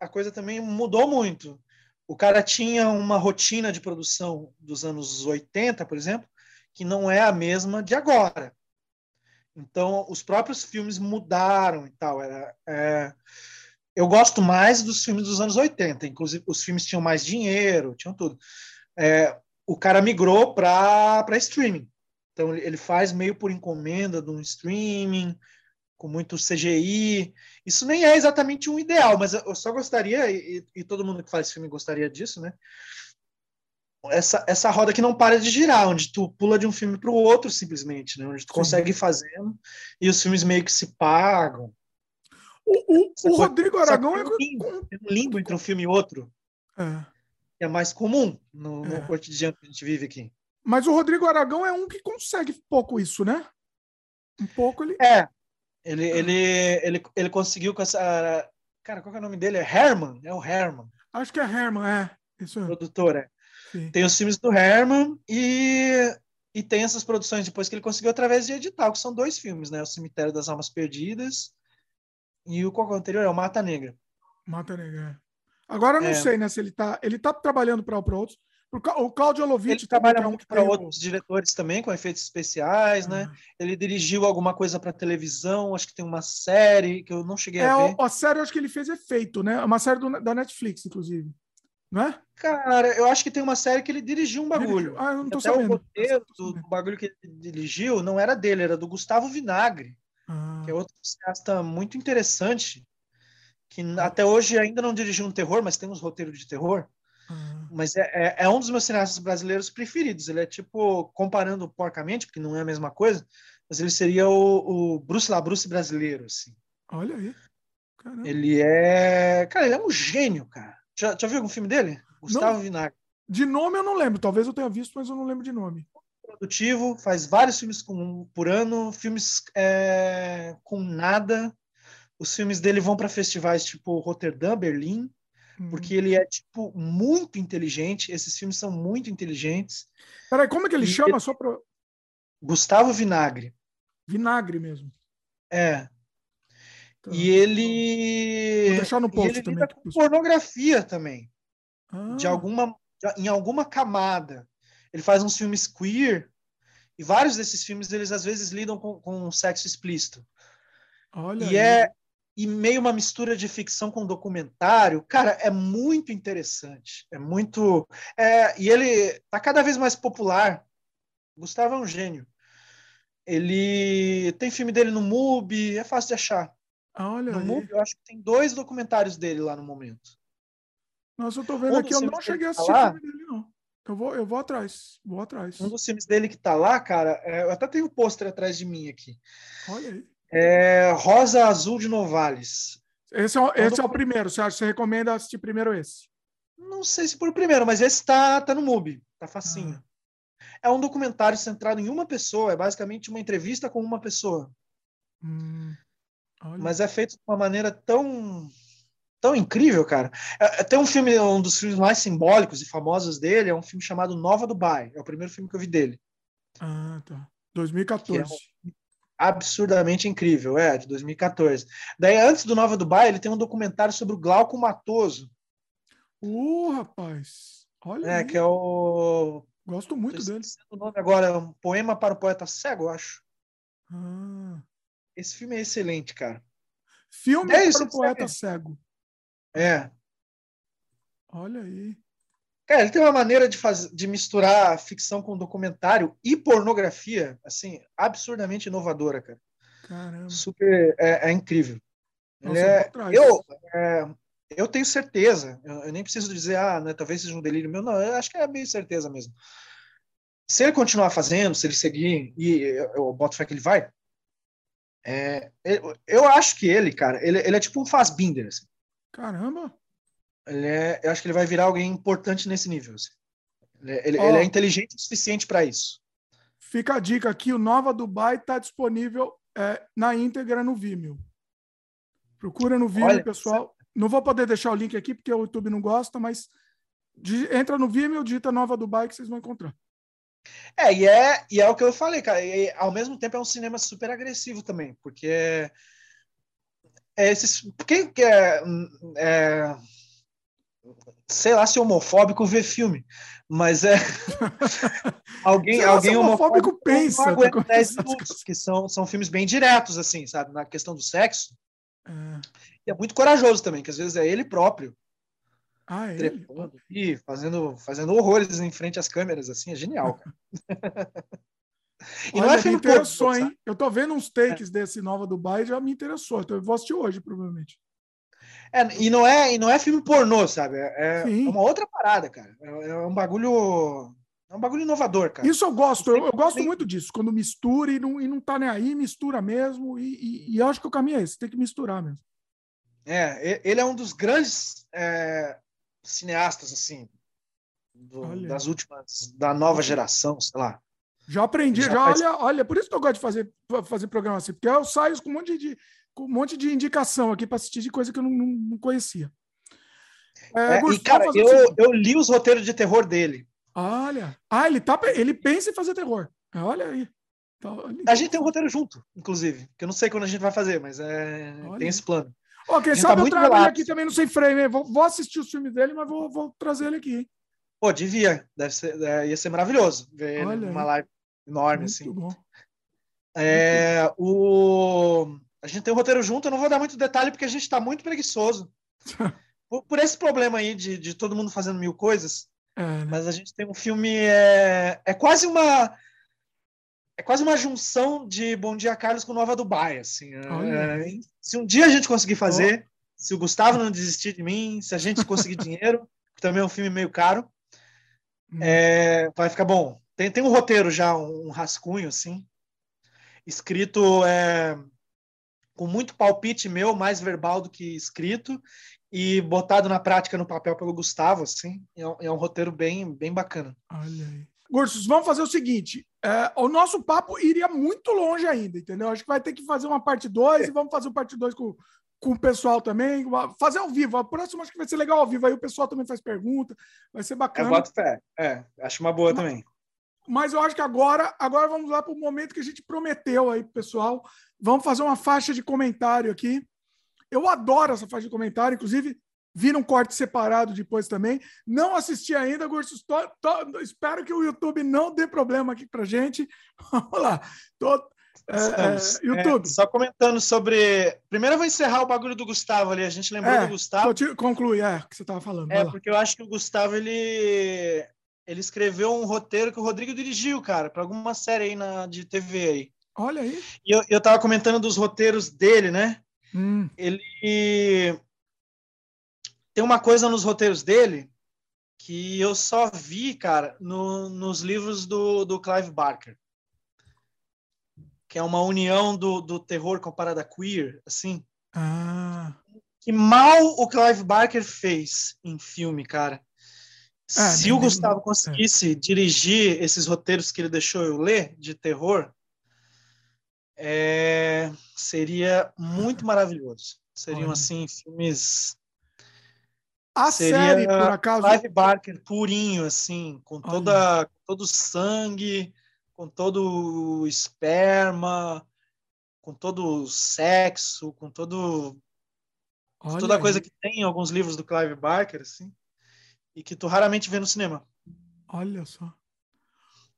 a, coisa também mudou muito. O cara tinha uma rotina de produção dos anos 80, por exemplo, que não é a mesma de agora. Então, os próprios filmes mudaram e tal. Era, é, eu gosto mais dos filmes dos anos 80, inclusive os filmes tinham mais dinheiro, tinham tudo. É, o cara migrou para streaming. Então ele faz meio por encomenda de um streaming, com muito CGI. Isso nem é exatamente um ideal, mas eu só gostaria, e, e todo mundo que faz filme gostaria disso, né? Essa, essa roda que não para de girar, onde tu pula de um filme para o outro simplesmente, né? onde tu consegue ir fazendo e os filmes meio que se pagam. O, o, o Rodrigo Aragão é. Um limbo, um limbo entre um filme e outro. É. é mais comum no, no é. cotidiano que a gente vive aqui. Mas o Rodrigo Aragão é um que consegue pouco isso, né? Um pouco ele. É. Ele, ele, ele, ele conseguiu com essa. Cara, qual é o nome dele? É Herman? É o Herman. Acho que é Herman, é. Isso é. Produtor, é. Sim. Tem os filmes do Herman e, e tem essas produções depois que ele conseguiu através de edital, que são dois filmes, né? O Cemitério das Almas Perdidas e o qual é o anterior é o Mata Negra. Mata Negra. É. Agora eu não é. sei, né, se ele tá, ele tá trabalhando para outros. O Claudio Lovitch ele trabalha é muito para outros diretores também com efeitos especiais, né? É. Ele dirigiu alguma coisa para televisão, acho que tem uma série que eu não cheguei é, a ver. A série eu acho que ele fez efeito, né? Uma série do, da Netflix, inclusive. Não é? Cara, eu acho que tem uma série que ele dirigiu um bagulho. Ah, eu não tô Até sabendo. o roteiro do, do bagulho que ele dirigiu não era dele, era do Gustavo Vinagre que é outro cineasta muito interessante, que até hoje ainda não dirigiu um terror, mas tem uns roteiros de terror. Ah. Mas é, é, é, um dos meus cineastas brasileiros preferidos. Ele é tipo, comparando porcamente, porque não é a mesma coisa, mas ele seria o, o Bruce LaBruce brasileiro, assim. Olha aí. Caramba. Ele é. Cara, ele é um gênio, cara. Já, já viu algum filme dele? Gustavo não, Vinagre. De nome eu não lembro, talvez eu tenha visto, mas eu não lembro de nome produtivo, faz vários filmes com, por ano, filmes é, com nada. Os filmes dele vão para festivais tipo Roterdã, Berlim. Uhum. Porque ele é, tipo, muito inteligente. Esses filmes são muito inteligentes. Peraí, como é que ele e chama? Ele... Só pra... Gustavo Vinagre. Vinagre mesmo. É. Tá. E ele. Vou deixar no post ele também. Com pornografia também. Ah. De alguma, em alguma camada. Ele faz uns filmes queer. E vários desses filmes, eles às vezes lidam com, com sexo explícito. Olha e aí. é e meio uma mistura de ficção com documentário, cara, é muito interessante. É muito. É, e ele tá cada vez mais popular. Gustavo é um gênio. Ele tem filme dele no MUBI, é fácil de achar. Olha no aí. MUBI, eu acho que tem dois documentários dele lá no momento. Nossa, eu tô vendo um aqui, eu não cheguei a tá assistir o filme dele, não. Eu vou, eu vou atrás, vou atrás. Um dos filmes dele que tá lá, cara, é, eu até tenho o um pôster atrás de mim aqui. Olha aí. É Rosa Azul de Novales. Esse é, o, esse é o primeiro, você, acha, você recomenda assistir primeiro esse? Não sei se por primeiro, mas esse tá, tá no MUBI, tá facinho. Ah. É um documentário centrado em uma pessoa, é basicamente uma entrevista com uma pessoa. Hum, mas é feito de uma maneira tão tão incrível, cara. É, é, tem um filme, um dos filmes mais simbólicos e famosos dele, é um filme chamado Nova Dubai. É o primeiro filme que eu vi dele. Ah, tá. 2014. É um absurdamente incrível, é, de 2014. Daí, antes do Nova Dubai, ele tem um documentário sobre o Glauco Matoso. Uh, rapaz! Olha É, aí. que é o... Gosto muito dele. O nome agora é um poema para o poeta cego, eu acho. Ah. Esse filme é excelente, cara. Filme é para o poeta cego. É. Olha aí. Cara, ele tem uma maneira de, fazer, de misturar ficção com documentário e pornografia, assim, absurdamente inovadora, cara. Caramba. Super, é, é incrível. Nossa, é, eu, é, eu tenho certeza, eu, eu, nem preciso dizer, ah, né, talvez seja um delírio meu, não, eu acho que é bem certeza mesmo. Se ele continuar fazendo, se ele seguir, e eu, eu boto fé que ele vai, é, eu, eu, acho que ele, cara, ele, ele é tipo um Fassbinder, assim. Caramba! Ele é, eu acho que ele vai virar alguém importante nesse nível. Assim. Ele, ele, oh, ele, é inteligente o suficiente para isso. Fica a dica aqui: o Nova Dubai está disponível é, na íntegra no Vimeo. Procura no Vimeo, Olha, pessoal. Você... Não vou poder deixar o link aqui porque o YouTube não gosta, mas entra no Vimeo, digita Nova Dubai que vocês vão encontrar. É, e é, e é o que eu falei, cara. E, ao mesmo tempo é um cinema super agressivo também, porque é, é esses. Quem que é, é sei lá se é homofóbico ver filme, mas é alguém alguém homofóbico, homofóbico pensa tá 10 minutos, que são, são filmes bem diretos assim, sabe, na questão do sexo. É. E é muito corajoso também, que às vezes é ele próprio. Ah, é trepando e fazendo fazendo horrores em frente às câmeras assim, é genial, cara. e Olha, não é filme me interessou, pouco, hein? Eu tô vendo uns takes é. desse Nova Dubai e já me interessou. Então eu vou assistir hoje, provavelmente. É, e, não é, e não é filme pornô, sabe? É, é uma outra parada, cara. É, é, um bagulho. É um bagulho inovador, cara. Isso eu gosto, eu, eu gosto muito disso. Quando mistura e não, e não tá nem aí, mistura mesmo. E, e, e eu acho que o caminho é esse, tem que misturar mesmo. É, ele é um dos grandes é, cineastas, assim, do, das últimas, da nova geração, sei lá. Já aprendi, já, já faz... olha, olha, por isso que eu gosto de fazer, fazer programa assim, porque eu saio com um monte de, com um monte de indicação aqui para assistir de coisa que eu não, não, não conhecia. É, é, e, cara, eu, eu li os roteiros de terror dele. Olha. Ah, ele, tá, ele pensa em fazer terror. Olha aí. Tá, a gente tem um roteiro junto, inclusive. Que eu não sei quando a gente vai fazer, mas é, tem esse plano. Ó, quem sabe tá eu trago ele aqui também no Sem Frame. Vou, vou, assistir os filmes dele, mas vou, vou trazer ele aqui. Pô, devia. Deve ser, é, ia ser maravilhoso ver Olha uma aí. live enorme, muito assim. Bom. É, muito o... A gente tem o um roteiro junto, eu não vou dar muito detalhe porque a gente está muito preguiçoso. por, por, esse problema aí de, de todo mundo fazendo mil coisas. É, né? Mas a gente tem um filme. É, é quase uma. É quase uma junção de Bom Dia Carlos com Nova Dubai. Assim, é, se um dia a gente conseguir fazer, oh. se o Gustavo não desistir de mim, se a gente conseguir dinheiro, que também é um filme meio caro, hum. é, vai ficar bom. Tem, tem um roteiro já, um, rascunho, assim, escrito é, com muito palpite meu, mais verbal do que escrito, e botado na prática no papel pelo Gustavo, assim. É um, é um roteiro bem, bem bacana. Olha aí. Gursos, vamos fazer o seguinte: é, o nosso papo iria muito longe ainda, entendeu? Acho que vai ter que fazer uma parte 2 é. e vamos fazer uma parte 2 com, com o pessoal também, fazer ao vivo. A próxima acho que vai ser legal ao vivo, aí o pessoal também faz pergunta, vai ser bacana. Eu boto fé, é, acho uma boa mas, também. Mas eu acho que agora, agora vamos lá para o momento que a gente prometeu aí, pessoal. Vamos fazer uma faixa de comentário aqui. Eu adoro essa faixa de comentário, inclusive vira um corte separado depois também. Não assisti ainda, Gursus. espero que o YouTube não dê problema aqui para gente. Vamos lá. Tô, é, é, YouTube. É, só comentando sobre. Primeiro eu vou encerrar o bagulho do Gustavo ali. A gente lembrou é, do Gustavo. Te... Conclui, é, o que você estava falando. É, porque eu acho que o Gustavo ele, ele escreveu um roteiro que o Rodrigo dirigiu, cara, para alguma série aí na, de TV aí. Olha aí. E eu, eu tava comentando dos roteiros dele, né? Hum. Ele tem uma coisa nos roteiros dele que eu só vi, cara, no, nos livros do, do Clive Barker. Que é uma união do, do terror com a parada queer, assim. Ah. Que mal o Clive Barker fez em filme, cara. É, Se o Gustavo é. conseguisse é. dirigir esses roteiros que ele deixou eu ler, de terror, é, seria muito maravilhoso. Seriam, Olha. assim, filmes a Seria série, por acaso. Clive Barker purinho, assim, com toda, todo o sangue, com todo o esperma, com todo o sexo, com todo. Toda a coisa que tem em alguns livros do Clive Barker, assim, e que tu raramente vê no cinema. Olha só.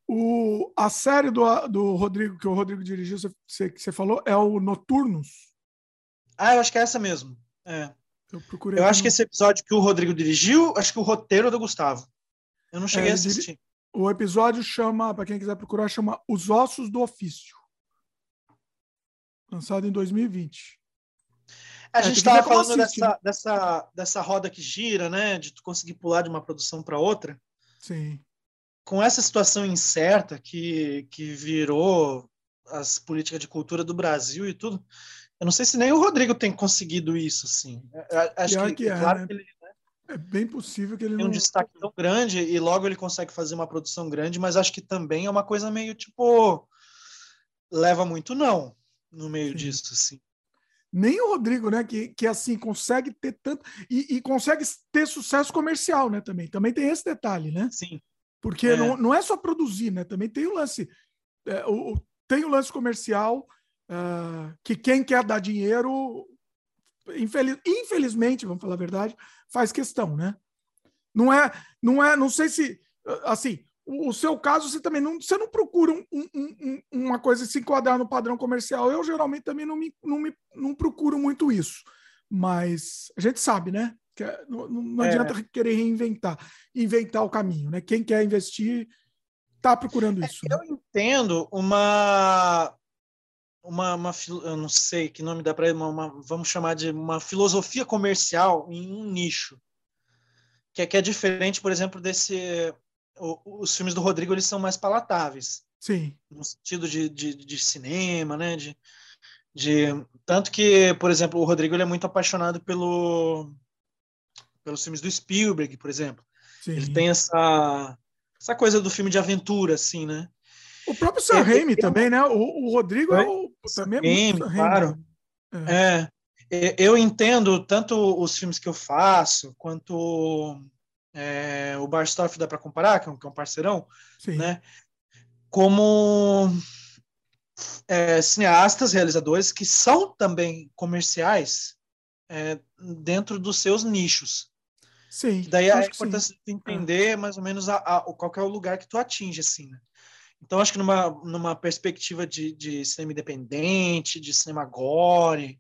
O, a série do, do Rodrigo, que o Rodrigo dirigiu, você, que você falou, é o Noturnos? Ah, eu acho que é essa mesmo. É. Eu procurei. Eu acho que esse episódio que o Rodrigo dirigiu, acho que o roteiro é do Gustavo. Eu não cheguei é, a assistir. O episódio chama, para quem quiser procurar, chama Os Ossos do Ofício. Lançado em 2020. A é, gente estava falando dessa, né? dessa, dessa roda que gira, né? De tu conseguir pular de uma produção para outra. Sim. Com essa situação incerta que, que virou as políticas de cultura do Brasil e tudo, eu não sei se nem o Rodrigo tem conseguido isso, assim. Acho que, que é, claro né? que ele né, é bem possível que ele tem não... um destaque tão grande e logo ele consegue fazer uma produção grande, mas acho que também é uma coisa meio tipo leva muito não no meio Sim. disso, assim. Nem o Rodrigo, né? Que, que assim consegue ter tanto e, e consegue ter sucesso comercial, né? Também, também tem esse detalhe, né? Sim. Porque é. Não, não é só produzir, né? Também tem o lance, é, o, tem o lance comercial uh, que quem quer dar dinheiro, infeliz, infelizmente, vamos falar a verdade, faz questão, né? Não é, não é, não sei se, assim, o, seu caso, você também não, você não procura um, um, um, uma coisa se enquadrar no padrão comercial. Eu geralmente também não me, não me, não procuro muito isso, mas a gente sabe, né? Que é, não, não é. adianta querer reinventar, inventar o caminho, né? Quem quer investir está procurando é, isso. Né? Eu entendo uma uma, uma eu não sei que nome dá para vamos chamar de uma filosofia comercial em um nicho que é, que é diferente por exemplo desse o, os filmes do Rodrigo eles são mais palatáveis sim no sentido de, de, de cinema né de, de tanto que por exemplo o Rodrigo ele é muito apaixonado pelo pelos filmes do Spielberg por exemplo sim. ele tem essa essa coisa do filme de aventura assim né o próprio Sam Raimi também, né? O, o Rodrigo é o, também é muito claro. É. é. Eu entendo tanto os filmes que eu faço, quanto é, o Barstoff dá para comparar, que é um, que é um parceirão, Sim. né? Como é, cineastas, realizadores que são também comerciais é, dentro dos seus nichos. Sim. Daí é importante entender é. mais ou menos a, a, qual é o lugar que tu atinge, assim, né? Então, acho que numa, numa perspectiva de, de cinema independente, de cinema gore,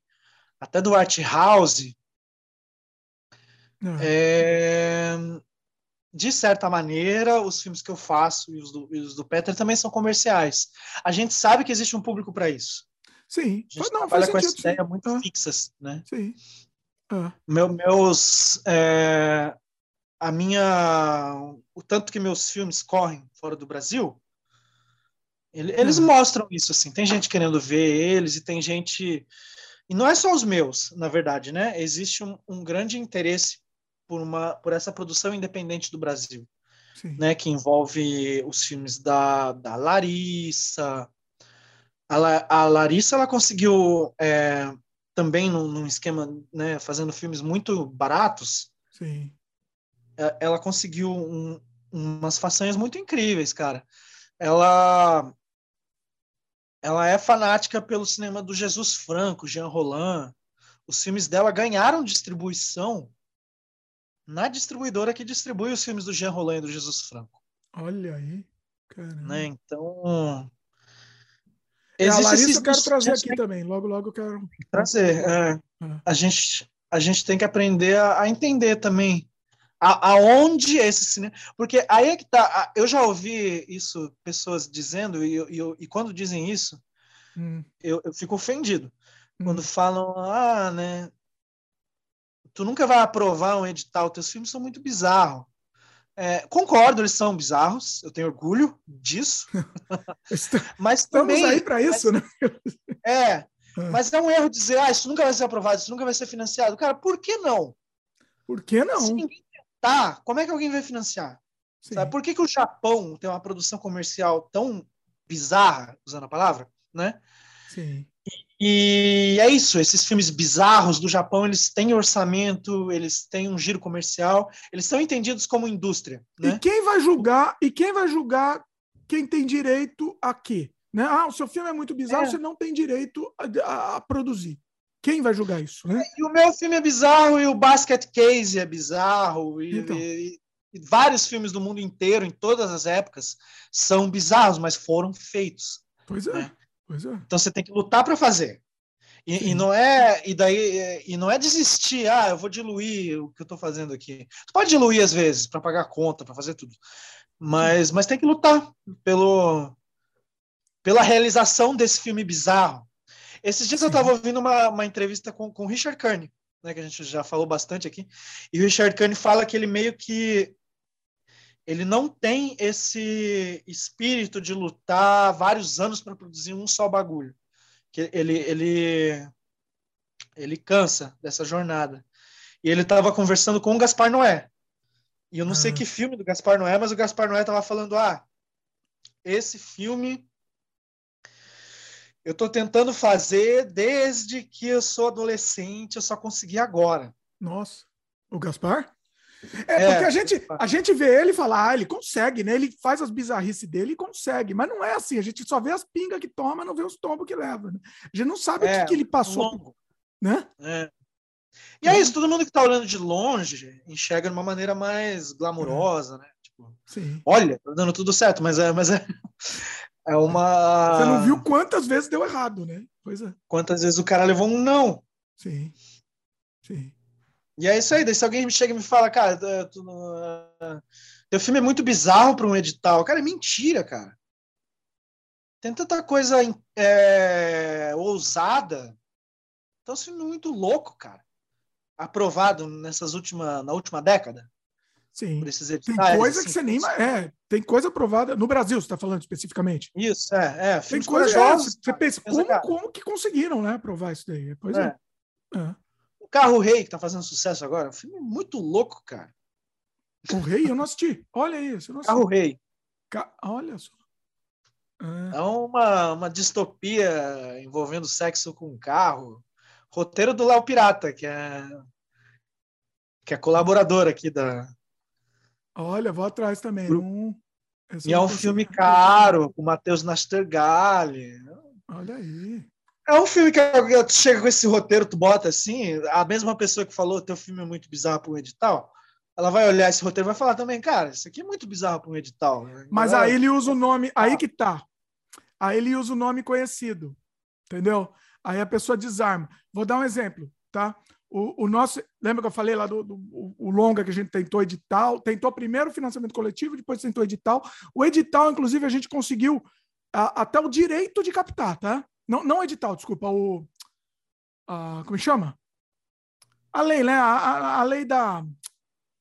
até do art house, é, de certa maneira, os filmes que eu faço e os, do, e os do Peter também são comerciais. A gente sabe que existe um público para isso. Sim. A gente não, trabalha com essa ideia muito ah. fixas, né? Sim. Ah. Meu, meus, é, a minha, o tanto que meus filmes correm fora do Brasil, eles uhum. mostram isso, assim. Tem gente querendo ver eles e tem gente. E não é só os meus, na verdade, né? Existe um, um grande interesse por, uma, por essa produção independente do Brasil, Sim. né? Que envolve os filmes da, da Larissa. A, La, a Larissa, ela conseguiu é, também num, num esquema, né, fazendo filmes muito baratos, Sim. é- ela conseguiu um- umas façanhas muito incríveis, cara. Ela ela é fanática pelo cinema do Jesus Franco, Jean Roland. Os filmes dela ganharam distribuição na distribuidora que distribui os filmes do Jean Roland e do Jesus Franco, Olha aí. Caramba. né? Então É, a existe Larissa esse eu quero trazer aqui também. Logo, logo eu quero. trazer. é. É. A gente a gente tem que aprender a, a entender também a- aonde esse cinema. Porque aí é que tá. Eu já ouvi isso, pessoas dizendo, e, e e quando dizem isso, Hum, eu, eu fico ofendido. hum. Quando falam, ah, né? Tu nunca vai aprovar um edital, teus filmes são muito bizarros. É, concordo, eles são bizarros, eu tenho orgulho disso, mas Estamos também aí para isso, né? é, É. mas é um erro dizer, ah, isso nunca vai ser aprovado, isso nunca vai ser financiado. Cara, por que não? Por que não? Se ninguém tentar, como é que alguém vai financiar? Por que, que o Japão tem uma produção comercial tão bizarra, usando a palavra, né? Sim. E é isso, esses filmes bizarros do Japão, eles têm orçamento, eles têm um giro comercial, eles são entendidos como indústria, E né? quem vai julgar? E quem vai julgar quem tem direito a quê? Né? Ah, o seu filme é muito bizarro, É. você não tem direito a, a- a produzir. Quem vai julgar isso? Né? E o meu filme é bizarro, e o Basket Case é bizarro, e, Então. e- e vários filmes do mundo inteiro, em todas as épocas, são bizarros, mas foram feitos. Pois é. É. É. Então você tem que lutar para fazer. E, e não é e daí e não é desistir. Ah, eu vou diluir o que eu estou fazendo aqui. Você pode diluir às vezes para pagar a conta, para fazer tudo, mas mas tem que lutar pelo pela realização desse filme bizarro. Esses dias eu Sim. estava ouvindo uma, uma entrevista com com o Richard Kearney, né, que a gente já falou bastante aqui. E o Richard Kearney fala que ele meio que ele não tem esse espírito de lutar vários anos para produzir um só bagulho. Que ele, ele, ele cansa dessa jornada. E ele estava conversando com o Gaspar Noé. E eu não sei Ah. que filme do Gaspar Noé, mas o Gaspar Noé estava falando: ah, esse filme eu estou tentando fazer desde que eu sou adolescente, eu só consegui agora. Nossa. O Gaspar? É, É, porque a gente, a gente vê ele falar, ah, ele consegue, né? Ele faz as bizarrices dele e consegue. Mas não é assim. A gente só vê as pingas que toma, não vê os tombos que leva. Né? A gente não sabe o É, que, que ele passou, longo. né? É. E é isso, todo mundo que está olhando de longe enxerga de uma maneira mais glamurosa, né? Tipo, Sim. olha, tá dando tudo certo, mas é, mas é, é uma. Você não viu quantas vezes deu errado, né? Pois é. quantas vezes o cara levou um não. Sim. Sim. E é isso aí. Daí se alguém me chega e me fala, cara, tu- não- ah, teu filme é muito bizarro para um edital. Cara, é mentira, cara. Tem tanta coisa é, ousada. Então, esse filme é muito louco, cara. Aprovado nessas última, na última década Sim. por esses Tem coisa assim, que você nem. É, tem coisa aprovada. No Brasil, você está falando especificamente. Isso, é, é. Tem coisa. É, você pensa, Pensa, como, como que conseguiram, né? Aprovar isso daí? Pois é. é. É. O Carro Rei, que tá fazendo sucesso agora, é um filme muito louco, cara. O Rei, eu não assisti. Olha isso. Eu não assisti. Carro Rei. Ca- Olha só. É. É uma, uma distopia envolvendo sexo com carro. Roteiro do Léo Pirata, que é que é colaborador aqui da. Olha, vou atrás também. Não... E é um filme caro, com o Matheus Nastergalli. Olha aí. É um filme que tu chega com esse roteiro, tu bota assim, a mesma pessoa que falou teu filme é muito bizarro para um edital, ela vai olhar esse roteiro e vai falar também, cara, isso aqui é muito bizarro para um edital. Mas Galera, aí ele usa o nome. Ah. Aí que tá. Aí ele usa o nome conhecido. Entendeu? Aí a pessoa desarma. Vou dar um exemplo, tá? O, o nosso. Lembra que eu falei lá do, do o, o longa que a gente tentou edital? Tentou primeiro o financiamento coletivo, depois tentou edital. O edital, inclusive, a gente conseguiu a- até o direito de captar, tá? Não, não edital, desculpa, o. a- como chama? A lei, né? A, a- a lei da.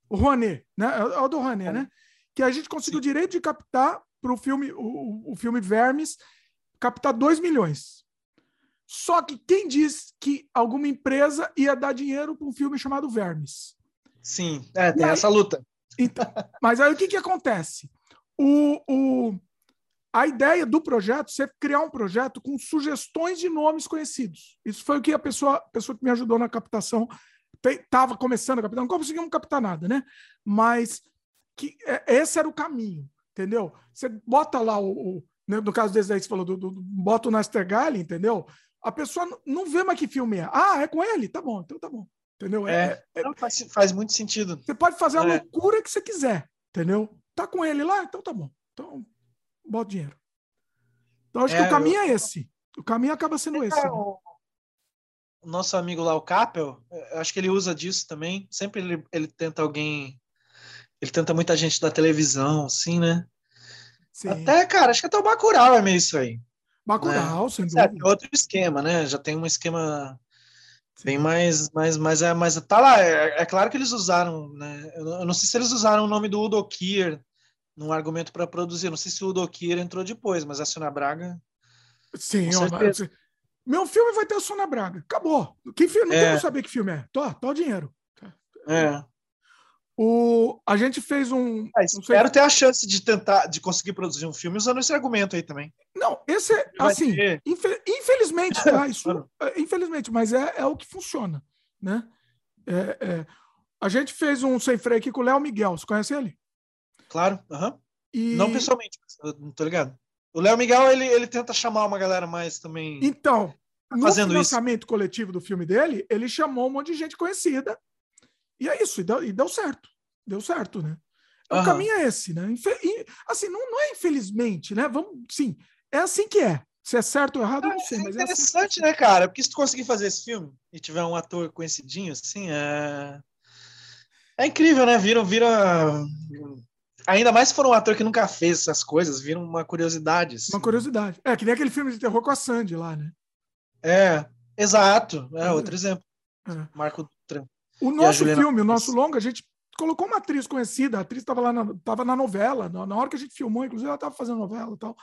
O Rouanet, né? É o é o do Rouanet, né? Que a gente conseguiu o direito de captar para o filme, o, o- filme Vermes, captar 2 milhões. Só que quem diz que alguma empresa ia dar dinheiro para um filme chamado Vermes? Sim, é, tem aí- essa luta. Então, mas aí o que, que acontece? O, o, a ideia do projeto é criar um projeto com sugestões de nomes conhecidos. Isso foi o que a pessoa, a pessoa que me ajudou na captação estava começando a captar, não conseguimos captar nada, né? Mas que é, esse era o caminho, entendeu? Você bota lá o, o né, no caso desse aí você falou do, do, bota o Nastergalli, entendeu? A pessoa não vê mais que filme é. Ah, é com ele? Tá bom, então tá bom. Entendeu? É, é, é não, faz, faz muito sentido. Você pode fazer a é. loucura que você quiser, entendeu? Tá com ele lá? Então tá bom. Então, bota dinheiro. Então, acho que o é, caminho eu... é esse. O caminho acaba sendo esse. Né? O... o nosso amigo lá, o Capel, acho que ele usa disso também. Sempre ele, ele tenta alguém. Ele tenta muita gente da televisão, assim, né? Sim. Até, cara, acho que até o Bacurau é meio isso aí. Bacurau, né? sem dúvida. É, outro esquema, né? Já tem um esquema Sim. bem mais, mais, mais, é, mas tá lá. É, é, claro que eles usaram, né? Eu, eu, não sei se eles usaram o nome do Udo Kier num argumento para produzir. Não sei se o Udo Kier entrou depois, mas a Sônia Braga. Sim, ó, mas, meu filme vai ter a Sônia Braga. Acabou. Que filme? Não é. quero saber que filme é. Tô, tô o dinheiro. É. O, a gente fez um. Ah, espero ter a chance de tentar de conseguir produzir um filme usando esse argumento aí também. Não, esse é assim. Infe, infelizmente, tá, isso, é, infelizmente, mas é, é o que funciona, né? É, é, a gente fez um sem freio aqui com o Léo Miguel. Você conhece ele? Claro, uhum. e... não pessoalmente, não tô ligado. O Léo Miguel ele, ele tenta chamar uma galera mais também. Então, no financiamento isso. coletivo do filme dele, ele chamou um monte de gente conhecida e é isso, e deu, e deu certo. Deu certo, né? O uhum. caminho é esse, né? Infe assim, não, não é infelizmente, né? Vamos, sim, é assim que é. Se é certo ou errado, não sei. É mas interessante, é assim né, cara? Porque se tu conseguir fazer esse filme e tiver um ator conhecidinho, assim, é. É incrível, né? Vira, vira. Ainda mais se for um ator que nunca fez essas coisas, vira uma curiosidade. Assim. Uma curiosidade. É, que nem aquele filme de terror com a Sandy lá, né? É, exato. É, outro exemplo. É. Marco Dutra. O nosso filme, o nosso longa, a gente colocou uma atriz conhecida, a atriz estava lá na, tava na novela, na, na, hora que a gente filmou, inclusive ela estava fazendo novela e tal.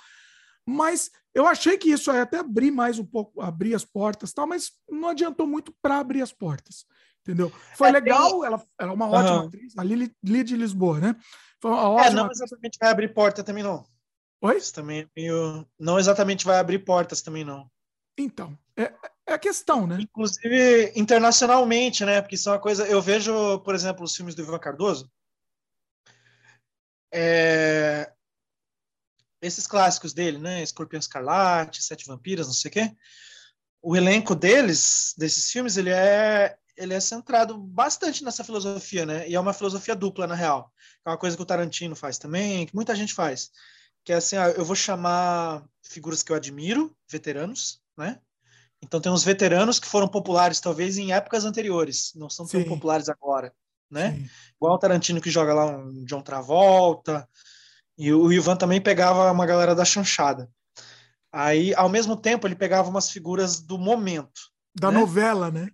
Mas eu achei que isso ia até abrir mais um pouco, abrir as portas tal, mas não adiantou muito para abrir as portas. Entendeu? Foi é, legal, tem... ela, ela é uma ótima uhum. atriz, a Lili, Lili de Lisboa, né? Foi uma ótima é, não exatamente vai abrir porta também, não. Oi? Isso também é meio... Não exatamente vai abrir portas também, não. Então, é, é a questão, né? Inclusive internacionalmente, né? Porque isso é uma coisa. Eu vejo, por exemplo, os filmes do Ivan Cardoso. É... Esses clássicos dele, né? Escorpião Escarlate, Sete Vampiras, não sei o quê. O elenco deles, desses filmes, ele é ele é centrado bastante nessa filosofia, né? E é uma filosofia dupla, na real. É uma coisa que o Tarantino faz também, que muita gente faz. Que é assim, ah, eu vou chamar figuras que eu admiro, veteranos, né? Então tem uns veteranos que foram populares talvez em épocas anteriores, não são tão Sim. populares agora, né? Sim. Igual o Tarantino que joga lá um John Travolta, e o Ivan também pegava uma galera da chanchada. Aí, ao mesmo tempo, ele pegava umas figuras do momento. Da né? novela, né?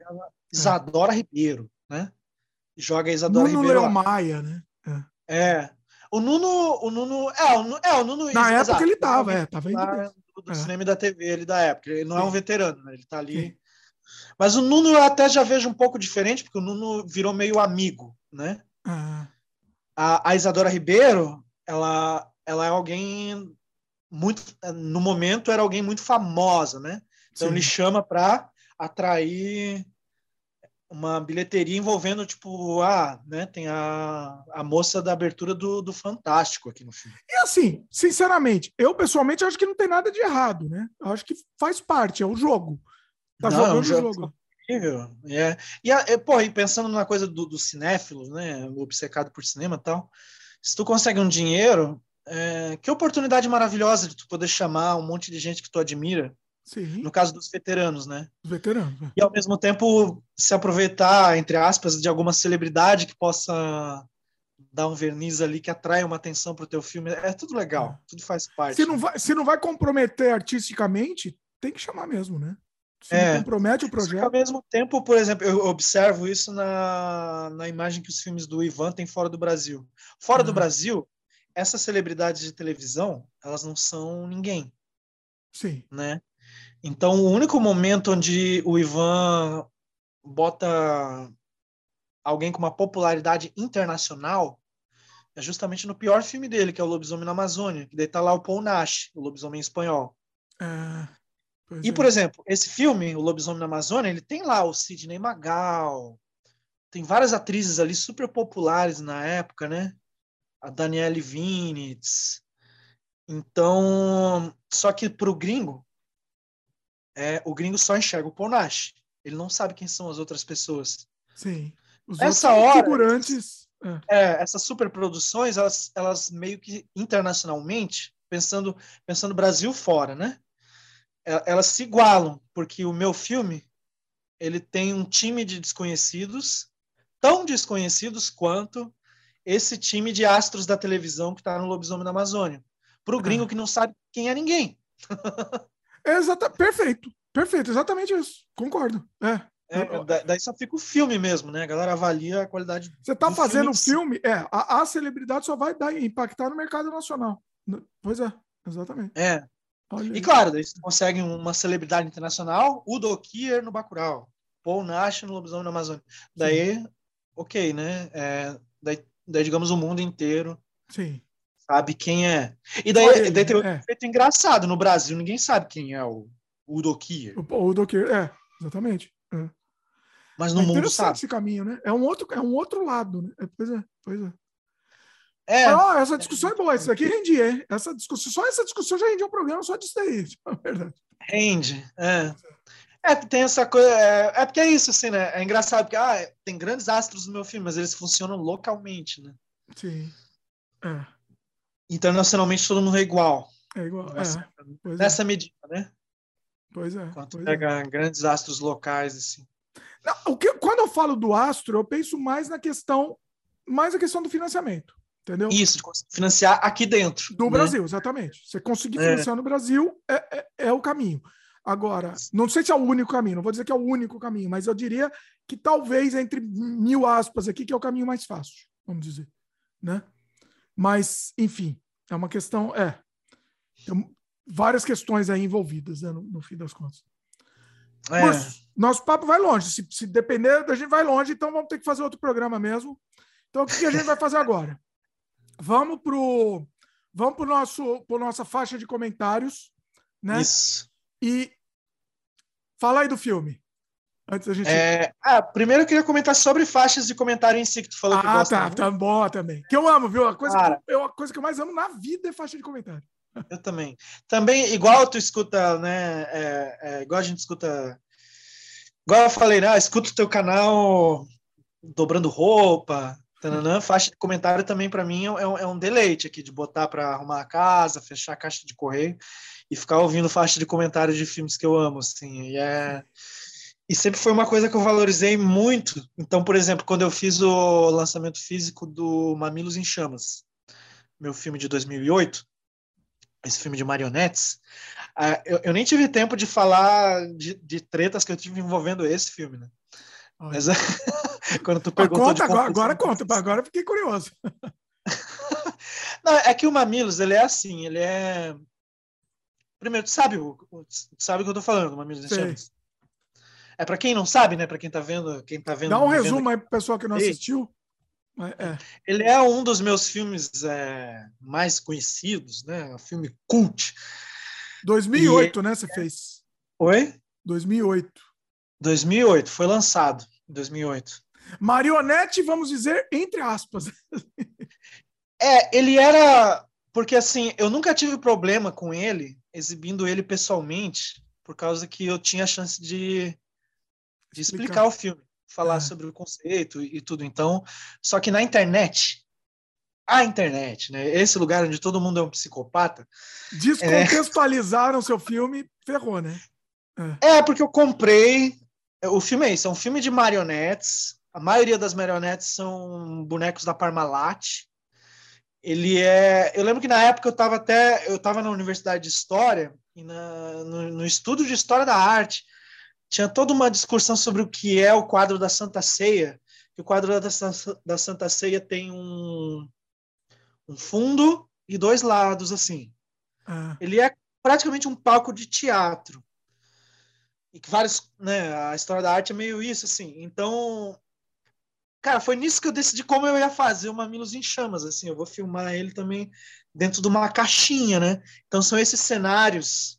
Isadora é. Ribeiro, né? Joga Isadora Nuno Ribeiro. Nuno Maia, né? É. é. O Nuno, o Nuno, é, o, é, o Nuno. Na época exato, ele tava, é, tava indo do, é. cinema e da TV ele da época. Ele não Sim. é um veterano, né? ele está ali. Sim. Mas o Nuno eu até já vejo um pouco diferente, porque o Nuno virou meio amigo, né? Ah. A, a, Isadora Ribeiro, ela, ela é alguém muito, no momento era alguém muito famosa, né? Então Sim. ele chama para atrair uma bilheteria envolvendo, tipo, ah, né, tem a, a moça da abertura do, do Fantástico aqui no filme. E assim, sinceramente, eu pessoalmente acho que não tem nada de errado, né? Eu acho que faz parte, é o jogo. Tá não, jogando o jogo. jogo. Incrível. É. E, é, pô, e pensando na coisa do, do cinéfilo, né, obcecado por cinema e tal, se tu consegue um dinheiro, é, que oportunidade maravilhosa de tu poder chamar um monte de gente que tu admira Sim. No caso dos veteranos, né? Veteranos. É. E ao mesmo tempo se aproveitar, entre aspas, de alguma celebridade que possa dar um verniz ali que atrai uma atenção para o teu filme. É tudo legal, é. tudo faz parte. Se não, vai, se não vai comprometer artisticamente, tem que chamar mesmo, né? Se é, não compromete o projeto. Ao mesmo tempo, por exemplo, eu observo isso na, na imagem que os filmes do Ivan têm fora do Brasil. Fora do Brasil, essas celebridades de televisão, elas não são ninguém. Sim. Né? Então, o único momento onde o Ivan bota alguém com uma popularidade internacional é justamente no pior filme dele, que é o Lobisomem na Amazônia, que daí tá lá o Paul Nash, o lobisomem espanhol. É, e, é. por exemplo, esse filme, O Lobisomem na Amazônia, ele tem lá o Sidney Magal, tem várias atrizes ali super populares na época, né? A Danielle Vinitz. Então, só que para o gringo, é, o gringo só enxerga o Nash. Ele não sabe quem são as outras pessoas. Sim. Os Essa hora, figurantes. É. É, essas superproduções, elas, elas meio que internacionalmente, pensando, pensando Brasil fora, né? Elas se igualam, porque o meu filme ele tem um time de desconhecidos, tão desconhecidos quanto esse time de astros da televisão que está no Lobisomem da Amazônia. Para o gringo ah. que não sabe quem é ninguém. Exata, perfeito, perfeito, exatamente isso. Concordo. É. É, daí só fica o filme mesmo, né? A galera avalia a qualidade. Você está fazendo filme, filme é, a, a, celebridade só vai dar, impactar no mercado nacional. Pois é, exatamente. É. Olha e claro, daí você consegue uma celebridade internacional, o Dokier no Bacurau, Paul Nash no Lobisomem na Amazônia. Daí, Sim. ok, né? É, daí, daí, digamos, o mundo inteiro Sim. Sabe quem é. E daí, daí tem um é. efeito engraçado. No Brasil, ninguém sabe quem é o, o Dokier. O, o é, exatamente. É. Mas no é mundo sabe. esse caminho, né? É um outro, é um outro lado, né? É, pois é, pois é. É. Essa discussão é boa, isso aqui rende, hein? Essa discussão, só essa discussão já rendia um programa só disso daí, é verdade. Rende, é. É, tem essa coisa. É, é, porque é isso, assim, né? É engraçado, porque ah, tem grandes astros no meu filme, mas eles funcionam localmente, né? Sim. É. Internacionalmente todo mundo é igual. É igual. Nessa, é. nessa medida, né? Pois é. Quanto pois pega é. grandes astros locais, assim. Não, o que, quando eu falo do astro, eu penso mais na questão, mais a questão do financiamento. Entendeu? Isso, de financiar aqui dentro. Do né? Brasil, exatamente. Você conseguir é. financiar no Brasil é, é, é, o caminho. Agora, não sei se é o único caminho, não vou dizer que é o único caminho, mas eu diria que talvez entre mil aspas aqui, que é o caminho mais fácil, vamos dizer. Né? Mas, enfim, é uma questão. É. Tem várias questões aí envolvidas, né, no, no fim das contas. É. Mas, nosso papo vai longe. Se, se depender, a gente vai longe, então vamos ter que fazer outro programa mesmo. Então, o que, que a gente vai fazer agora? Vamos pro vamos pro nosso pro nossa faixa de comentários, né? Isso. E fala aí do filme. Antes da gente. É... Ah, primeiro eu queria comentar sobre faixas de comentário em si que tu falou ah, que gosta. Ah, tá, tá bom também. Que eu amo, viu? A coisa, Cara, que eu, a coisa que eu mais amo na vida é faixa de comentário. Eu também. Também, igual tu escuta, né? É, é, igual a gente escuta. Igual eu falei, né? Escuta o teu canal dobrando roupa, Tananã, faixa de comentário também para mim é um, é um deleite aqui de botar para arrumar a casa, fechar a caixa de correio e ficar ouvindo faixa de comentário de filmes que eu amo, assim. E é e sempre foi uma coisa que eu valorizei muito. Então, por exemplo, quando eu fiz o lançamento físico do Mamilos em Chamas, meu filme de 2008, esse filme de marionetes, uh, eu, eu, nem tive tempo de falar de, de, tretas que eu tive envolvendo esse filme, né? Mas quando tu perguntou conta, agora, agora conta, agora fiquei curioso. Não, é que o Mamilos, ele é assim, ele é... Primeiro, tu sabe, tu sabe o que eu tô falando, Mamilos em Chamas? É para quem não sabe, né? Para quem tá vendo, quem tá vendo. Dá um resumo aí pro pessoal que não assistiu. É. Ele é um dos meus filmes é, mais conhecidos, né? Um filme cult. 2008, e... né? Você fez? Oi? 2008. 2008, foi lançado em 2008. Marionete, vamos dizer, entre aspas. é, ele era. Porque assim, eu nunca tive problema com ele, exibindo ele pessoalmente, por causa que eu tinha a chance de, de explicar, explicar o filme, falar é. sobre o conceito e, e tudo. Então, só que na internet, a internet, né? Esse lugar onde todo mundo é um psicopata. Descontextualizaram é... seu filme, ferrou, né? É. é, porque eu comprei. O filme é isso, é um filme de marionetes. A maioria das marionetes são bonecos da Parmalat. Ele é. Eu lembro que na época eu estava até. Eu estava na Universidade de História, e na, no, no estudo de História da Arte, tinha toda uma discussão sobre o que é o quadro da Santa Ceia. Que o quadro da, da Santa Ceia tem um, um fundo e dois lados, assim. Ah. Ele é praticamente um palco de teatro. E que vários, né, a história da arte é meio isso, assim. Então, cara, foi nisso que eu decidi como eu ia fazer o Mamilos em Chamas. Assim, eu vou filmar ele também dentro de uma caixinha, né? Então são esses cenários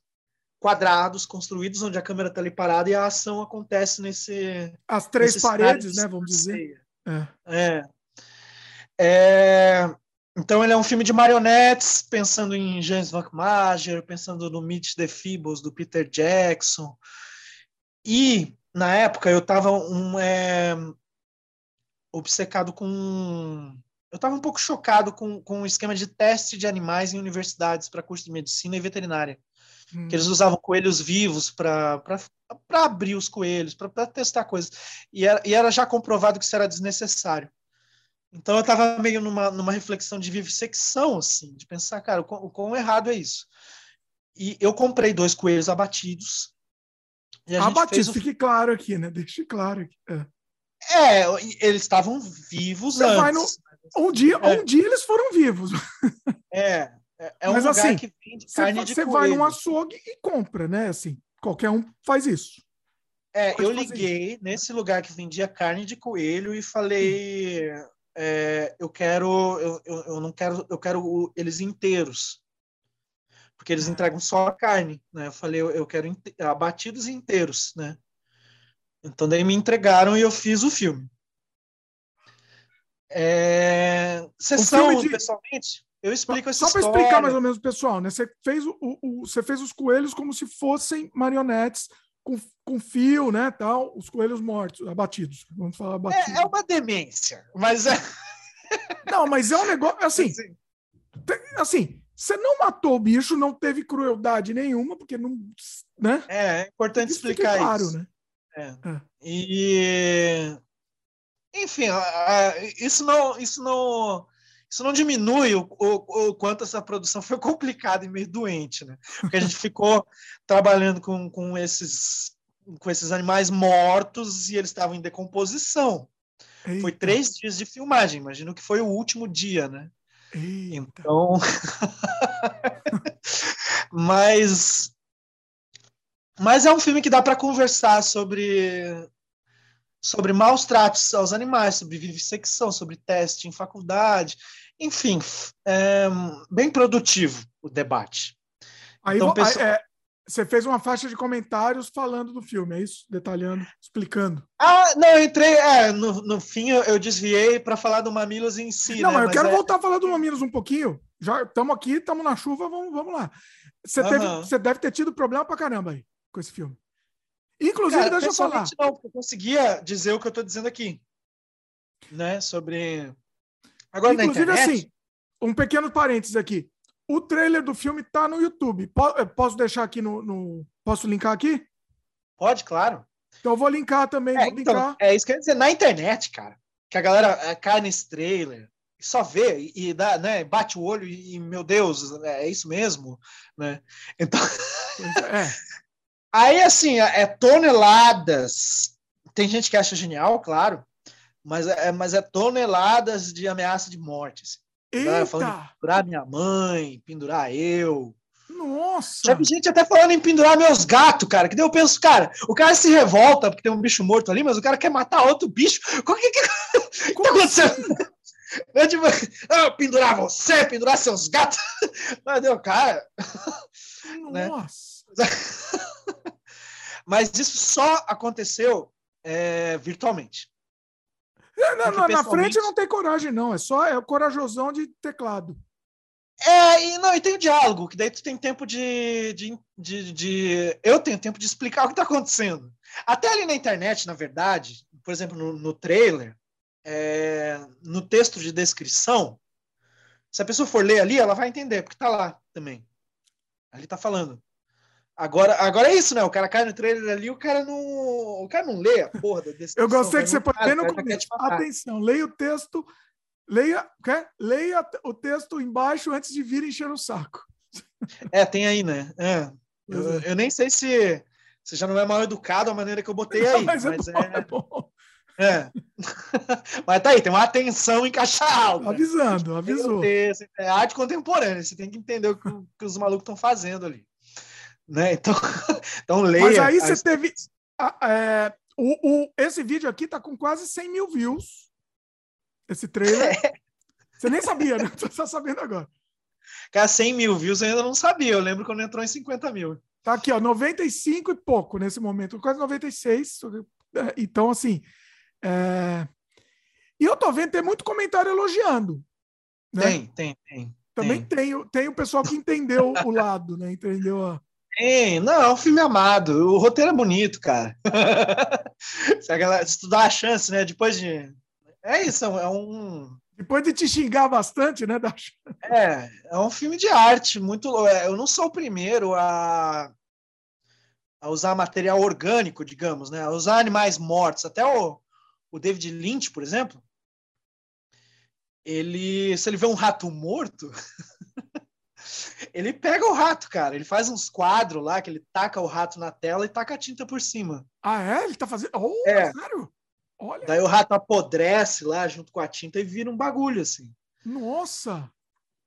quadrados construídos onde a câmera está ali parada e a ação acontece nesse as três paredes, né? Vamos dizer. É. é. é. Então ele é um filme de marionetes, pensando em James Van Mager, pensando no Meet the Feebles do Peter Jackson. E na época eu estava um, é, obcecado com. Eu estava um pouco chocado com, com o esquema de teste de animais em universidades para curso de medicina e veterinária. Hum. Que eles usavam coelhos vivos para abrir os coelhos, para testar coisas. E era, e era já comprovado que isso era desnecessário. Então eu estava meio numa, numa reflexão de vivissecção, assim, de pensar, cara, o quão, o quão errado é isso. E eu comprei dois coelhos abatidos. abatidos, um... fique claro aqui, né? Deixe claro aqui. É. É, eles estavam vivos Você antes. No... Um, dia, é. um dia eles foram vivos. É, é, é um Mas, lugar assim, que vende carne de Você vai num açougue e compra, né? Assim, qualquer um faz isso. É, Pode eu liguei isso. nesse lugar que vendia carne de coelho e falei, é, eu quero, eu, eu, não quero, eu quero eles inteiros, porque eles entregam só a carne, né? Eu falei, eu, eu quero abatidos inteiros, né? Então daí me entregaram e eu fiz o filme. É... Sessão, de... pessoalmente, eu explico essa Só para explicar mais ou menos, pessoal, né? Você fez, o, o, você fez os coelhos como se fossem marionetes com, com fio, né? Tal, os coelhos mortos, abatidos. Vamos falar abatidos. É, é uma demência, mas é. Não, mas é um negócio assim. Assim, você não matou o bicho, não teve crueldade nenhuma, porque não. Né? É, é importante isso explicar claro, isso. Né? É. é. E enfim, isso não, isso não, isso não diminui o, o, o, quanto essa produção foi complicada e meio doente, né? Porque a gente ficou trabalhando com, com esses com esses animais mortos e eles estavam em decomposição. Eita. Foi três dias de filmagem, imagino que foi o último dia, né? Eita. Então, mas mas é um filme que dá para conversar sobre sobre maus tratos aos animais, sobre vivissecção, sobre teste em faculdade, enfim, é bem produtivo o debate. Aí, então, pessoal... é, você fez uma faixa de comentários falando do filme, é isso? Detalhando, explicando. Ah, não, eu entrei. É, no, no fim eu, eu desviei para falar do Mamilos em si. Não, né? mas eu quero é... voltar a falar do Mamilos um pouquinho. Já estamos aqui, estamos na chuva, vamos, vamos lá. Você, uhum. teve, você deve ter tido problema para caramba aí com esse filme. Inclusive, Cara, deixa eu falar. Não, eu conseguia dizer o que eu estou dizendo aqui. Né? Sobre. Agora, Inclusive, assim, um pequeno parênteses aqui. O trailer do filme está no YouTube. Eh, posso deixar aqui no, no, Posso linkar aqui? Pode, claro. Então eu vou linkar também. É, vou então, linkar. é isso que eu ia dizer. Na internet, cara, que a galera é, cai nesse trailer, só vê e, e dá, né, bate o olho e, meu Deus, é isso mesmo, né? Então. É. Aí, assim, é, é toneladas. Tem gente que acha genial, claro, mas é, mas é toneladas de ameaça de morte. Assim. Eita! Falando em pendurar minha mãe, pendurar eu. Nossa! Já vi gente até falando em pendurar meus gatos, cara. Que daí eu penso, cara, o cara se revolta porque tem um bicho morto ali, mas o cara quer matar outro bicho. O que, que, que tá acontecendo? Assim? Eu, tipo, pendurar você, pendurar seus gatos. Mas deu, cara. Né? Nossa! Né? Mas isso só aconteceu é, virtualmente. É, na, na, na, frente não tem coragem, não. É só é corajosão de teclado. É, e não, e tem o diálogo, que daí tu tem tempo de, de, de, de Eu tenho tempo de explicar o que está acontecendo. Até ali na internet, na verdade, por exemplo, no, no trailer, é, no texto de descrição, se a pessoa for ler ali, ela vai entender, porque está lá também. Ali está falando. Agora, agora é isso, né? O cara cai no trailer ali, o cara não, o cara não lê a porra da descrição. Eu gostei que você pode ler no começo. Atenção, leia o texto, leia, quer? leia o texto embaixo antes de vir encher o saco. É, tem aí, né? É. Eu, é. eu, nem sei se você já não é mal educado a maneira que eu botei aí, não, mas, é mas é, bom, é... é bom. É. Mas tá aí, tem uma atenção em caixa alta. Avisando, avisou. É arte contemporânea, você tem que entender o que, que os malucos estão fazendo ali. Né? Então, então leia. Mas aí você teve. É, o, o, esse vídeo aqui tá com quase 100 mil views. esse trailer. Você nem sabia, né? Você tá sabendo agora. Cara, 100 mil views eu ainda não sabia. Eu lembro quando entrou em 50 mil. Tá aqui, ó, 95 e pouco nesse momento, quase 96. É, então, assim. É... E eu tô vendo, tem muito comentário elogiando. Né? Tem, tem, tem. Também tem. tem, tem o pessoal que entendeu o lado, né? Entendeu? Tem, não, é um filme amado. O roteiro é bonito, cara. se, a galera, se tu dá a chance, né? Depois de. É isso, é um. Depois de te xingar bastante, né? Da... É, é um filme de arte, muito. É, eu não sou o primeiro a, a usar material orgânico, digamos, né? A usar animais mortos. Até o, o David Lynch, por exemplo, ele, se ele vê um rato morto, ele pega o rato, cara. Ele faz uns quadros lá que ele taca o rato na tela e taca a tinta por cima. Ah, é? Ele tá fazendo. Oh, é. sério? Olha. Daí o rato apodrece lá junto com a tinta e vira um bagulho, assim. Nossa!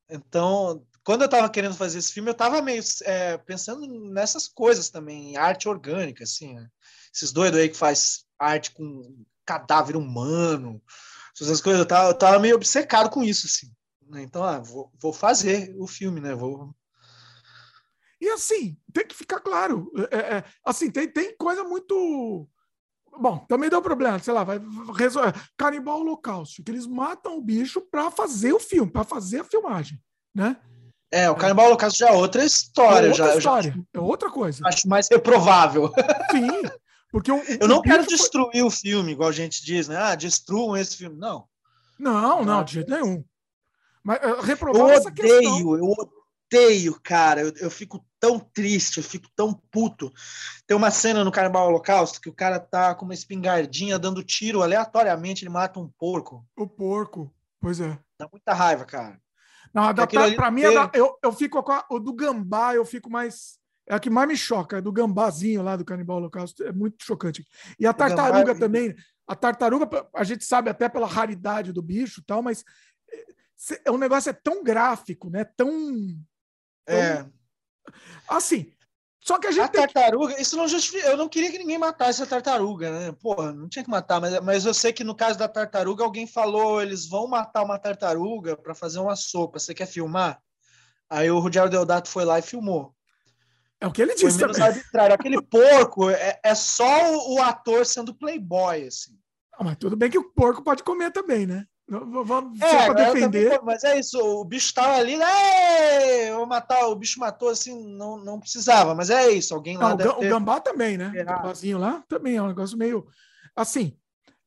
Então, quando eu tava querendo fazer esse filme, eu tava meio é, pensando nessas coisas também, arte orgânica, assim, né? Esses doidos aí que faz arte com cadáver humano, essas coisas, eu tava, eu tava meio obcecado com isso, assim. Né? Então, ah, vou, vou fazer o filme, né? Vou. E assim, tem que ficar claro. É, é, é, assim, tem, tem coisa muito. Bom, também deu problema, sei lá, vai resolver. Canibal Holocausto, que eles matam o bicho para fazer o filme, para fazer a filmagem, né? É, o Canibal Holocausto já é outra história. É outra já, história, já... é outra coisa. Acho mais reprovável. Sim, porque o, eu não quero destruir foi... o filme, igual a gente diz, né? Ah, destruam esse filme. Não. Não, não, de jeito nenhum. Mas uh, reprovar eu essa odeio, questão. Eu odeio, cara. Eu, eu fico tão triste, eu fico tão puto. Tem uma cena no Carnaval Holocausto que o cara tá com uma espingardinha dando tiro aleatoriamente, ele mata um porco. O porco, pois é. Dá muita raiva, cara. Não, da, pra, pra mim, é da, eu, eu fico com a, o do gambá, eu fico mais é a que mais me choca, é do gambazinho lá do Canibal Holocausto. É muito chocante. E a tartaruga também. A tartaruga, a gente sabe até pela raridade do bicho tal, mas é, um negócio é tão gráfico, né? Tão. tão é. Assim. Só que a gente. A tartaruga, que... isso não justifica. Eu não queria que ninguém matasse a tartaruga, né? Porra, não tinha que matar, mas, mas eu sei que no caso da tartaruga, alguém falou: eles vão matar uma tartaruga para fazer uma sopa. Você quer filmar? Aí o Rogério Deodato foi lá e filmou. É o que ele disse também. Arbitrário. Aquele porco é, é só o, o, ator sendo playboy, assim. Ah, mas tudo bem que o porco pode comer também, né? Vamos é, defender. Também, mas é isso, o bicho tava ali, né? Vou matar, o bicho matou assim, não, não precisava, mas é isso, alguém lá. Não, o, gambá também, né? O gambazinho lá também é um negócio meio assim.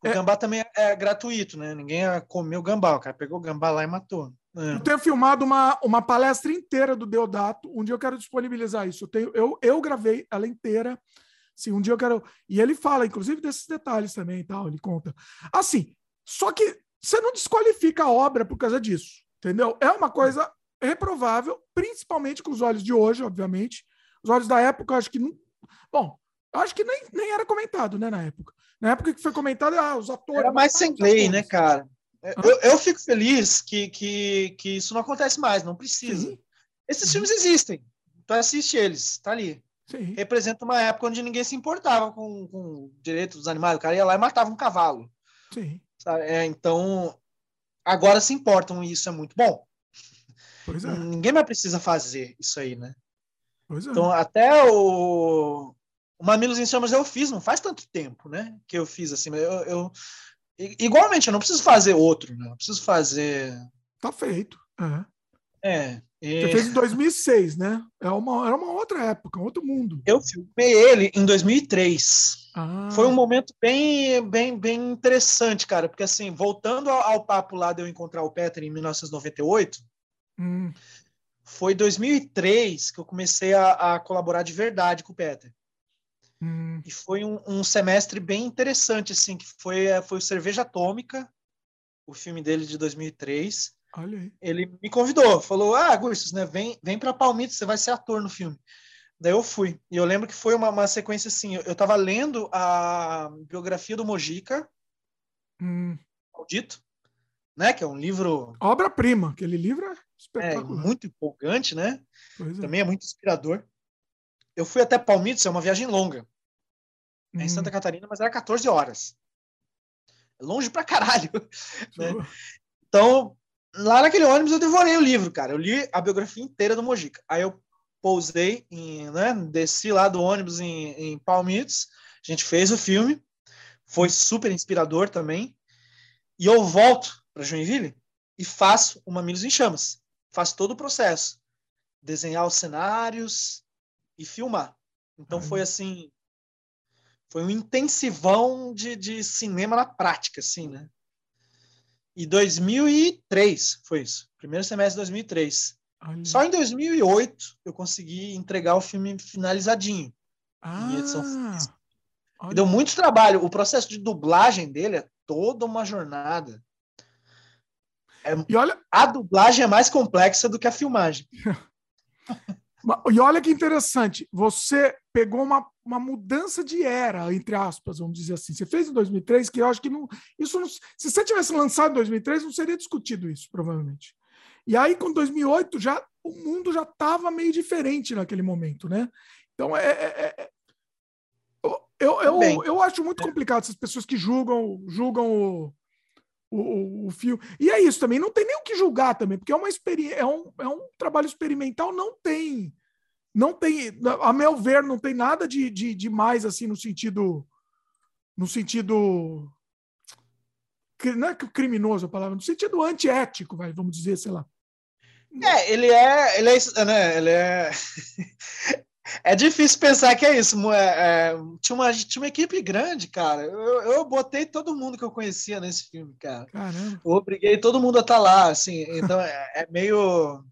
O é... gambá também é, é gratuito, né? Ninguém comeu o gambá, o cara pegou o gambá lá e matou. É. Eu tenho filmado uma, uma palestra inteira do Deodato. Um dia eu quero disponibilizar isso. Eu, tenho, eu, eu gravei ela inteira. Sim, um dia eu quero. E ele fala, inclusive, desses detalhes também e tal. Ele conta. Assim, só que você não desqualifica a obra por causa disso. Entendeu? É uma coisa reprovável, principalmente com os olhos de hoje, obviamente. Os olhos da época, acho que não. Bom, acho que nem, nem era comentado, né, na época. Na época que foi comentado, ah, os atores. Era mais sem lei, né, cara? Eu, eu, fico feliz que, que, que isso não acontece mais, não precisa. Sim. Esses filmes existem. Tu assiste eles, tá ali. Sim. Representa uma época onde ninguém se importava com, com o direito dos animais. O cara ia lá e matava um cavalo. Sim. É, então, agora se importam e isso é muito bom. Pois é. Ninguém mais precisa fazer isso aí, né? Pois é. Então, até o, o Mamilos em Chamas eu fiz, não faz tanto tempo, né? Que eu fiz assim. Eu, eu, Igualmente, eu não preciso fazer outro, né? Eu preciso fazer. Tá feito. É. é e... Você fez em 2006, né? É uma, era uma outra época, um outro mundo. Eu filmei ele em 2003. Ah. Foi um momento bem, bem, bem interessante, cara, porque assim, voltando ao, ao papo lá de eu encontrar o Peter em 1998, hum. foi 2003 que eu comecei a, a colaborar de verdade com o Peter. Hum. E foi um, um, semestre bem interessante, assim, que foi, é, foi o Cerveja Atômica, o filme dele de 2003. Ele me convidou, falou, ah, Gustos, né, vem, vem para Palmito, você vai ser ator no filme. Daí eu fui. E eu lembro que foi uma, uma sequência assim, eu, estava lendo a biografia do Mojica, hum. Maldito, né, que é um livro... Obra-prima, aquele livro é espetacular. É, muito empolgante, né? Pois Também é. é muito inspirador. Eu fui até Palmitos, é uma viagem longa. É em Santa hum. Catarina, mas era 14 horas. longe pra caralho. Né? Então, lá naquele ônibus eu devorei o livro, cara. Eu li a biografia inteira do Mojica. Aí eu pousei, em, né, desci lá do ônibus em, em Palmitos, a gente fez o filme, foi super inspirador também. E eu volto para Joinville e faço o Mamilos em Chamas. Faço todo o processo. Desenhar os cenários e filmar. Então foi assim, foi um intensivão de, de cinema na prática, assim, né? E 2003 foi isso. Primeiro semestre de 2003. Olha. Só em 2008 eu consegui entregar o filme finalizadinho. Ah, em edição Deu muito trabalho. O processo de dublagem dele é toda uma jornada. É, e olha, a dublagem é mais complexa do que a filmagem. e olha que interessante, você pegou uma, uma mudança de era, entre aspas, vamos dizer assim. Você fez em 2003, que eu acho que não, isso não, se você tivesse lançado em 2003, não seria discutido isso, provavelmente. E aí, com 2008, já o mundo já estava meio diferente naquele momento, né? Então, é, é, é, é eu, eu, eu, eu, acho muito complicado essas pessoas que julgam, julgam o, o, o, fio. E é isso também, não tem nem o que julgar também, porque é uma experiência, é um, é um trabalho experimental, não tem. Não tem, a meu ver, não tem nada de, de, de mais assim no sentido. No sentido. Não é criminoso a palavra, no sentido antiético, vai, vamos dizer, sei lá. É, ele é. Ele é, né, ele é É difícil pensar que é isso. É, é, tinha, uma, tinha uma equipe grande, cara. Eu, eu botei todo mundo que eu conhecia nesse filme, cara. Caramba. Eu obriguei todo mundo a estar tá lá, assim. Então é, é, meio.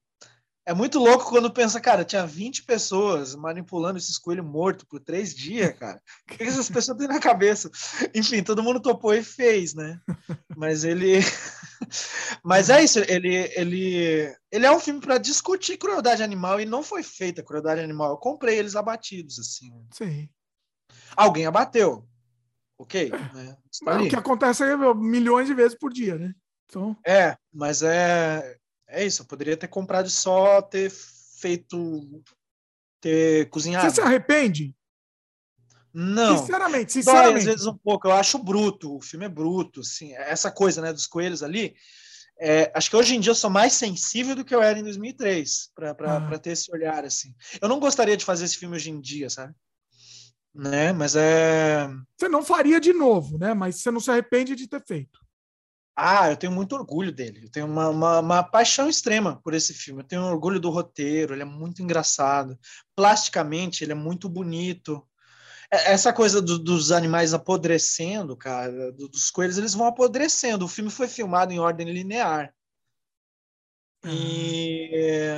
É muito louco quando pensa, cara, tinha 20 pessoas manipulando esses coelhos mortos por três dias, cara. O que essas pessoas têm na cabeça? Enfim, todo mundo topou e fez, né? Mas ele. Mas é isso, ele, ele, ele é um filme para discutir crueldade animal e não foi feita crueldade animal. Eu comprei eles abatidos, assim. Sim. Alguém abateu. Ok. É. Né? o que acontece é milhões de vezes por dia, né? Então... É, mas é, é isso. Eu poderia ter comprado só ter feito. ter cozinhado. Você se arrepende? Não. Sinceramente, sinceramente. Dói, às vezes um pouco. Eu acho bruto. O filme é bruto, assim. Essa coisa, né, dos coelhos ali. É, acho que hoje em dia eu sou mais sensível do que eu era em 2003 para ah. ter esse olhar assim. Eu não gostaria de fazer esse filme hoje em dia, sabe? Né? Mas é. Você não faria de novo, né? Mas você não se arrepende de ter feito. Ah, eu tenho muito orgulho dele. Eu tenho uma, uma, uma, paixão extrema por esse filme. Eu tenho orgulho do roteiro, ele é muito engraçado. Plasticamente, ele é muito bonito. Essa coisa do, dos animais apodrecendo, cara, dos coelhos, eles vão apodrecendo. O filme foi filmado em ordem linear. E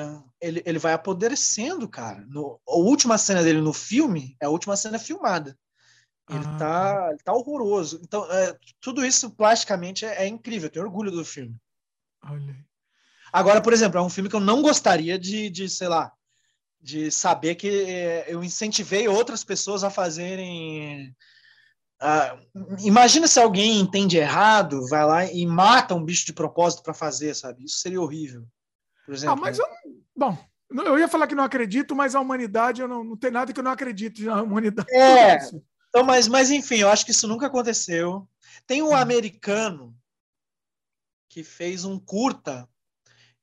ah. ele, ele vai apodrecendo, cara. No, a última cena dele no filme é a última cena filmada. Ele, ah. tá, ele tá horroroso. Então, é, tudo isso plasticamente é, é, incrível. Eu tenho orgulho do filme. Olha. Agora, por exemplo, é um filme que eu não gostaria de, de sei lá, de saber que eh, eu incentivei outras pessoas a fazerem. Imagina se alguém entende errado, vai lá e mata um bicho de propósito para fazer, sabe? Isso seria horrível. Por exemplo. Ah, mas eu, bom, eu ia falar que não acredito, mas a humanidade, eu não, não tem nada que eu não acredite na humanidade. É. Então, mas, mas enfim, eu acho que isso nunca aconteceu. Tem um hum. americano que fez um curta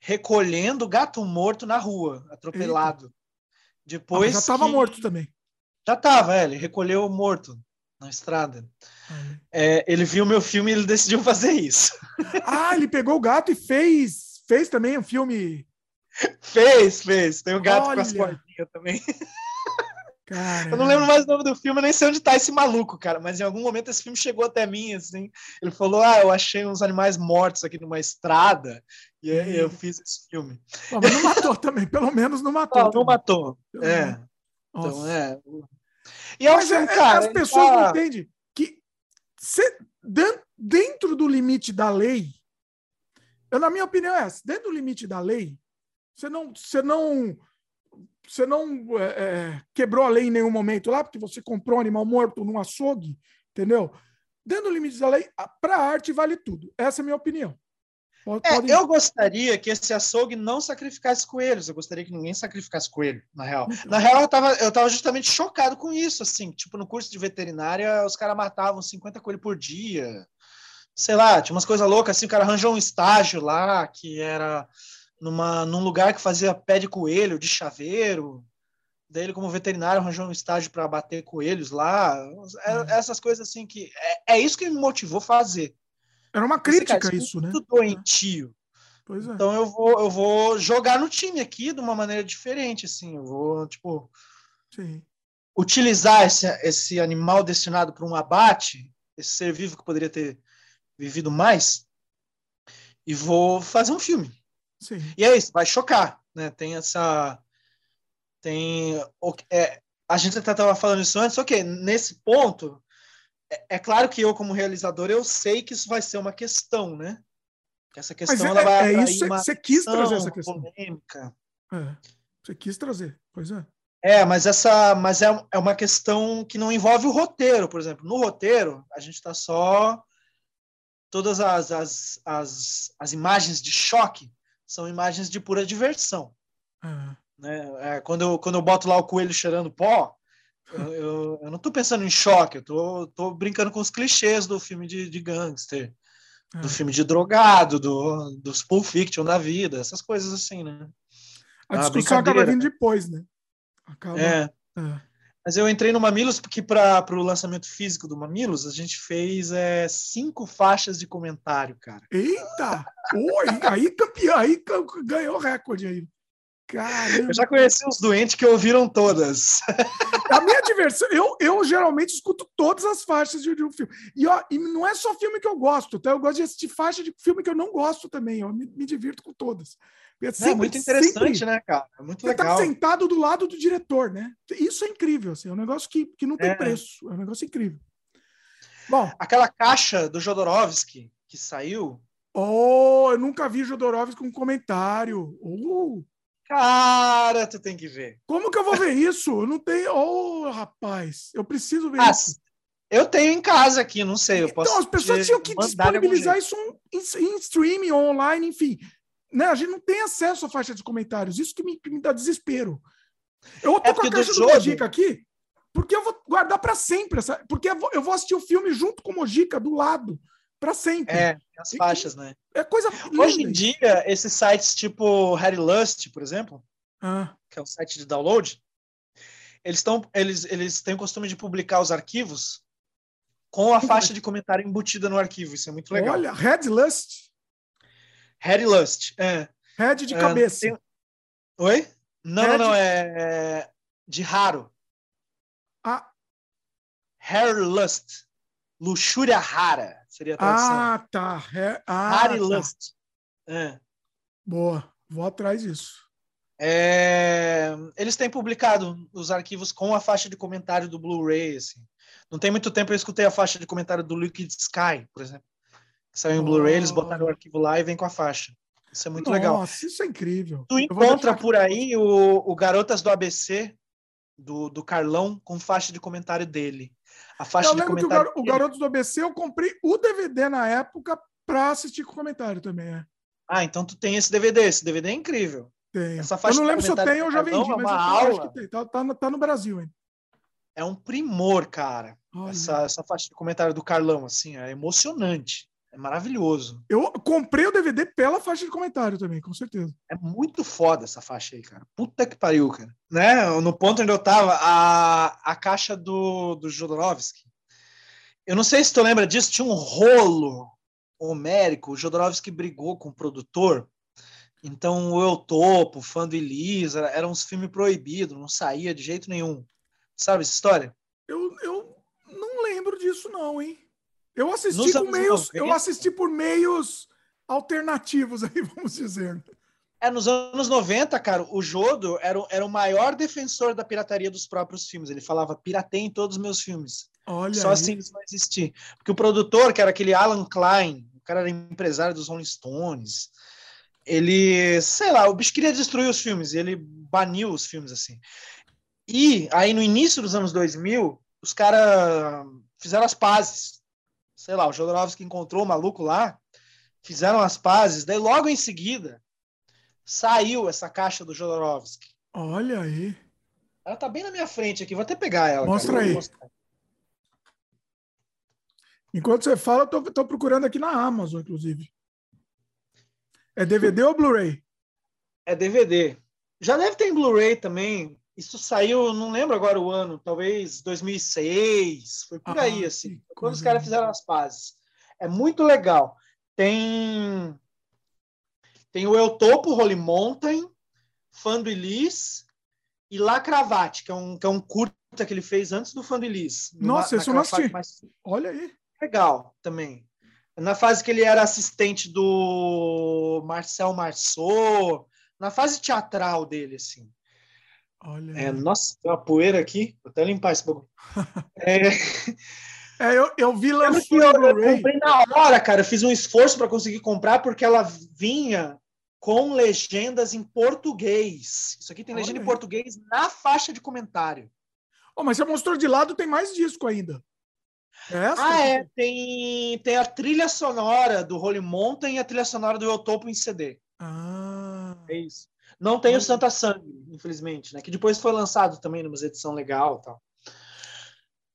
recolhendo gato morto na rua, atropelado. Eita. Depois. Ah, já estava que... morto também. Já estava, é, ele recolheu morto na estrada. É, ele viu meu filme e ele decidiu fazer isso. Ah, ele pegou o gato e fez, fez também um filme. Fez, fez. Tem um gato Olha. com as cordinhas também. Caramba. Eu não lembro mais o nome do filme, nem sei onde tá esse maluco, cara. Mas em algum momento esse filme chegou até mim, assim. Ele falou: Ah, eu achei uns animais mortos aqui numa estrada. E aí eu fiz esse filme. mas não matou também, pelo menos não matou. Não, não matou. É. Então, é. E é mas é, cara, as pessoas tá... não entendem que dentro do limite da lei, eu, na minha opinião é essa, dentro do limite da lei, você não, você não você não é, é, quebrou a lei em nenhum momento lá, porque você comprou um animal morto num açougue, entendeu? Dentro do limite da lei, para a arte vale tudo. Essa é a minha opinião. Pode, é, pode... Eu gostaria que esse açougue não sacrificasse coelhos. Eu gostaria que ninguém sacrificasse coelho, na real. Então. Na real, eu tava, eu tava justamente chocado com isso, assim. Tipo, no curso de veterinária, os caras matavam 50 coelhos por dia. sei lá, tinha umas coisas loucas assim, o cara arranjou um estágio lá que era numa, num lugar que fazia pé de coelho, de chaveiro. Daí ele, como veterinário, arranjou um estágio para bater coelhos lá. É, uhum. Essas coisas assim que. É, é, isso que me motivou a fazer. Era uma crítica Esse, cara, isso, é né? Muito doentio. Pois é. Então eu vou, eu vou jogar no time aqui de uma maneira diferente, assim. Eu vou, tipo. Sim. Utilizar esse, esse animal destinado para um abate, esse ser vivo que poderia ter vivido mais, e vou fazer um filme. Sim. E é isso, vai chocar, né? Tem essa. Tem. É, a gente até estava falando isso antes, ok, nesse ponto, é, é, claro que eu, como realizador, eu sei que isso vai ser uma questão, né? Essa questão Mas é, ela vai é isso você quis trazer essa questão. Polêmica. É, você quis trazer, pois é. É, mas essa, mas é, é uma questão que não envolve o roteiro, por exemplo. No roteiro, a gente está só todas as, as, as, as imagens de choque são imagens de pura diversão. Uhum. Né? É, quando, eu, quando eu boto lá o coelho cheirando pó, eu, eu, eu não estou pensando em choque, eu tô, tô brincando com os clichês do filme de, de gangster, do filme de drogado, do, dos Pulp Fiction da vida, essas coisas assim, né? A discussão acaba vindo depois, né? Acaba... É. é. Mas eu entrei no Mamilos porque para o lançamento físico do Mamilos a gente fez é, cinco faixas de comentário, cara. Eita! Oi, aí campeão, aí ganhou recorde aí. Caramba. Eu já conheci os doentes que ouviram todas. A minha diversão, eu, eu geralmente escuto todas as faixas de, de um filme. E, ó, e não é só filme que eu gosto, tá? Eu gosto de assistir faixa de filme que eu não gosto também. Eu me, me divirto com todas. É, sempre, é muito interessante, sempre, né, cara? É muito você tá legal. Você tá sentado do lado do diretor, né? Isso é incrível, assim, é um negócio que, que não tem é. preço. É um negócio incrível. Bom, aquela caixa do Jodorowsky que saiu. Oh, eu nunca vi Jodorowsky com comentário. Oh. Cara, tu tem que ver. Como que eu vou ver isso? Eu não tenho. Oh, rapaz, eu preciso ver ah, isso. Eu tenho em casa aqui, não sei. Eu então, posso as pessoas tinham que disponibilizar isso em, em streaming, online, enfim né, a gente não tem acesso à faixa de comentários. Isso que me, que me dá desespero. Eu tô é com a caixa do, do Mojica aqui, porque eu vou guardar para sempre. Essa, porque eu vou, assistir o filme junto com o Mojica, do lado, para sempre. É, as faixas, né? É coisa. Hoje em dia, esses sites tipo Harry Lust, por exemplo, ah. que é um site de download, eles, estão, eles, eles têm o costume de publicar os arquivos com a faixa de comentário embutida no arquivo. Isso é muito legal. Olha, Red Lust. Harry Lust. É. Red de é, cabeça. Tem... Oi? Não, não, não, é, é de raro. Ah. Harry Lust. Luxúria rara seria a tradução. Ah, tá. He... Ah, Harry tá. Lust. É. Boa. Vou atrás disso. É... Eles têm publicado os arquivos com a faixa de comentário do Blu-ray. Assim. Não tem muito tempo eu escutei a faixa de comentário do Liquid Sky, por exemplo que saiu em Blu-ray, eles botaram o arquivo lá e vem com a faixa. Isso é muito Nossa, legal. Nossa, isso é incrível. Tu encontra por aí o, o Garotas do ABC, do, do Carlão, com faixa de comentário dele. A faixa eu de lembro comentário que o, gar, o Garotos do ABC, eu comprei o DVD na época para assistir com comentário também. É. Ah, então tu tem esse DVD. Esse DVD é incrível. Tem. Essa faixa eu não lembro se eu tenho ou já vendi, é mas eu aula. acho que tem. Tá, tá, tá no Brasil hein? É um primor, cara. Essa, essa faixa de comentário do Carlão, assim, é emocionante. É maravilhoso. Eu comprei o DVD pela faixa de comentário também, com certeza. É muito foda essa faixa aí, cara. Puta que pariu, cara. Né? No ponto onde eu tava, a, a caixa do, do Jodorowsky. Eu não sei se tu lembra disso, tinha um rolo homérico. O Jodorowsky brigou com o produtor. Então, o Eu Topo, Fã do Elisa, eram uns filmes proibidos, não saía de jeito nenhum. Sabe essa história? Eu, eu não lembro disso, não, hein? Eu assisti por meios, eu assisti por meios alternativos aí, vamos dizer. É, nos anos 90, cara, o Jodo era, era o maior defensor da pirataria dos próprios filmes. Ele falava, piratei em todos os meus filmes. Olha Só aí. assim eles vão existir. Porque o produtor, que era aquele Alan Klein, o cara era empresário dos Rolling Stones, ele, sei lá, o bicho queria destruir os filmes, ele baniu os filmes, assim. E aí, no início dos anos 2000, os caras fizeram as pazes sei lá, o Jodorowsky encontrou o maluco lá, fizeram as pazes, daí logo em seguida saiu essa caixa do Jodorowsky. Olha aí. Ela tá bem na minha frente aqui, vou até pegar ela. Mostra cara. aí. Enquanto você fala, eu tô, tô procurando aqui na Amazon, inclusive. É DVD ou Blu-ray? É DVD. Já deve ter em Blu-ray também. Isso saiu, não lembro agora o ano, talvez 2006, foi por ah, aí, assim, quando os caras fizeram as pazes. É muito legal. Tem tem o Eu Topo, Holy Mountain, Fã do Elis e La Cravate, que é um, que é um curta que ele fez antes do Fã do Elis. Nossa, esse eu não assisti. Mais... Olha aí. Legal também. Na fase que ele era assistente do Marcel Marceau, na fase teatral dele, assim. Olha. É, nossa, tem uma poeira aqui. Vou até limpar esse bagulho. é... é, eu, eu vi lá no eu, eu comprei na hora, cara. Eu fiz um esforço para conseguir comprar porque ela vinha com legendas em português. Isso aqui tem legenda Olha. em português na faixa de comentário. Oh, mas você mostrou de lado, tem mais disco ainda. É essa? Ah, é. Tem, tem a trilha sonora do Holy Mountain e a trilha sonora do Eutopo em CD. Ah. É isso. Não tem o Santa Sangue, infelizmente, né? Que depois foi lançado também numa edição legal tal.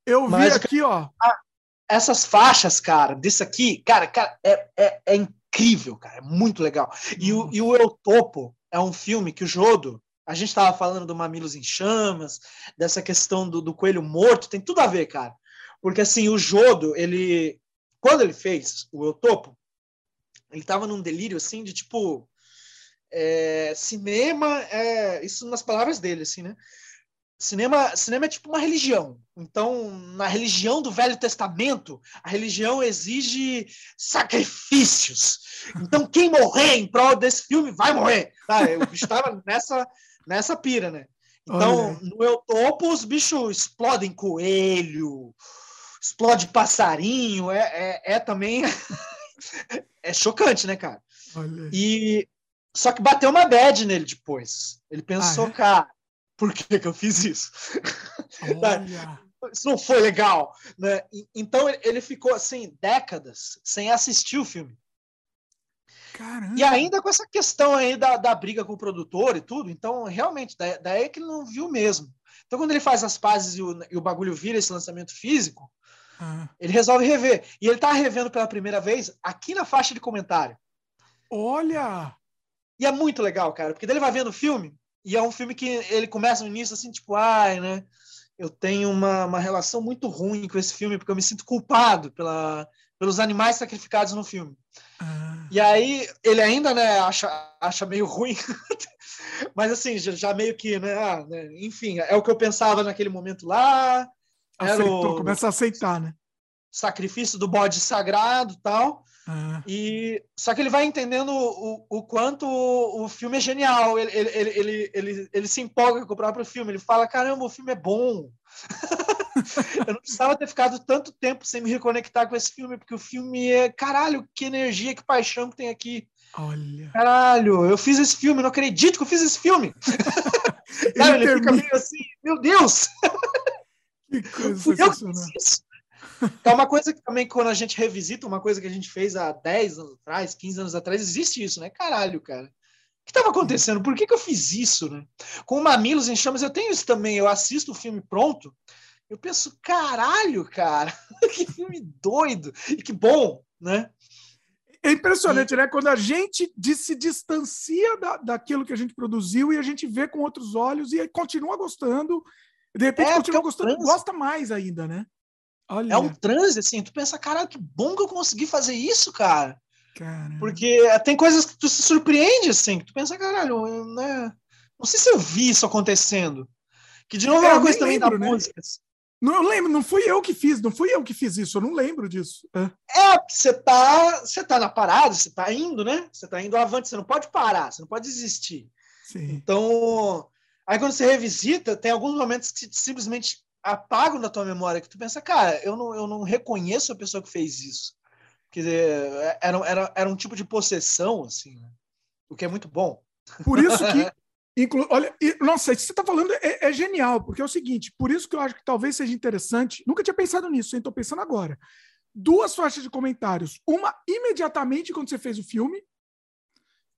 Eu vi aqui, ó. Ah, essas faixas, cara, desse aqui, cara, cara é, é, é incrível, cara. É muito legal. E o, e o Eutopo é um filme que o Jodo, a gente estava falando do Mamilos em Chamas, dessa questão do, do coelho morto, tem tudo a ver, cara. Porque assim, o Jodo, ele. Quando ele fez o Eutopo, ele tava num delírio assim de tipo. É, cinema é. Isso nas palavras dele, assim, né? Cinema, cinema é tipo uma religião. Então, na religião do Velho Testamento, a religião exige sacrifícios. Então, quem morrer em prol desse filme vai morrer. Tá? O bicho estava nessa, nessa pira, né? Então, Olha. no Eutopo, os bichos explodem coelho, explode passarinho, é, é, é também é chocante, né, cara? Olha. E só que bateu uma bad nele depois. Ele pensou, ah, é? cara, por que, que eu fiz isso? isso não foi legal, né? Então ele ficou assim décadas sem assistir o filme. Caramba. E ainda com essa questão aí da, da briga com o produtor e tudo, então realmente daí, daí é que ele não viu mesmo. Então quando ele faz as pazes e o, e o bagulho vira esse lançamento físico, ah. Ele resolve rever. E ele tá revendo pela primeira vez aqui na faixa de comentário. Olha! E é muito legal, cara, porque ele vai vendo o filme, e é um filme que ele começa no início assim, tipo, ai, né? Eu tenho uma, uma relação muito ruim com esse filme, porque eu me sinto culpado pela, pelos animais sacrificados no filme. Ah. E aí ele ainda né, acha, acha meio ruim, mas assim, já, já meio que, né, ah, né, enfim, é o que eu pensava naquele momento lá, Aceitou, o... começa a aceitar, né? Sacrifício do bode sagrado tal. Ah. E só que ele vai entendendo o, o quanto o, filme é genial. Ele, ele, ele, ele, ele, ele se empolga com o próprio filme. Ele fala: caramba, o filme é bom. eu não precisava ter ficado tanto tempo sem me reconectar com esse filme, porque o filme é caralho, que energia, que paixão que tem aqui. Olha. Caralho, eu fiz esse filme, não acredito que eu fiz esse filme. Cara, ele, ele fica meio assim, meu Deus! Que coisa sensacional. É uma coisa que também, quando a gente revisita uma coisa que a gente fez há 10 anos atrás, 15 anos atrás, existe isso, né? Caralho, cara. O que estava acontecendo? Por que, que eu fiz isso, né? Com o Mamilos em Chamas, eu tenho isso também. Eu assisto o filme pronto, eu penso, caralho, cara, que filme doido e que bom, né? É impressionante, e... né? Quando a gente se distancia da, daquilo que a gente produziu e a gente vê com outros olhos e continua gostando de repente, é, continua é gostando, gosta mais ainda, né? Olha. É um transe, assim, tu pensa, caralho, que bom que eu consegui fazer isso, cara. Caramba. Porque tem coisas que tu se surpreende, assim, que tu pensa, caralho, né? Não sei se eu vi isso acontecendo. Que de novo é, é uma coisa também lembro, da né? música. Não, eu lembro, não fui eu que fiz, não fui eu que fiz isso, eu não lembro disso. É, é você tá, você tá na parada, você tá indo, né? Você tá indo avante, você não pode parar, você não pode desistir. Sim. Então, Aí quando você revisita, tem alguns momentos que simplesmente apagam da tua memória, que tu pensa, cara, eu não, eu não reconheço a pessoa que fez isso. Quer dizer, era, era, era um tipo de possessão, assim, né? o que é muito bom. Por isso que, inclu... olha, nossa, isso que você está falando é, é, genial, porque é o seguinte, por isso que eu acho que talvez seja interessante, nunca tinha pensado nisso, estou pensando agora. Duas faixas de comentários, uma imediatamente quando você fez o filme,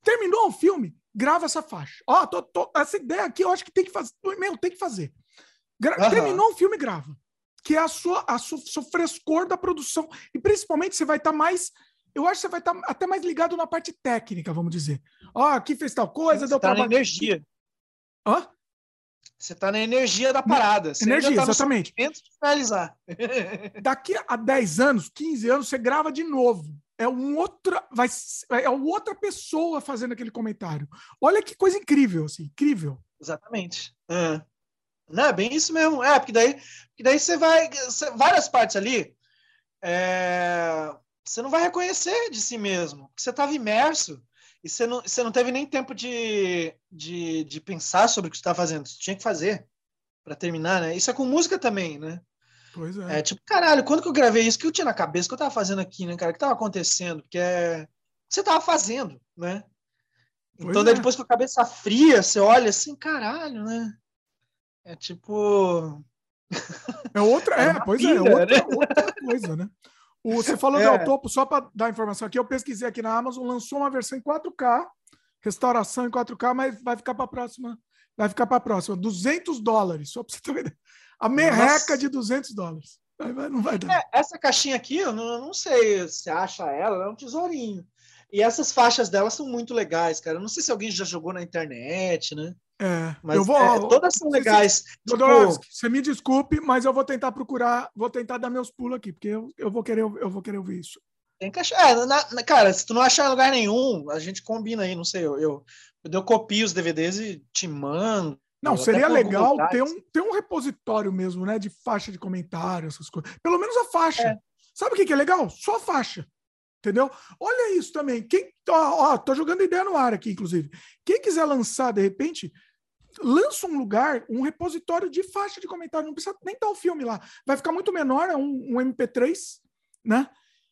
terminou o filme, grava essa faixa. Ó, tô, essa ideia aqui eu acho que tem que fazer. Meu, tem que fazer. Gra uhum. Terminou o filme, grava. que é a sua, a sua, seu frescor da produção. E principalmente você vai estar tá mais. Eu acho que você vai estar tá até mais ligado na parte técnica, vamos dizer. Ó, oh, aqui fez tal coisa, você deu tá trabalho. na energia. Hã? Você está na energia da parada. Você energia, tá exatamente. de finalizar. Daqui a 10 anos, 15 anos, você grava de novo. É um outra, vai, é outra pessoa fazendo aquele comentário. Olha que coisa incrível, assim, incrível. Exatamente. É. Não, é bem isso mesmo. É, porque daí, porque daí você vai. Várias partes ali. É, você não vai reconhecer de si mesmo. Porque você estava imerso e você não, você não teve nem tempo de, de, de pensar sobre o que você estava fazendo. Você tinha que fazer para terminar, né? Isso é com música também, né? Pois é. É tipo, caralho, quando que eu gravei isso? O que eu tinha na cabeça? O que eu tava fazendo aqui, né, cara? O que tava acontecendo? Porque é. Você tava fazendo, né? Pois então, daí é. depois com a cabeça fria, você olha assim, caralho, né? É tipo. É outra, é, é pois é, é, outra, né? outra coisa, né? O, você falou é. do topo, só para dar informação aqui, eu pesquisei aqui na Amazon, lançou uma versão em 4K, restauração em 4K, mas vai ficar para a próxima, vai ficar para a próxima, 200 dólares, só para você ter uma ideia. A merreca Nossa. de 200 dólares. Não vai dar. É, essa caixinha aqui, eu não, não sei se acha ela, é um tesourinho. E essas faixas dela são muito legais, cara. Eu não sei se alguém já jogou na internet, né? É, mas eu vou, é, todas são legais. Tipo... Você me desculpe, mas eu vou tentar procurar, vou tentar dar meus pulos aqui, porque eu, eu, vou, querer, eu vou querer ouvir isso. Tem que achar. É, na, na, cara, se tu não achar em lugar nenhum, a gente combina aí, não sei. Eu, eu, eu copio os DVDs e te mando. Não, seria legal ter um, ter um repositório mesmo, né? De faixa de comentário, essas coisas. Pelo menos a faixa. É. Sabe o que, que é legal? Só a faixa. Entendeu? Olha isso também. Quem, ó, ó, tô jogando ideia no ar aqui, inclusive. Quem quiser lançar, de repente, lança um lugar, um repositório de faixa de comentário. Não precisa nem estar o filme lá. Vai ficar muito menor, é um, um MP3, né?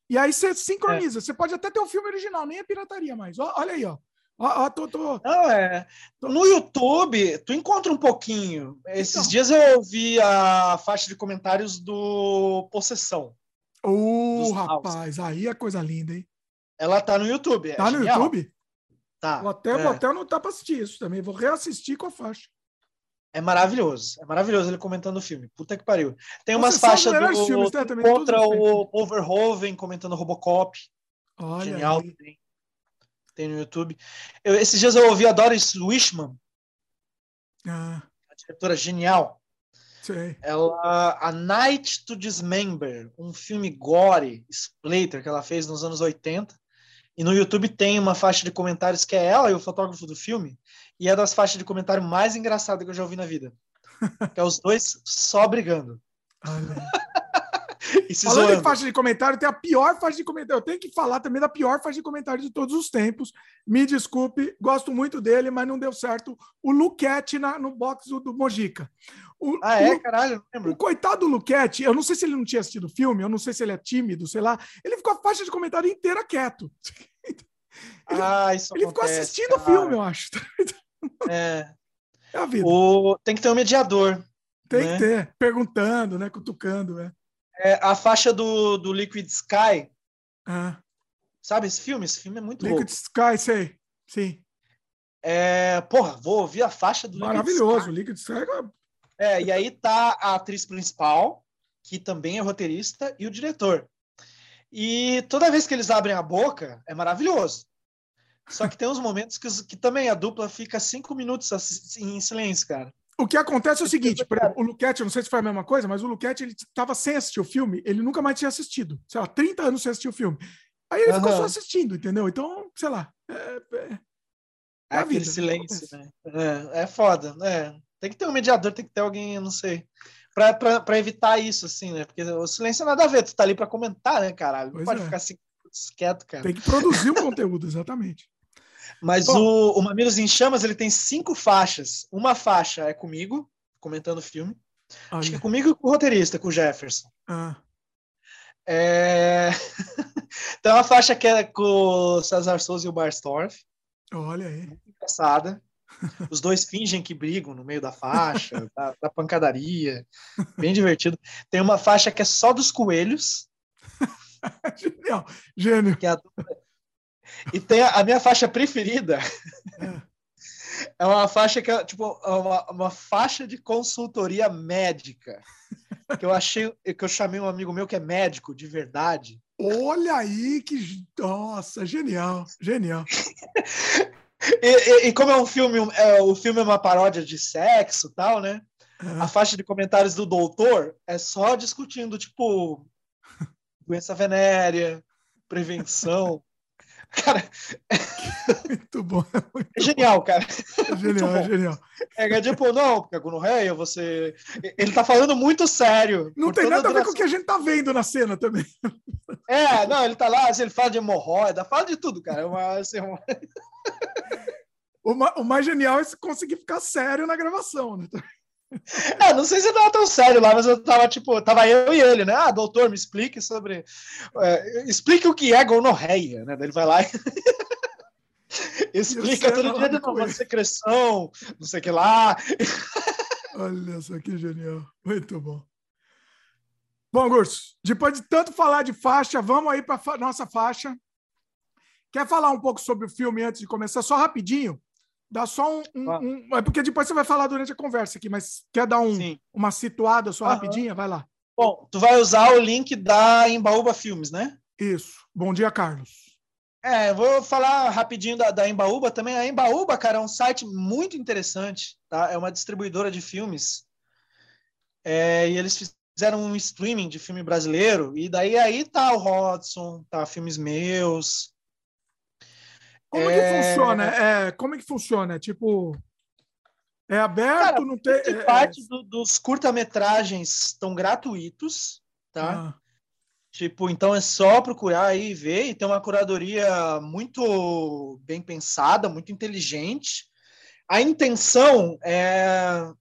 E aí você sincroniza. É. Você pode até ter o filme original, nem é pirataria mais. Ó, olha aí, ó. Ó, ó, tô, tô... Não, é. No YouTube, tu encontra um pouquinho. Esses então. dias eu ouvi a faixa de comentários do Possessão. Uh, rapaz, aí é coisa linda, hein? Ela tá no YouTube. É tá no genial. YouTube? Tá. Vou até, é. vou até anotar pra assistir isso também. Vou reassistir com a faixa. É maravilhoso. É maravilhoso ele comentando o filme. Puta que pariu. Tem umas faixas do, filmes, né? Também, contra o Overhoven comentando Robocop. Olha Genial também. Tem no YouTube. Eu, esses dias eu ouvi a Doris Wishman. Ah. A diretora genial. Sei. Ela, A Night to Dismember, um filme gore, splatter, que ela fez nos anos 80. E no YouTube tem uma faixa de comentários que é ela e o fotógrafo do filme. E é das faixas de comentário mais engraçadas que eu já ouvi na vida. que é os dois só brigando. E se Falando zoando. em faixa de comentário, tem a pior faixa de comentário. Eu tenho que falar também da pior faixa de comentário de todos os tempos. Me desculpe, gosto muito dele, mas não deu certo. O Luquete na, no box do, do Mojica. O, ah, é? O, Caralho, lembro. O coitado do Luquete, eu não sei se ele não tinha assistido o filme, eu não sei se ele é tímido, sei lá. Ele ficou a faixa de comentário inteira quieto. Ele, ah, isso ele acontece, ficou assistindo cara. o filme, eu acho. É. É a vida. O... Tem que ter um mediador. Tem né? que ter, perguntando, né? Cutucando, né? É, a faixa do, do Liquid Sky. Ah. Sabe esse filme? Esse filme é muito Liquid louco. Sky, sei. Sim. É, porra, vou ouvir a faixa do Maravilhoso, Liquid Sky. Liquid Sky é, e aí tá a atriz principal, que também é roteirista, e o diretor. E toda vez que eles abrem a boca, é maravilhoso. Só que tem uns momentos que, que também a dupla fica cinco minutos assim, em silêncio, cara. O que acontece é o seguinte, por exemplo, o Luquete, eu não sei se foi a mesma coisa, mas o Luquete, ele estava sem assistir o filme, ele nunca mais tinha assistido. Sei lá, 30 anos sem assistir o filme. Aí ele uhum. ficou só assistindo, entendeu? Então, sei lá. É, é, é, é aquele vida, silêncio, né? É, é foda, né? Tem que ter um mediador, tem que ter alguém, eu não sei. Pra, evitar isso, assim, né? Porque o silêncio é nada a ver, tu tá ali pra comentar, né, caralho? Não pode é. ficar assim quieto, cara. Tem que produzir o conteúdo, exatamente. Mas o, o Mamilos em Chamas, ele tem cinco faixas. Uma faixa é comigo, comentando o filme. Olha. Acho que é comigo e com o roteirista, com o Jefferson. Ah. É... tem uma faixa que é com o César Souza e o Barstorff. Olha aí. Muito engraçada. Os dois fingem que brigam no meio da faixa, da, da, pancadaria. Bem divertido. Tem uma faixa que é só dos coelhos. Genial, gênio. É a... E tem a, a, minha faixa preferida. É. é uma faixa que é tipo é uma, uma faixa de consultoria médica. que eu achei, que eu chamei um amigo meu que é médico de verdade. Olha aí que nossa, genial, genial. e, e, e, como é um filme, é, o filme é uma paródia de sexo, tal, né? É. A faixa de comentários do doutor é só discutindo tipo doença venérea, prevenção. Cara, muito bom. É, muito é genial, cara. É genial, é genial. É, tipo, não, porque a gonorreia, você. Ele tá falando muito sério. Não tem nada a ver com o que a gente tá vendo na cena também. É, não, ele tá lá, assim, ele fala de hemorroida, fala de tudo, cara. É uma, assim, uma... o, mais genial é conseguir ficar sério na gravação, né? É, não sei se eu tava tão sério lá, mas eu tava tipo, tava eu e ele, né? Ah, doutor, me explique sobre. É, explique o que é gonorreia, né? Daí ele vai lá e. Explica todo dia de novo, secreção, não sei o que lá. Olha só que genial. Muito bom. Bom, Gurso, depois de tanto falar de faixa, vamos aí para fa nossa faixa. Quer falar um pouco sobre o filme antes de começar? Só rapidinho. Dá só um, um, um, É porque depois você vai falar durante a conversa aqui, mas quer dar um, uma situada só rapidinha? Vai lá. Bom, tu vai usar o link da Embaúba Filmes, né? Isso. Bom dia, Carlos. É, vou falar rapidinho da, da Embaúba também. A Embaúba, cara, é um site muito interessante, tá? É uma distribuidora de filmes. É, e eles fizeram um streaming de filme brasileiro, e daí aí tá o Rodson, tá Filmes Meus, como é... que funciona? É, como é que funciona? Tipo, é aberto, Cara, não tem. É... Parte do, dos curta-metragens estão gratuitos, tá? Ah. Tipo, então é só procurar aí e ver, e tem uma curadoria muito bem pensada, muito inteligente. A intenção é,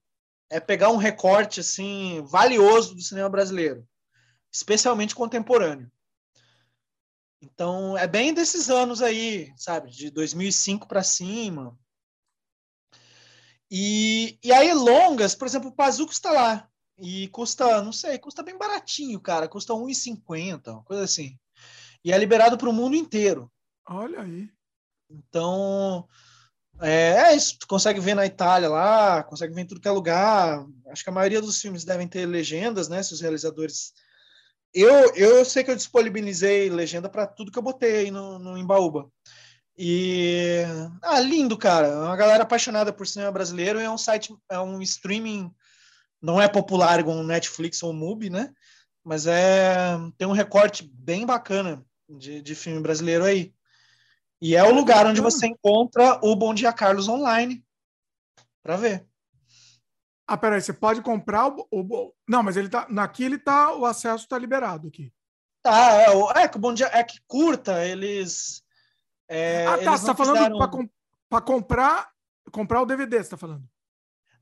é pegar um recorte assim valioso do cinema brasileiro, especialmente contemporâneo. Então, é bem desses anos aí, sabe? De 2005 para cima. E, e aí, longas, por exemplo, o Pazuco está lá. E custa, não sei, custa bem baratinho, cara. Custa R$1,50, uma coisa assim. E é liberado para o mundo inteiro. Olha aí. Então, é, é, isso. Tu consegue ver na Itália lá, consegue ver em tudo que é lugar. Acho que a maioria dos filmes devem ter legendas, né? Se os realizadores eu, eu sei que eu disponibilizei legenda para tudo que eu botei aí no, no Embaúba. E. Ah, lindo, cara. É uma galera apaixonada por cinema brasileiro. É um site, é um streaming. Não é popular igual um Netflix ou um Mubi, né? Mas é tem um recorte bem bacana de, de filme brasileiro aí. E é o lugar onde você encontra o Bom Dia Carlos online para ver. Ah, peraí, você pode comprar o, o, Não, mas ele tá. Aqui ele tá. O acesso está liberado aqui. Tá, é, é que o bom dia é que curta, eles. É, ah, tá. Você tá falando fizeram... para com, comprar, comprar o DVD, você tá falando?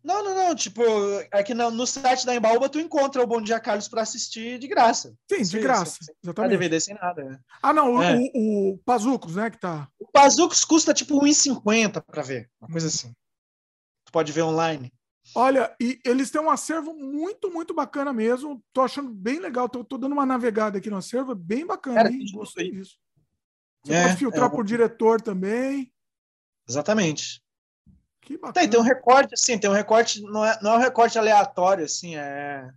Não, não, não. Tipo, é que no, no site da Embaúba tu encontra o Bom Dia Carlos para assistir de graça. Sim, de graça. Sem, exatamente. DVD sem nada. Né? Ah, não, é. o, o, Pazucos, né, que tá. O Pazucos custa tipo R$1,50 para ver, uma coisa assim. Tu pode ver online. Olha, e eles têm um acervo muito, muito bacana mesmo. Tô achando bem legal. Tô, tô dando uma navegada aqui no acervo, é bem bacana. Cara, hein? Gostei disso. Você é, pode filtrar é, por diretor também. Exatamente. Que bacana. Tem, tem um recorte, assim, tem um recorte, não é, não é um recorte aleatório, assim, é,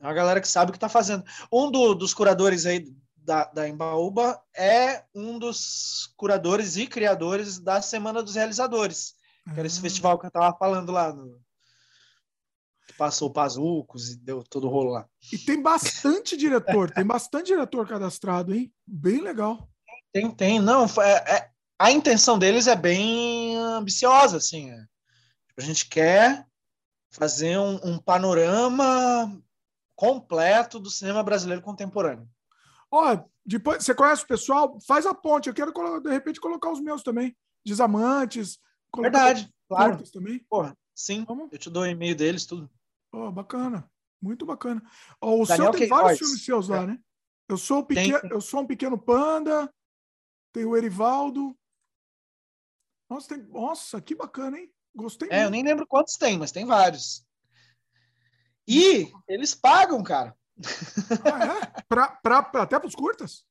é uma galera que sabe o que está fazendo. Um do, dos curadores aí da, da Embaúba é um dos curadores e criadores da Semana dos Realizadores, que era esse ah. festival que eu estava falando lá no, passou Pazucos e deu todo o rolo lá. E tem bastante diretor, tem bastante diretor cadastrado, hein? Bem legal. Tem, tem. Não, é, é, a intenção deles é bem ambiciosa, assim. É. A gente quer fazer um, um, panorama completo do cinema brasileiro contemporâneo. Ó, depois você conhece o pessoal? Faz a ponte. Eu quero de repente colocar os meus também, desamantes. Verdade, claro. Também. Porra, sim. Vamos? Eu te dou o e-mail deles, tudo. Oh, bacana. Muito bacana. Oh, o Daniel seu tem vários filmes seus lá, é. né? Eu sou, um pequeno, eu sou um pequeno panda, tem o Erivaldo. Nossa, tem... Nossa, que bacana, hein? Gostei. É, muito. eu nem lembro quantos tem, mas tem vários. E eles pagam, cara. Ah, é? pra, pra, pra até para os curtas?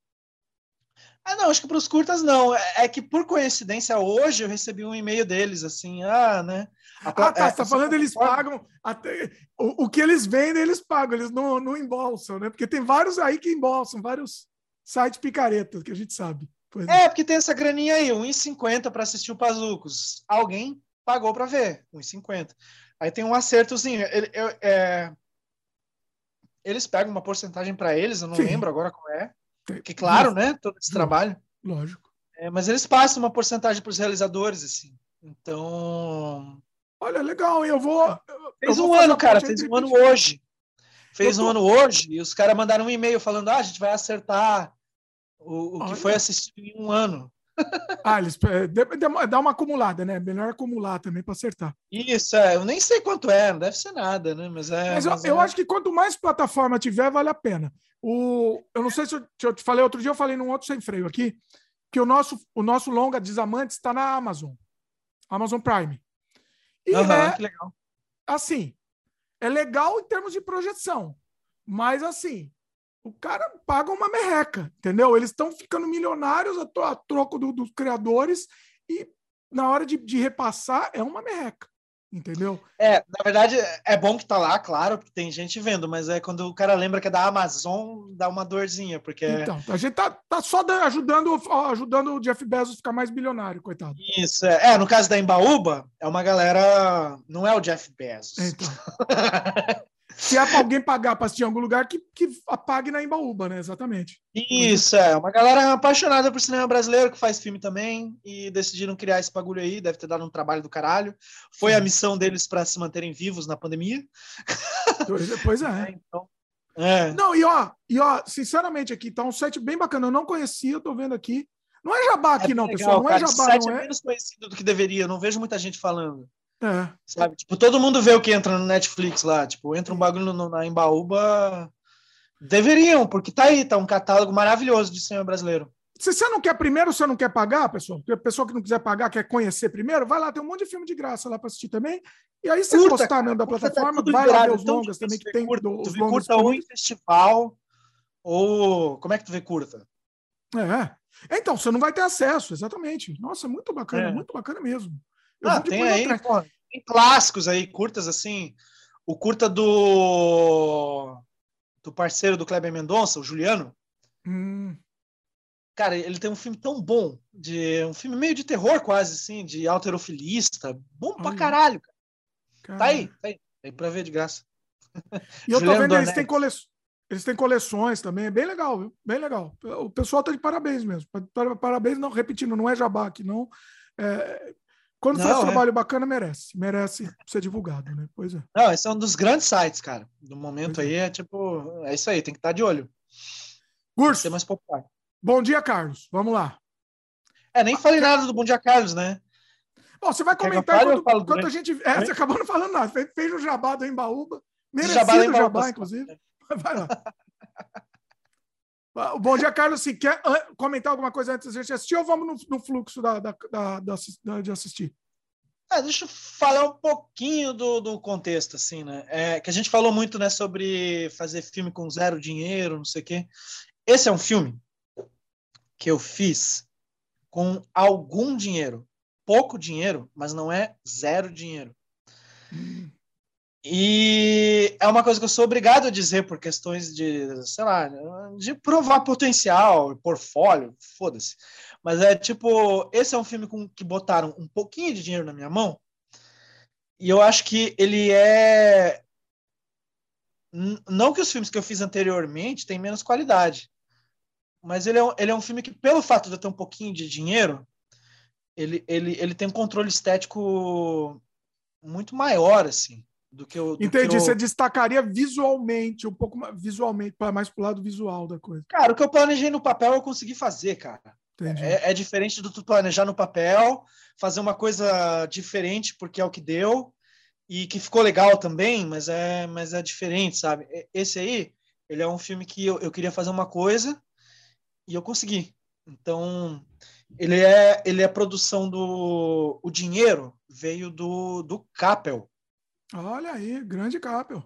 Ah, não, acho que para os curtas não. É, é, que por coincidência hoje eu recebi um e-mail deles assim, ah, né? A, ah, tá. É, você tá falando eles pagam. Até, o, o que eles vendem, eles pagam, eles não, não embolsam, né? Porque tem vários aí que embolsam, vários sites picaretas que a gente sabe. É, é, porque tem essa graninha aí, 1,50 para assistir o Pazucos. Alguém pagou para ver, 1,50. Aí tem um acertozinho. Ele, eu, é... Eles pegam uma porcentagem para eles, eu não Sim. lembro agora qual é. Que claro, né? Todo esse trabalho. Lógico. É, mas eles passam uma porcentagem para os realizadores, assim. Então. Olha, legal, eu vou. Fez eu vou um ano, cara, fez um ano hoje. Fez tô... um ano hoje, e os caras mandaram um e-mail falando: ah, a gente vai acertar o, o que foi assistido em um ano. Ah, eles é, dá uma acumulada, né? Melhor acumular também para acertar. Isso, é. Eu nem sei quanto é, não deve ser nada, né? Mas é. Mas, mas eu, é... eu, acho que quanto mais plataforma tiver, vale a pena. O, eu não sei se eu, se eu te falei outro dia, eu falei num outro sem freio aqui, que o nosso, o nosso longa Desamantes está na Amazon. Amazon Prime. E uhum, é, legal. Assim, é legal em termos de projeção, mas assim, o cara paga uma merreca, entendeu? Eles estão ficando milionários a, a troco do, dos criadores e na hora de, de, repassar é uma merreca, entendeu? É, na verdade é bom que tá lá, claro, porque tem gente vendo, mas é quando o cara lembra que é da Amazon, dá uma dorzinha, porque... Então, a gente tá, tá só ajudando, ajudando o Jeff Bezos a ficar mais bilionário, coitado. Isso, é. é no caso da Embaúba, é uma galera... Não é o Jeff Bezos. Então... Se é para alguém pagar para assistir em algum lugar, que, que pague na Embaúba, né? Exatamente. Isso, é. Uma galera apaixonada por cinema brasileiro, que faz filme também, e decidiram criar esse bagulho aí, deve ter dado um trabalho do caralho. Foi Sim. a missão deles para se manterem vivos na pandemia. Pois é. é então, é. Não, e ó, e ó, sinceramente aqui, tá um site bem bacana. Eu não conhecia, tô vendo aqui. Não é jabá aqui, é não, legal, pessoal. Não é cara, é jabá, não é. é menos conhecido do que deveria. Não vejo muita gente falando. É. Sabe? Tipo, todo mundo vê o que entra no Netflix lá. Tipo, entra um bagulho no, na Embaúba. Deveriam, porque tá aí, tá um catálogo maravilhoso de cinema brasileiro. Se você não quer primeiro, você não quer pagar, pessoal, porque a pessoa que não quiser pagar, quer conhecer primeiro, vai lá, tem um monte de filme de graça lá para assistir também. E aí, se curta, gostar mesmo da tá plataforma, tá vai lá ver os então, longas também, que tem curta, os longas. Curta ou em festival, ou. Como é que tu vê curta? É. Então, você não vai ter acesso, exatamente. Nossa, muito bacana, é. muito bacana mesmo. Eu ah, tem aí, pô, tem clássicos aí, curtas assim. O curta do do parceiro do Kleber Mendonça, o Juliano. Hum. Cara, ele tem um filme tão bom, de um filme meio de terror quase, assim, de alterofilista. Bom Olha. pra caralho, cara. Tá aí, tá aí. Tá aí pra ver de graça. E eu tô vendo, eles têm, cole... eles têm coleções também, é bem legal, viu? Bem legal. O pessoal tá de parabéns mesmo. Parabéns, não, repetindo, não é jabá aqui, não. É, quando não, faz um é. trabalho bacana, merece. Merece ser divulgado, né? Pois é. Não, esse é um dos grandes sites, cara. No momento pois aí é. é tipo. É isso aí, tem que estar de olho. Gurso. Ser mais popular. Bom dia, Carlos. Vamos lá. É, nem falei nada do Bom Dia Carlos, né? Bom, você vai comentar quando, quando a gente. É, você acabou não falando nada. Fez, fez o jabá do Embaúba. Merecido jabá, o jabá, inclusive. Vai lá. O Bom Dia, Carlos, se quer comentar alguma coisa antes da gente assistir ou vamos no, no fluxo da, da, da, da, de assistir? É, deixa eu falar um pouquinho do, do contexto, assim, né? É, que a gente falou muito né, sobre fazer filme com zero dinheiro, não sei o quê. Esse é um filme que eu fiz com algum dinheiro. Pouco dinheiro, mas não é zero dinheiro. E é uma coisa que eu sou obrigado a dizer por questões de, sei lá, de provar potencial, portfólio, foda-se. Mas é tipo, esse é um filme com que botaram um pouquinho de dinheiro na minha mão. E eu acho que ele é não que os filmes que eu fiz anteriormente têm menos qualidade, mas ele é, ele é um filme que, pelo fato de eu ter um pouquinho de dinheiro, ele, ele, ele tem um controle estético muito maior, assim do que o. Entendi. Que Você destacaria visualmente, um pouco mais visualmente, para mais pro lado visual da coisa. Cara, o que eu planejei no papel eu consegui fazer, cara. É, é, diferente do tu planejar no papel, fazer uma coisa diferente porque é o que deu e que ficou legal também, mas é, mas é diferente, sabe? Esse aí, ele é um filme que eu, eu queria fazer uma coisa e eu consegui. Então, ele é ele é produção do o dinheiro veio do do Capel, Olha aí, grande Capel.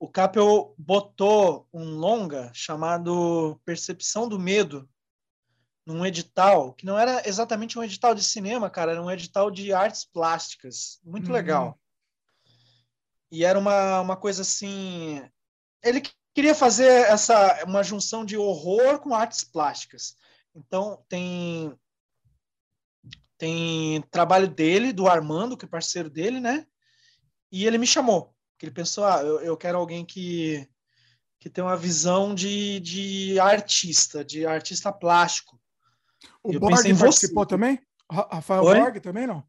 O Capel botou um longa chamado Percepção do Medo num edital, que não era exatamente um edital de cinema, cara, era um edital de artes plásticas. Muito hum, legal. E era uma, uma coisa assim. Ele queria fazer essa uma junção de horror com artes plásticas. Então tem tem trabalho dele, do Armando, que é parceiro dele, né? E ele me chamou, porque ele pensou, ah, eu, eu quero alguém que que tem uma visão de, de artista, de artista plástico. O Borg participou você. também? Rafael Oi? Borg também não?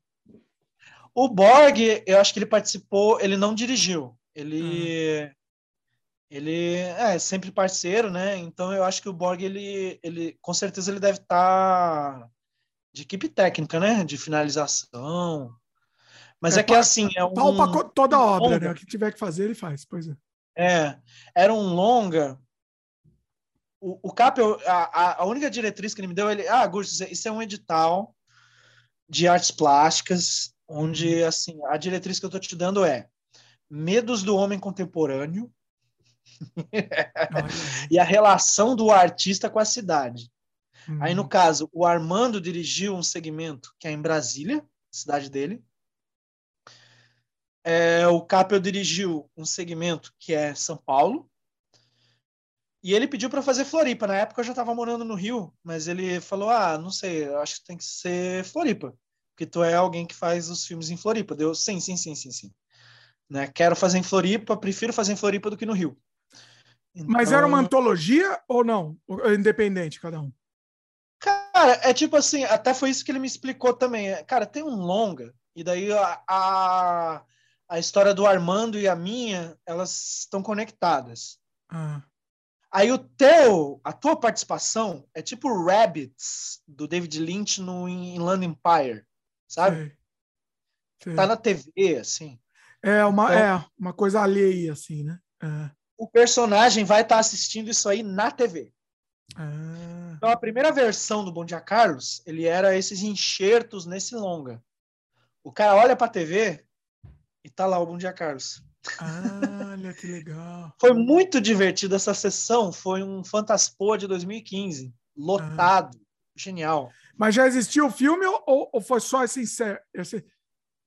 O Borg, eu acho que ele participou, ele não dirigiu. Ele uhum. ele é sempre parceiro, né? Então eu acho que o Borg ele ele com certeza ele deve estar tá de equipe técnica, né? De finalização. Mas é, é que assim, é um para toda obra, né? O que tiver que fazer, ele faz, pois é. É, era um longa. O, o Cap, a, a única diretriz que ele me deu, ele, ah, Augusto, isso é um edital de artes plásticas onde uhum. assim a diretriz que eu estou te dando é medos do homem contemporâneo e a relação do artista com a cidade. Uhum. Aí, no uhum. caso, o Armando dirigiu um segmento que é em Brasília, cidade dele. É, o Capel dirigiu um segmento que é São Paulo. E ele pediu para fazer Floripa. Na época eu já estava morando no Rio, mas ele falou: Ah, não sei, acho que tem que ser Floripa porque tu é alguém que faz os filmes em Floripa. Deu, sim, sim, sim, sim, sim. Né? Quero fazer em Floripa, prefiro fazer em Floripa do que no Rio. Então... Mas era uma então antologia ou não? Independente, cada um? Cara, é tipo assim, até foi isso que ele me explicou também. Cara, tem um longa, e daí a, a, a história do Armando e a minha, elas estão conectadas. Ah. Aí o teu, a tua participação é tipo Rabbits, do David Lynch no Inland Empire sabe? Sei. Sei. Tá na TV, assim. É uma, então, é uma coisa alheia, assim, né? É. O personagem vai estar tá assistindo isso aí na TV. Ah. Então, a primeira versão do Bom Dia Carlos, ele era esses enxertos nesse longa. O cara olha pra TV e tá lá o Bom Dia Carlos. Ah, olha que legal. Foi muito divertido essa sessão. Foi um Fantaspoa de 2015. Lotado. Ah. Genial. Mas já existiu o filme ou, ou foi só esse, insert, esse,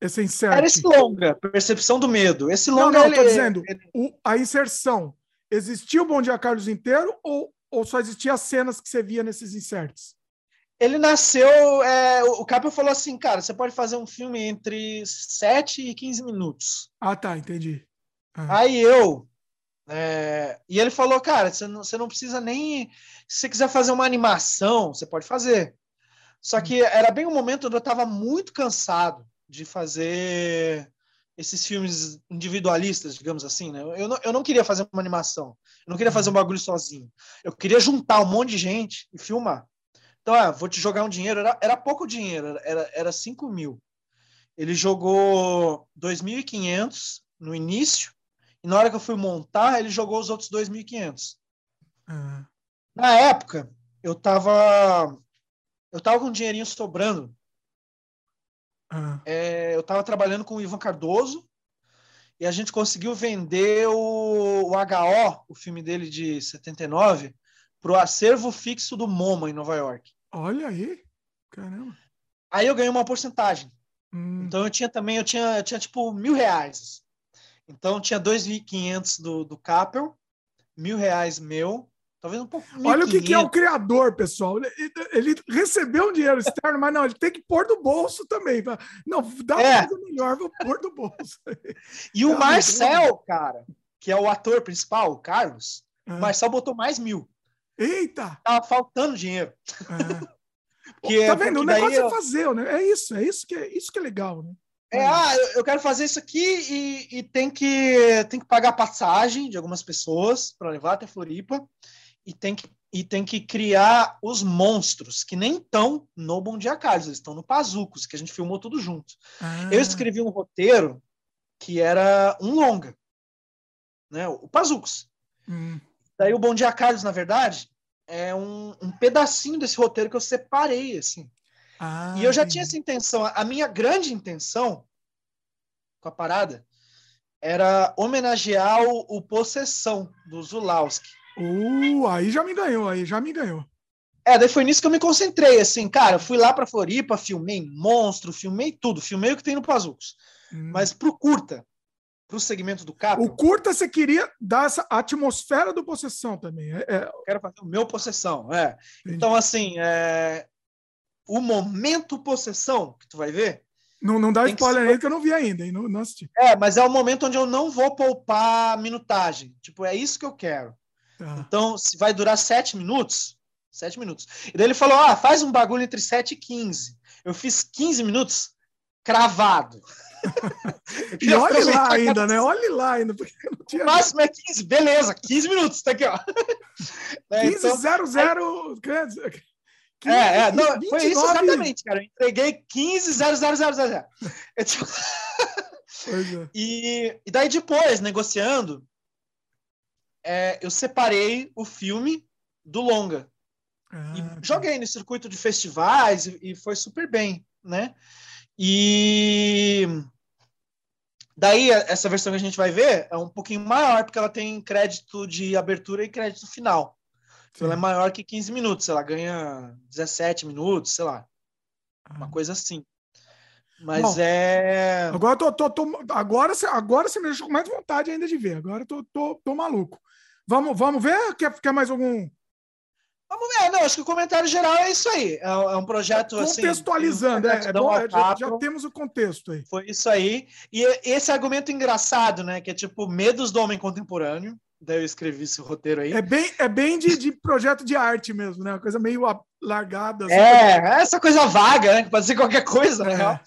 esse insert? Era esse longa, Percepção do Medo. Esse longa, não, não, ele, dizendo, ele... o, a inserção. Existiu o Bom Dia Carlos inteiro ou, ou só existia as cenas que você via nesses inserts? Ele nasceu. É, o Capel falou assim, cara, você pode fazer um filme entre 7 e 15 minutos. Ah, tá, entendi. Ah. Aí eu. É, e ele falou, cara, você não, você não precisa nem. Se você quiser fazer uma animação, você pode fazer. Só que era bem um momento onde eu estava muito cansado de fazer esses filmes individualistas, digamos assim, né? Eu não, eu não queria fazer uma animação, eu não queria fazer um bagulho sozinho. Eu queria juntar um monte de gente e filmar. Então, ah, vou te jogar um dinheiro. Era, era pouco dinheiro, era, era 5 mil. Ele jogou 2.500 no início, e na hora que eu fui montar, ele jogou os outros 2.500. Uhum. Na época, eu estava eu tava com um dinheirinho sobrando. Ah. É, eu tava trabalhando com o Ivan Cardoso e a gente conseguiu vender o, o HO, o filme dele de 79, para o acervo fixo do MoMA em Nova York. Olha aí, caramba. Aí eu ganhei uma porcentagem. Hum. Então eu tinha também, eu tinha, eu tinha tipo mil reais. Então tinha 2.500 do, do Capel, mil reais meu, Talvez um pouco. Olha o que, que, é o criador, pessoal. Ele, ele, recebeu um dinheiro externo, mas não, ele tem que pôr do bolso também. Não, dá é. uma coisa melhor, vou pôr do bolso. E o Marcel, cara, que é o ator principal, o Carlos, é. o Marcel botou mais mil. Eita! Tava faltando dinheiro. É. que, tá vendo? O negócio é eu... é fazer, né? É isso, é isso que é, isso que é legal, né? É, ah, eu quero fazer isso aqui e, e tem, que, tem que pagar passagem de algumas pessoas para levar até Floripa e tem que, e tem que criar os monstros, que nem estão no Bom Dia Carlos, eles estão no Pazucos, que a gente filmou tudo junto. Ah. Eu escrevi um roteiro que era um longa, né? o Pazucos. Hum. Daí o Bom Dia Carlos, na verdade, é um, um pedacinho desse roteiro que eu separei, assim. Ah, e eu já tinha essa intenção. A minha grande intenção com a parada era homenagear o, o Possessão, do Zulawski. Uh, aí já me ganhou, aí já me ganhou. É, daí foi nisso que eu me concentrei, assim, cara, fui lá pra Floripa, filmei monstro, filmei tudo, filmei o que tem no Pazucos. Hum. Mas pro curta, pro segmento do Cap. O curta você queria dar essa atmosfera do possessão também. É, é... Quero fazer o meu possessão, é. Entendi. Então, assim, é... o momento possessão que tu vai ver. Não, não dá spoiler que... aí que eu não vi ainda, e não, não assisti. É, mas é o momento onde eu não vou poupar minutagem. Tipo, é isso que eu quero. Tá. Então, se vai durar sete minutos, sete minutos. E daí ele falou: ah, faz um bagulho entre 7 e 15. Eu fiz 15 minutos cravado. E olhe lá ainda, né? Olhe lá ainda. Porque não tinha... O máximo é 15, beleza, 15 minutos, tá aqui, ó. 15 então, 0 0 15, é, é, não, 29... foi isso exatamente, cara. Eu entreguei 15 0 0 0 0. Eu, tipo... é. e, e daí depois, negociando, é, eu separei o filme do longa. Ah, e tá. joguei no circuito de festivais e, e foi super bem, né? E daí essa versão que a gente vai ver é um pouquinho maior, porque ela tem crédito de abertura e crédito final. Então ela é maior que 15 minutos, ela ganha 17 minutos, sei lá. Uma ah. coisa assim. Mas Bom, é. Agora, tô, tô, tô, agora, agora você me deixou com mais vontade ainda de ver. Agora tô, tô, tô maluco. Vamos, vamos ver? Quer, quer mais algum Vamos ver, não, acho que o comentário geral é isso aí. É, é um projeto assim. Contextualizando, assim, é, é bom, já, já, temos o contexto aí. Foi isso aí. E esse argumento engraçado, né? Que é tipo medos do homem contemporâneo. Daí eu escrevi esse roteiro aí. É bem, é bem de, de projeto de arte mesmo, né? Uma coisa meio largada. Assim, é, coisa... essa coisa vaga, né? Que pode ser qualquer coisa, né?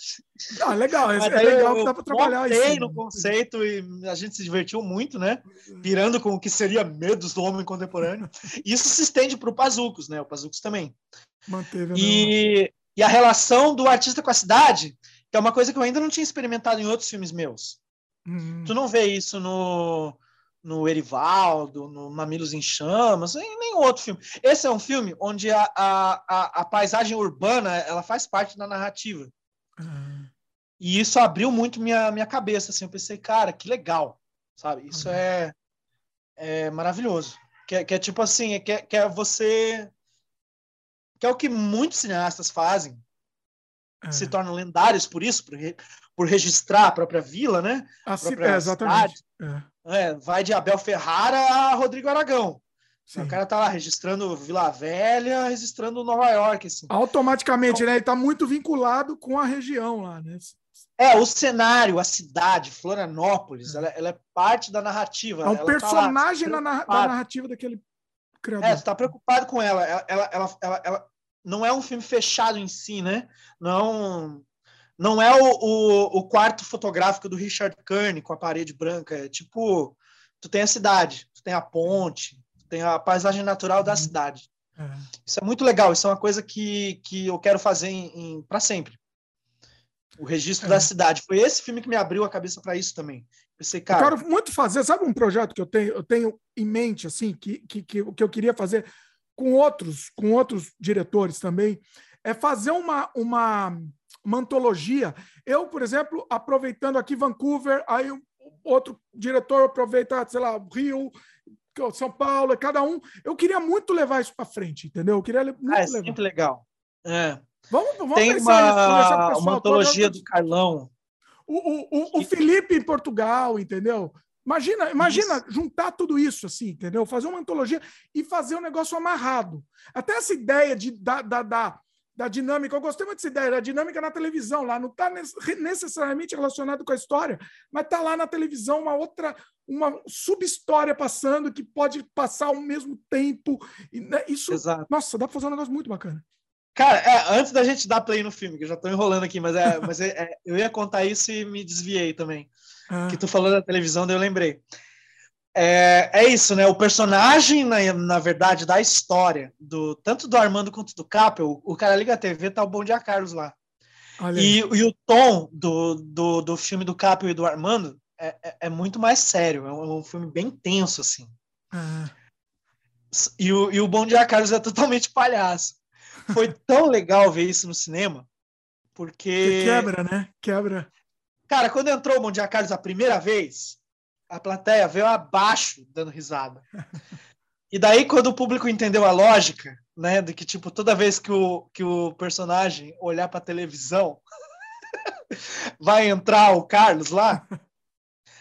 Ah, legal, é, é legal que dá para trabalhar isso. no conceito e a gente se divertiu muito, né? Pirando com o que seria medos do homem contemporâneo. Isso se estende para o Pazucos, né? O Pazucos também. Manteve. E, e a relação do artista com a cidade, que é uma coisa que eu ainda não tinha experimentado em outros filmes meus. Uhum. Tu não vê isso no no Erivaldo, no Mamilos em Chamas, em nenhum outro filme. Esse é um filme onde a, a, a, a paisagem urbana ela faz parte da narrativa. Uhum. E isso abriu muito minha, minha cabeça. Assim, eu pensei, cara, que legal, sabe? Isso uhum. é, é maravilhoso. Que, é, que é tipo assim, é que, é, que é você. Que é o que muitos cineastas fazem, uhum. se tornam lendários por isso, por, re, por registrar a própria vila, né? Assim, é, exatamente. É. É, vai de Abel Ferrara a Rodrigo Aragão. Sim. O cara tá lá registrando Vila Velha, registrando Nova York. Assim. Automaticamente, então, né? Ele tá muito vinculado com a região lá, né? É, o cenário, a cidade, Florianópolis, é. Ela, ela, é parte da narrativa. É um personagem tá lá, da narrativa daquele criador. É, você tá preocupado com ela. Ela, ela, ela, ela, ela não é um filme fechado em si, né? Não não é o, o, o, quarto fotográfico do Richard Kearney com a parede branca. É tipo, tu tem a cidade, tu tem a ponte, tu tem a paisagem natural da uhum. cidade. É. Isso é muito legal. Isso é uma coisa que, que eu quero fazer em, em para sempre. O registro é. da cidade. Foi esse filme que me abriu a cabeça para isso também. Pensei, cara. Eu quero muito fazer. Sabe um projeto que eu tenho, eu tenho em mente, assim, que, que, que, que eu queria fazer com outros, com outros diretores também? É fazer uma, uma uma antologia. Eu, por exemplo, aproveitando aqui Vancouver, aí outro diretor aproveita, sei lá, Rio, São Paulo, cada um. Eu queria muito levar isso para frente, entendeu? Eu queria muito ah, é levar. muito legal. É. Vamos, vamos Tem uma, uma antologia do Carlão. O, o, o, o Felipe em Portugal, entendeu? Imagina, imagina isso. juntar tudo isso assim, entendeu? Fazer uma antologia e fazer um negócio amarrado. Até essa ideia de da, da, da da dinâmica. Eu gostei muito dessa ideia, da dinâmica na televisão lá. Não está necessariamente relacionado com a história, mas está lá na televisão uma outra, uma sub-história passando que pode passar ao mesmo tempo. Né, isso, Exato. nossa, dá para fazer um negócio muito bacana. Cara, é, antes da gente dar play no filme, que eu já estou enrolando aqui, mas, é, mas é, é, eu ia contar isso e me desviei também. Ah. Que tu falou da televisão, daí eu lembrei. É, é isso, né? O personagem, na, na verdade, da história, do tanto do Armando quanto do Capel, o, cara liga a TV, tá o Bom Dia Carlos lá. E, e, o tom do, do, do filme do Capel e do Armando é, é, é muito mais sério, é um, é filme bem tenso, assim. Ah. E, o, e o Bom Dia Carlos é totalmente palhaço. Foi tão legal ver isso no cinema, porque... Que quebra, né? Quebra. Cara, quando entrou o Bom Dia Carlos a primeira vez, a plateia veio abaixo dando risada. E daí, quando o público entendeu a lógica, né, de que, tipo, toda vez que o, que o personagem olhar para a televisão, vai entrar o Carlos lá.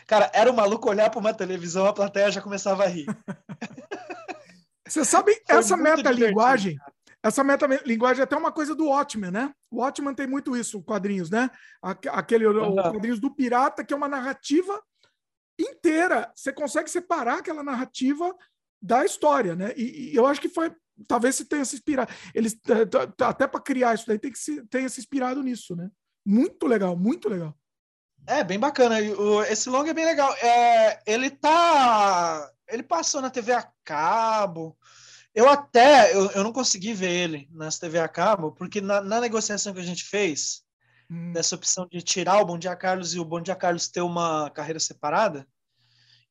Cara, era o maluco olhar para uma televisão, a plateia já começava a rir. Você sabe, Foi essa metalinguagem, essa metalinguagem é até uma coisa do Watchmen, né? O Watchmen tem muito isso, quadrinhos, né? Aquele uhum. quadrinhos do pirata, que é uma narrativa inteira. Você consegue separar aquela narrativa da história, né? E, e eu acho que foi talvez se tenha se inspirado. Eles até para criar isso daí tem que se tenha se inspirado nisso, né? Muito legal, muito legal. É bem bacana. Esse longa é bem legal. É, ele tá, ele passou na TV a cabo. Eu até eu, eu não consegui ver ele nas TV a cabo porque na, na negociação que a gente fez hum. dessa opção de tirar o Bom Dia Carlos e o Bom Dia Carlos ter uma carreira separada,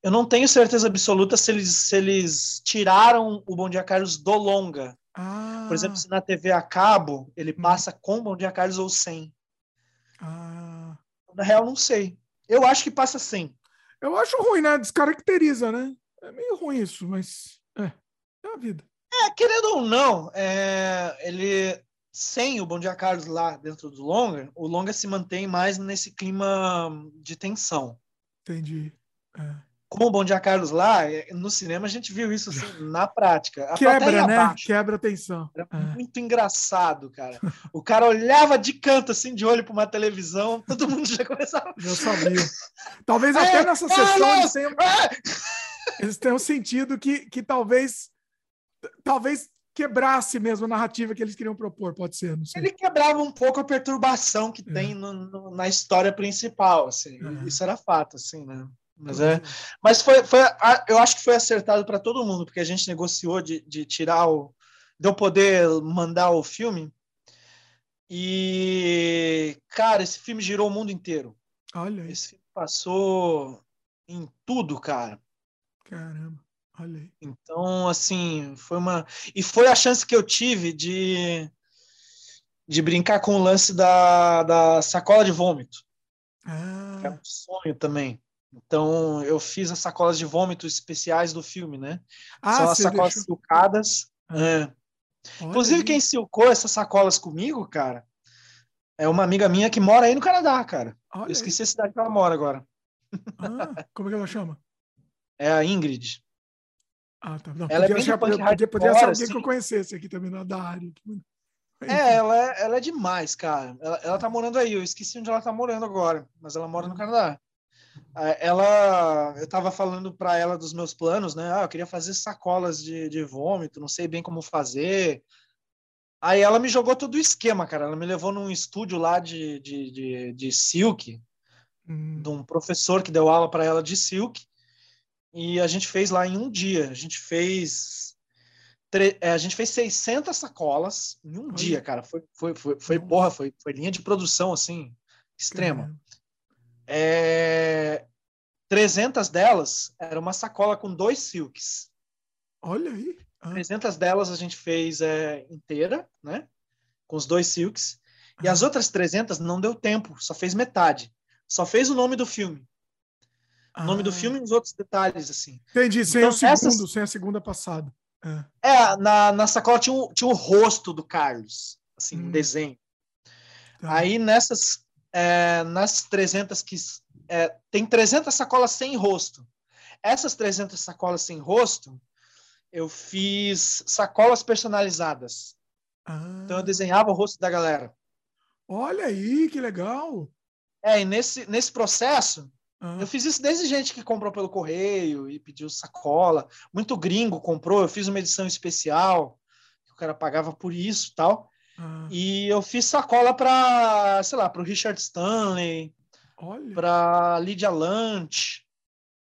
eu não tenho certeza absoluta se eles, se eles tiraram o Bom Dia Carlos do longa. Ah. Por exemplo, se na TV a cabo ele hum. passa com o Bom Dia Carlos ou sem. Ah. Na real, não sei. Eu acho que passa sem. Eu acho ruim, né? Descaracteriza, né? É meio ruim isso, mas é, é a vida. É, querendo ou não, é, ele sem o Bom Dia Carlos lá dentro do longa, o longa se mantém mais nesse clima de tensão. Entendi. É com o Bom Dia Carlos lá, é, no cinema a gente viu isso assim, na prática. A Quebra, né? Abaixo. Quebra a tensão. Era é. muito engraçado, cara. O cara olhava de canto, assim, de olho para uma televisão, todo mundo já começava. Já sabia. Talvez é, até nessa sessão eles tenham, é. eles tenham sentido que, que talvez, talvez quebrasse mesmo a narrativa que eles queriam propor, pode ser, não sei. Ele quebrava um pouco a perturbação que é. tem no, no, na história principal, assim. Isso era fato, assim, né? Mas, é, mas foi, foi, eu acho que foi acertado para todo mundo, porque a gente negociou de, de tirar o. de eu poder mandar o filme. E, cara, esse filme girou o mundo inteiro. Olha. Esse filme passou em tudo, cara. Caramba. Então, assim, foi uma. E foi a chance que eu tive de, de brincar com o lance da, da sacola de vômito. Ah. é um sonho também. Então, eu fiz as sacolas de vômito especiais do filme, né? Ah, São as sacolas deixou... silcadas. Ah. É. Inclusive, quem silcou essas sacolas comigo, cara, é uma amiga minha que mora aí no Canadá, cara. Olha eu esqueci aí. a cidade que ela mora agora. Ah, como é que ela chama? É a Ingrid. Ah, tá. Não, ela é podia, é achar, podia, podia ser alguém assim. que eu conhecesse aqui também, da área. É, ela é, ela é demais, cara. Ela, ela tá morando aí. Eu esqueci onde ela tá morando agora, mas ela mora no Canadá. Ela, eu estava falando para ela dos meus planos, né? Ah, eu queria fazer sacolas de, de vômito, não sei bem como fazer. Aí ela me jogou todo o esquema, cara. Ela me levou num estúdio lá de, de, de, de silk, hum. de um professor que deu aula para ela de silk. E a gente fez lá em um dia. A gente fez é, a gente fez 600 sacolas em um dia, cara. Foi, foi, foi, foi porra, foi, foi linha de produção, assim, extrema. É, 300 delas era uma sacola com dois silks. Olha aí. Ah. 300 delas a gente fez é, inteira, né? Com os dois silks. E as ah. outras 300 não deu tempo, só fez metade. Só fez o nome do filme. O nome do ah. filme e os outros detalhes, assim. Entendi, sem então, o segundo, essas... sem a segunda passada. É, é na, na sacola tinha, um, tinha o rosto do Carlos, assim, hum. um desenho. Tá. Aí nessas é, nas 300 que é, tem 300 sacolas sem rosto. Essas 300 sacolas sem rosto, eu fiz sacolas personalizadas. Ah. Então eu desenhava o rosto da galera. Olha aí, que legal! É, e nesse, nesse processo, ah. eu fiz isso desde gente que comprou pelo correio e pediu sacola. Muito gringo comprou, eu fiz uma edição especial, que o cara pagava por isso tal. Ah. E eu fiz sacola para, sei lá, para o Richard Stanley, para Lydia Lunch.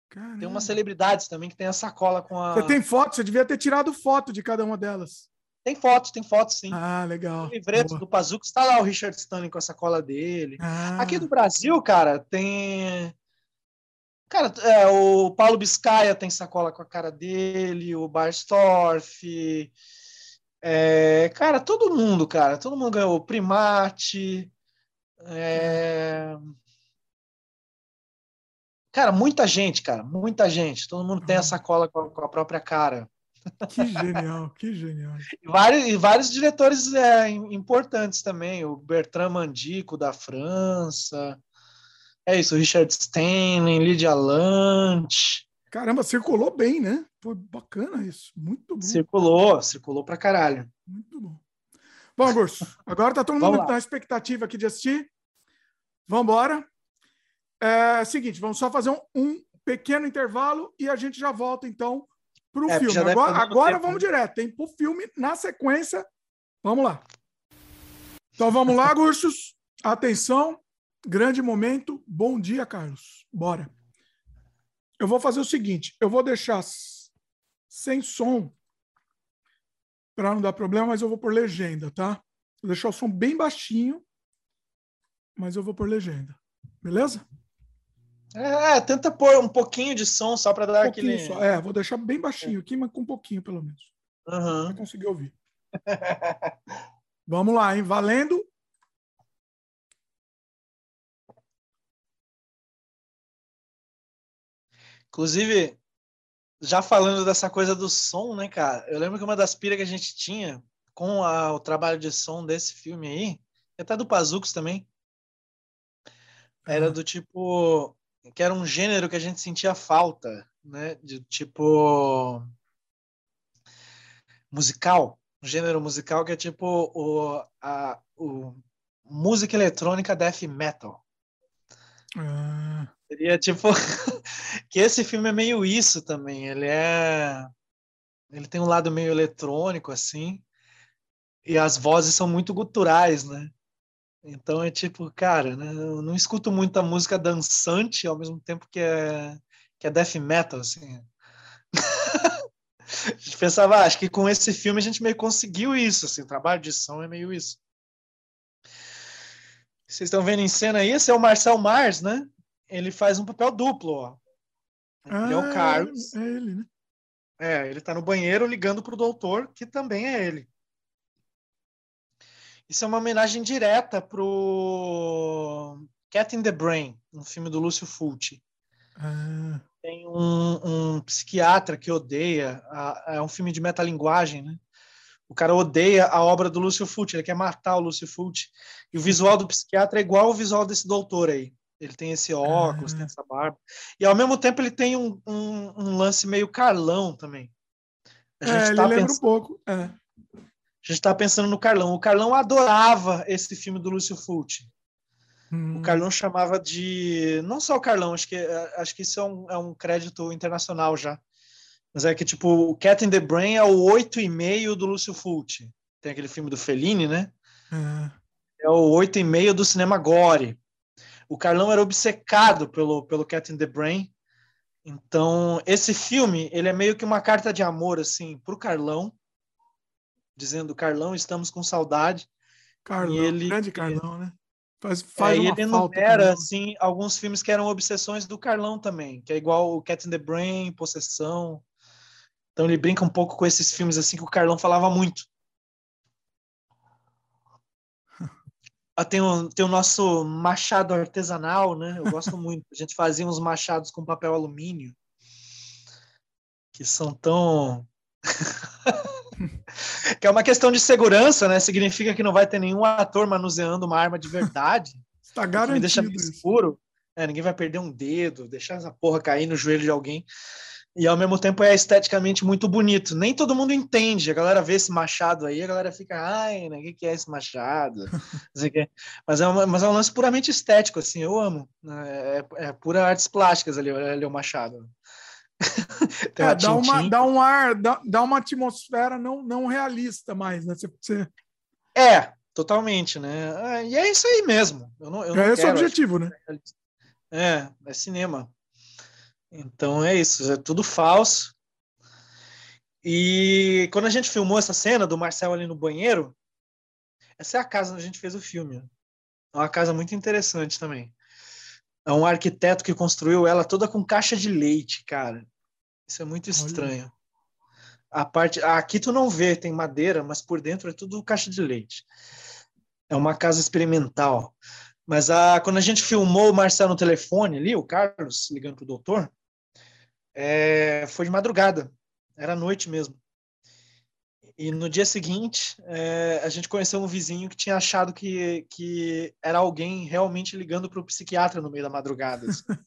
Caramba. Tem umas celebridades também que tem a sacola com a. Você tem foto? Você devia ter tirado foto de cada uma delas. Tem fotos, tem fotos, sim. Ah, legal. O livreto Boa. do Pazuco está lá o Richard Stanley com a sacola dele. Ah. Aqui do Brasil, cara, tem. Cara, é, o Paulo Biscaia tem sacola com a cara dele, o Barstorff. É, cara, todo mundo, cara, todo mundo ganhou. Primate. É... Cara, muita gente, cara, muita gente. Todo mundo tem a sacola com a, com a própria cara. Que genial, que genial. E vários, e vários diretores é, importantes também. O Bertrand Mandico, da França. É isso, Richard Stanley, Lydia Lunch. Caramba, circulou bem, né? Foi bacana isso. Muito bom. Circulou, circulou pra caralho. Muito bom. Bom, Gurso, agora tá todo mundo na expectativa aqui de assistir. Vamos embora. É seguinte, vamos só fazer um, um, pequeno intervalo e a gente já volta, então, para o é, filme. Agora, agora vamos né? direto, tem para o filme na sequência. Vamos lá. Então vamos lá, Gursos. Atenção, grande momento. Bom dia, Carlos. Bora. Eu vou fazer o seguinte: eu vou deixar sem som para não dar problema, mas eu vou por legenda, tá? Vou deixar o som bem baixinho, mas eu vou por legenda. Beleza? É, tenta pôr um pouquinho de som só para dar um aquele. Só. É, vou deixar bem baixinho aqui, mas com um pouquinho pelo menos. Uhum. Pra conseguir ouvir. Vamos lá, hein? Valendo. Inclusive, já falando dessa coisa do som, né, cara? Eu lembro que uma das piras que a gente tinha com a, o trabalho de som desse filme aí, e até do Pazucos também, era do tipo que era um gênero que a gente sentia falta, né? De tipo musical, um gênero musical que é tipo o, a, o música eletrônica death metal. Ah. Seria tipo que esse filme é meio isso também. Ele é ele tem um lado meio eletrônico assim e as vozes são muito guturais, né? Então é tipo, cara, né, eu não escuto muita música dançante ao mesmo tempo que é, que é death metal, assim. a gente pensava, ah, acho que com esse filme a gente meio conseguiu isso, assim, o trabalho de som é meio isso. Vocês estão vendo em cena aí, esse é o Marcel Mars, né? Ele faz um papel duplo, ó. Ele é o ah, Carlos. É ele, né? É, ele tá no banheiro ligando pro doutor, que também é ele. Isso é uma homenagem direta pro Cat in the Brain, um filme do Lúcio Fulci. Ah. Tem um, um, psiquiatra que odeia, a, é um filme de metalinguagem, né? O cara odeia a obra do Lúcio Fulci, ele quer matar o Lúcio Fulci. E o visual do psiquiatra é igual ao visual desse doutor aí. Ele tem esse óculos, ah. tem essa barba. E ao mesmo tempo ele tem um, um, um lance meio Carlão também. A gente é, tá ele lembra um pouco. É. A gente está pensando no Carlão. O Carlão adorava esse filme do Lúcio Fulci. Hum. O Carlão chamava de. Não só o Carlão, acho que, acho que isso é um, é um crédito internacional já. Mas é que, tipo, o Cat in the Brain é o 8,5 do Lúcio Fulci. Tem aquele filme do Fellini, né? É, é o 8,5 do cinema Gore. O Carlão era obcecado pelo, pelo Cat in the Brain. Então, esse filme, ele é meio que uma carta de amor, assim, pro Carlão dizendo Carlão, estamos com saudade. Carlão, e ele, grande Carlão, né? Faz, faz é, uma ele falta. Era, assim, alguns filmes que eram obsessões do Carlão também, que é igual o Cat in the Brain, Possessão. Então ele brinca um pouco com esses filmes assim que o Carlão falava muito. Tem, o, tem o nosso machado artesanal, né? Eu gosto muito. A gente fazia uns machados com papel alumínio que são tão que é uma questão de segurança, né? Significa que não vai ter nenhum ator manuseando uma arma de verdade. Está garantido. Me deixa meio escuro. É, ninguém vai perder um dedo, deixar essa porra cair no joelho de alguém. E ao mesmo tempo é esteticamente muito bonito. Nem todo mundo entende. A galera vê esse machado aí, a galera fica, ai, né, o que, é esse machado? mas, é uma, mas é um lance puramente estético, assim, eu amo. Né? É, é pura artes plásticas ali, ali o machado. é, dá, uma, dá um ar, dá, dá uma atmosfera não, não realista mais, né? Você, você... É, totalmente, né? É, e é isso aí mesmo. Eu não, eu é esse o objetivo, né? É, é cinema. Então é isso, é tudo falso. E quando a gente filmou essa cena do Marcel ali no banheiro, essa é a casa onde a gente fez o filme. É uma casa muito interessante também. É um arquiteto que construiu ela toda com caixa de leite, cara. Isso é muito estranho. A parte aqui tu não vê, tem madeira, mas por dentro é tudo caixa de leite. É uma casa experimental. Mas a, quando a gente filmou o Marcelo no telefone ali, o Carlos ligando pro doutor, é, foi de madrugada, era noite mesmo. E no dia seguinte, é, a gente conheceu um vizinho que tinha achado que, que era alguém realmente ligando para o psiquiatra no meio da madrugada. Assim.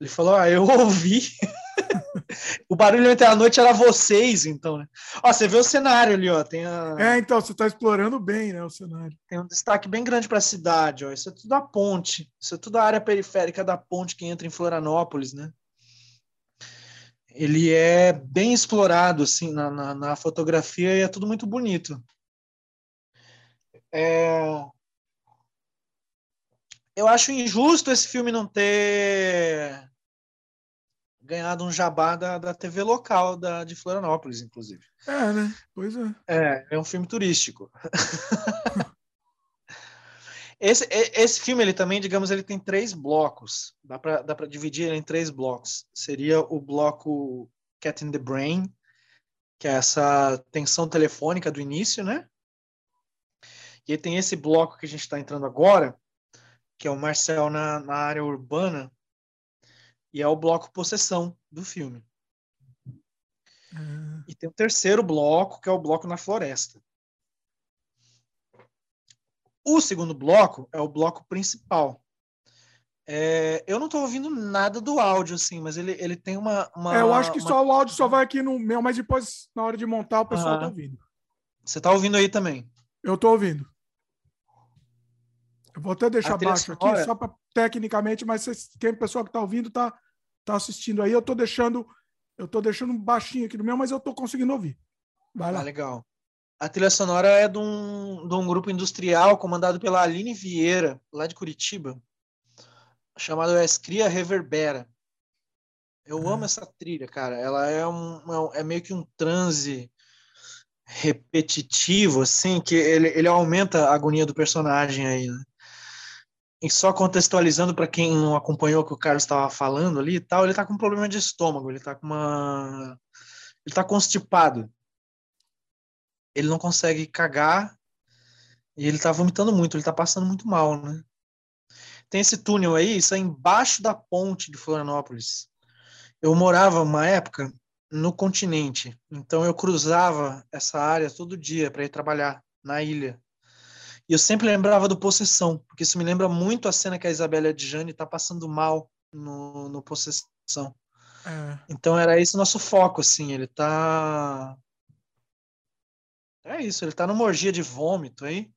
Ele falou: Ah, eu ouvi. o barulho entre a noite era vocês, então, né? Ó, você vê o cenário ali, ó. Tem a... É, então, você está explorando bem, né, o cenário. Tem um destaque bem grande para a cidade, ó. Isso é tudo a ponte. Isso é tudo a área periférica da ponte que entra em Florianópolis, né? Ele é bem explorado, assim, na, na, na fotografia e é tudo muito bonito. É... Eu acho injusto esse filme não ter ganhado um jabá da, da TV local da, de Florianópolis, inclusive. É, né? Pois é. É, é um filme turístico. esse, esse filme, ele também, digamos, ele tem três blocos. Dá para dá dividir ele em três blocos. Seria o bloco Cat in the Brain, que é essa tensão telefônica do início, né? E aí tem esse bloco que a gente está entrando agora, que é o Marcel na, na área urbana, e é o bloco possessão do filme. Uhum. E tem o terceiro bloco, que é o bloco na floresta. O segundo bloco é o bloco principal. É, eu não estou ouvindo nada do áudio, assim, mas ele, ele tem uma. uma é, eu acho que uma... só o áudio só vai aqui no meu, mas depois, na hora de montar, o pessoal está ouvindo. Você está ouvindo aí também? Eu estou ouvindo. Eu vou até deixar baixo aqui, só para tecnicamente, mas vocês, quem pessoal que está ouvindo está tá assistindo aí, eu estou deixando eu tô deixando baixinho aqui no meu, mas eu estou conseguindo ouvir. Vai lá. Ah, legal. A trilha sonora é de um, de um grupo industrial comandado pela Aline Vieira, lá de Curitiba, chamado Escria Reverbera. Eu amo essa trilha, cara. Ela é, um, é, é meio que um transe repetitivo, assim, que ele, ele aumenta a agonia do personagem aí, né? E só contextualizando para quem não acompanhou o que o Carlos estava falando ali e tal, ele está com um problema de estômago, ele está com uma. Ele está constipado. Ele não consegue cagar e ele está vomitando muito, ele está passando muito mal, né? Tem esse túnel aí, isso é embaixo da ponte de Florianópolis. Eu morava uma época no continente, então eu cruzava essa área todo dia para ir trabalhar na ilha. E eu sempre lembrava do Possessão, porque isso me lembra muito a cena que a Isabela Adjani está passando mal no, no Possessão. É. Então era esse nosso foco, assim, ele tá... É isso, ele tá numa orgia de vômito aí,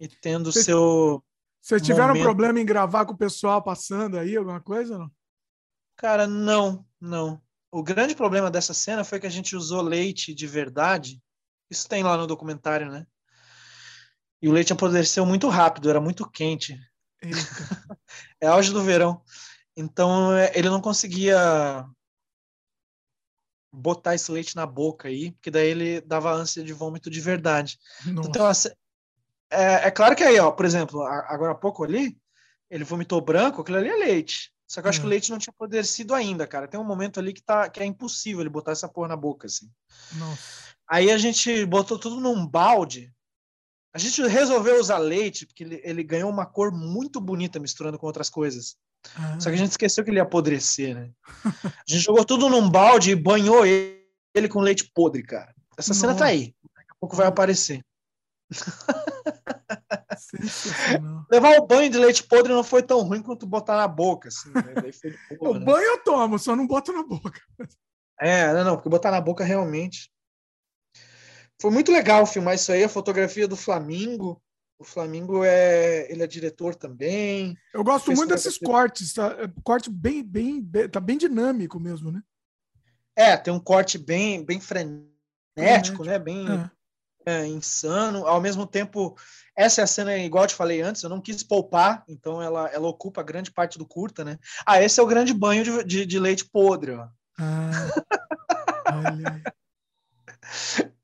e tendo Cê, seu... Vocês tiveram momento... problema em gravar com o pessoal passando aí, alguma coisa, não? Cara, não, não. O grande problema dessa cena foi que a gente usou leite de verdade, isso tem lá no documentário, né? E o leite apodreceu muito rápido, era muito quente. é auge do verão. Então é, ele não conseguia botar esse leite na boca aí, porque daí ele dava ânsia de vômito de verdade. Nossa. Então, é, é, claro que aí, ó, por exemplo, agora há pouco ali, ele vomitou branco, aquilo ali é leite. Só que eu acho que o é. leite não tinha apodrecido ainda, cara. Tem um momento ali que, tá, que é impossível ele botar essa porra na boca, assim. Nossa. Aí a gente botou tudo num balde a gente resolveu usar leite porque ele, ele ganhou uma cor muito bonita misturando com outras coisas. Ah. Só que a gente esqueceu que ele ia apodrecer, né? A gente jogou tudo num balde e banhou ele, com leite podre, cara. Essa Nossa. cena tá aí. Daqui a pouco vai aparecer. Levar o banho de leite podre não foi tão ruim quanto botar na boca. Assim, né? boa, o né? banho eu tomo, só não boto na boca. É, não, não, porque botar na boca realmente. Foi muito legal filmar isso aí, a fotografia do Flamingo. O Flamingo é, ele é diretor também. Eu gosto muito desses cortes, tá? É, corte bem, bem, tá bem dinâmico mesmo, né? É, tem um corte bem, bem frenético, né? Bem é. É, insano. Ao mesmo tempo, essa é a cena, igual eu te falei antes, eu não quis poupar, então ela, ela ocupa grande parte do curta, né? Ah, esse é o grande banho de, de, de leite podre, ó. Ah, olha.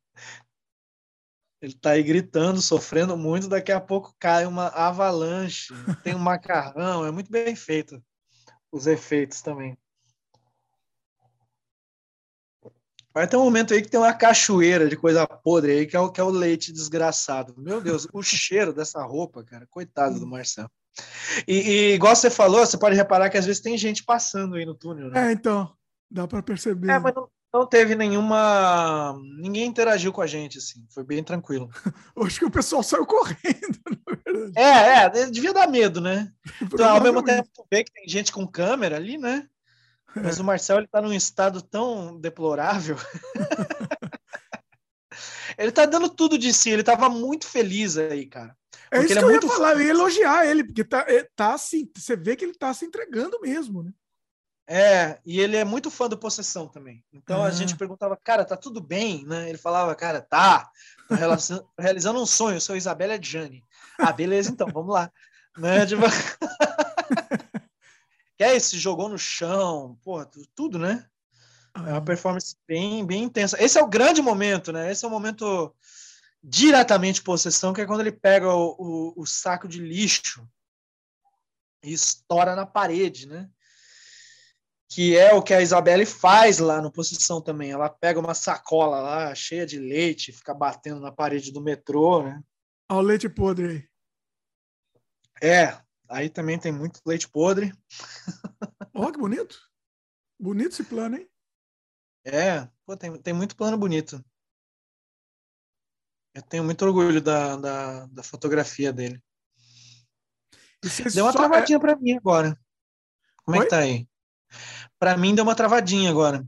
Ele tá aí gritando, sofrendo muito, daqui a pouco cai uma avalanche, tem um macarrão, é muito bem feito os efeitos também. Vai ter um momento aí que tem uma cachoeira de coisa podre aí, que é o, que é o leite desgraçado. Meu Deus, o cheiro dessa roupa, cara, coitado do Marcelo. E, e, igual você falou, você pode reparar que às vezes tem gente passando aí no túnel, né? É, então, dá para perceber. É, mas não, não teve nenhuma. Ninguém interagiu com a gente, assim. Foi bem tranquilo. Acho que o pessoal saiu correndo, na verdade. É, é, devia dar medo, né? Então, ao mesmo tempo, ver que tem gente com câmera ali, né? Mas é. o Marcel ele tá num estado tão deplorável. ele tá dando tudo de si, ele tava muito feliz aí, cara. É isso que é eu ia falar, eu ia elogiar ele, porque tá, é, tá assim, você vê que ele tá se entregando mesmo, né? É, e ele é muito fã do Possessão também. Então a gente perguntava, cara, tá tudo bem? Né? Ele falava, cara, tá, tô realizando um sonho, sou Isabela Gianni. Ah, beleza, então, vamos lá. Né? Tipo... que é isso, se jogou no chão, porra, tudo, né? É uma performance bem, bem intensa. Esse é o grande momento, né? Esse é o momento diretamente possessão, que é quando ele pega o, o, o saco de lixo e estoura na parede, né? Que é o que a Isabelle faz lá no Possessão também. Ela pega uma sacola lá cheia de leite, fica batendo na parede do metrô, né? Olha o leite podre aí. É, aí também tem muito leite podre. Olha que bonito. Bonito esse plano, hein? É, pô, tem, tem muito plano bonito. Eu tenho muito orgulho da, da, da fotografia dele. Deu uma travadinha é... para mim agora. Como Oi? é que tá aí? Para mim deu uma travadinha agora.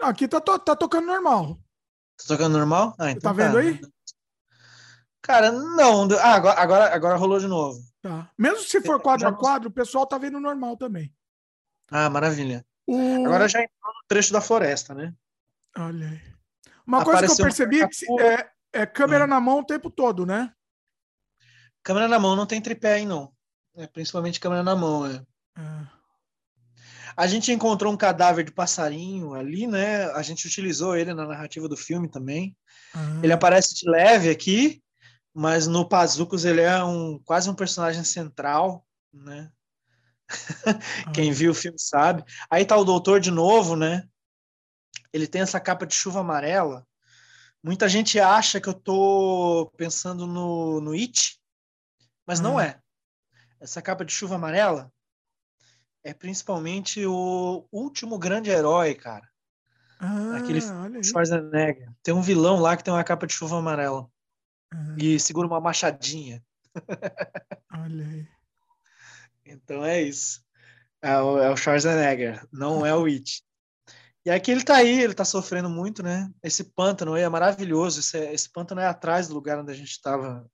Aqui tá, to tá tocando normal. Tá tocando normal? Ah, então tá vendo tá. aí? Cara, não. Ah, agora, agora, agora rolou de novo. Tá. Mesmo se for quadro a quadro, o pessoal tá vendo normal também. Ah, maravilha. O... Agora já entrou no trecho da floresta, né? Olha aí. Uma Apareceu coisa que eu percebi é que é, é câmera hum. na mão o tempo todo, né? Câmera na mão não tem tripé aí, não. É principalmente câmera na mão, é. é. A gente encontrou um cadáver de passarinho ali, né? A gente utilizou ele na narrativa do filme também. Uhum. Ele aparece de leve aqui, mas no Pazucos ele é um quase um personagem central, né? Uhum. Quem viu o filme sabe. Aí tá o doutor de novo, né? Ele tem essa capa de chuva amarela. Muita gente acha que eu tô pensando no, no It, mas uhum. não é. Essa capa de chuva amarela é principalmente o último grande herói, cara. Ah, Aquele Schwarzenegger. Tem um vilão lá que tem uma capa de chuva amarela. Ah. E segura uma machadinha. Olha aí. Então é isso. É o, é o Schwarzenegger, não é o It. E aqui ele tá aí, ele tá sofrendo muito, né? Esse pântano aí é maravilhoso. Esse, esse pântano é atrás do lugar onde a gente estava.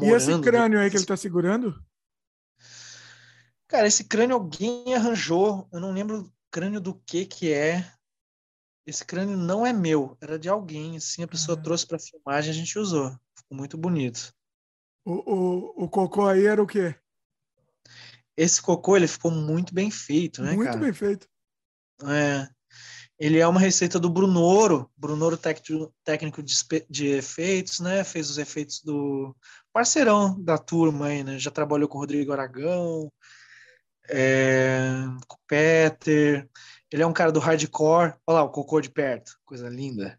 E esse crânio aí que ele tá segurando? Cara, esse crânio alguém arranjou. Eu não lembro o crânio do que que é. Esse crânio não é meu, era de alguém. Assim, a pessoa uhum. trouxe para filmagem, a gente usou. Ficou muito bonito. O, o, o cocô aí era o quê? Esse cocô ele ficou muito bem feito, né, muito cara? bem feito. É. Ele é uma receita do Brunoro, Brunoro técnico de, de efeitos, né? Fez os efeitos do parceirão da turma aí, né? Já trabalhou com o Rodrigo Aragão, é, com o Peter. Ele é um cara do hardcore. Olha lá, o cocô de perto. Coisa linda.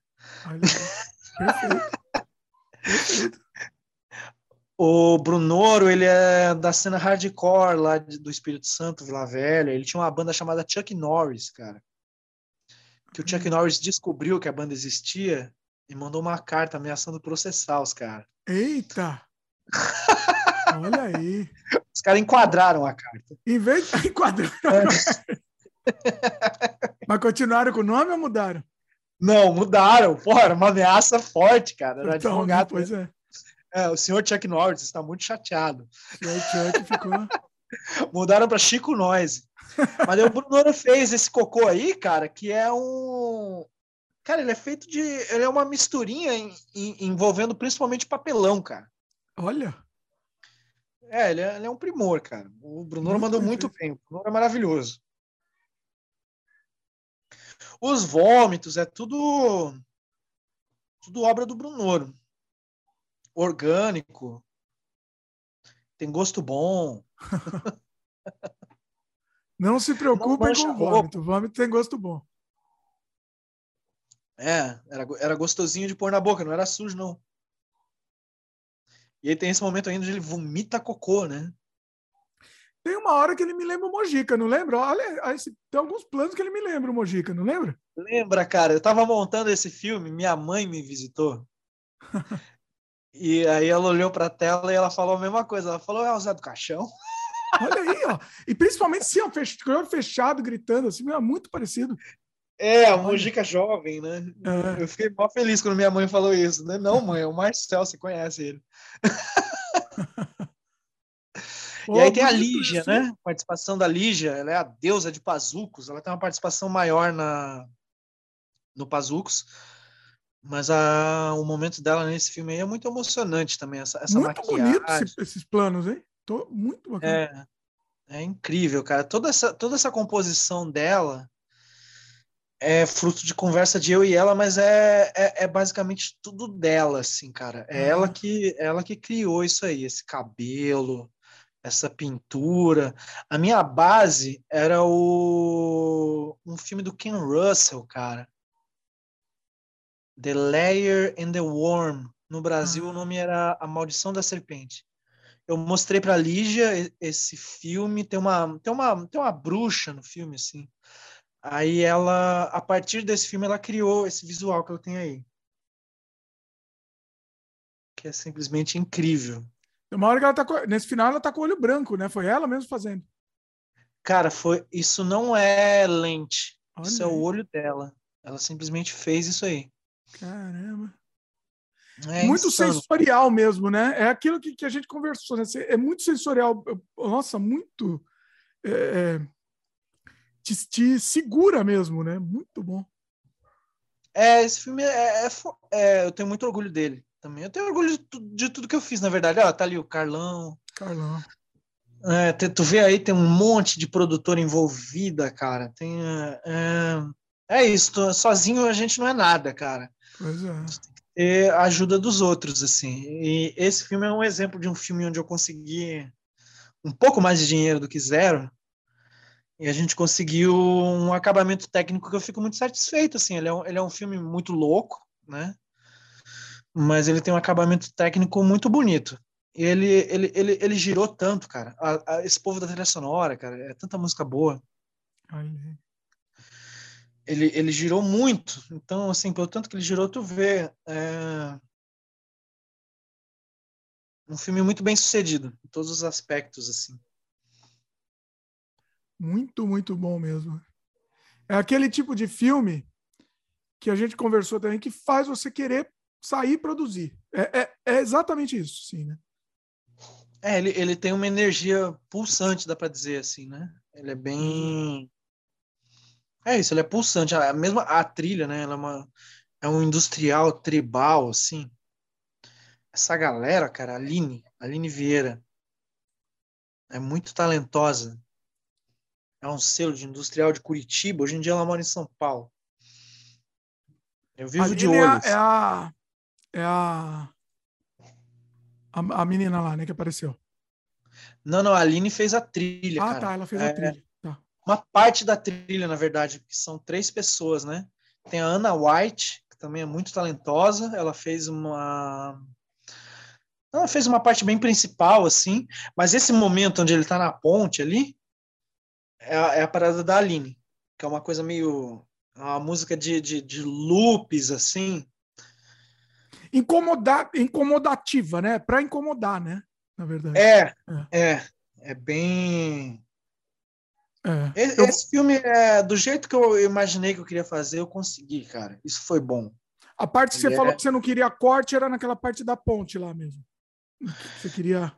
O Brunoro, ele é da cena hardcore lá do Espírito Santo, Vila Velha. Ele tinha uma banda chamada Chuck Norris, cara. Que o Chuck hum. Norris descobriu que a banda existia e mandou uma carta ameaçando processar os caras. Eita! Olha aí. Os caras enquadraram a carta. Em vez de enquadrar. É. Mas continuaram com o nome ou mudaram? Não, mudaram. Porra, era uma ameaça forte, cara. Era então, advogado. Pois é. é. O senhor Chuck Norris está muito chateado. O senhor Chuck ficou. Mudaram para Chico Noise. Mas o Bruno fez esse cocô aí, cara, que é um. Cara, ele é feito de. Ele é uma misturinha em, em, envolvendo principalmente papelão, cara. Olha. É, ele é, ele é um primor, cara. O Bruno mandou muito bem. O Bruno é maravilhoso. Os vômitos é tudo tudo obra do Brunoro. Orgânico. Tem gosto bom. Não se preocupem com o vômito. O vômito tem gosto bom. É, era, era gostosinho de pôr na boca, não era sujo, não. E aí tem esse momento ainda onde ele vomita cocô, né? Tem uma hora que ele me lembra o Mojica, não lembra? Olha, tem alguns planos que ele me lembra o Mojica, não lembra? Lembra, cara. Eu tava montando esse filme, minha mãe me visitou. e aí ela olhou pra tela e ela falou a mesma coisa. Ela falou, é o Zé do Caixão. Olha aí, ó. E principalmente assim, ó, fechado, gritando, assim, é muito parecido. É, a Mojica jovem, né? É. Eu fiquei mó feliz quando minha mãe falou isso, né? Não, mãe, é o Marcel, você conhece ele. e aí tem a Lígia, né? Participação da Lígia, ela é a deusa de Pazucos, ela tem uma participação maior na no Pazucos, mas a, o momento dela nesse filme aí é muito emocionante também, essa, essa muito maquiagem. bonito esse, esses planos, hein? Tô muito bacana. É, é incrível, cara. Toda essa, toda essa composição dela é fruto de conversa de eu e ela, mas é, é, é basicamente tudo dela, assim, cara. É ela que ela que criou isso aí, esse cabelo, essa pintura. A minha base era o um filme do Ken Russell, cara. The Layer and the Worm. No Brasil, o nome era A Maldição da Serpente. Eu mostrei para Lígia esse filme. Tem uma, tem uma, tem uma bruxa no filme, assim. Aí ela, a partir desse filme, ela criou esse visual que eu tenho aí. Que é simplesmente incrível. Tem uma hora que ela tá com, nesse final ela tá com o olho branco, né? Foi ela mesmo fazendo. Cara, foi isso não é lente. Olha isso aí. é o olho dela. Ela simplesmente fez isso aí. Caramba. É muito insano. sensorial mesmo, né? É aquilo que, que a gente conversou, né? É muito sensorial. Nossa, muito. É, é te, te, segura mesmo, né? Muito bom. É, esse filme é, é, é, Eu tenho muito orgulho dele também. Eu tenho orgulho de, de tudo que eu fiz, na verdade. Ó, tá ali o Carlão. Carlão. É, tu vê aí, tem um monte de produtor envolvida, cara. Tem. É, é isso, tô, sozinho a gente não é nada, cara. Pois é. Tem que ter a ajuda dos outros, assim. E esse filme é um exemplo de um filme onde eu consegui um pouco mais de dinheiro do que zero e a gente conseguiu um acabamento técnico que eu fico muito satisfeito, assim, ele é um, ele é um filme muito louco, né? Mas ele tem um acabamento técnico muito bonito. E ele, ele, ele, ele girou tanto, cara. A, a, esse povo da trilha sonora, cara, é tanta música boa. Ele, ele girou muito. Então, assim, pelo tanto que ele girou, tu vê. É... Um filme muito bem sucedido, em todos os aspectos, assim. Muito, muito bom mesmo. É aquele tipo de filme que a gente conversou também que faz você querer sair e produzir. É, é, é exatamente isso, sim, né? É, ele, ele tem uma energia pulsante, dá para dizer assim, né? Ele é bem. É isso, ele é pulsante. A mesma a trilha, né? Ela é, uma, é um industrial tribal, assim. Essa galera, cara, a Aline, Aline Vieira, é muito talentosa é um selo de industrial de Curitiba. Hoje em dia ela mora em São Paulo. Eu vivo a de olho. É a, é a, a, a menina lá, né, que apareceu. Não, não, a Aline fez a trilha. Ah, cara. tá, ela fez é, a trilha. Tá. Uma parte da trilha, na verdade, que são três pessoas, né? Tem a Ana White, que também é muito talentosa. Ela fez uma. Ela fez uma parte bem principal, assim, mas esse momento onde ele está na ponte ali, é a, é a parada da Aline, que é uma coisa meio. uma música de, de, de loops, assim. Incomodar, incomodativa, né? Para incomodar, né? Na verdade. É, é, é, é bem. É. Esse, eu... esse, filme, é, do jeito que eu imaginei que eu queria fazer, eu consegui, cara. Isso foi bom. A parte que você é... falou que você não queria corte era naquela parte da ponte lá mesmo. Você queria.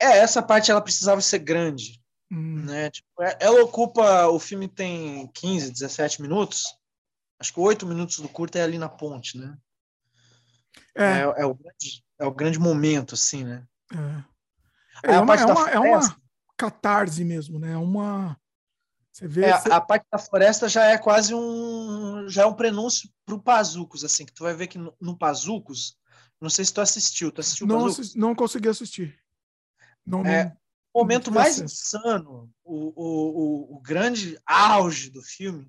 É, essa parte ela precisava ser grande. Hum. Né? Tipo, é, ela ocupa. O filme tem 15, 17 minutos. Acho que 8 minutos do curto é ali na ponte, né? É, é, é o, grande, é o grande momento, assim, né? É, é, uma, é, uma, é uma catarse mesmo, né? É uma. Você vê. É, você... A parte da floresta já é quase um. Já é um prenúncio para o Pazucos, assim, que tu vai ver que no, no Pazucos. Não sei se tu assistiu. Tu assistiu não, não consegui assistir. Não, é, não o momento mais insano, o, o, o, o, grande auge do filme,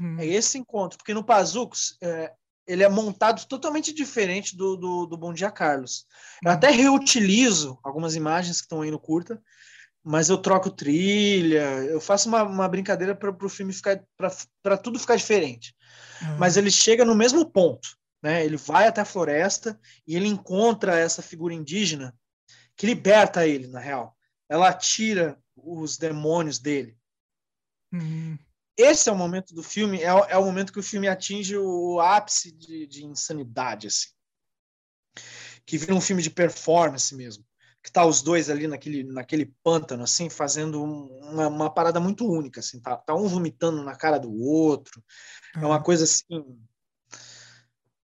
hum. é esse encontro. Porque no Pazucos, é, ele é montado totalmente diferente do, do, do Bom Dia Carlos. Eu hum. até reutilizo algumas imagens que estão aí no curta, mas eu troco trilha, eu faço uma, uma brincadeira para o filme ficar, para tudo ficar diferente. Uhum. Mas ele chega no mesmo ponto, né? Ele vai até a floresta e ele encontra essa figura indígena que liberta ele, na real. Ela tira os demônios dele. Uhum. Esse é o momento do filme, é, é, o momento que o filme atinge o ápice de, de insanidade, assim. Que vira um filme de performance mesmo que tá os dois ali naquele, naquele pântano, assim, fazendo uma, uma parada muito única, assim, tá, tá, um vomitando na cara do outro, é uma uhum. coisa assim,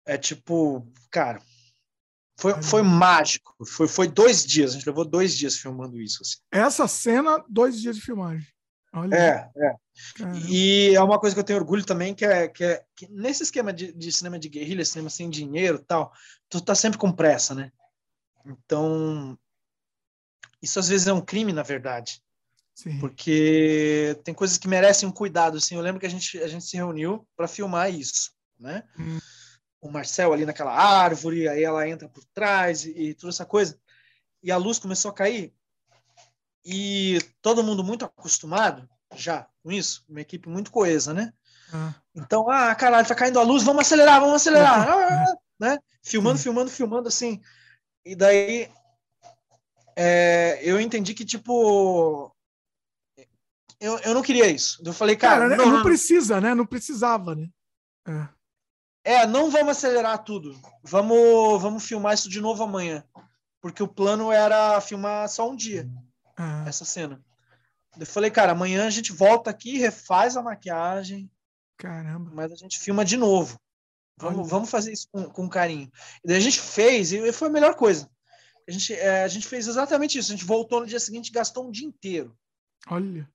é tipo, cara, foi, foi mágico, foi, foi dois dias, a gente levou dois dias filmando isso, assim. Essa cena, dois dias de filmagem. Olha. É, é. E é uma coisa que eu tenho orgulho também, que é que, é, que nesse esquema de, de cinema de guerrilha, cinema sem dinheiro tal, tu tá sempre com pressa, né? Então, isso às vezes é um crime, na verdade. Sim. Porque tem coisas que merecem um cuidado. Assim, eu lembro que a gente, a gente se reuniu para filmar isso, né? Hum. O Marcel ali naquela árvore, aí ela entra por trás e, e toda essa coisa. E a luz começou a cair. E todo mundo muito acostumado já com isso, uma equipe muito coesa, né? Ah. Então, ah, caralho, tá caindo a luz, vamos acelerar, vamos acelerar, ah, né? Filmando, filmando, filmando, assim. E daí é, eu entendi que, tipo, eu, eu não queria isso. Eu falei, cara. cara né, não, não, precisa, né? Não precisava, né? É. é. não vamos acelerar tudo. Vamos, vamos filmar isso de novo amanhã. Porque o plano era filmar só um dia é. essa cena. Eu falei, cara, amanhã a gente volta aqui, refaz a maquiagem. Caramba. Mas a gente filma de novo. Vamos, vamos fazer isso com, com carinho. E daí a gente fez, e foi a melhor coisa. A gente, é, a gente fez exatamente isso. A gente voltou no dia seguinte e gastou um dia inteiro. Olha.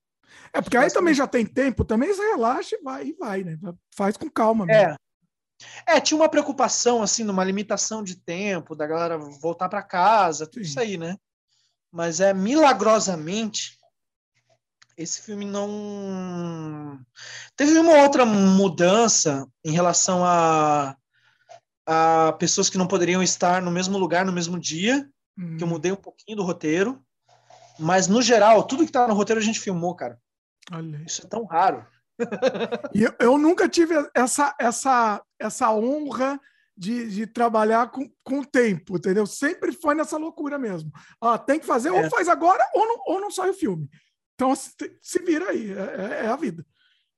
É, porque aí também já tem tempo, também você relaxa e vai, e vai, né? Faz com calma mesmo. É. É, tinha uma preocupação, assim, numa limitação de tempo, da galera voltar para casa, tudo Sim. isso aí, né? Mas é milagrosamente esse filme não teve uma outra mudança em relação a, a pessoas que não poderiam estar no mesmo lugar no mesmo dia Hum. Que eu mudei um pouquinho do roteiro. Mas, no geral, tudo que tá no roteiro a gente filmou, cara. Olha. Isso é tão raro. E eu, eu, nunca tive essa, essa, essa honra de, de trabalhar com, com tempo, entendeu? Sempre foi nessa loucura mesmo. Ah, tem que fazer, é. ou faz agora, ou não, ou não sai o filme. Então, se, se vira aí, é, é, é a vida.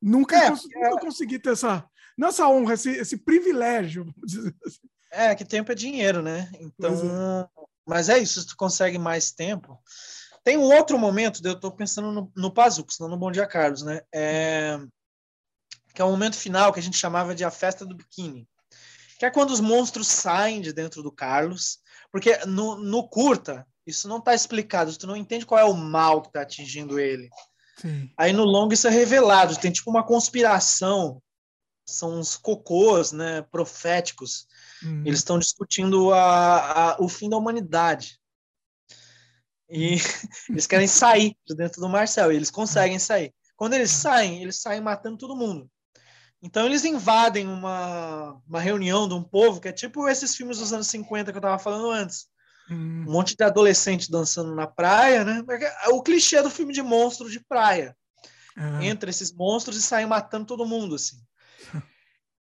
Nunca, é, cons nunca consegui ter essa, nessa honra, esse, esse privilégio. Assim. É, que tempo é dinheiro, né? Então, mas é isso, se tu consegue mais tempo. Tem um outro momento, eu estou pensando no, no Pazucos, não no Bom Dia Carlos, né? É, que é o momento final que a gente chamava de a festa do biquíni. Que é quando os monstros saem de dentro do Carlos. Porque no, no curta, isso não está explicado, tu não entende qual é o mal que está atingindo ele. Sim. Aí no longo isso é revelado, tem tipo uma conspiração, são uns cocôs, né, proféticos Uhum. Eles estão discutindo a, a, o fim da humanidade. E eles querem sair de dentro do Marcel, e eles conseguem sair. Quando eles saem, eles saem matando todo mundo. Então eles invadem uma, uma reunião de um povo que é tipo esses filmes dos anos 50 que eu estava falando antes. Uhum. Um monte de adolescente dançando na praia, né? O clichê do filme de monstro de praia. Uhum. Entra esses monstros e saem matando todo mundo, assim.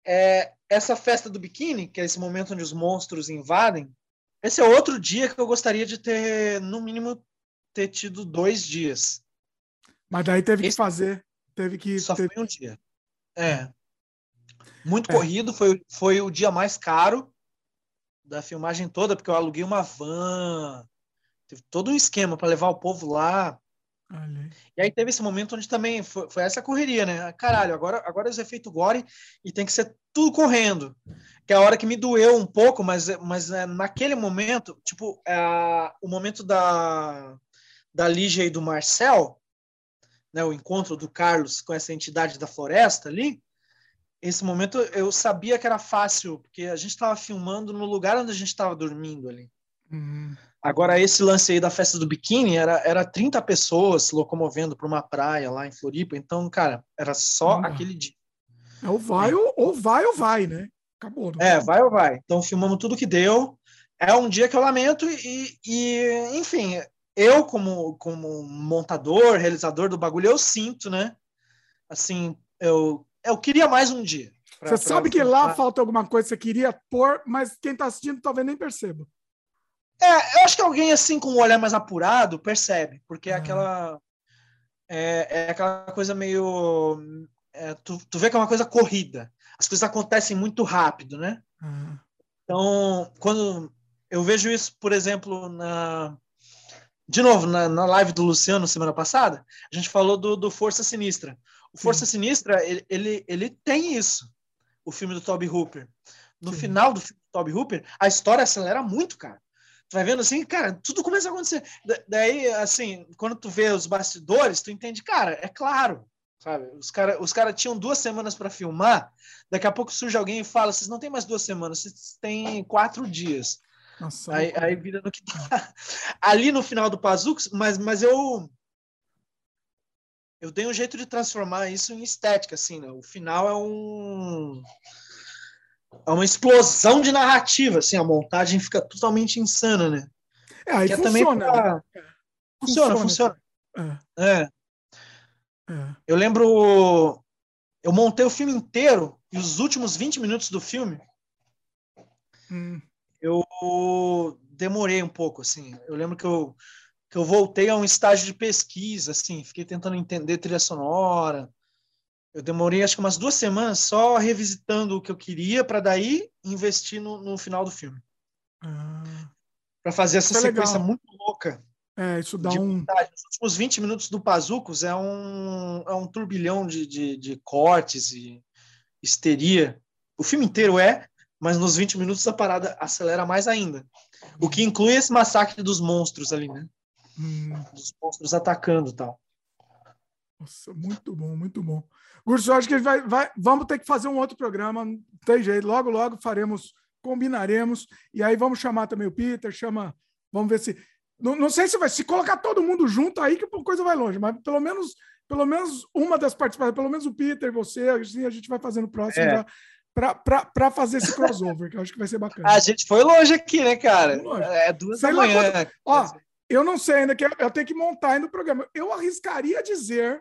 É, essa festa do biquíni, que é esse momento onde os monstros invadem, esse é outro dia que eu gostaria de ter, no mínimo, ter tido dois dias. Mas daí teve esse... que fazer, teve que... Só teve... foi um dia. É. Muito é. corrido, foi, foi o dia mais caro da filmagem toda, porque eu aluguei uma van, teve todo um esquema para levar o povo lá. E aí teve esse momento onde também foi, foi, essa correria, né? Caralho, agora, agora os efeitos gore e tem que ser tudo correndo. Que é a hora que me doeu um pouco, mas, mas é, naquele momento, tipo, é, o momento da, da Lígia e do Marcel, né, o encontro do Carlos com essa entidade da floresta ali, esse momento eu sabia que era fácil, porque a gente estava filmando no lugar onde a gente estava dormindo ali. Uhum. Agora, esse lance aí da festa do biquíni era, era 30 pessoas se locomovendo para uma praia lá em Floripa. Então, cara, era só uhum. aquele dia. É, ou vai ou, ou vai ou vai, né? Acabou. É, vai ou vai. Então, filmamos tudo que deu. É um dia que eu lamento e, e enfim, eu como, como montador, realizador do bagulho, eu sinto, né? Assim, eu, eu queria mais um dia. Pra, você pra, sabe que lá falta alguma coisa que você queria pôr, mas quem está assistindo talvez nem perceba. É, eu acho que alguém assim com um olhar mais apurado percebe, porque é aquela é, é, aquela coisa meio é, tu, tu vê que é uma coisa corrida. As coisas acontecem muito rápido, né? Uhum. Então, quando eu vejo isso, por exemplo, na de novo, na, na live do Luciano semana passada, a gente falou do, do Força Sinistra. O Força Sim. Sinistra, ele, ele, ele tem isso, o filme do Toby Hooper. No Sim. final do filme do Toby Hooper, a história acelera muito, cara. Tu vai vendo assim, cara, tudo começa a acontecer. daí, assim, quando tu vê os bastidores, tu entende, cara, é claro, sabe? Os caras os cara tinham duas semanas para filmar, daqui a pouco surge alguém e fala, vocês não têm mais duas semanas, vocês têm quatro dias. Nossa, aí, aí vira no que tá. Ali no final do Pazux, mas, mas eu eu dei um jeito de transformar isso em estética, assim, né? O final é um é uma explosão de narrativa, assim, a montagem fica totalmente insana, né? É, aí funciona, pra... né? funciona, funciona, funciona. É. É. é. Eu lembro eu montei o filme inteiro e os últimos 20 minutos do filme hum eu demorei um pouco, assim. Eu lembro que eu, que eu voltei a um estágio de pesquisa, assim, fiquei tentando entender trilha sonora. Eu demorei acho que umas duas semanas só revisitando o que eu queria para daí investir no, no final do filme. Ah, para fazer essa é sequência legal. muito louca. É, isso dá um. Os últimos 20 minutos do Pazucos é um, é um turbilhão de, de, de cortes e histeria. O filme inteiro é, mas nos 20 minutos a parada acelera mais ainda. O que inclui esse massacre dos monstros ali, né? Hum. Dos monstros atacando e tal. Nossa, muito bom, muito bom. Gurso, acho que vai, vai, vamos ter que fazer um outro programa, não tem jeito. Logo, logo faremos, combinaremos. E aí vamos chamar também o Peter, chama. Vamos ver se. Não, não sei se vai se colocar todo mundo junto aí que a coisa vai longe, mas pelo menos pelo menos uma das participações, pelo menos o Peter, você, assim, a gente vai fazendo o próximo é. já para fazer esse crossover, que eu acho que vai ser bacana. A gente foi longe aqui, né, cara? É duas Sei da manhã. Ó, eu não sei ainda, que eu tenho que montar ainda o programa. Eu arriscaria dizer,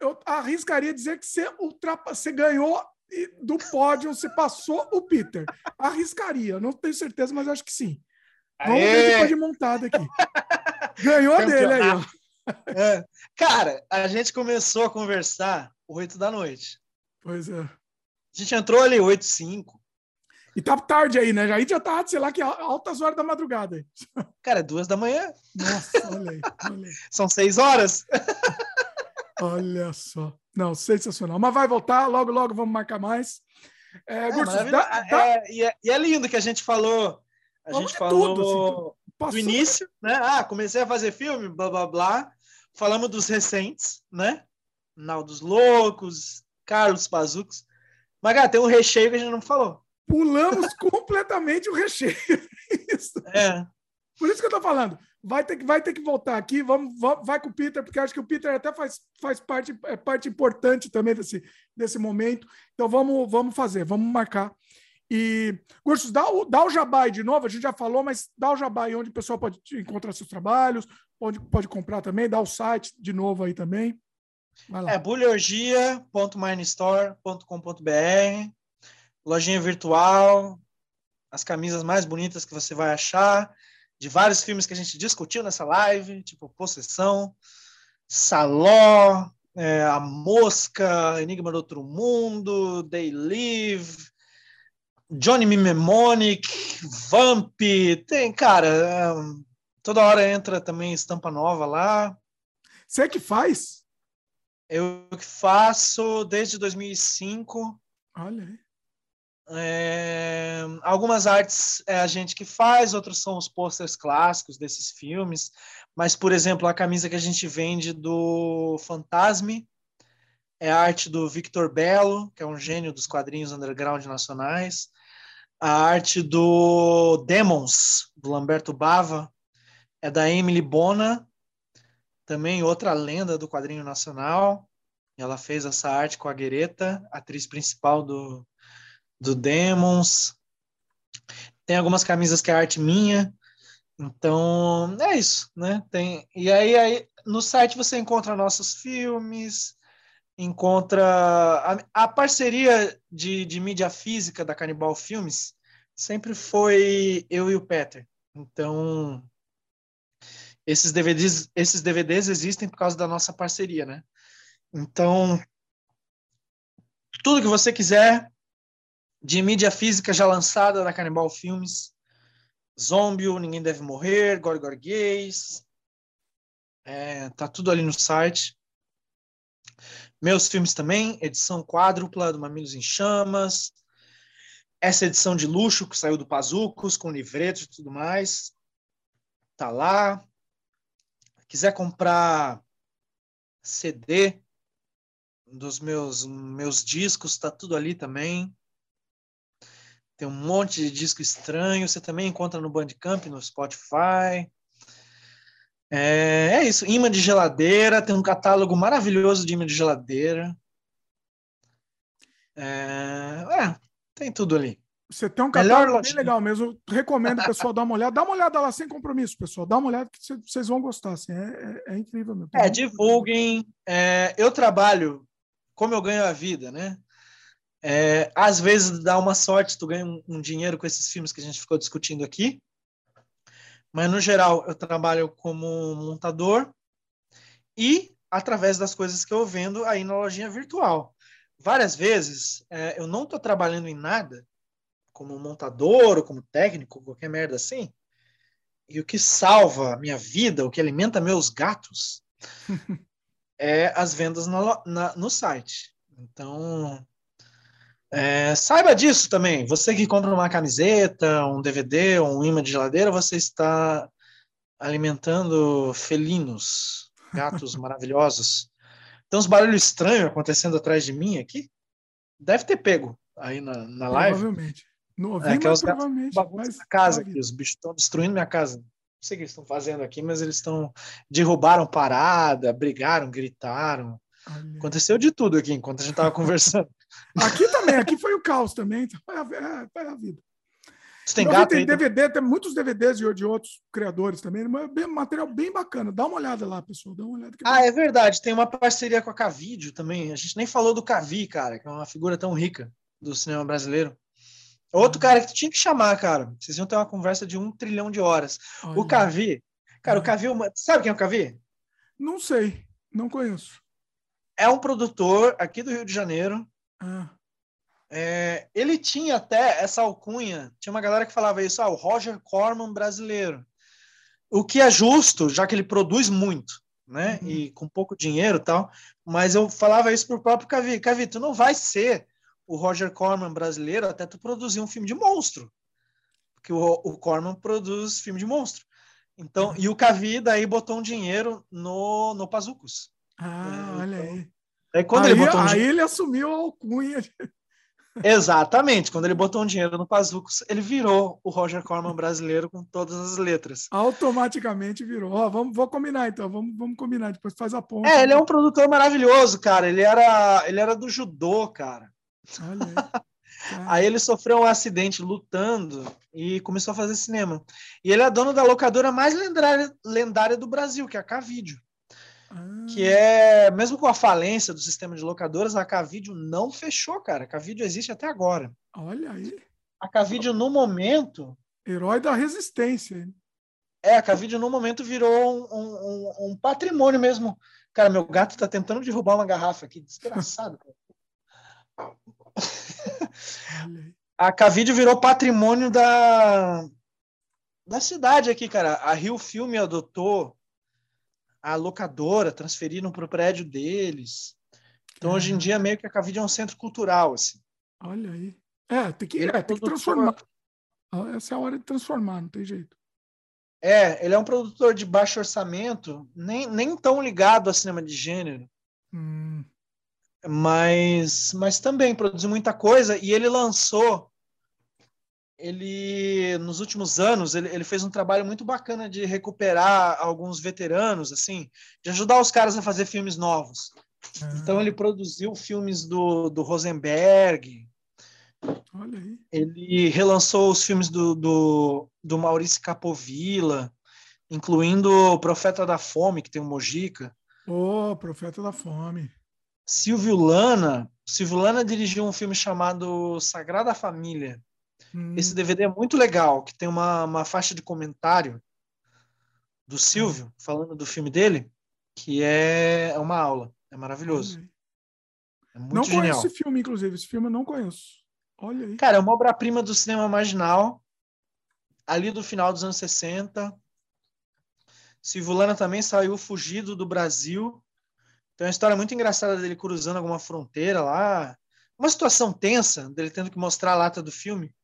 eu arriscaria dizer que você, ultrapa, você ganhou do pódio, você passou o Peter. Arriscaria, não tenho certeza, mas acho que sim. Vamos Aê! ver depois de montada aqui. Ganhou dele aí, ó. É. Cara, a gente começou a conversar oito da noite. Pois é. A gente entrou ali 8, 5. E tá tarde aí, né? Aí já tá, sei lá, que altas horas da madrugada. Cara, é duas da manhã. Nossa, olha aí. Olha aí. São seis horas. Olha só. Não, sensacional. Mas vai voltar, logo, logo vamos marcar mais. É, é, Gursos, dá, dá... É, e, é, e, é, lindo que a gente falou. A vamos gente falou tudo, assim, do início, né? Ah, comecei a fazer filme, blá blá blá. Falamos dos recentes, né? Naldos Loucos, Carlos Pazucos. Mas, cara, tem um recheio que a gente não falou. Pulamos completamente o recheio. isso. É. Por isso que eu tô falando. Vai ter que, vai ter que voltar aqui. Vamos, vamos, vai com o Peter, porque acho que o Peter até faz, faz parte, é parte importante também desse, desse momento. Então vamos, vamos fazer, vamos marcar. E, Cursos, dá o, dá o jabá de novo, a gente já falou, mas dá o jabá onde o pessoal pode encontrar seus trabalhos, onde pode comprar também, dá o site de novo aí também. É bulhorgia.minestore.com.br, lojinha virtual, as camisas mais bonitas que você vai achar, de vários filmes que a gente discutiu nessa live, tipo Possessão, Saló, é, A Mosca, Enigma do Outro Mundo, They Live, Johnny Mnemonic, Vamp, tem, cara, é, toda hora entra também estampa nova lá. Você que faz? Eu que faço desde 2005. Olha aí. É, algumas artes é a gente que faz, outros são os posters clássicos desses filmes. Mas, por exemplo, a camisa que a gente vende do Fantasme é a arte do Victor Belo, que é um gênio dos quadrinhos underground nacionais. A arte do Demons, do Lamberto Bava, é da Emily Bona, também outra lenda do quadrinho nacional. Ela fez essa arte com a Guereta, atriz principal do, do Demons. Tem algumas camisas que é arte minha. Então, é isso, né? Tem, e aí, aí no site você encontra nossos filmes, encontra a, a parceria de, de mídia física da Canibal Filmes sempre foi eu e o Peter. Então, esses DVDs, esses DVDs existem por causa da nossa parceria, né? Então, tudo que você quiser de mídia física já lançada da Canibal Filmes, Zombie, Ninguém Deve Morrer, Gore Gays, é, tá tudo ali no site. Meus filmes também, edição quádrupla do Mamilos em Chamas, essa edição de luxo que saiu do Pazucos, com livretos e tudo mais, tá lá. Quiser comprar CD dos meus meus discos, tá tudo ali também. Tem um monte de disco estranho, você também encontra no Bandcamp, no Spotify. É, é isso, imã de geladeira, tem um catálogo maravilhoso de imã de geladeira. É, é tem tudo ali. Você tem um catálogo bem legal mesmo. Recomendo o pessoal dar uma olhada. Dá uma olhada lá sem compromisso, pessoal. Dá uma olhada que vocês vão gostar. Assim. É, é, é incrível mesmo. É, divulguem. É, eu trabalho como eu ganho a vida, né? É, às vezes dá uma sorte, tu ganha um, um, dinheiro com esses filmes que a gente ficou discutindo aqui. Mas, no geral, eu trabalho como montador e através das coisas que eu vendo aí na lojinha virtual várias vezes é, eu não estou trabalhando em nada como montador ou como técnico, qualquer merda assim, e o que salva a minha vida, o que alimenta meus gatos, é as vendas na, na, no site. Então, é, saiba disso também. Você que compra uma camiseta, um DVD, um imã de geladeira, você está alimentando felinos, gatos maravilhosos tem uns barulhos estranhos acontecendo atrás de mim aqui. Deve ter pego aí na, na live. Provavelmente. Não ouvi, é, que é os provavelmente. Mas... casa aqui, os bichos estão destruindo minha casa. Não sei o que eles estão fazendo aqui, mas eles estão. Derrubaram parada, brigaram, gritaram. Olha. Aconteceu de tudo aqui enquanto a gente estava conversando. Aqui também, aqui foi o caos também. Foi a, é, foi a vida. Você tem gato tem DVD, tem muitos DVDs de, de outros criadores também, mas é material bem bacana. Dá uma olhada lá, pessoal. Dá uma olhada. ah, é verdade. Tem uma parceria com a Cavídeo também. A gente nem falou do Cavi, cara, que é uma figura tão rica do cinema brasileiro. Outro uhum. cara que tu tinha que chamar, cara. Vocês iam ter uma conversa de um trilhão de horas. Olha. O Cavi. Cara, o Cavi. É sabe quem é o Cavi? Não sei. Não conheço. É um produtor aqui do Rio de Janeiro. Ah. É, ele tinha até essa alcunha, tinha uma galera que falava isso, ah, o Roger Corman brasileiro. O que é justo, já que ele produz muito, né? Uhum. E com pouco dinheiro tal. Mas eu falava isso pro próprio Cavi. Cavi, tu não vai ser o Roger Corman brasileiro até tu produzir um filme de monstro. Porque o, o Corman produz filme de monstro. Então, uhum. e o Cavi daí botou um dinheiro no, no Pazucos. Ah, é, olha então, aí. Aí, quando aí, ele botou um aí dinheiro... ele assumiu a alcunha. Exatamente. Quando ele botou um dinheiro no Pazucos, ele virou o Roger Corman brasileiro com todas as letras. Automaticamente virou. Ó, vamos, vou combinar então. Vamos, vamos combinar. Depois faz a ponta. É, ele é um produtor maravilhoso, cara. Ele era, ele era do judô, cara. Olha aí. Aí ele sofreu um acidente lutando e começou a fazer cinema. E ele é dono da locadora mais lendária, lendária do Brasil, que é a K-Video que é, mesmo com a falência do sistema de locadoras, a Cavídeo não fechou, cara. A Cavídeo existe até agora. Olha aí. A Cavídeo, no momento... Herói da resistência. É, a Cavídeo, no momento, virou um, um, um, patrimônio mesmo. Cara, meu gato tá tentando derrubar uma garrafa aqui. Desgraçado. a Cavídeo virou patrimônio da, da cidade aqui, cara. A Rio Filme adotou a locadora, transferiram para o prédio deles. Então, hoje em dia, meio que a Cavide é um centro cultural, assim. Olha aí. É, tem que, é, tem que transformar. Ah, essa é a hora de transformar, não tem jeito. É, ele é um produtor de baixo orçamento, nem, nem tão ligado a cinema de gênero. Hum. Mas, mas também produziu muita coisa e ele lançou ele nos últimos anos ele, ele, fez um trabalho muito bacana de recuperar alguns veteranos assim de ajudar os caras a fazer filmes novos uhum. então ele produziu filmes do, do Rosenberg Olha aí. Ele relançou os filmes do, do, do Maurício Capovilla, incluindo o Profeta da Fome, que tem o Mojica. Ô, oh, Profeta da Fome. Silvio Lana. Silvio Lana dirigiu um filme chamado Sagrada Família. Hum. Esse DVD é muito legal, que tem uma, uma faixa de comentário do Silvio, hum. falando do filme dele, que é uma aula. É maravilhoso. É muito não genial. conheço esse filme, inclusive. Esse filme eu não conheço. Olha aí. Cara, é uma obra-prima do cinema marginal, ali do final dos anos 60. Silvio Lana também saiu fugido do Brasil. Tem uma história muito engraçada dele cruzando alguma fronteira lá. Uma situação tensa, dele tendo que mostrar a lata do filme.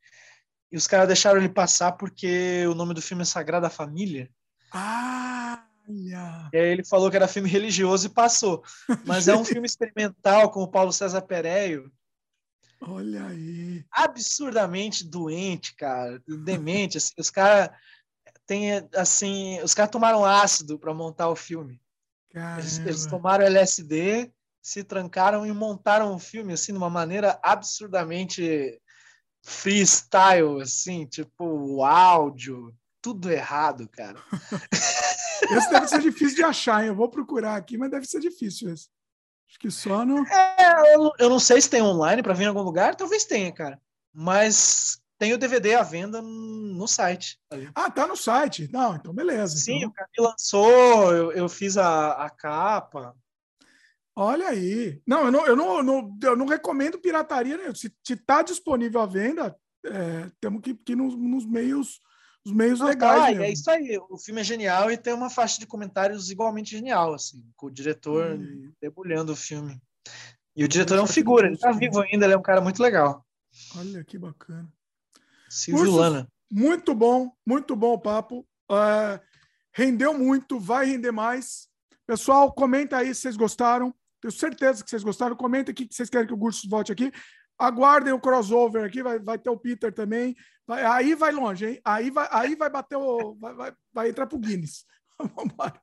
E os caras deixaram ele passar porque o nome do filme é Sagrada Família. Ah! E aí ele falou que era filme religioso e passou. Mas é um filme experimental com o Paulo César Pereio. Olha aí. Absurdamente doente, cara. Demente. Assim, os caras tem assim, os caras tomaram ácido para montar o filme. Eles, eles, tomaram LSD, se trancaram e montaram o filme assim de uma maneira absurdamente freestyle, assim, tipo o áudio, tudo errado, cara. Esse deve ser difícil de achar, hein? Eu vou procurar aqui, mas deve ser difícil esse. Acho que só no. É, eu, eu não sei se tem online para vir em algum lugar, talvez tenha, cara. Mas tem o DVD à venda no site. Ali. Ah, tá no site. Não, então beleza. Sim, então... o Camilo lançou, eu, eu fiz a, a capa. Olha aí. Não, eu não, eu não, não, eu não recomendo pirataria. Né? Se está disponível à venda, é, temos que, que ir nos, nos meios os meios Não, legais. Tá, é isso aí. O filme é genial e tem uma faixa de comentários igualmente genial, assim, com o diretor hum. debulhando o filme. E o diretor é um figura, ele tá vivo ainda, ele é um cara muito legal. Olha que bacana. Silvio Lana. Muito bom, muito bom o papo. Uh, rendeu muito, vai render mais. Pessoal, comenta aí se vocês gostaram. Tenho certeza que vocês gostaram. Comenta aqui que vocês querem que o Gursos volte aqui. Aguardem o crossover aqui, vai, vai ter o Peter também. Vai, aí vai longe, hein? Aí vai, aí vai bater o. Vai, vai, vai entrar pro Guinness.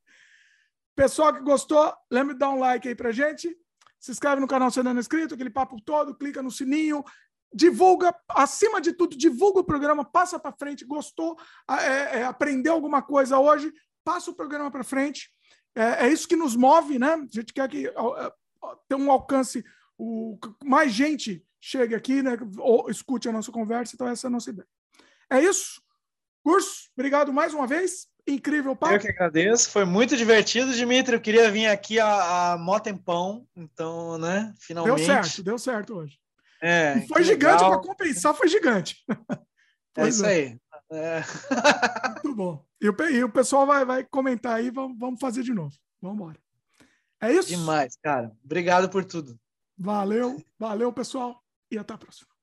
Pessoal que gostou, lembre de dar um like aí pra gente. Se inscreve no canal se não é inscrito, aquele papo todo, clica no sininho, divulga, acima de tudo, divulga o programa, passa para frente. Gostou, é, é, aprendeu alguma coisa hoje, passa o programa para frente. É, é, isso que nos move, né? A gente quer que tenha um alcance, o, mais gente chegue aqui, né, ou escute a nossa conversa. Então, essa é a nossa ideia. É isso. Curso, obrigado mais uma vez. Incrível papo. Eu que agradeço, foi muito divertido, Dimitri. Eu queria vir aqui a, a mó tempão, então, né, finalmente. Deu certo, deu certo hoje. É, e foi gigante para compensar, foi gigante. é isso é. aí. É. Muito bom. E o, e o pessoal vai, vai comentar aí, vamos, vamos fazer de novo. Vamos embora. É isso? Demais, cara. Obrigado por tudo. Valeu, valeu, pessoal e até a próxima.